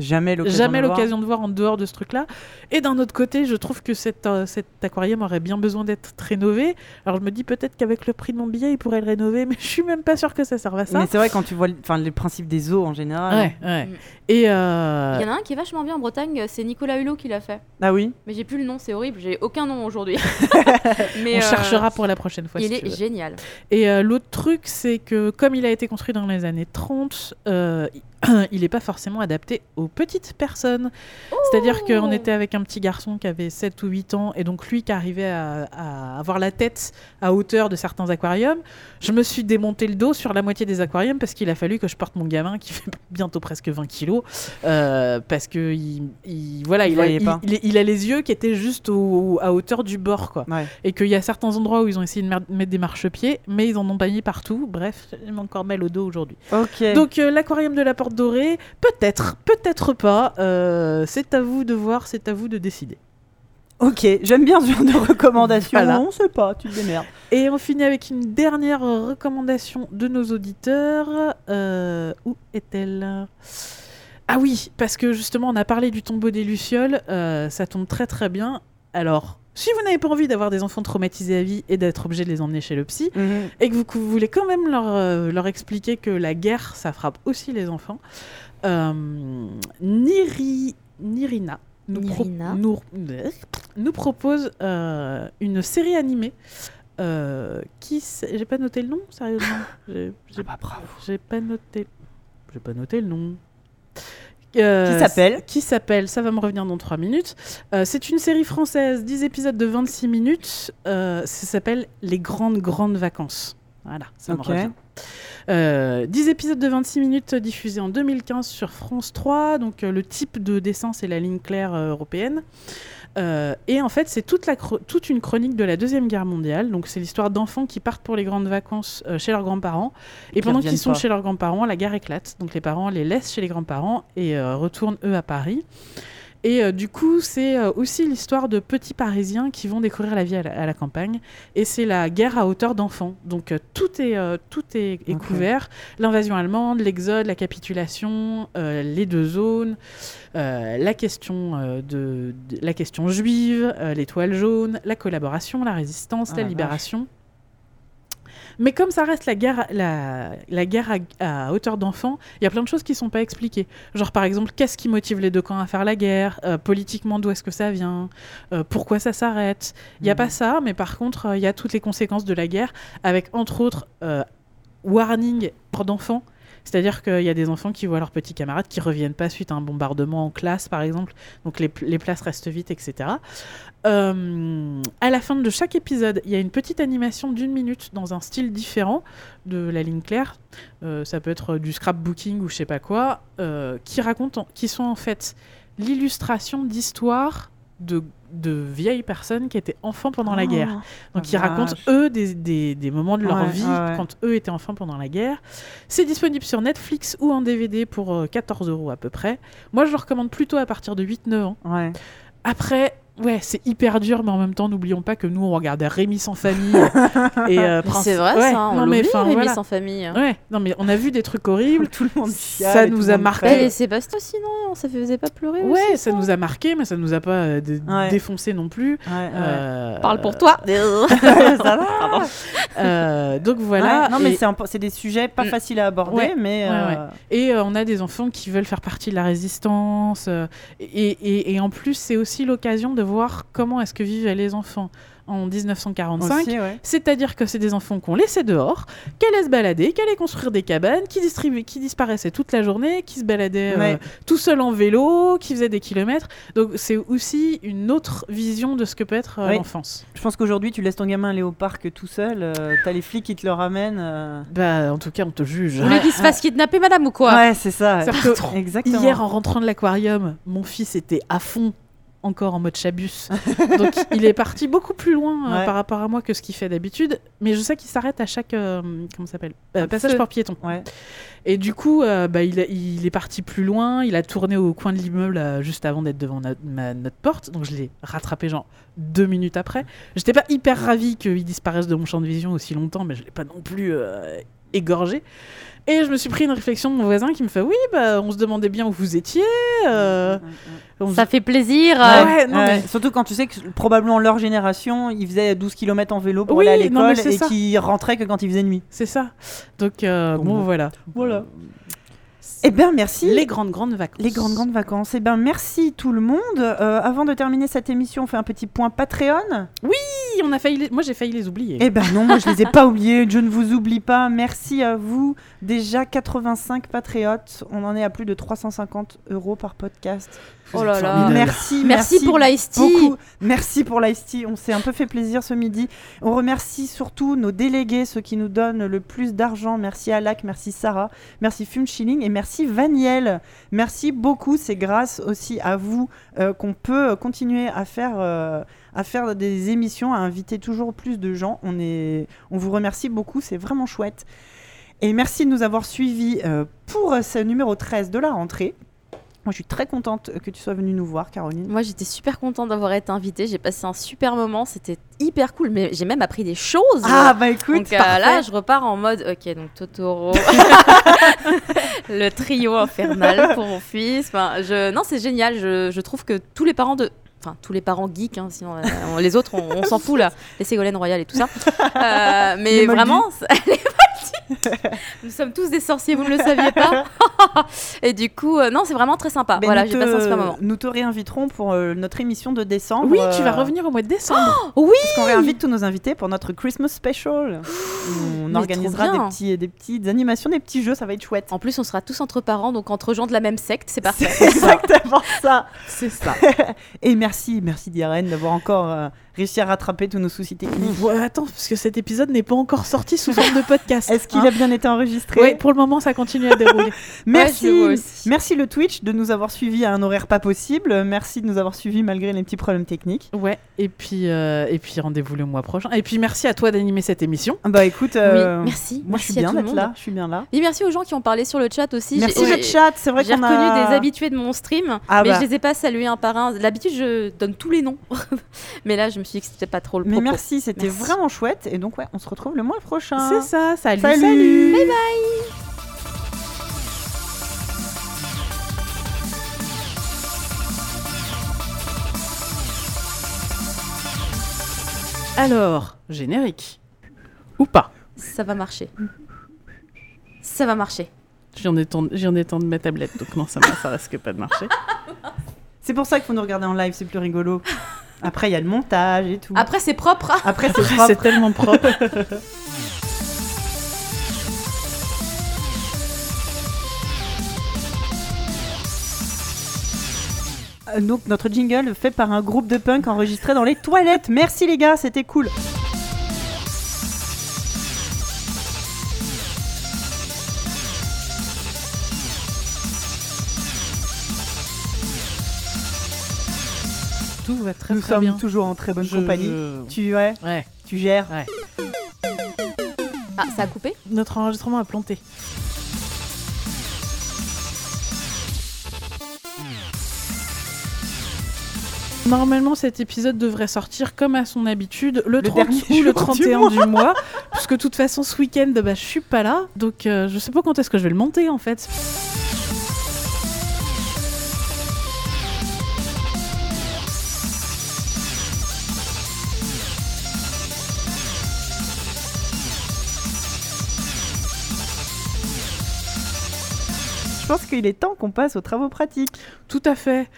Jamais l'occasion. jamais de voir. l'occasion de voir en dehors de ce truc-là. Et d'un autre côté, je trouve que cet, euh, cet aquarium aurait bien besoin d'être rénové. Alors je me dis peut-être qu'avec le prix de mon billet, ils pourraient le rénover, mais je suis même pas sûre que ça serve à ça. Mais c'est vrai quand tu vois, le- enfin, les principes des eaux en général. Ouais, ouais. Mm. Et euh, Il y en a un qui est vachement bien en Bretagne, c'est Nicolas Hulot qui l'a fait. Ah oui. Mais j'ai plus le nom, c'est horrible, j'ai aucun nom aujourd'hui. Mais on euh, cherchera pour la prochaine fois. Il si est génial. Et euh, l'autre truc, c'est que comme il a été construit dans les années 30, euh, il n'est pas forcément adapté aux petites personnes. C'est-à-dire qu'on était avec un petit garçon qui avait 7 ou 8 ans, et donc lui qui arrivait à, à avoir la tête à hauteur de certains aquariums. Je me suis démonté le dos sur la moitié des aquariums parce qu'il a fallu que je porte mon gamin qui fait bientôt presque 20 kilos. euh, parce que il, il- voilà, Il il, a, il- a les yeux qui étaient juste au- à hauteur du bord. quoi Ouais. et qu'il y a certains endroits où ils ont essayé de mettre des marchepieds, mais ils en ont pas mis partout. Bref, j'ai encore mal au dos aujourd'hui. Donc euh, l'aquarium de la Porte Dorée, peut-être, peut-être pas. Euh, c'est à vous de voir, c'est à vous de décider. ok. J'aime bien ce genre de recommandation. Voilà. On sait pas. Tu te démerdes. Et on finit avec une dernière recommandation de nos auditeurs. Euh, où est-elle? Ah oui, parce que justement, on a parlé du tombeau des Lucioles. euh, ça tombe très très bien. Alors, si vous n'avez pas envie d'avoir des enfants traumatisés à vie et d'être obligé de les emmener chez le psy, et que vous, voulez quand même leur, euh, leur expliquer que la guerre, ça frappe aussi les enfants, euh, Niri, Nirina nous, pro- Nirina. nous, nous propose euh, une série animée euh, qui... J'ai pas noté le nom, sérieusement J'ai j'ai- bah, bravo. j'ai pas noté... J'ai pas noté le nom. Euh, Qui s'appelle Qui s'appelle, ça va me revenir dans 3 minutes. Euh, c'est une série française, 10 épisodes de 26 minutes. Euh, ça s'appelle Les Grandes Grandes Vacances. Voilà, ça Ok. me revient. Euh, 10 épisodes de 26 minutes diffusés en 2015 sur France 3. Donc euh, le type de dessin, c'est la ligne claire euh, européenne. Euh, et en fait, c'est toute, la chro- toute une chronique de la Deuxième Guerre mondiale. Donc c'est l'histoire d'enfants qui partent pour les grandes vacances euh, chez leurs grands-parents. Et pendant qu'ils sont pas. chez leurs grands-parents, la guerre éclate. Donc les parents les laissent chez les grands-parents et euh, retournent eux à Paris. Et euh, du coup, c'est euh, aussi l'histoire de petits Parisiens qui vont découvrir la vie à la, à la campagne. Et c'est la guerre à hauteur d'enfants. Donc euh, tout est, tout est, couvert. L'invasion allemande, l'exode, la capitulation, les deux zones, la, question, de, de- la question juive, l'étoile jaune, la collaboration, la résistance, Ah la la libération. Mais comme ça reste la guerre, la, la guerre à, à hauteur d'enfant, il y a plein de choses qui sont pas expliquées. Genre par exemple, qu'est-ce qui motive les deux camps à faire la guerre? Euh, Politiquement, d'où est-ce que ça vient? Euh, Pourquoi ça s'arrête? Il n'y a Mhm. pas ça, mais par contre, euh, il y a toutes les conséquences de la guerre, avec entre autres warning pour d'enfants. C'est-à-dire qu'il y a des enfants qui voient leurs petits camarades qui reviennent pas suite à un bombardement en classe, par exemple. Donc les, les places restent vides, etc. Euh, à la fin de chaque épisode, il y a une petite animation d'une minute dans un style différent de la ligne claire. Euh, ça peut être du scrapbooking ou je sais pas quoi, euh, qui racontent, en- qui sont en fait l'illustration d'histoires de, de vieilles personnes qui étaient enfants pendant la guerre. Donc ils racontent eux des, des- des moments de leur Ouais, vie ouais, quand eux étaient enfants pendant la guerre. C'est disponible sur Netflix ou en DVD pour euh, 14 euros à peu près. Moi je le recommande plutôt à partir de 8-9 ans. Ouais. Après, ouais, c'est hyper dur, mais en même temps, n'oublions pas que nous, on regardait Rémi sans famille. et, euh, Prince- c'est vrai Ouais, ça, on non, mais Rémi voilà. sans famille. Ouais, non, mais on a vu des trucs horribles. Tout le monde Ça nous a marqué. et Sébastien aussi, non? Ça faisait pas pleurer Ouais, aussi, ça nous a marqué, mais ça nous a pas euh, dé- Ouais. défoncé non plus. Ouais, ouais. Euh, Parle pour toi. ça va. euh, donc voilà. Ouais, non, mais et- c'est un peu- c'est des sujets pas Mm. faciles à aborder, Ouais, mais. ouais, euh, Et euh, on a des enfants qui veulent faire partie de la résistance. euh, et, et- et en plus, c'est aussi l'occasion de comment est-ce que vivaient les enfants en 1945. aussi, ouais. C'est-à-dire que c'est des enfants qu'on laissait dehors, qui allaient se balader, qui allaient construire des cabanes, qui, disparaissaient toute la journée, qui se baladaient euh, tout seuls en vélo, qui faisaient des kilomètres. Donc c'est aussi une autre vision de ce que peut être euh, l'enfance. Je pense qu'aujourd'hui, tu laisses ton gamin aller au parc tout seul, euh, t'as les flics qui te le ramènent. euh. Bah, en tout cas, on te juge. Vous voulez qu'il se fasse kidnapper, madame, ou quoi? Ouais, c'est ça. C'est-à-dire que Exactement. Hier, en rentrant de l'aquarium, mon fils était à fond, encore en mode chabus. Donc, il est parti beaucoup plus loin euh, Ouais. par rapport à moi que ce qu'il fait d'habitude. Mais je sais qu'il s'arrête à chaque euh, comment s'appelle Euh, passage par piéton. Ouais. Et du coup, bah, il, a- il est parti plus loin. Il a tourné au coin de l'immeuble juste avant d'être devant notre, ma- notre porte. Donc, je l'ai rattrapé genre deux minutes après. J'étais pas hyper ravie qu'il disparaisse de mon champ de vision aussi longtemps, mais je l'ai pas non plus. égorgé. Et je me suis pris une réflexion de mon voisin qui me fait Oui, bah, on se demandait bien où vous étiez. euh, on Ça fait plaisir. Ouais, euh, ouais, non, Ouais, mais- Surtout quand tu sais que probablement leur génération, ils faisaient 12 km en vélo pour Oui, aller à l'école c'est et qui rentraient que quand il faisait nuit. C'est ça. Donc, euh, Donc bon, bon. voilà. Eh bien, merci. Les grandes, grandes vacances. Les grandes, grandes vacances. Eh bien, merci tout le monde. Euh, avant de terminer cette émission, on fait un petit point Patreon. Oui, on a failli les- Moi, j'ai failli les oublier. Eh ben non, moi je les ai pas oubliés. Je ne vous oublie pas. Merci à vous. Déjà 85 patriotes. On en est à plus de 350 euros par podcast. Oh là là. Formidable. Merci, Merci pour beaucoup. Merci pour tea. On s'est un peu fait plaisir ce midi. On remercie surtout nos délégués, ceux qui nous donnent le plus d'argent. Merci Alak, merci Sarah, merci Fume Schilling et merci Vaniel. Merci beaucoup. C'est grâce aussi à vous euh, qu'on peut continuer à faire. euh, à faire des émissions, à inviter toujours plus de gens. On, est, on vous remercie beaucoup, c'est vraiment chouette. Et merci de nous avoir suivis euh, pour ce numéro 13 de la rentrée. Moi, je suis très contente que tu sois venue nous voir, Caroline. Moi, j'étais super contente d'avoir été invitée. J'ai passé un super moment. C'était hyper cool. Mais j'ai même appris des choses. Ah, bah écoute, donc euh, là, je repars en mode ok, donc Totoro, le trio infernal pour mon fils. Enfin, je... Non, c'est génial. Je... je trouve que tous les parents de. Enfin, tous les parents geeks, hein, sinon euh, on- les autres, on, on s'en fout là, les Ségolènes Royal et tout ça. Euh, mais Les vraiment, c'est- les. Nous sommes tous des sorciers, vous ne le saviez pas. et du coup, euh, non, c'est vraiment très sympa. Ben, voilà, j'ai passé un super moment. Nous te réinviterons pour euh, notre émission de décembre. oui, tu vas euh, revenir au mois de décembre. Oui, Parce qu'on réinvite tous nos invités pour notre Christmas special. On mais organisera des, petits, des petites animations, des petits jeux, ça va être chouette. En plus, on sera tous entre parents, donc entre gens de la même secte, c'est parfait. C'est exactement ça. C'est ça. Et merci, merci Diarène d'avoir encore euh, réussi à rattraper tous nos soucis techniques. Ouais, attends, parce que cet épisode n'est pas encore sorti sous forme de podcast. Est-ce qu'il hein. a bien été enregistré Oui, pour le moment, ça continue à dérouler. Merci, Ouais, merci le Twitch de nous avoir suivis à un horaire pas possible. Merci de nous avoir suivis malgré les petits problèmes techniques. Ouais, et puis, euh, et puis rendez-vous le mois prochain. Et puis merci à toi d'animer cette émission. Ah Bah écoute, euh, Oui, merci. Moi, je suis merci à bien d'être là. Je suis bien là. Et merci aux gens qui ont parlé sur le chat aussi. Merci J'ai- le chat. C'est vrai J'ai qu'on reconnu a des habitués de mon stream, Ah mais bah. je les ai pas salués un par un. D'habitude, je donne tous les noms. mais là, je me suis dit que c'était pas trop le Mais merci, c'était vraiment chouette. Et donc ouais, on se retrouve le mois prochain. C'est ça, salut, Salut. salut. Bye Alors, générique. Ou pas. Ça va marcher. Ça va marcher. J'en ai, ai temps de ma tablette, donc non, ça, ça risque pas de marcher. C'est pour ça qu'il faut nous regarder en live, c'est plus rigolo. Après, il y a le montage et tout. Après, c'est propre. Après, c'est C'est propre. tellement propre. Euh, Donc, notre jingle fait par un groupe de punk enregistré dans les toilettes. Merci les gars, c'était cool. Tout va très Nous très sommes bien. toujours en très bonne Je- compagnie. je- Tu, ouais, Ouais, tu gères? ouais. Ah, ça a coupé? Notre enregistrement a planté. Normalement, cet épisode devrait sortir comme à son habitude le, 30 dernier ou le jour 31 du du mois, puisque de toute façon, ce week-end, bah, je suis pas là, donc euh, je sais pas quand est-ce que je vais le monter en fait. Pense qu'il est temps qu'on passe aux travaux pratiques. Tout à fait.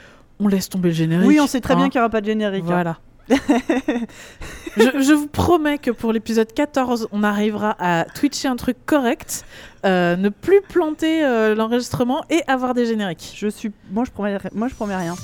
On laisse tomber le générique. Oui, on sait très hein. bien qu'il n'y aura pas de générique. hein. Voilà. je, je vous promets que pour l'épisode 14, on arrivera à twitcher un truc correct, euh, ne plus planter euh, l'enregistrement et avoir des génériques. Je suis, moi je promets, moi je promets rien.